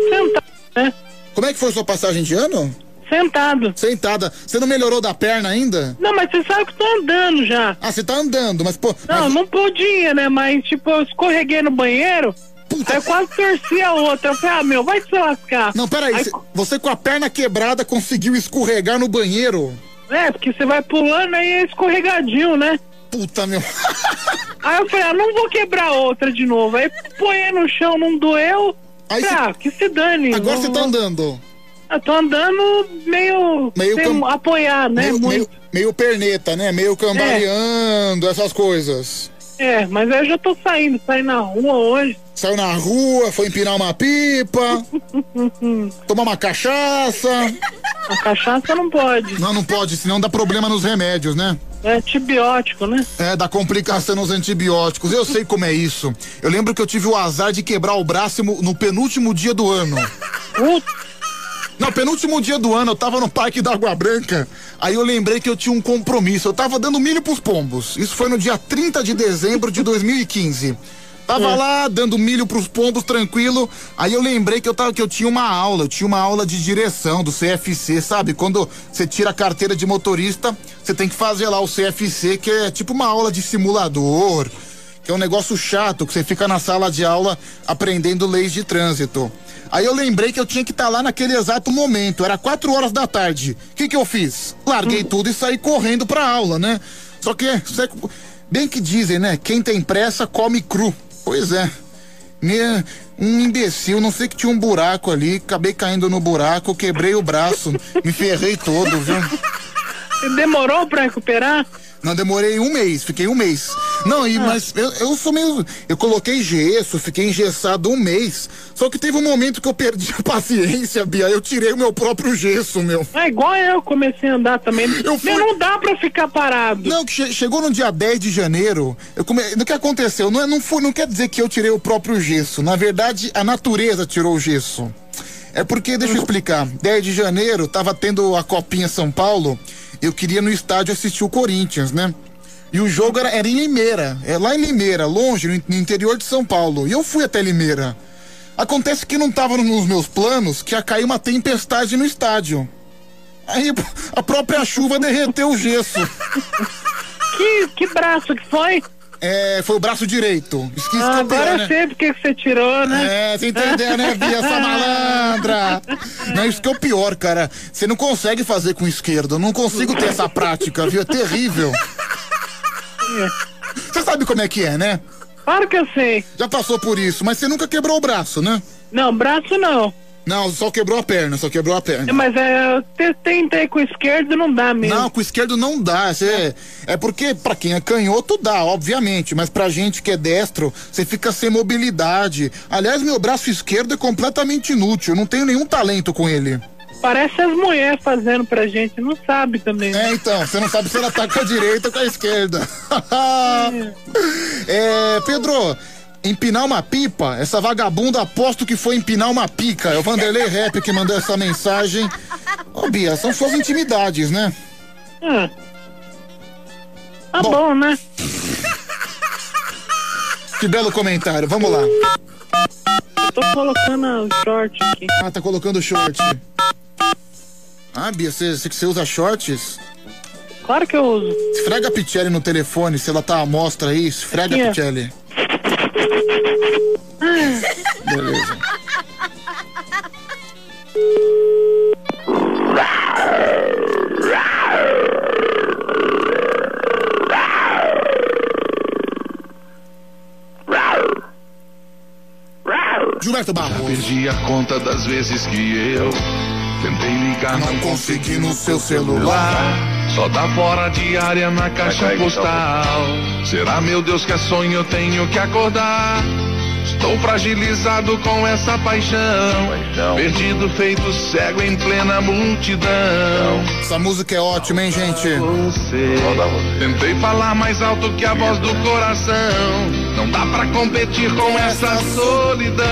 Sentado, né? Como é que foi sua passagem de ano? Sentado. Sentada. Você não melhorou da perna ainda? Não, mas você sabe que eu tô andando já. Ah, você tá andando, mas pô. Não, não podia, né? Mas, tipo, eu escorreguei no banheiro. Aí eu quase torci a outra. Eu falei, ah, meu, vai se lascar. Não, peraí, Aí, cê- você com a perna quebrada conseguiu escorregar no banheiro? É, porque você vai pulando aí é escorregadinho, né? Puta, meu. Aí eu falei, ah, não vou quebrar outra de novo. Aí põe no chão, não doeu. Aí Falei, ah, que se dane. Agora você tá andando. Eu tô andando meio, Meio sem cam- apoiar, né? Meio, meio, meio perneta, né? Meio cambaleando, essas coisas. É, mas eu já tô saindo, saí na rua hoje. Saiu na rua, foi empinar uma pipa, tomar uma cachaça. A cachaça não pode. Não, não pode, senão dá problema nos remédios, né? É antibiótico, né? É, dá complicação nos antibióticos. Eu sei como é isso. Eu lembro que eu tive o azar de quebrar o braço no penúltimo dia do ano. No penúltimo dia do ano, eu tava no Parque da Água Branca. Aí eu lembrei que eu tinha um compromisso. Eu tava dando milho pros pombos. Isso foi no dia 30 de dezembro de 2015. Tava lá dando milho pros pombos tranquilo. Aí eu lembrei que eu tava que eu tinha uma aula, eu tinha uma aula de direção do CFC, sabe? Quando você tira a carteira de motorista, você tem que fazer lá o CFC, que é tipo uma aula de simulador, que é um negócio chato, que você fica na sala de aula aprendendo leis de trânsito. Aí eu lembrei que eu tinha que estar lá naquele exato momento, era quatro horas da tarde. O que que eu fiz? Larguei tudo e saí correndo pra aula, né? Só que, cê- bem que dizem, né? Quem tem pressa come cru. Pois é. Minha- um imbecil, não sei que tinha um buraco ali, acabei caindo no buraco, quebrei o braço, me ferrei todo, viu? Demorou pra recuperar? Não, demorei um mês, fiquei um mês. Não, e, mas eu, eu sou meio. Eu coloquei gesso, fiquei engessado um mês. Só que teve um momento que eu perdi a paciência, Bia. Eu tirei o meu próprio gesso, meu. É igual eu comecei a andar também. Eu fui- Meu, não dá pra ficar parado. Não, que che- chegou no dia 10 de janeiro, eu come... o que aconteceu? Não, é- não, foi, não quer dizer que eu tirei o próprio gesso. Na verdade, a natureza tirou o gesso. É porque, deixa eu explicar, 10 de janeiro tava tendo a Copinha São Paulo, eu queria no estádio assistir o Corinthians, né? E o jogo era, era em Limeira, é lá em Limeira, longe, no no interior de São Paulo. E eu fui até Limeira. Acontece que não tava nos meus planos que ia cair uma tempestade no estádio. Aí a própria chuva derreteu o gesso. Que, que braço que foi? É, foi o braço direito. Que Ah, agora eu né? sei porque que você tirou, né? É, você entendeu, né, Bia, essa malandra? Não, isso que é o pior, cara. Você não consegue fazer com esquerdo. Eu não consigo ter essa prática, viu? É terrível. Você sabe como é que é, né? Claro que eu sei. Já passou por isso, mas você nunca quebrou o braço, né? Não, braço não. Não, só quebrou a perna, só quebrou a perna. Mas é, eu te- tentei com o esquerdo, não dá mesmo. Não, com o esquerdo não dá. Você, é porque pra quem é canhoto dá, obviamente, mas pra gente que é destro, você fica sem mobilidade. Aliás, meu braço esquerdo é completamente inútil, eu não tenho nenhum talento com ele. Parece as mulheres fazendo pra gente, não sabe também. É, então, você não sabe se ela tá com a direita ou com a esquerda. é, Pedro, empinar uma pipa, essa vagabunda aposto que foi empinar uma pica. É o Vanderlei Rap que mandou essa mensagem. Ô, Bia, são suas intimidades, né? Ah. Tá bom, né? Que belo comentário, vamos lá. Tô colocando o short aqui. Ah, tá colocando short. Ah, Bia, você usa shorts? Claro que eu uso. Esfrega a Pichelli no telefone, se ela tá à mostra aí, esfrega Aqui, a. Pichelli. Beleza. Gilberto Barros. Perdi a conta das vezes que eu tentei ligar, não, consegui no seu celular. Só dá fora diária na caixa postal. Será, meu Deus, que é sonho eu tenho que acordar? Estou fragilizado com essa paixão. Perdido, feito cego em plena multidão. Essa música é ótima, hein, gente? Tentei falar mais alto que a voz do coração. Não dá pra competir com essa solidão.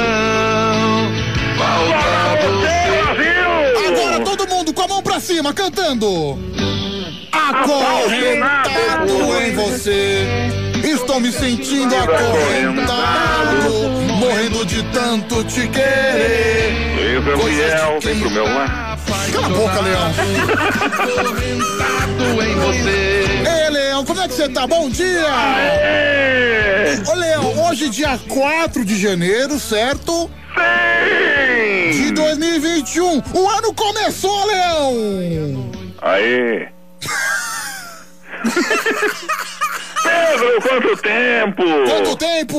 Falta você. Agora todo mundo com a mão pra cima, cantando. Acorrentado em você. Estou me sentindo acorrentado, morrendo de tanto te querer. Luiz Gabriel, vem pro meu lar. Cala a boca, Leão. Acorrentado em você. Leão, como é que você tá? Bom dia! Ô, Leão, hoje dia 4 de janeiro, certo? Sim! De 2021. O ano começou, Leão! Aê! Pedro, quanto tempo! Quanto tempo?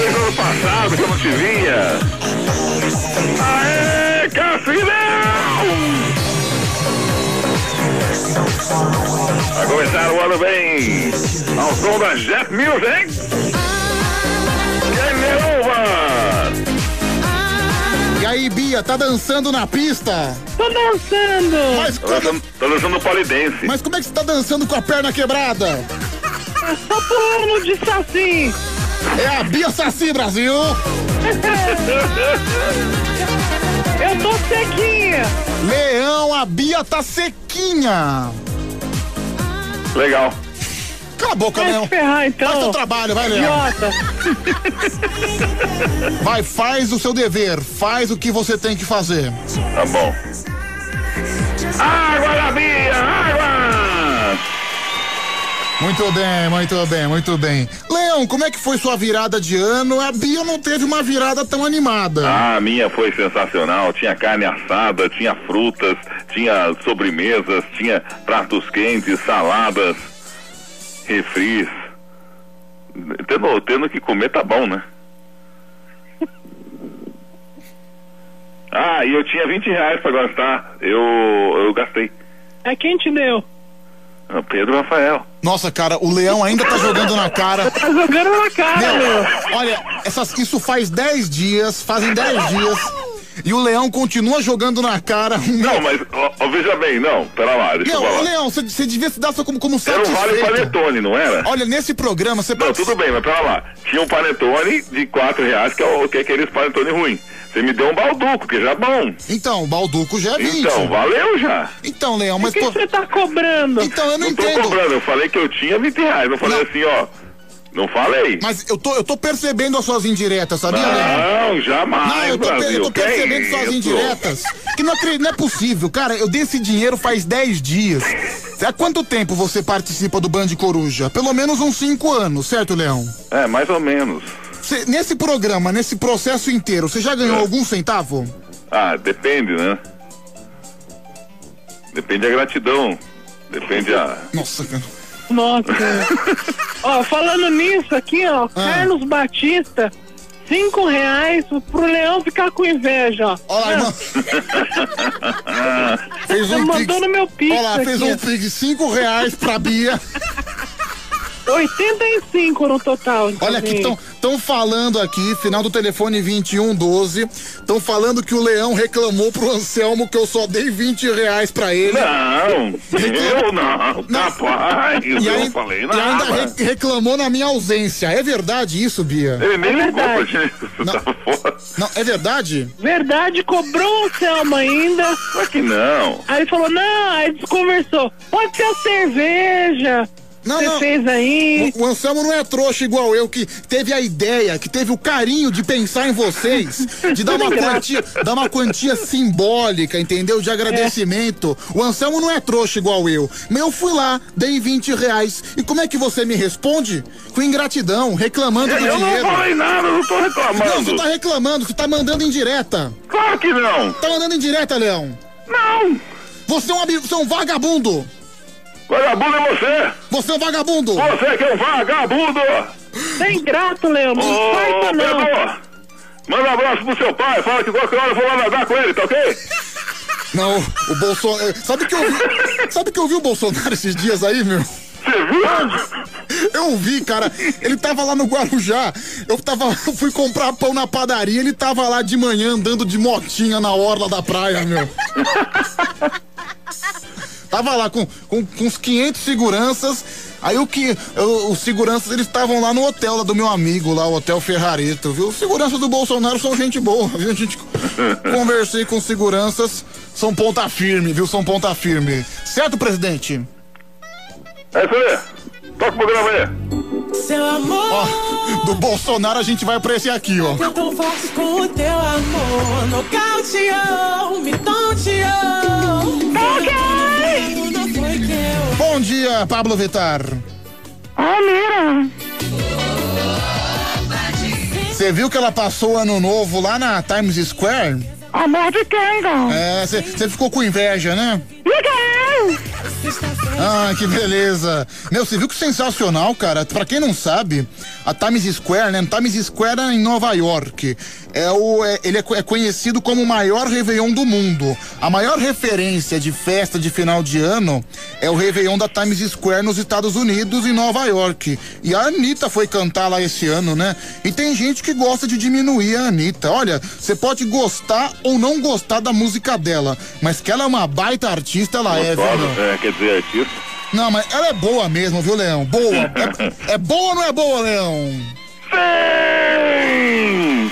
Desde o ano passado que eu não te via! Aê, Cassinão! Vai começar o ano bem! Ao som da Jet Music! E aí! E Bia, tá dançando na pista? Tô dançando! Mas Tô dançando, tô dançando polidense. Mas como é que você tá dançando com a perna quebrada? Tô pulando de saci! É a Bia Saci Brasil! Eu tô sequinha! Leão, a Bia tá sequinha! Legal. Cala a boca, Vai Leão! ferrar, então. Faz seu trabalho, vai, Leão! Idiota! Vai, faz o seu dever, faz o que você tem que fazer. Tá bom. Água da Bia! Água! Muito bem, muito bem, muito bem. Leão, como é que foi sua virada de ano? A Bia não teve uma virada tão animada. Ah, a minha foi sensacional. Tinha carne assada, tinha frutas, tinha sobremesas, tinha pratos quentes, saladas, refris. Tendo, tendo que comer tá bom, né? Ah, e eu tinha 20 reais pra gastar. Eu, eu gastei. É quem te deu? Ah, Pedro Rafael. Nossa, cara, o Leão ainda tá jogando na cara. Tá jogando na cara, meu. Olha, essas, isso faz 10 dias, fazem 10 dias. E o Leão continua jogando na cara. Não, mas ó, ó, veja bem, não, pera lá, deixa eu Não, falar. Leão, você, você devia se dar só como, como Era um vale satisfeito. panetone, não era? Olha, nesse programa você Não, tudo bem, mas pera lá. Tinha um panetone de 4 reais, que é, o, que é aqueles panetone ruim. Você me deu um balduco, que já é bom. Então, o Balduco já é 20. Então, valeu já. Então, Leão, mas O que você tá cobrando? Então, eu não, Não tô entendo. cobrando, eu falei que eu tinha 20 reais. Eu falei assim, ó. Não falei. Mas eu tô, eu tô percebendo as suas indiretas, sabia, Leão? Não, jamais, Não, eu tô, Brasil. eu tô que percebendo isso? suas indiretas. Que não, não é possível. Cara, eu dei esse dinheiro faz 10 dias. Há quanto tempo você participa do Band Coruja? Pelo menos uns 5 anos, certo, Leão? É, mais ou menos. Cê- nesse programa, nesse processo inteiro, você já ganhou É. algum centavo? Ah, depende, né? Depende da gratidão. Depende a. Nossa, cara. Nossa. ó, falando nisso aqui, ó, Ah. Carlos Batista, cinco reais pro Leão ficar com inveja, ó. Olha lá, Fez um mandou pix. no meu pix Olha lá, fez aqui. um pix de 5 reais pra Bia. 85 no total. Olha aqui, então. estão falando aqui, final do telefone 2112, estão falando que o Leão reclamou pro Anselmo que eu só dei 20 reais pra ele. Não, eu não, capaz. E, eu aí- não falei e ainda nada. re- reclamou na minha ausência. É verdade isso, Bia? Ele nem É ligou pra verdade. gente. Tava fora. Não, é verdade? Verdade, cobrou o Selma ainda. Só que não. Aí ele falou, não, aí desconversou. Pode ser a cerveja. Não, Você não. fez aí. O, o Anselmo não é trouxa igual eu, que teve a ideia, que teve o carinho de pensar em vocês, de dar uma quantia, dar uma quantia simbólica, entendeu? De agradecimento. O Anselmo não é trouxa igual eu. Mas eu fui lá, dei 20 reais. E como é que você me responde? Com ingratidão, reclamando do Eu não dinheiro. falei nada, eu não tô reclamando. Não, você tá reclamando, você tá mandando indireta. Claro que não. Tá mandando indireta, Leão. Não. Você é um, você é um vagabundo. Vagabundo é você. Você é um vagabundo. Você que é um vagabundo. Tá ingrato, Leão. Não Ô, importa, não. Pedro, manda um abraço pro seu pai. Fala que qualquer hora eu vou lá nadar com ele, tá ok? Não, o Bolsonaro. Sabe que eu vi? Sabe que eu vi o Bolsonaro esses dias aí, meu? Você viu? Eu vi, cara. Ele tava lá no Guarujá. Eu tava, eu fui comprar pão na padaria. Ele tava lá de manhã andando de motinha na orla da praia, meu. Tava lá com, com, com uns 500 seguranças. Aí o que. eu- os seguranças eles estavam lá no hotel lá do meu amigo, lá, o Hotel Ferrareto, viu? Os seguranças do Bolsonaro são gente boa, viu? A gente conversei com seguranças, são ponta firme, viu? São ponta firme. Certo, presidente? É isso aí. Toca o programa aí. Seu amor. Ó, do Bolsonaro a gente vai pra esse aqui, ó. Eu tão forte com o teu amor. Nocauteou, me tonteou. Bom dia, Pablo Vittar. Almira. Você viu que ela passou o ano novo lá na Times Square? Amor de quem, Gal? É, você ficou com inveja, né? Ninguém. Ah, que beleza. Meu, você viu que sensacional, cara? Pra quem não sabe, a Times Square, né? Times Square é em Nova York. É o, é- ele é, é conhecido como o maior Réveillon do mundo. A maior referência de festa de final de ano é o Réveillon da Times Square nos Estados Unidos, em Nova York. E a Anitta foi cantar lá esse ano, né? E tem gente que gosta de diminuir a Anitta. Olha, você pode gostar ou não gostar da música dela, mas que ela é uma baita artista, ela é, viu? Meu? Gostosa, é, quer dizer, artista. Não, mas ela é boa mesmo, viu, Leão? Boa. É, é boa ou não é boa, Leão? Sim!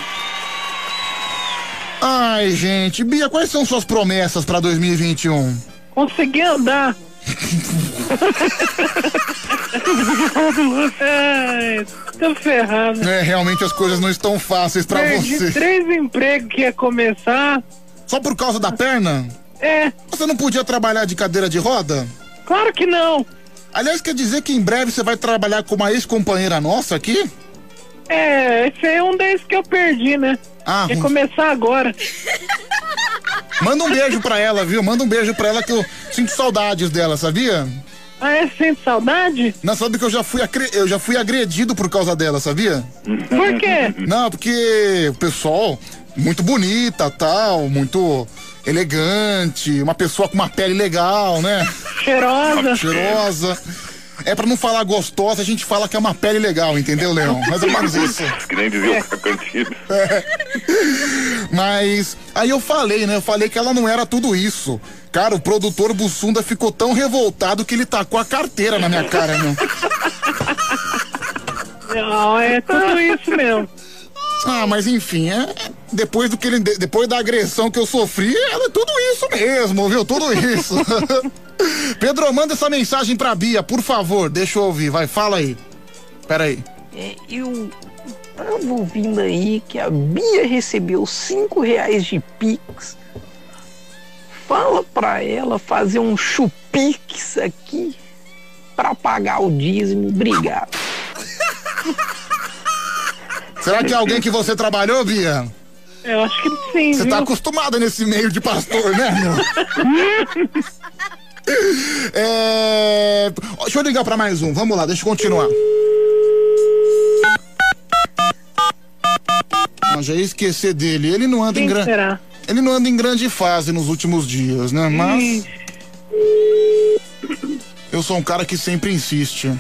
Ai, gente. Bia, quais são suas promessas pra 2021? Consegui andar. Ai, tô ferrado. É, realmente as coisas não estão fáceis pra Perdi você. três empregos que ia começar. Só por causa da perna? É. Você não podia trabalhar de cadeira de roda? Claro que não. Aliás, quer dizer que em breve você vai trabalhar com uma ex-companheira nossa aqui? É, esse é um desses que eu perdi, né? Ah, Ia começar agora. Manda um beijo pra ela, viu? Manda um beijo pra ela que eu sinto saudades dela, sabia? Ah, é? Sente saudade? Não, sabe que eu já fui, eu já fui agredido por causa dela, sabia? Por quê? Não, porque o pessoal, muito bonita, tal, muito. Elegante, uma pessoa com uma pele legal, né? Cheirosa. Cheirosa. É pra não falar gostosa, a gente fala que é uma pele legal, entendeu, Leão? Mais ou menos isso. Que nem dizia o Cantinho. Mas aí eu falei, né? Eu falei que ela não era tudo isso. Cara, o produtor Bussunda ficou tão revoltado que ele tacou a carteira na minha cara, meu. Não, é tudo isso mesmo. Ah, mas enfim, é, depois do que ele, de- depois da agressão que eu sofri, é tudo isso mesmo, viu? Tudo isso. Pedro, manda essa mensagem pra Bia, por favor, deixa eu ouvir, vai, fala aí. Pera aí. É, eu ando ouvindo aí que a Bia recebeu cinco reais de Pix. Fala pra ela fazer um chupix aqui pra pagar o dízimo. Obrigado. Será que é alguém que você trabalhou, Bia? Eu acho que sim. Você tá viu? acostumada nesse meio de pastor, né, meu? É... Deixa eu ligar pra mais um. Vamos lá, deixa eu continuar. Ah, já ia esquecer dele. Ele não anda em Quem grande. será? Ele não anda em grande fase nos últimos dias, né? Mas. Eu sou um cara que sempre insiste.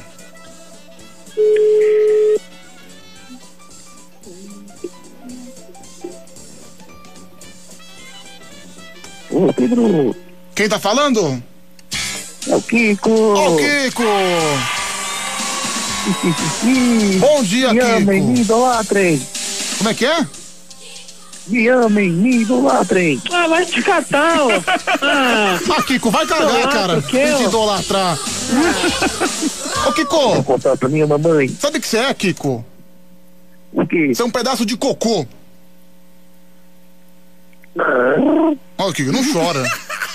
Ô, Pedro. Quem tá falando? É o Kiko. Ô, Kiko! Bom dia, Me Kiko. amem, me idolatrem. Como é que é? Me amem, me idolatrem. Ah, vai te catar, ó. Ah, Ah, Kiko, vai cagar, Idolatra cara. o quê, Tem que idolatrar. Ô, Kiko. Vou contar pra minha mamãe. Sabe o que você é, Kiko? O quê? Você é um pedaço de cocô. Ó, Kiko, não chora.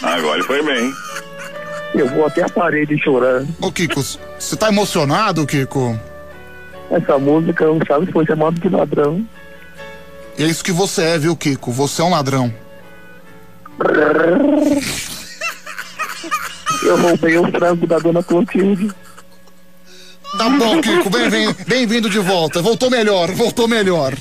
Agora ele foi bem. Eu vou até a parede chorando. Ô, Kiko, você tá emocionado, Kiko? Essa música, não sabe se foi chamado de ladrão. E é isso que você é, viu, Kiko? Você é um ladrão. Eu roubei o frango da dona Clotilde. Tá bom, Kiko, bem-vindo bem vindo de volta. Voltou melhor, voltou melhor.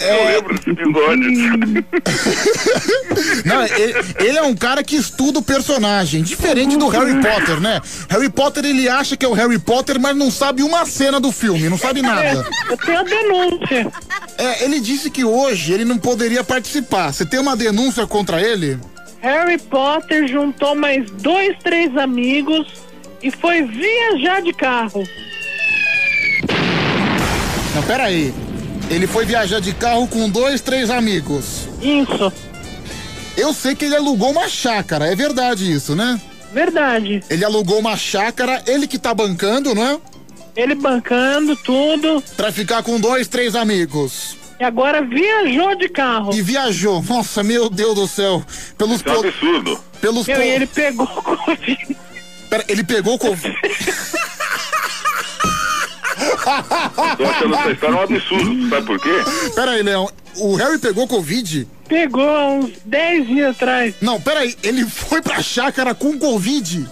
Eu lembro desse episódio. Não, ele, ele é um cara que estuda o personagem, diferente do Harry Potter, né? Harry Potter, ele acha que é o Harry Potter, mas não sabe uma cena do filme, não sabe nada. eu tenho a denúncia. É, ele disse que hoje ele não poderia participar. Você tem uma denúncia contra ele? Harry Potter juntou mais dois, três amigos e foi viajar de carro. Não, pera aí. Ele foi viajar de carro com dois, três amigos. Isso. Eu sei que ele alugou uma chácara, é verdade isso, né? Verdade. Ele alugou uma chácara, ele que tá bancando, não é? Ele bancando tudo. Pra ficar com dois, três amigos. E agora viajou de carro. E viajou. Nossa, meu Deus do céu. Pelos é um absurdo. Pelos Meu, po- e ele pegou Covid. Pera, ele pegou o Covid. Tô achando essa história um absurdo. Sabe por quê? Pera aí, Leão. O Harry pegou Covid? Pegou há uns 10 dias atrás. Não, pera aí. Ele foi pra chácara com Covid.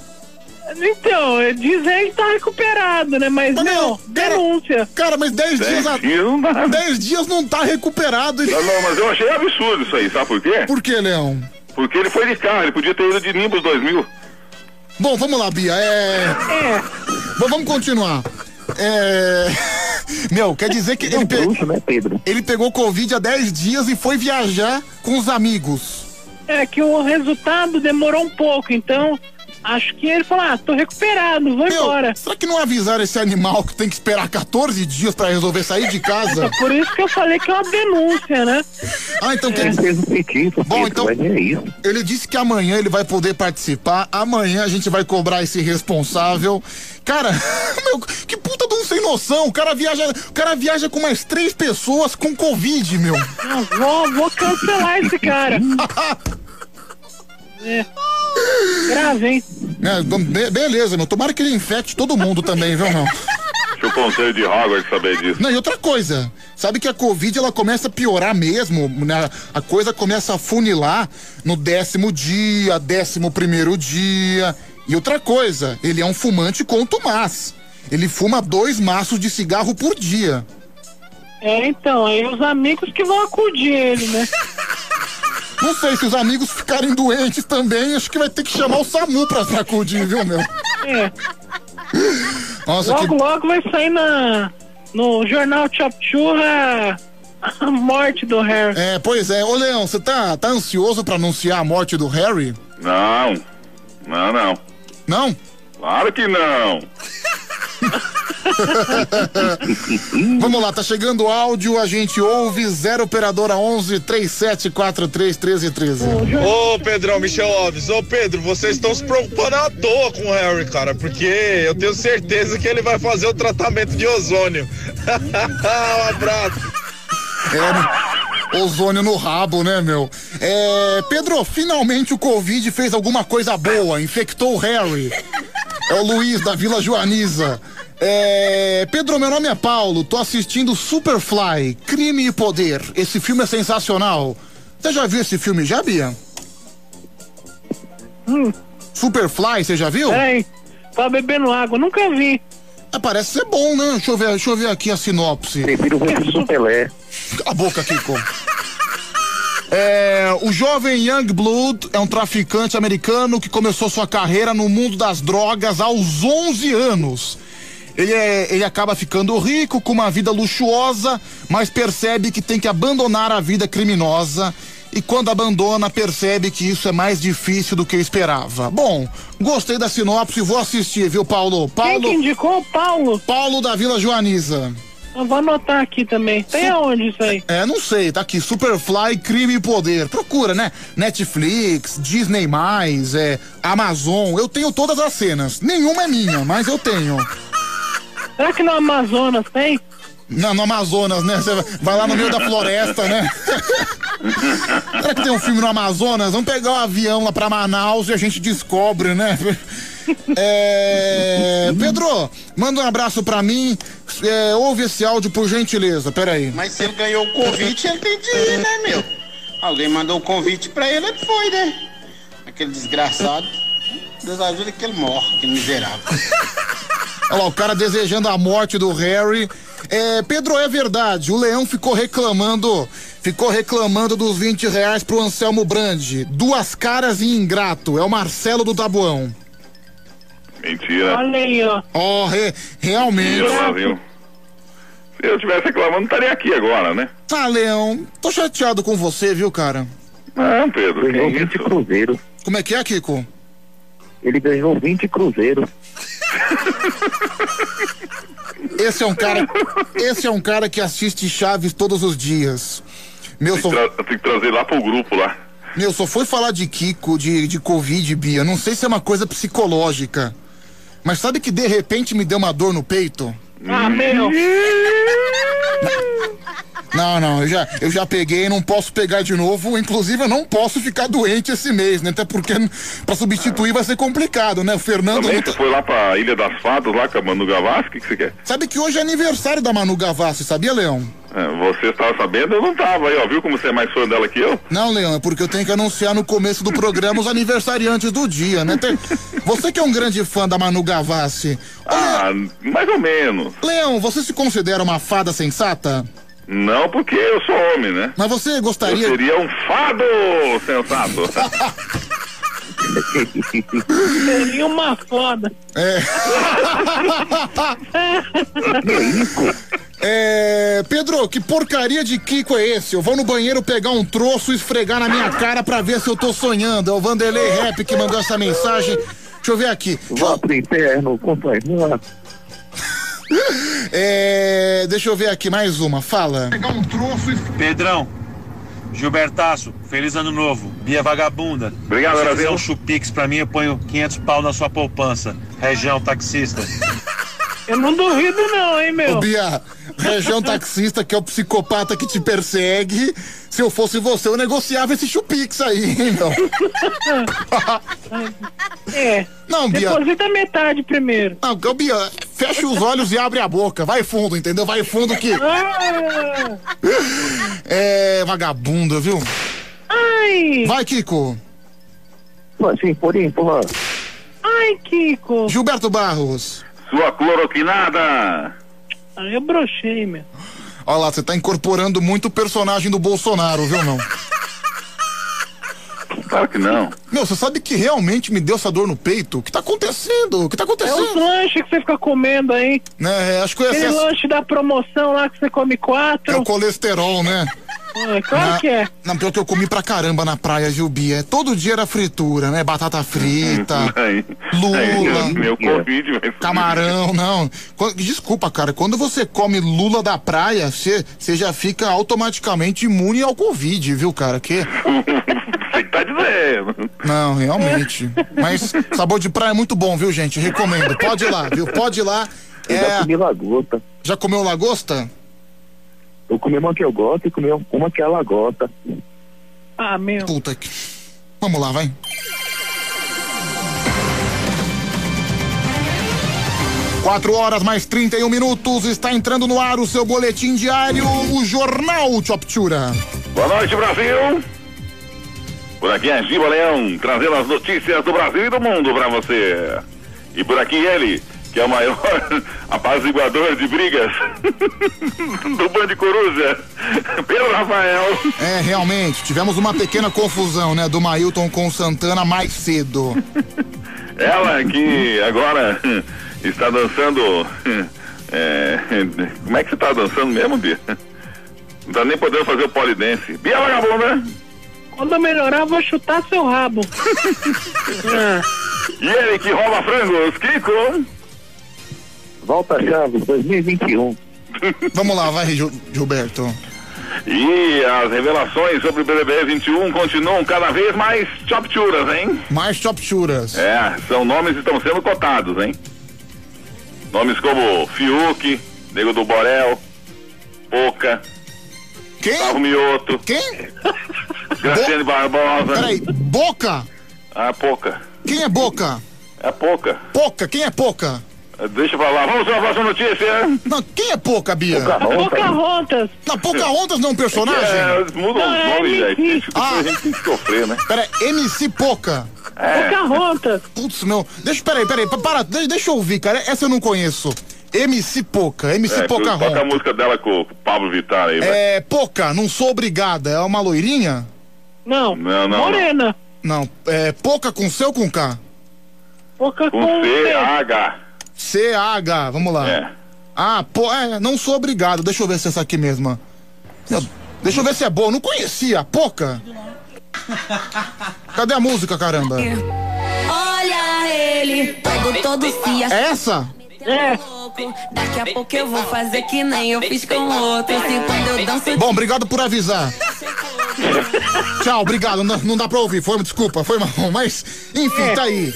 Então, diz ele que tá recuperado, né? Mas, não, denúncia. Cara, mas 10 Dez dias. a- dias não dá. 10 dias não tá recuperado. Ele... Não, não, mas eu achei absurdo isso aí, sabe por quê? Por que, Leão? Porque ele foi de carro, ele podia ter ido de Nimbus 2000. Bom, vamos lá, Bia. É. É. Bom, vamos continuar. É. Meu, quer dizer que ele, pe- né, Pedro? ele pegou Covid há 10 dias e foi viajar com os amigos. É que o resultado demorou um pouco, então acho que ele falou: ah, tô recuperado, vou Meu, embora. será que não avisaram esse animal que tem que esperar 14 dias pra resolver sair de casa? É por isso que eu falei que é uma denúncia, né? Ah, então quer Ele dizer. Bom, então- é isso. Ele disse que amanhã ele vai poder participar. Amanhã a gente vai cobrar esse responsável. Cara, meu, que puta de um sem noção. O cara viaja, o cara viaja com mais três pessoas com Covid, meu. Não, vou, vou cancelar esse cara. É. Grave, hein? É, be- beleza, meu. Tomara que ele infecte todo mundo também, viu, meu? Deixa o conselho de Hogwarts saber disso. Não, e outra coisa, sabe que a Covid ela começa a piorar mesmo, né? A coisa começa a funilar no décimo dia, décimo primeiro dia. E outra coisa, ele é um fumante contumaz. Ele fuma dois maços de cigarro por dia. É, então, aí os amigos que vão acudir ele, né? Não sei, se os amigos ficarem doentes também, acho que vai ter que chamar o SAMU pra sacudir, viu, meu? É. Nossa, logo, que... logo vai sair na, no jornal Chop Churra a morte do Harry. É, pois é. Ô, Leão, você tá, tá ansioso pra anunciar a morte do Harry? Não. Não, não. Não? Claro que não. Vamos lá, tá chegando o áudio, a gente ouve 0 operadora 11 3743 1313. Ô Pedrão, Michel Alves, ô Pedro, vocês estão se preocupando à toa com o Harry, cara, porque eu tenho certeza que ele vai fazer o tratamento de ozônio. um abraço. É, ozônio no rabo, né, meu? É, Pedro, finalmente o Covid fez alguma coisa boa, infectou o Harry. É o Luiz da Vila Joaniza. É, Pedro, meu nome é Paulo, tô assistindo Superfly, Crime e Poder. Esse filme é sensacional. Você já viu esse filme já, Bia? Superfly, você já viu? Peraí, tá bebendo água, nunca vi. Ah, parece ser bom, né? Deixa eu ver, deixa eu ver aqui a sinopse. Prefiro ver do Pelé. Cala a boca, Kiko. É, o jovem Young Blood é um traficante americano que começou sua carreira no mundo das drogas aos 11 anos. Ele, é, ele acaba ficando rico, com uma vida luxuosa, mas percebe que tem que abandonar a vida criminosa. E quando abandona, percebe que isso é mais difícil do que esperava. Bom, gostei da sinopse, vou assistir, viu, Paulo? Paulo Quem que indicou? Paulo? Paulo da Vila Joaniza. Eu vou anotar aqui também. Tem aonde isso aí? É, não sei, tá aqui, Superfly, Crime e Poder. Procura, né? Netflix, Disney+, é, Amazon, eu tenho todas as cenas. Nenhuma é minha, mas eu tenho. Será que no Amazonas tem? Não, no Amazonas, né? Você vai lá no meio da floresta, né? Será que tem um filme no Amazonas? Vamos pegar o avião lá pra Manaus e a gente descobre, né? É... Pedro, manda um abraço pra mim. É, ouve esse áudio por gentileza, peraí. Mas se ele ganhou o convite, ele tem de ir, né, meu? Alguém mandou o convite pra ele, ele foi, né? Aquele desgraçado. Deus ajuda que ele morre, que miserável. Olha lá, o cara desejando a morte do Harry. É, Pedro, é verdade, o Leão ficou reclamando, ficou reclamando dos 20 reais pro Anselmo Brandi. Duas caras e ingrato, é o Marcelo do Tabuão. Mentira. Olha aí, ó. Ó, re- realmente. Mentira? Se eu tivesse reclamando, estaria aqui agora, né? Ah, Leão, tô chateado com você, viu, cara? Não, Pedro, que Ganhou isso? 20 cruzeiros. Como é que é, Kiko? Ele ganhou 20 cruzeiros. Esse é um cara, esse é um cara que assiste Chaves todos os dias. Meu, só, Tra- Tem que trazer lá pro grupo lá. meu, só foi falar de Kiko, de, de Covid, Bia. Não sei se é uma coisa psicológica. Mas sabe que de repente me deu uma dor no peito? Ah, meu. Não, não, eu já, eu já peguei, não posso pegar de novo. Inclusive, eu não posso ficar doente esse mês, né? Até porque pra substituir vai ser complicado, né? O Fernando. Também não você foi lá pra Ilha das Fadas, lá com a Manu Gavassi, o que, que você quer? Sabe que hoje é aniversário da Manu Gavassi, sabia, Leão? É, você estava sabendo, eu não tava aí, ó. Viu como você é mais fã dela que eu? Não, Leão, é porque eu tenho que anunciar no começo do programa os aniversariantes do dia, né? Tem- Você que é um grande fã da Manu Gavassi. Ah, mais ou menos. Leão, você se considera uma fada sensata? Não, porque eu sou homem, né? Mas você gostaria. Eu seria um fado sensato. Seria uma foda. É. É, Pedro, que porcaria de Kiko é esse? Eu vou no banheiro pegar um troço e esfregar na minha cara pra ver se eu tô sonhando. É o Vanderlei Rap que mandou essa mensagem. Deixa eu ver aqui. Vá pro inferno com sua irmã. É, deixa eu ver aqui mais uma. Fala. Pegar um troço Pedrão, Gilbertaço, feliz ano novo. Bia Vagabunda. Obrigado, Se Brasil. fizer um chupix pra mim, eu ponho 500 pau na sua poupança. Região taxista. Eu não duvido não, hein, meu. Ô, Bia, região taxista, que é o psicopata que te persegue. Se eu fosse você, eu negociava esse chupix aí, meu? É. Não, Bia. Deposita metade primeiro. Não, Bia, fecha os olhos e abre a boca. Vai fundo, entendeu? Vai fundo que. Ah, É vagabunda, viu? ai, Vai, Kiko. Assim, por empurra. ai, Kiko. Gilberto Barros. Sua cloroquinada. Eu brochei, meu. Olha lá, você tá incorporando muito o personagem do Bolsonaro, viu, não? Claro que não. Meu, você sabe que realmente me deu essa dor no peito? O que tá acontecendo? O que tá É os acontecendo? lanches que você fica comendo aí. Né, acho que eu Aquele excesso... lanche da promoção lá que você come quatro. É o colesterol, né? É, claro Na- que é. Não, pior que eu comi pra caramba na praia, viu, Bia? Todo dia era fritura, né? Batata frita, lula, meu Covid vai camarão, não. Desculpa, cara, quando você come lula da praia, você já fica automaticamente imune ao Covid, viu, cara? Que... Você que tá dizendo. Não, realmente. Mas sabor de praia é muito bom, viu, gente? Recomendo. Pode ir lá, viu? Pode ir lá. Eu já É... comi lagosta. Já comeu lagosta? Eu comi uma que eu gosto e comi uma que ela gosta. Ah, meu. Puta que. Vamos lá, vai. Quatro horas mais 31 minutos, está entrando no ar o seu boletim diário, o Jornal Choptura. Boa noite, Brasil. Por aqui é Giba Leão, trazendo as notícias do Brasil e do mundo pra você. E por aqui ele, que é o maior apaziguador de brigas do Band Coruja, Pedro Rafael. É, realmente, tivemos uma pequena confusão, né, do Mailton com o Santana mais cedo. Ela que agora está dançando. é, como é que você tá dançando mesmo, Bia? Não tá nem podendo fazer o polidense. Bia Vagabunda. Quando eu melhorar, eu vou chutar seu rabo. Ah, E ele que rouba frangos, Kiko. Volta Chaves 2021. Vamos lá, vai, Gil- Gilberto. E as revelações sobre o BBB 21 continuam cada vez mais chopturas, hein? Mais chopturas. É, são nomes que estão sendo cotados, hein? Nomes como Fiuk, Nego do Borel, Poca, Quem? Gustavo Mioto, Quem? Graciane Barbosa. Peraí, Boca? Ah, Poca. Quem é Boca? É Poca. Poca, quem é Poca? Deixa pra lá. Vamos a próxima notícia. Não, quem é Poca, Bia? Pocahontas. Não, Pocahontas não é um personagem? É, muda Não, os é nomes, MC. gente. Ah. a gente tem que sofrer, né? Peraí, MC Poca. É. Pocahontas. Putz, meu. Deixa, peraí, peraí, pa- para, de- deixa eu ouvir, cara. Essa eu não conheço. MC Poca, MC É, toca a Pocahontas. música dela com o Pablo Vittar aí, vai. É, Poca, não sou obrigada. É uma loirinha? Não, Não, não, morena. Não, é Poca com C ou com K? Poca Com com C, C. H. C-A-H, vamos lá. É. Ah, pô, é, não sou obrigado. Deixa eu ver se é essa aqui mesmo. Deixa eu ver se é boa. Não conhecia. Poca? Cadê a música, caramba? Olha ele, todo todo se É essa? É. Daqui a pouco eu vou fazer que nem eu fiz com outro. Assim, quando eu danço. Bom, obrigado por avisar. Tchau, obrigado. Não, não dá pra ouvir. Foi, desculpa, foi mal. Mas, enfim, tá aí.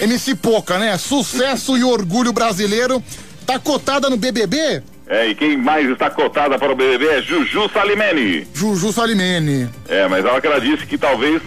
MC Poca, né? Sucesso e orgulho brasileiro. Tá cotada no BBB? É, e quem mais está cotada para o BBB é Juju Salimene. Juju Salimene. É, mas ela que ela disse que talvez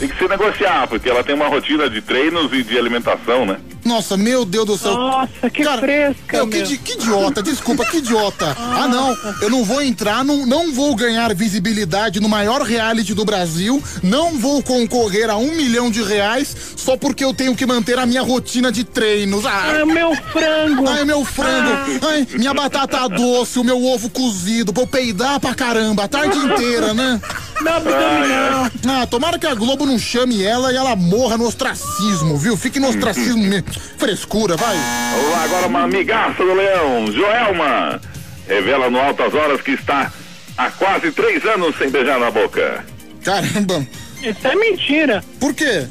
tem que se negociar, porque ela tem uma rotina de treinos e de alimentação, né? Nossa, meu Deus do céu. Nossa, que fresca, Meu, que, que idiota, desculpa, que idiota. Ah, não, eu não vou entrar, não, não vou ganhar visibilidade no maior reality do Brasil, não vou concorrer a um milhão de reais só porque eu tenho que manter a minha rotina de treinos. Ah, Ai, meu frango. Ai, meu frango. Ai, minha batata doce, o meu ovo cozido, pra eu peidar pra caramba a tarde inteira, né? Meu abdominal. Ah, tomara que a Globo não chame ela e ela morra no ostracismo, viu? Fique no ostracismo mesmo. Frescura, vai. Vamos lá, agora uma amigaça do Leão, Joelma. Revela no Altas Horas que está há quase três anos sem beijar na boca. Caramba. Isso é mentira. Por quê?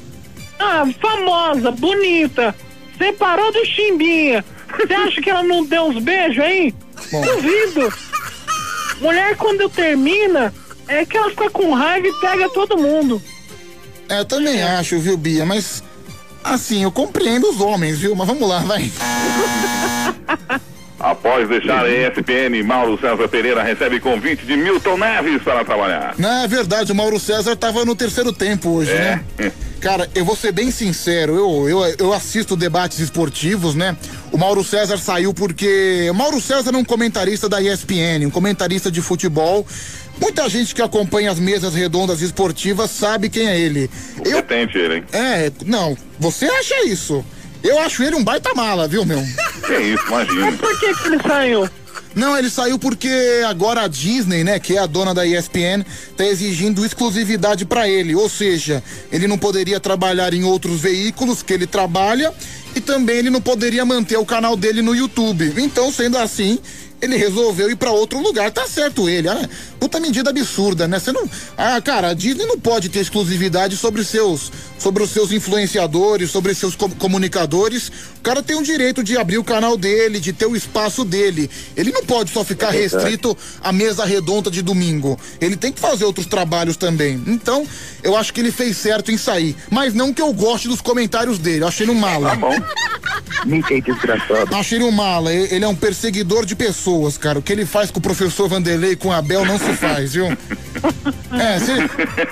Ah, famosa, bonita. Separou do Chimbinha. Você acha que ela não deu uns beijos aí? Bom. Duvido. Mulher, quando termina, é que ela fica com raiva e pega todo mundo. É, eu também acho, viu, Bia? Mas, assim, eu compreendo os homens, viu? Mas vamos lá, vai. Após deixar a ESPN, Mauro César Pereira recebe convite de Milton Neves para trabalhar. Não, é verdade, o Mauro César tava no terceiro tempo hoje, É. né? Cara, eu vou ser bem sincero, eu, eu, eu assisto debates esportivos, né? O Mauro César saiu porque. O Mauro César é um comentarista da ESPN, um comentarista de futebol. Muita gente que acompanha as mesas redondas esportivas sabe quem é ele. Eu, Competente ele, hein? é, não, você acha isso? Eu acho ele um baita mala, viu, meu? Que isso, imagina. Por que, que ele saiu? Não, ele saiu porque agora a Disney, né, que é a dona da ESPN, tá exigindo exclusividade pra ele, ou seja, ele não poderia trabalhar em outros veículos que ele trabalha e também ele não poderia manter o canal dele no YouTube. Então, sendo assim, ele resolveu ir pra outro lugar. Tá certo ele, ah, puta medida absurda, né? Você não, ah, cara, a Disney não pode ter exclusividade sobre seus, sobre os seus influenciadores, sobre seus com- comunicadores. O cara tem o direito de abrir o canal dele, de ter o espaço dele. Ele não pode só ficar É restrito à mesa redonda de domingo. Ele tem que fazer outros trabalhos também. Então, eu acho que ele fez certo em sair. Mas não que eu goste dos comentários dele. Eu achei ele um mala. Tá bom. Ninguém desgraçado. Achei ele um mala. Ele é um perseguidor de pessoas, cara. O que ele faz com o professor Vanderlei e com a Abel não se faz, viu? É, se,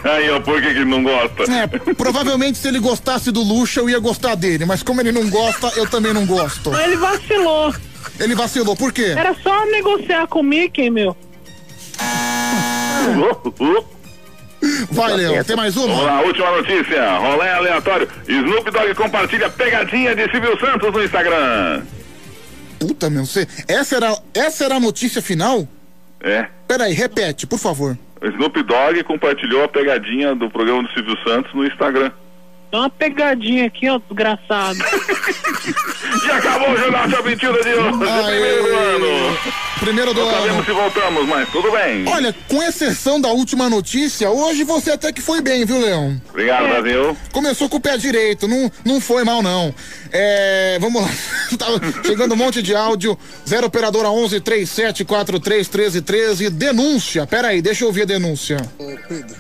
Aí, ó, por que que ele não gosta? é, provavelmente se ele gostasse do Luxa, eu ia gostar dele. Mas como ele não gosta, eu também não gosto. Ele vacilou. Ele vacilou, por quê? Era só negociar com o Mickey, meu. Vai, Léo, tem mais Vamos uma? lá, última notícia. Rolé aleatório. Snoop Dogg compartilha pegadinha de Silvio Santos no Instagram. Puta, meu, você. Essa era, essa era a notícia final? É. Peraí, repete, por favor. Snoop Dogg compartilhou a pegadinha do programa do Silvio Santos no Instagram. Dá uma pegadinha aqui, ó, desgraçado. E acabou o Jornal de Aventura de hoje, primeiro do ano. Primeiro do Não ano. sabemos se voltamos, mas tudo bem. Olha, com exceção da última notícia, hoje você até que foi bem, viu, Leão? Obrigado, É. Brasil. Começou com o pé direito, não, não foi mal, não. É, vamos lá. Tava chegando um monte de áudio. 0 operadora 11 37 43 13 13. Denúncia. Pera aí, deixa eu ouvir a denúncia. Ô, Pedro,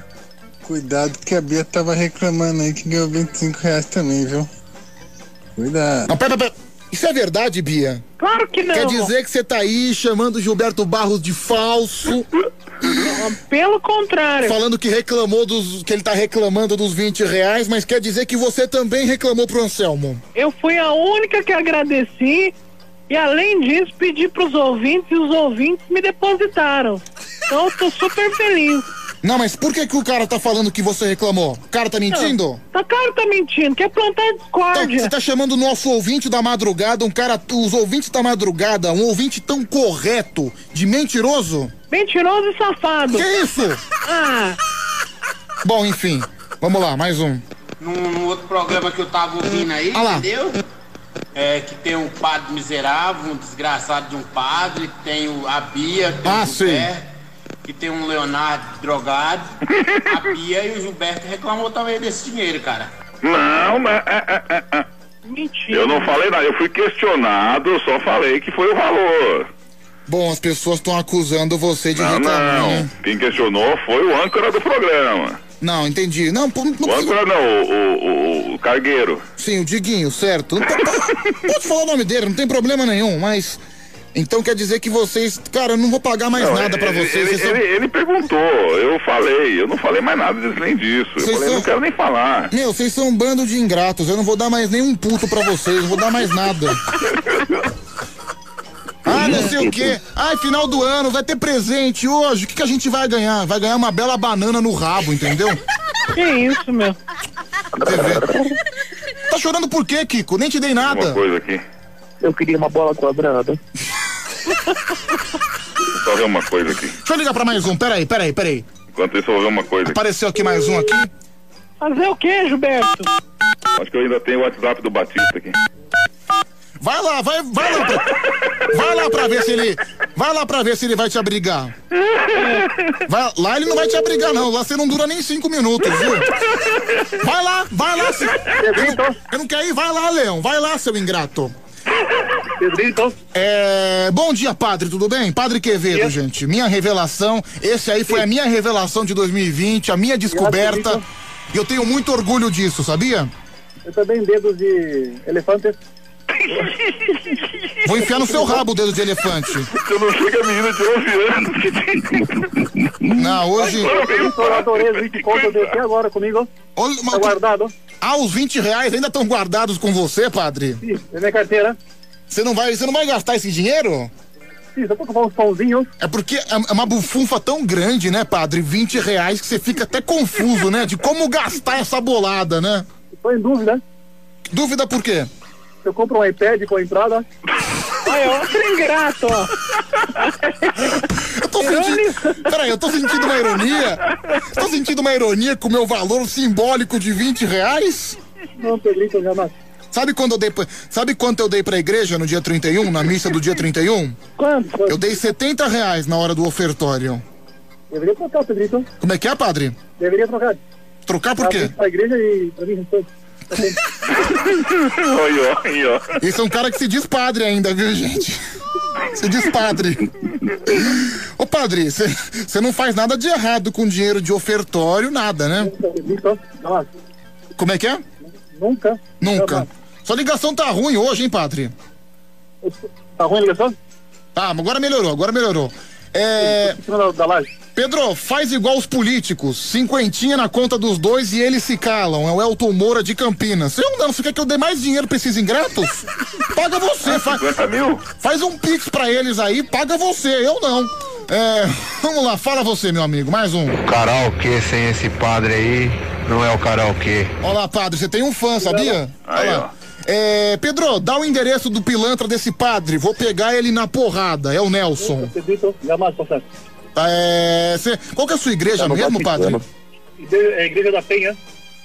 cuidado que a Bia tava reclamando aí que ganhou 25 reais também, viu? Cuidado. Não, pera, pera. Isso é verdade, Bia? Claro que não. Quer dizer que você tá aí chamando o Gilberto Barros de falso, Pelo contrário. falando que reclamou dos. que ele tá reclamando dos 20 reais, mas quer dizer que você também reclamou pro Anselmo. Eu fui a única que agradeci e além disso pedi pros ouvintes e os ouvintes me depositaram. Então eu tô super feliz. Não, mas por que, que o cara tá falando que você reclamou? O cara tá mentindo? Tá cara tá mentindo, quer plantar Então, discórdia. você tá chamando o nosso ouvinte da madrugada, um cara, os ouvintes da madrugada, um ouvinte tão correto, de mentiroso? Mentiroso e safado. Que isso? Ah, Bom, enfim, vamos lá, mais um. Num, num outro programa que eu tava ouvindo aí, Ah lá. entendeu? É, que tem um padre miserável, um desgraçado de um padre, tem o, a Bia, tem Ah, o sim. Gilberto, que tem um Leonardo drogado. a Bia e o Gilberto reclamou também desse dinheiro, cara. Não, mas. é, é, é, é. mentira. Eu não falei nada, eu fui questionado, eu só falei que foi o valor. Bom, as pessoas estão acusando você de Não, reclamar. não. né? Quem questionou foi o âncora do programa. Não, entendi. Não, pô, não O âncora não, o, o, o, cargueiro. Sim, o Diguinho, certo. Não Pode falar o nome dele, não tem problema nenhum, mas. Então quer dizer que vocês. Cara, eu não vou pagar mais Não, nada pra ele, vocês. Ele, vocês são- ele- ele perguntou, eu falei, eu não falei mais nada disso, nem disso. Eu Vocês falei, são- não quero nem falar. Meu, vocês são um bando de ingratos. Eu não vou dar mais nenhum puto pra vocês, não vou dar mais nada. Ah, não sei o quê. Ai, final do ano, vai ter presente hoje. O que, que a gente vai ganhar? Vai ganhar uma bela banana no rabo, entendeu? Que isso, meu? Tá chorando por quê, Kiko? Nem te dei nada. Uma coisa aqui. Eu queria uma bola quadrada. Só ver uma coisa aqui. Deixa eu ligar pra mais um. Peraí, peraí, peraí. Enquanto isso, eu vou ver uma coisa aqui. Apareceu aqui mais um aqui. Fazer o quê, Gilberto? Acho que eu ainda tenho o WhatsApp do Batista aqui. Vai lá, vai, vai lá. Pra, vai lá pra ver se ele. Vai lá pra ver se ele vai te abrigar. Vai, lá ele não vai te abrigar, não. Lá você não dura nem cinco minutos, viu? Vai lá, vai lá. Se, eu, não, eu não quero ir, vai lá, Leão. Vai lá, seu ingrato. Pedrito. É, bom dia, padre, tudo bem? Padre Quevedo, gente. Minha revelação. Esse aí foi a minha revelação de 2020, a minha descoberta. E eu tenho muito orgulho disso, sabia? Eu também dedo de elefante. Vou enfiar no seu rabo o dedo de elefante. Eu não sei que a menina de 11 anos. Não, hoje. Eu adorei os 20 contos, eu deixei agora comigo. Olha, Tá guardado. Ah, os 20 reais ainda estão guardados com você, padre? Sim, é minha carteira. Você não vai, você não vai gastar esse dinheiro? Sim, só pra comprar uns pãozinhos. É porque é é uma bufunfa tão grande, né, padre? 20 reais que você fica até confuso, né? De como gastar essa bolada, né? Tô em dúvida. Dúvida por quê? Eu compro um iPad com a entrada. Olha, outro ingrato, ó. Eu tô sentindo. Peraí, eu tô sentindo uma ironia. Tô sentindo uma ironia com o meu valor simbólico de 20 reais? Não, Pedrito, jamais. Sabe quando eu dei pra, Sabe quanto eu dei pra igreja no dia 31, na missa do dia 31? Quanto? Eu dei 70 reais na hora do ofertório. Deveria trocar, Pedrito. Como é que é, padre? Deveria trocar. Trocar por quê? Pra igreja e pra mim, todo. Oi, oi, oi. Esse é um cara que se diz padre ainda, viu, gente? Se diz padre. Ô, padre, você não faz nada de errado com dinheiro de ofertório, nada, né? Como é que é? Nunca. Nunca. Sua ligação tá ruim hoje, hein, padre? Tá ruim a ligação? Tá, mas agora melhorou, agora melhorou. É. Pedro, faz igual os políticos. Cinquentinha na conta dos dois e eles se calam. É o Elton Moura de Campinas. Eu não, você quer que eu dê mais dinheiro pra esses ingratos? Paga você, faz. 50 mil? Faz um pix pra eles aí, paga você, eu não. É, vamos lá, fala você, meu amigo, mais um. Karaokê sem esse padre aí não é o karaokê. Olá, padre, você tem um fã, sabia? Aí, Olha lá. É, Pedro, dá o endereço do pilantra desse padre. Vou pegar ele na porrada. É o Nelson. Jamais, processo. É, cê- qual que é a sua igreja mesmo, padre? É a igreja da Penha.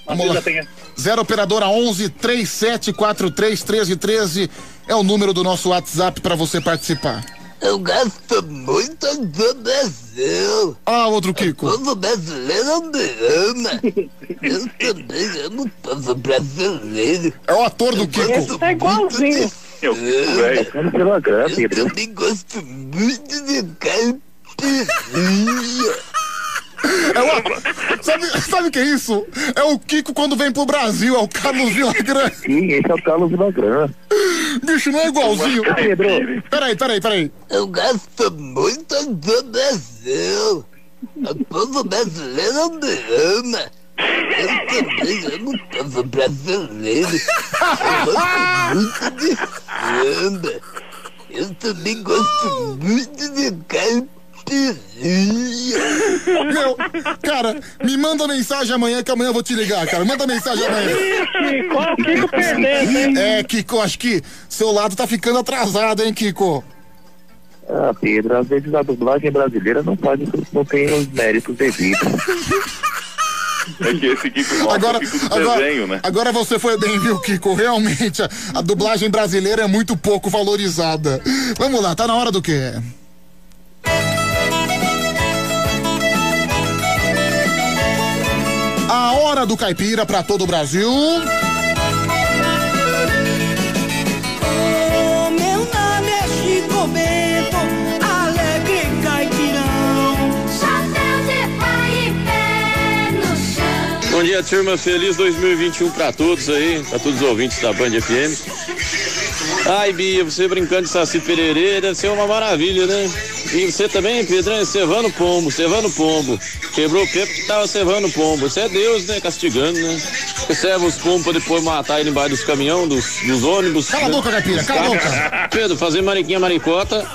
Vamos lá. da Penha. Zero operadora 11 3743 1313 é o número do nosso WhatsApp para você participar. Eu gosto muito do Brasil. Ah, outro Kiko. O povo brasileiro me ama. Eu também amo o povo brasileiro. É o ator do Kiko. Esse tá igualzinho. Eu velho. pela graça, Eu também gosto muito de caipirinha. É o, sabe, sabe o que é isso? É o Kiko quando vem pro Brasil, é o Carlos Villagrán. Sim, esse é o Carlos Villagrán. Bicho, não é igualzinho. Pedro. Peraí, peraí, peraí. Eu gosto muito do Brasil. O povo brasileiro me ama. Eu também amo o povo brasileiro. Eu gosto muito de samba. Eu também gosto muito de caipirinha. Meu, cara, me manda mensagem amanhã que amanhã eu vou te ligar, cara. Manda mensagem amanhã. Kiko, ó, o Kiko perdendo, hein? É, Kiko, acho que seu lado tá ficando atrasado, hein, Kiko? Ah, Pedro, às vezes a dublagem brasileira não faz, não tem os méritos devidos. É que esse Kiko mostra Agora, Kiko agora, desenho, né? agora você foi bem, viu, Kiko? Realmente, a, a dublagem brasileira é muito pouco valorizada. Vamos lá, tá na hora do quê? A hora do caipira pra todo o Brasil. O meu nome é Chico Bento, alegre caipirão. Chapéu de pai e pé no chão. Bom dia, turma. Feliz 2021 pra todos aí, pra todos os ouvintes da Band FM. Ai, Bia, você brincando de Saci Pererê deve ser uma maravilha, né? E você também, Pedrão, cevando pombo, cevando pombo. Quebrou o pé porque tava cevando pombo. Isso é Deus, né? Castigando, né? Você ceva os pombos pra depois matar ele embaixo dos caminhões, dos, dos ônibus. Cala a boca, caipira, cala a boca. Pedro, fazer mariquinha maricota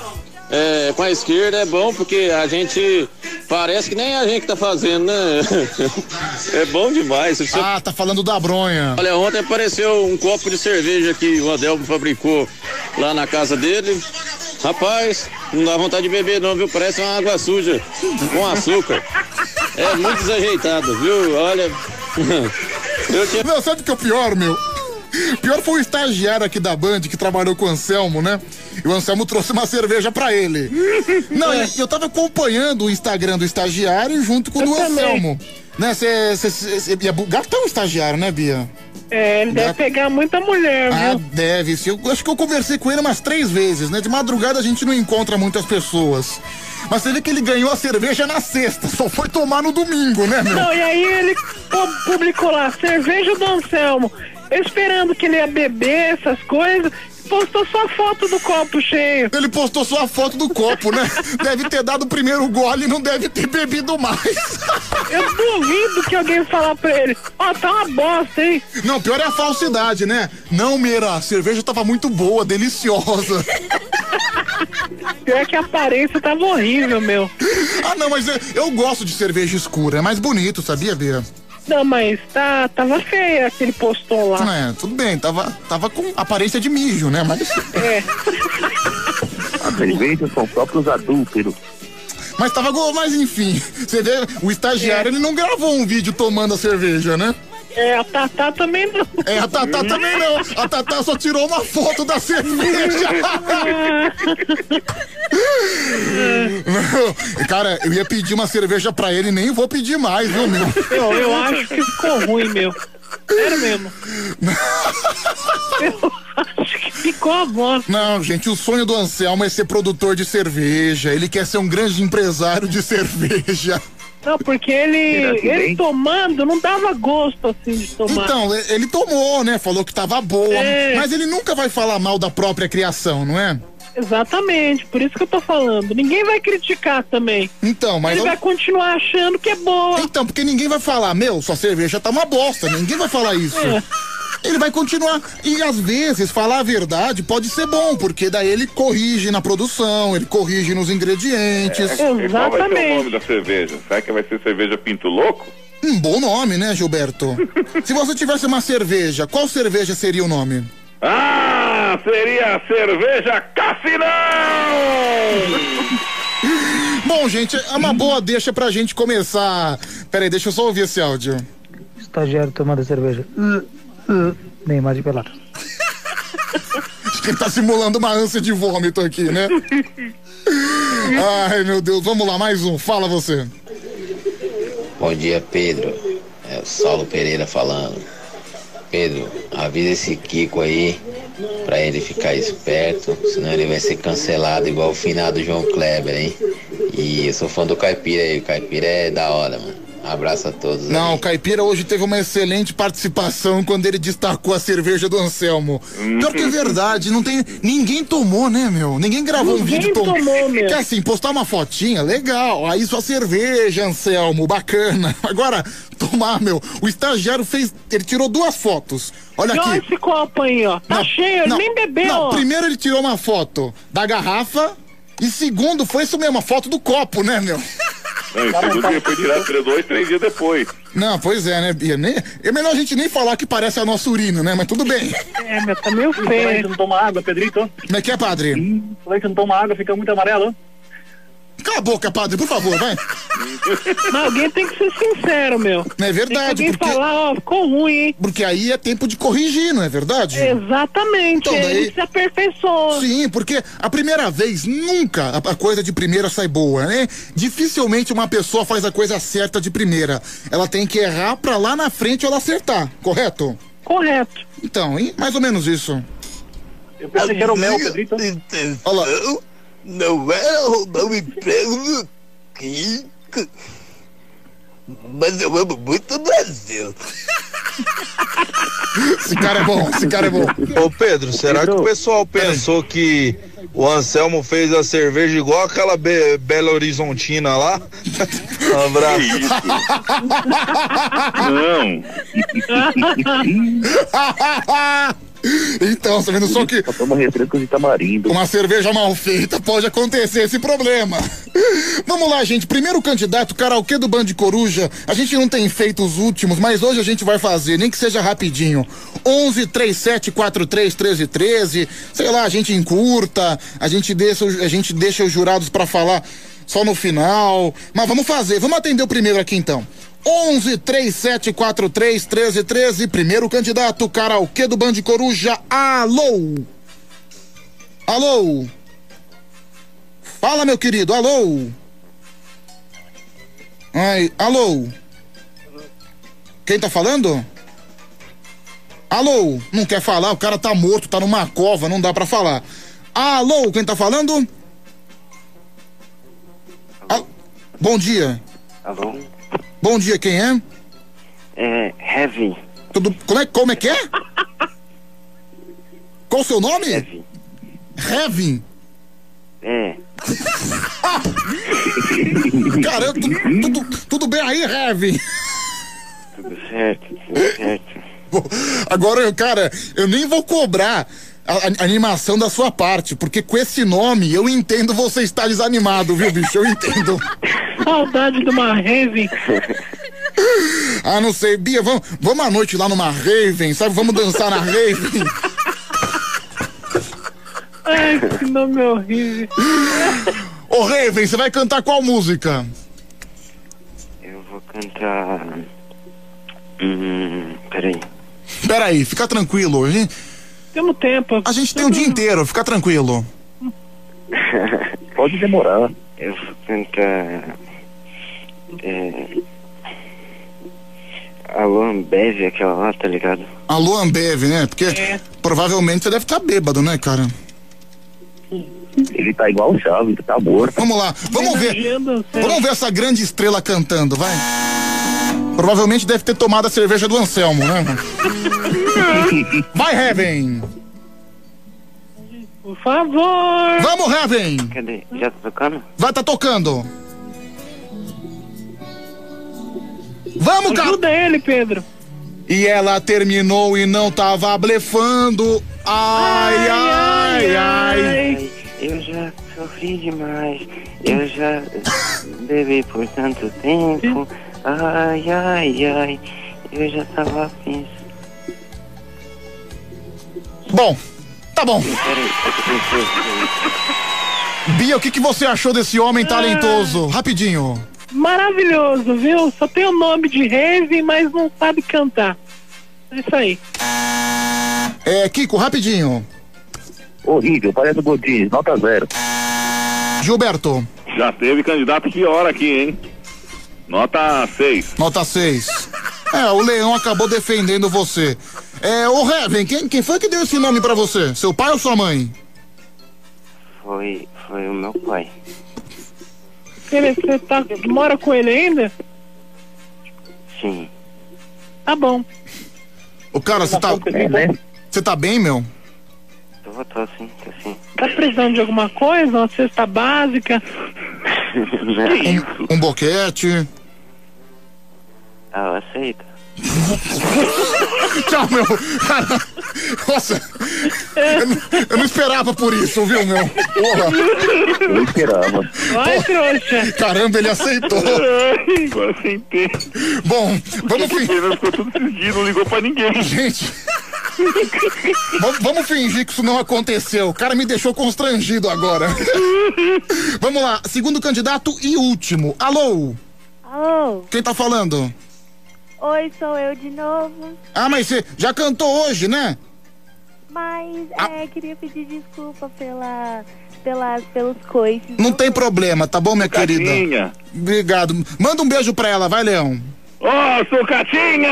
é, com a esquerda é bom porque a gente parece que nem a gente tá fazendo, né? É bom demais. Você- Ah, tá falando da bronha. Olha, ontem apareceu um copo de cerveja que o Adelmo fabricou lá na casa dele. Rapaz, não dá vontade de beber não, viu? Parece uma água suja com açúcar. É muito desajeitado, viu? Olha. Eu tinha... Não, sabe o que é o pior, meu? Pior foi o estagiário aqui da Band que trabalhou com o Anselmo, né? E o Anselmo trouxe uma cerveja pra ele. Não, e eu tava acompanhando o Instagram do estagiário junto com o do também. Anselmo. Né, cê, cê, cê, cê, é gatão estagiário, né, Bia? É, ele deve pegar muita mulher, Ah, viu? deve sim. Eu acho que eu conversei com ele umas três vezes, né? De madrugada a gente não encontra muitas pessoas. Mas você vê que ele ganhou a cerveja na sexta, só foi tomar no domingo, né, meu? Não, e aí ele pu- publicou lá, cerveja do Anselmo, esperando que ele ia beber essas coisas, postou só foto do copo cheio. Ele postou só a foto do copo, né? Deve ter dado o primeiro gole e não deve ter bebido mais. Eu duvido que alguém falar pra ele, ó, tá uma bosta, hein? Não, pior é a falsidade, né? Não, Meira, a cerveja tava muito boa, deliciosa. Pior que a aparência tava horrível, meu. Ah, não, mas eu, eu gosto de cerveja escura, é mais bonito, sabia, Bia? Não, mas tá, tava feia que ele postou lá. É, tudo bem, tava, tava com aparência de mijo, né? Mas. É. cerveja são só pros adúlteros. Mas tava. Mas enfim, você vê, o estagiário ele não gravou um vídeo tomando a cerveja, né? É, a Tatá também não. É, a Tatá também não. A Tatá só tirou uma foto da cerveja. Não, Cara, eu ia pedir uma cerveja pra ele, nem vou pedir mais, viu, meu? Eu, eu acho que ficou ruim, meu. Sério mesmo. Eu acho que ficou a bosta. Não, gente, o sonho do Anselmo é ser produtor de cerveja. Ele quer ser um grande empresário de cerveja. Não, porque ele, ele tomando não dava gosto assim de tomar. Então, ele tomou, né? Falou que tava boa. É. Mas ele nunca vai falar mal da própria criação, não é? Exatamente, por isso que eu tô falando. Ninguém vai criticar também. Então, mas. Ele eu- vai continuar achando que é boa. Então, porque ninguém vai falar, meu, sua cerveja tá uma bosta. Ninguém vai falar isso. É. Ele vai continuar. E às vezes, falar a verdade pode ser bom, porque daí ele corrige na produção, ele corrige nos ingredientes. É, e qual vai ser o nome da cerveja? Será que vai ser cerveja Pinto Louco? Um bom nome, né, Gilberto? Se você tivesse uma cerveja, qual cerveja seria o nome? Ah, seria a cerveja Cassinão! Bom, gente, é uma boa deixa pra gente começar. Peraí, deixa eu só ouvir esse áudio. Estagiário tomando cerveja. Uh, uh, Neymar de pelado. Acho que ele tá simulando uma ânsia de vômito aqui, né? Ai, meu Deus, vamos lá, mais um. Fala você. Bom dia, Pedro. É o Saulo Pereira falando. Pedro, avisa esse Kiko aí pra ele ficar esperto, senão ele vai ser cancelado igual o finado João Kleber, hein? E eu sou fã do Caipira aí, o Caipira é da hora, mano. Abraço a todos. Não, o Caipira hoje teve uma excelente participação quando ele destacou a cerveja do Anselmo. Pior que é verdade, não tem. Ninguém tomou, né, meu? Ninguém gravou um Ninguém vídeo tom- tomou, meu. Que assim, postar uma fotinha, legal. Aí sua cerveja, Anselmo, bacana. Agora, tomar, meu. O estagiário fez. Ele tirou duas fotos. Olha E olha aqui. esse copo aí, ó. Tá cheio, ele não, nem bebeu. Não, primeiro ele tirou uma foto da garrafa. E segundo, foi isso mesmo, a foto do copo, né, meu? Não, e segundo dia foi tirado três- dois, três dias depois. Não, pois é, né, Bia? Nem- É melhor a gente nem falar que parece a nossa urina, né? Mas tudo bem. É, meu, tá meio Leite feio. não toma água, Pedrito. Como é que é, padre? Leite não toma água, fica muito amarelo. Cala a boca, padre, por favor, vai. Mas alguém tem que ser sincero, meu. Não é verdade, Tem que porque, alguém falar, ó, ficou ruim, hein? porque aí é tempo de corrigir, não é verdade? Exatamente, Então, ele daí- se aperfeiçoou. Sim, porque a primeira vez, nunca a, a coisa de primeira sai boa, né? Dificilmente uma pessoa faz a coisa certa de primeira. Ela tem que errar pra lá na frente ela acertar, correto? Correto. Então, hein? mais ou menos isso. Eu pensei que era o mel, Pedrito. Olha lá. Não era roubar o emprego do Kiko. Mas eu amo muito o Brasil. Esse cara é bom, esse cara é bom. Ô Pedro, será que o pessoal pensou que o Anselmo fez a cerveja igual aquela Be Bela Horizontina lá? Um abraço. Então, você vendo só que. Toma refresco de tamarindo. Uma cerveja mal feita pode acontecer esse problema. Vamos lá, gente. Primeiro candidato, karaokê do Band Coruja. A gente não tem feito os últimos, mas hoje a gente vai fazer, nem que seja rapidinho. 11 37 43 13 13. Sei lá, a gente encurta, a gente deixa, a gente deixa os jurados pra falar só no final. Mas vamos fazer. Vamos atender o primeiro aqui então. 11 37 43 13 13. Primeiro candidato, karaokê do Band Coruja. Alô! Alô? Fala, meu querido, alô? Ai, alô? Quem tá falando? Alô? Não quer falar, o cara tá morto, tá numa cova, não dá pra falar. Alô, quem tá falando? Al- Bom dia. Alô? Bom dia, quem é? É, Heavy. Tudo, como, é, como é que é? Qual o seu nome? Heavy. Heavy? É. Caramba, tu- tudo, tudo bem aí, Heavy? Tudo certo, tudo certo. Agora, cara, eu nem vou cobrar a, a animação da sua parte, porque com esse nome eu entendo você estar desanimado, viu, bicho? Eu entendo. Saudade de uma rave. Ah, não sei, Bia, vamos, vamos à noite lá numa Raven, sabe? Vamos dançar na Raven. Ai, que nome horrível. Ô, Raven, você vai cantar qual música? Eu vou cantar. Hum, peraí. Peraí, fica tranquilo. A gente, Temos tempo. a gente tem o dia inteiro, fica tranquilo. Pode demorar. Eu vou cantar. É. Alô, Ambev, aquela lá, tá ligado? Alô, Ambev, né? Porque provavelmente você deve estar bêbado, né, cara? Ele tá igual o Chaves, tá morto. Vamos lá, vamos ver. Vamos ver essa grande estrela cantando, vai. Provavelmente deve ter tomado a cerveja do Anselmo, né? Vai, Heaven! Por favor! Vamos, Heaven! Cadê? Já tá tocando? Vai, tá tocando! Vamos, cara! Ajuda ele, Pedro. E ela terminou e não tava blefando. Ai, ai, ai. Eu já sofri demais. Eu já bebi por tanto tempo. Ai, ai, ai. Eu já tava pensando. Bom, tá bom. Peraí, eu pensei. Bia, o que, que você achou desse homem talentoso? Rapidinho. Maravilhoso, viu? Só tem o nome de Raven, mas não sabe cantar. É isso aí. É, Kiko, rapidinho. Horrível, parece o Godinho, nota zero. Gilberto. Já teve candidato pior aqui, hein? Nota 6. Nota 6. É, o Leão acabou defendendo você. É, o Heaven, quem, quem foi que deu esse nome pra você? Seu pai ou sua mãe? Foi, foi o meu pai. Ele, você tá, mora com ele ainda? Sim. Tá bom. O cara, você tá. Você tá bem, meu? Tô, tô assim, tô assim. Tá precisando de alguma coisa? Uma cesta básica? Um, um boquete. Ah, eu aceito. Tchau, meu. Nossa. Eu, não- eu não esperava por isso, viu, meu? Porra. Eu esperava. Vai, trouxa. Caramba, ele aceitou. Eu aceitei. Bom, vamos fingir. Ele ficou tudo fingido, não ligou pra ninguém. Gente. Vamos, vamos fingir que isso não aconteceu. O cara me deixou constrangido agora. Vamos lá, segundo candidato e último. Alô? Alô? Quem tá falando? Oi, sou eu de novo. Ah, mas você já cantou hoje, né? Mas é, queria pedir desculpa pela, pelas, pelos coices. Não tem problema, tá bom, minha querida? Sucatinha. Obrigado. Manda um beijo pra ela, vai, Leão. Ô, Sucatinha!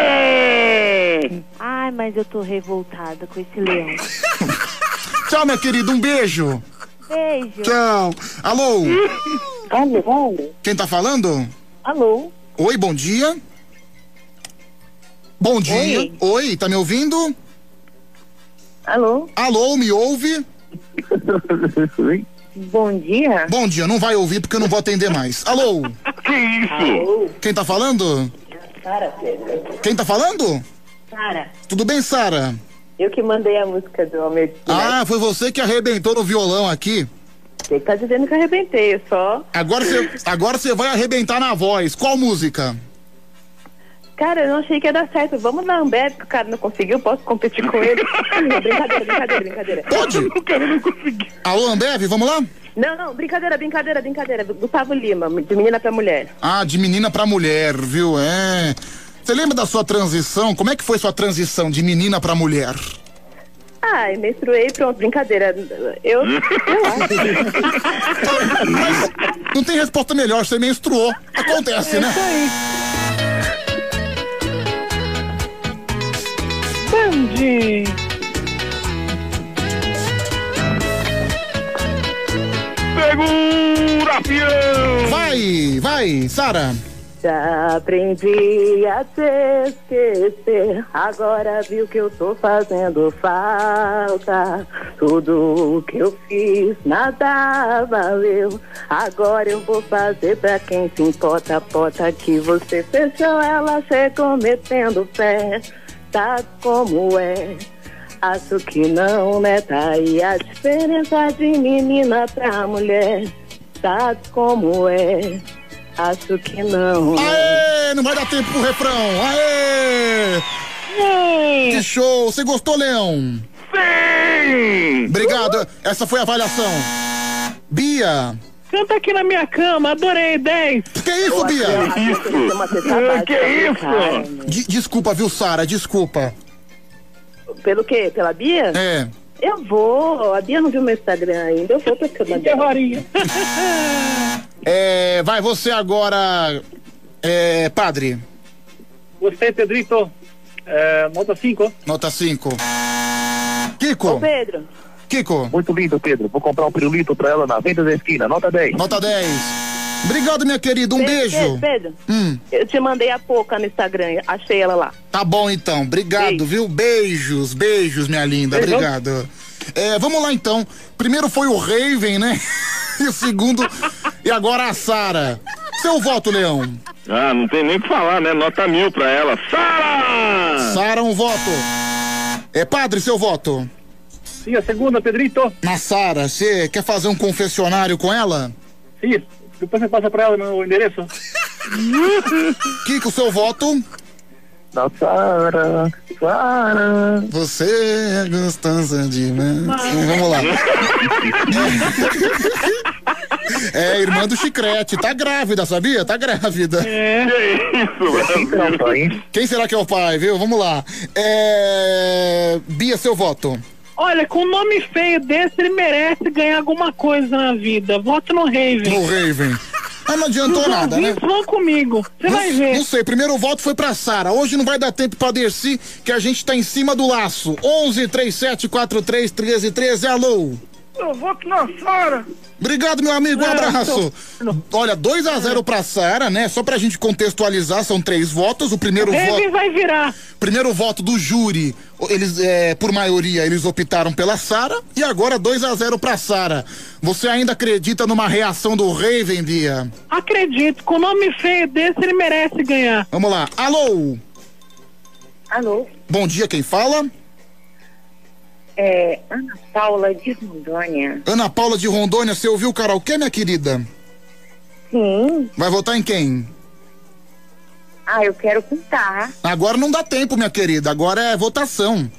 Ê! Ai, mas eu tô revoltada com esse leão. Tchau, minha querida, um beijo. Beijo. Tchau. Alô? Alô? Quem tá falando? Alô? Oi, bom dia. Bom dia. Oi, tá me ouvindo? Alô? Alô, me ouve? Bom dia. Bom dia, não vai ouvir porque eu não vou atender mais. Alô? Que isso? Quem tá falando? Sara, Pedro. Quem tá falando? Sara, Tudo bem, Sara? eu que mandei a música do Almir. Ah, foi você que arrebentou no violão aqui. Você tá dizendo que arrebentei, eu só. Agora você agora você vai arrebentar na voz. Qual música? Cara, eu não achei que ia dar certo. Vamos na Ambev, que o cara não conseguiu, posso competir com ele. brincadeira, brincadeira, brincadeira. Pode? O cara não conseguiu. Alô, Ambev, vamos lá? Não, não, brincadeira, brincadeira, brincadeira. Gustavo Lima, de menina pra mulher. Ah, de menina pra mulher, viu? É. Você lembra da sua transição? Como é que foi sua transição de menina pra mulher? Ai, menstruei, pronto, brincadeira. Eu. eu acho. Não tem resposta melhor, você menstruou. Acontece, né? Bandi. Segura, fião! Vai, vai, Sara. Já aprendi a te esquecer. Agora viu que eu tô fazendo falta. Tudo o que eu fiz, nada valeu. Agora eu vou fazer pra quem se importa. A porta que você fechou, ela chegou metendo pé. Tá como é. Acho que não, né? Tá aí a diferença de menina pra mulher. Tá como é. Acho que não. Aê, não vai dar tempo pro refrão. Aê! Que show! Você gostou, Leão? Sim! Obrigado. Essa foi a avaliação. Bia. Canta aqui na minha cama, adorei, 10. Que isso, Bia? Que isso? De- desculpa, viu, Sara? Desculpa. Pelo quê? Pela Bia? É. Eu vou. A Bia não viu meu Instagram ainda. Eu vou pra cama dela. É, vai você agora, é, padre. Você, Pedrito, é, nota 5. Nota 5. Kiko. Ô, Pedro. Kiko. Muito lindo, Pedro. Vou comprar um pirulito pra ela na venda da esquina. Nota 10. Nota 10. Obrigado, minha querida. Um Pedro, beijo. Pedro, Pedro, Hum, eu te mandei há pouco no Instagram. Achei ela lá. tá bom então. Obrigado, viu? Beijos, beijos, minha linda. Beijão. Obrigado. É, vamos lá então. Primeiro foi o Raven, né? E o segundo. e agora a Sara. Seu voto, Leão. Ah, não tem nem o que falar, né? Nota mil pra ela. Sara! Sara, um voto. É, padre, seu voto. Sim, a segunda, Pedrito. Na Sara, você quer fazer um confessionário com ela? Sim, depois você passa pra ela meu endereço. Kiko, seu voto? Na Sara, Sara. Você é gostosa demais. Vamos lá. É, irmã do Chicrete. Tá grávida, sabia? Tá grávida. É. Quem será que é o pai, viu? Vamos lá. É... Bia, seu voto. Olha, com um nome feio desse, ele merece ganhar alguma coisa na vida. Voto no Raven. No Raven. Mas não adiantou Os nada, né? vão comigo. Você vai ver. não sei, primeiro voto foi pra Sara. Hoje não vai dar tempo pra Dercy, que a gente tá em cima do laço. 11 37 43 13 13. Alô. Eu voto na Sara. Obrigado, meu amigo. Um É, abraço. Olha, 2 a 0 pra Sara, né? Só pra gente contextualizar, são três votos. O primeiro Raven voto. vai virar. Primeiro voto do júri, eles, é, por maioria, eles optaram pela Sara. E agora 2 a 0 pra Sara. Você ainda acredita numa reação do Raven, Bia? Acredito, com um nome feio desse, ele merece ganhar. Vamos lá. Alô? Alô? Bom dia, quem fala? É Ana Paula de Rondônia. Ana Paula de Rondônia, você ouviu o karaokê, minha querida? Sim. Vai votar em quem? Ah, eu quero cantar. Agora não dá tempo, minha querida. Agora é votação.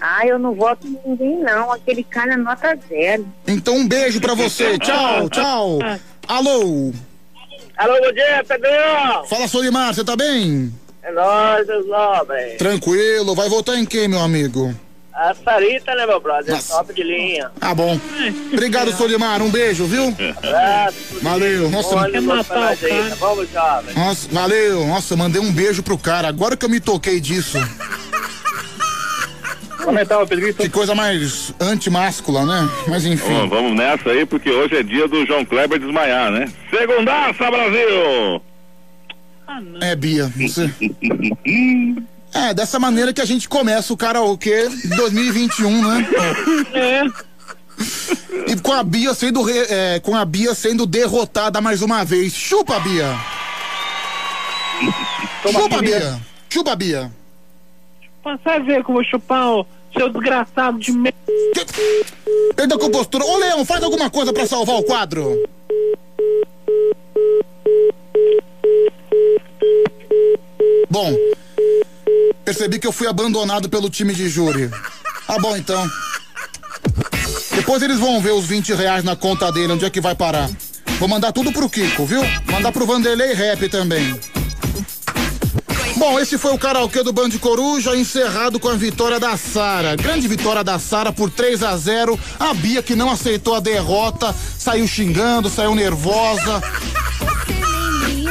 Ah, eu não voto em ninguém, não. Aquele cara é nota zero. Então um beijo pra você. Tchau, tchau. Alô? Alô, bom dia, Pedrinho! Fala, Solimar, você tá bem? É nóis, meus nobres. Tranquilo. Vai votar em quem, meu amigo? A Sarita, né, meu brother? Nossa. Top de linha. Ah, bom. Obrigado, Solimar. Um beijo, viu? Abraço. Valeu. Nossa, Bom pra nós aí, tá bom, meu jovem? Nossa, valeu. Nossa, mandei um beijo pro cara. Agora que eu me toquei disso. Que coisa mais antimáscula, né? Mas enfim. Vamos, vamos nessa aí, porque hoje é dia do João Kleber desmaiar, né? Segundaça, Brasil! É, Bia, você. É, dessa maneira que a gente começa o karaokê 2021, né? É. E com a Bia sendo, re- é, com a Bia sendo derrotada mais uma vez. Chupa, Bia! Chupa, Bia! Chupa, Bia! Você ver que eu vou chupar o seu desgraçado de merda. Perda a compostura. Ô, Leão, faz alguma coisa pra salvar o quadro. Bom, percebi que eu fui abandonado pelo time de júri. Ah, bom, então. Depois eles vão ver os 20 reais na conta dele, onde é que vai parar. Vou mandar tudo pro Kiko, viu? Mandar pro Vanderlei Rap também. Bom, esse foi o karaokê do Band Coruja, encerrado com a vitória da Sara. Grande vitória da Sara por 3 a 0 A Bia, que não aceitou a derrota, saiu xingando, saiu nervosa.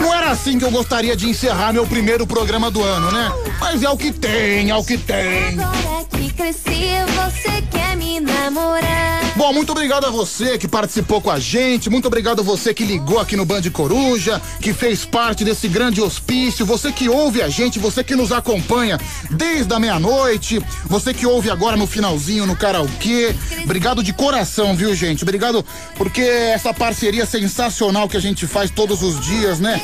Não era assim que eu gostaria de encerrar meu primeiro programa do ano, né? Mas é o que tem, é o que tem. Agora que cresci, você quer me namorar. Bom, muito obrigado a você que participou com a gente, muito obrigado a você que ligou aqui no Band Coruja, que fez parte desse grande hospício, você que ouve a gente, você que nos acompanha desde a meia-noite, você que ouve agora no finalzinho no karaokê. Obrigado de coração, viu, gente? Obrigado porque essa parceria sensacional que a gente faz todos os dias, né?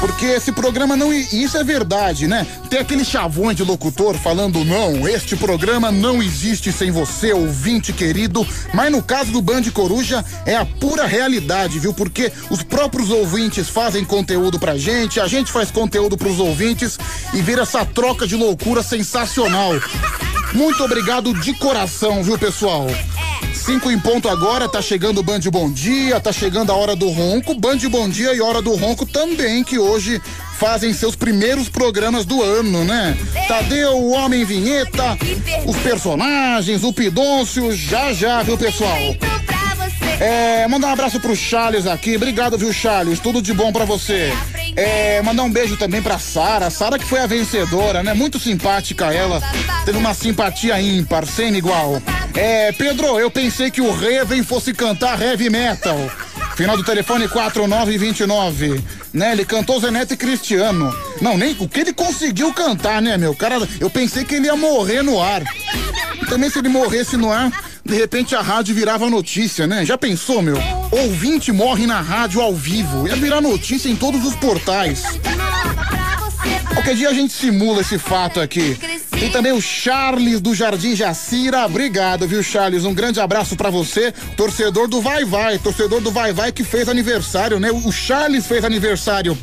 Porque esse programa não. Isso é verdade, né? Tem aquele chavão de locutor falando, não, este programa não existe sem você, ouvinte querido. Mas no caso do Band Coruja, é a pura realidade, viu? Porque os próprios ouvintes fazem conteúdo pra gente, a gente faz conteúdo pros ouvintes e vira essa troca de loucura sensacional. Muito obrigado de coração, viu, pessoal? Cinco em ponto agora, tá chegando o Band Bom Dia, tá chegando a hora do ronco, Band Bom Dia e Hora do Ronco também, que hoje fazem seus primeiros programas do ano, né? Tadeu, o Homem Vinheta, os personagens, o Pidôncio, já já, viu, pessoal? É, mandar um abraço pro Charles aqui. Obrigado, viu, Charles? Tudo de bom pra você. É, mandar um beijo também pra Sara. Sara que foi a vencedora, né? Muito simpática ela. Teve uma simpatia ímpar, sem igual. É, Pedro, eu pensei que o Reven fosse cantar heavy metal. Final do telefone 4929. Né? Ele cantou Zenete e Cristiano. Não, nem o que ele conseguiu cantar, né, meu? Cara, eu pensei que ele ia morrer no ar. Também se ele morresse no ar, de repente a rádio virava notícia, né? Já pensou, meu? Ouvinte morre na rádio ao vivo. Ia virar notícia em todos os portais. Qualquer dia a gente simula esse fato aqui. Tem também o Charles do Jardim Jacira. Obrigado, viu, Charles? Um grande abraço pra você, torcedor do Vai Vai, torcedor do Vai Vai que fez aniversário, né? O Charles fez aniversário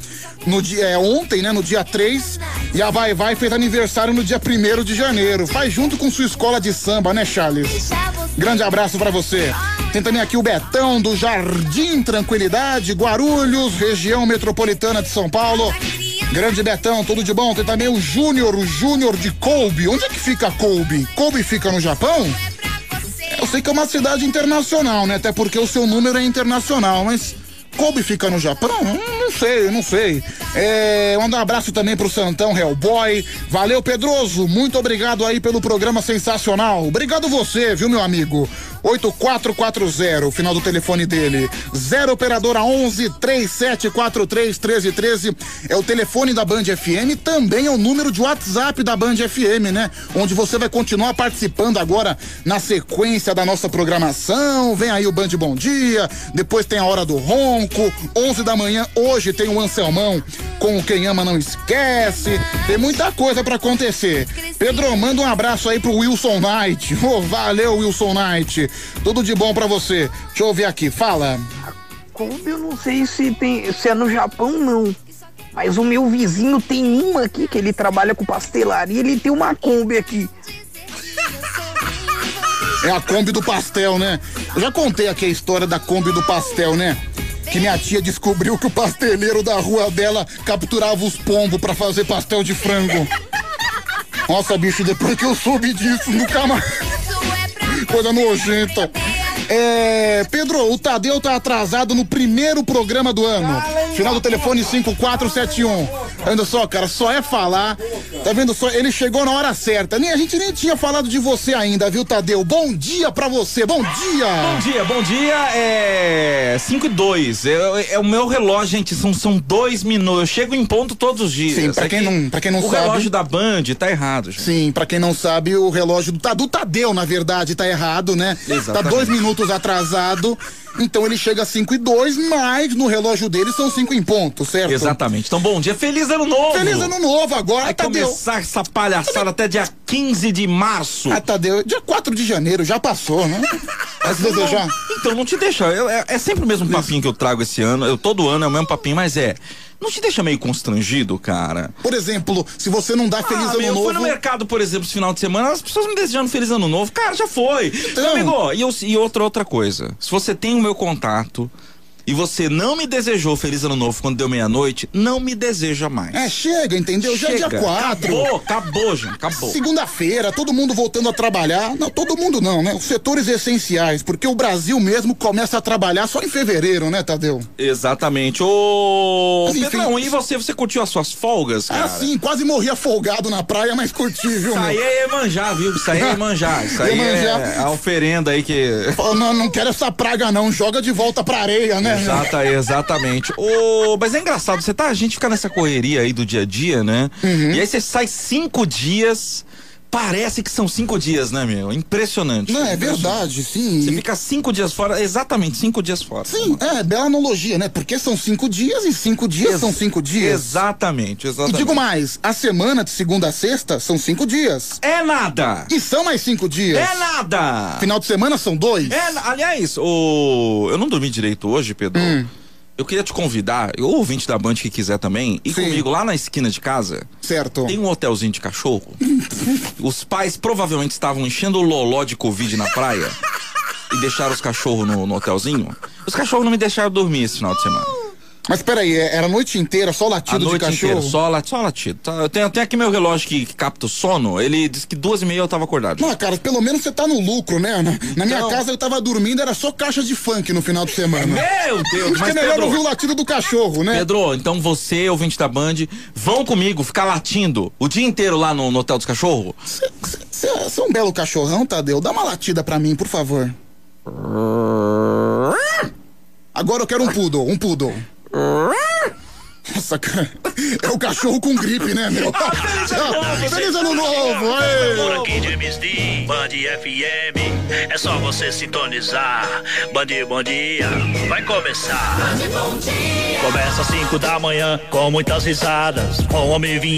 no dia é, ontem, né, no dia 3, e a Vai Vai fez aniversário no dia 1 de janeiro. Faz junto com sua escola de samba, né, Charles? Grande abraço pra você. Tem também aqui o Betão do Jardim Tranquilidade, Guarulhos, região metropolitana de São Paulo. Grande Betão, tudo de bom? Tem também o Júnior, o Júnior de Kobe. Onde é que fica Kobe? Kobe fica no Japão? Eu sei que é uma cidade internacional, né? Até porque o seu número é internacional, mas Kobe fica no Japão? Hum, Não sei, não sei. É, manda um abraço também pro Santão Hellboy. Valeu, Pedroso. Muito obrigado aí pelo programa sensacional. Obrigado você, viu, meu amigo? 8440, final do telefone dele. 0 operadora 11 3743 1313 é o telefone da Band FM, também é o número de WhatsApp da Band FM, né? Onde você vai continuar participando agora na sequência da nossa programação. Vem aí o Band Bom Dia, depois tem a hora do ronco, 11 da manhã hoje tem o Anselmão com o Quem Ama Não Esquece. Tem muita coisa pra acontecer. Pedro, manda um abraço aí pro Wilson Knight. Ô, valeu, Wilson Knight. Tudo de bom pra você. Deixa eu ouvir aqui, fala. Kombi eu não sei se tem, se é no Japão não. Mas o meu vizinho tem uma aqui que ele trabalha com pastelaria, ele tem uma Kombi aqui. É a Kombi do pastel, né? Eu já contei aqui a história da Kombi do pastel, né? Que minha tia descobriu que o pasteleiro da rua dela capturava os pombos pra fazer pastel de frango. Nossa, bicho, depois que eu soube disso, nunca mais. Coisa nojenta. É, Pedro, o Tadeu tá atrasado no primeiro programa do ano. Final do telefone 5471. Olha só, cara, só é falar. Tá vendo só? Ele chegou na hora certa. Nem, a gente nem tinha falado de você ainda, viu, Tadeu? Bom dia pra você, bom dia! Bom dia, bom dia. É 5 e 2. É, é o meu relógio, gente. São, são dois minutos. Eu chego em ponto todos os dias. Sim, pra É quem que não- pra quem não o sabe- relógio da Band tá errado, gente. Sim, pra quem não sabe, o relógio do, do Tadeu, na verdade, tá errado, né? Exatamente. Tá dois minutos atrasado. Então ele chega a 5 e 2, mas no relógio dele são 5 em ponto, certo? Exatamente. Então, bom dia. Feliz ano novo. Feliz ano novo agora, Vai Tadeu. começar essa palhaçada até dia 15 de março. Ah, Tadeu, dia 4 de janeiro, já passou, né? Vai se desejar? Então, não te deixa. eu- é, é sempre o mesmo papinho que eu trago esse ano. Eu, todo ano é o mesmo papinho, mas é. Não te deixa meio constrangido, cara? Por exemplo, se você não dá feliz Ah, ano meu, eu novo. fui no mercado, por exemplo, esse final de semana, as pessoas me desejando feliz ano novo. Cara, já foi. Então. Meu amigo, e, eu- e outra, outra coisa. Se você tem o meu contato e você não me desejou feliz ano novo quando deu meia-noite, não me deseja mais. É, chega, entendeu? Já é dia Chega. 4. Acabou, acabou, gente, acabou. Segunda-feira, todo mundo voltando a trabalhar. Não, todo mundo não, né? Os setores essenciais, porque o Brasil mesmo começa a trabalhar só em fevereiro, né, Tadeu? Exatamente. Ô, Mas enfim- Pedrão, e você? Você curtiu as suas folgas, cara? Ah, sim, quase morri afogado na praia, mas curti, viu, Isso aí é manjar, viu? Isso aí é manjar. Isso aí Iemanjá. é a oferenda aí que. Não, não quero essa praga, não. Joga de volta pra areia, né? Exata, exatamente. Ô, mas é engraçado, você tá, a gente fica nessa correria aí do dia a dia, né? Uhum. E aí você sai cinco dias, parece que são cinco dias, né, meu? Impressionante. Não, é verdade, sim. Você fica cinco dias fora, exatamente, cinco dias fora. Sim, é, bela analogia, né? Porque são cinco dias e cinco dias Ex- são cinco dias. Exatamente, E exatamente. digo mais, a semana de segunda a sexta são cinco dias. É nada! E são mais cinco dias. É nada! Final de semana são dois. É, aliás, o... eu não dormi direito hoje, Pedro. Hum. Eu queria te convidar, o ouvinte da Band que quiser também, ir comigo lá na esquina de casa. Certo. Tem um hotelzinho de cachorro. os pais provavelmente estavam enchendo o loló de Covid na praia e deixaram os cachorros no, no hotelzinho. Os cachorros não me deixaram dormir esse final de semana. Mas peraí, é- era a noite inteira só A latido de noite cachorro? inteira, só, lati- só latido. Tá, eu, tenho, tenho aqui meu relógio que, que capta o sono. Ele disse que duas e meia eu tava acordado. Não, cara, pelo menos você tá no lucro, né? Na, na minha Então- casa eu tava dormindo, era só caixa de funk no final de semana. Meu Deus, Acho que é mas melhor Pedro- ouvir o latido do cachorro, né? Pedro, então você, ouvinte da Band, vão comigo ficar latindo o dia inteiro lá no, no Hotel dos Cachorros? Você é um belo cachorrão, Tadeu. Dá uma latida pra mim, por favor. Agora eu quero um poodle, um poodle. Nossa, cara, é o cachorro com gripe, né, meu? Tchau. Feliz ano novo! Por aê! aqui de MSD, Band FM. É só você sintonizar. Band Bom Dia vai começar. Começa às 5 da manhã com muitas risadas. Com homem vinheta.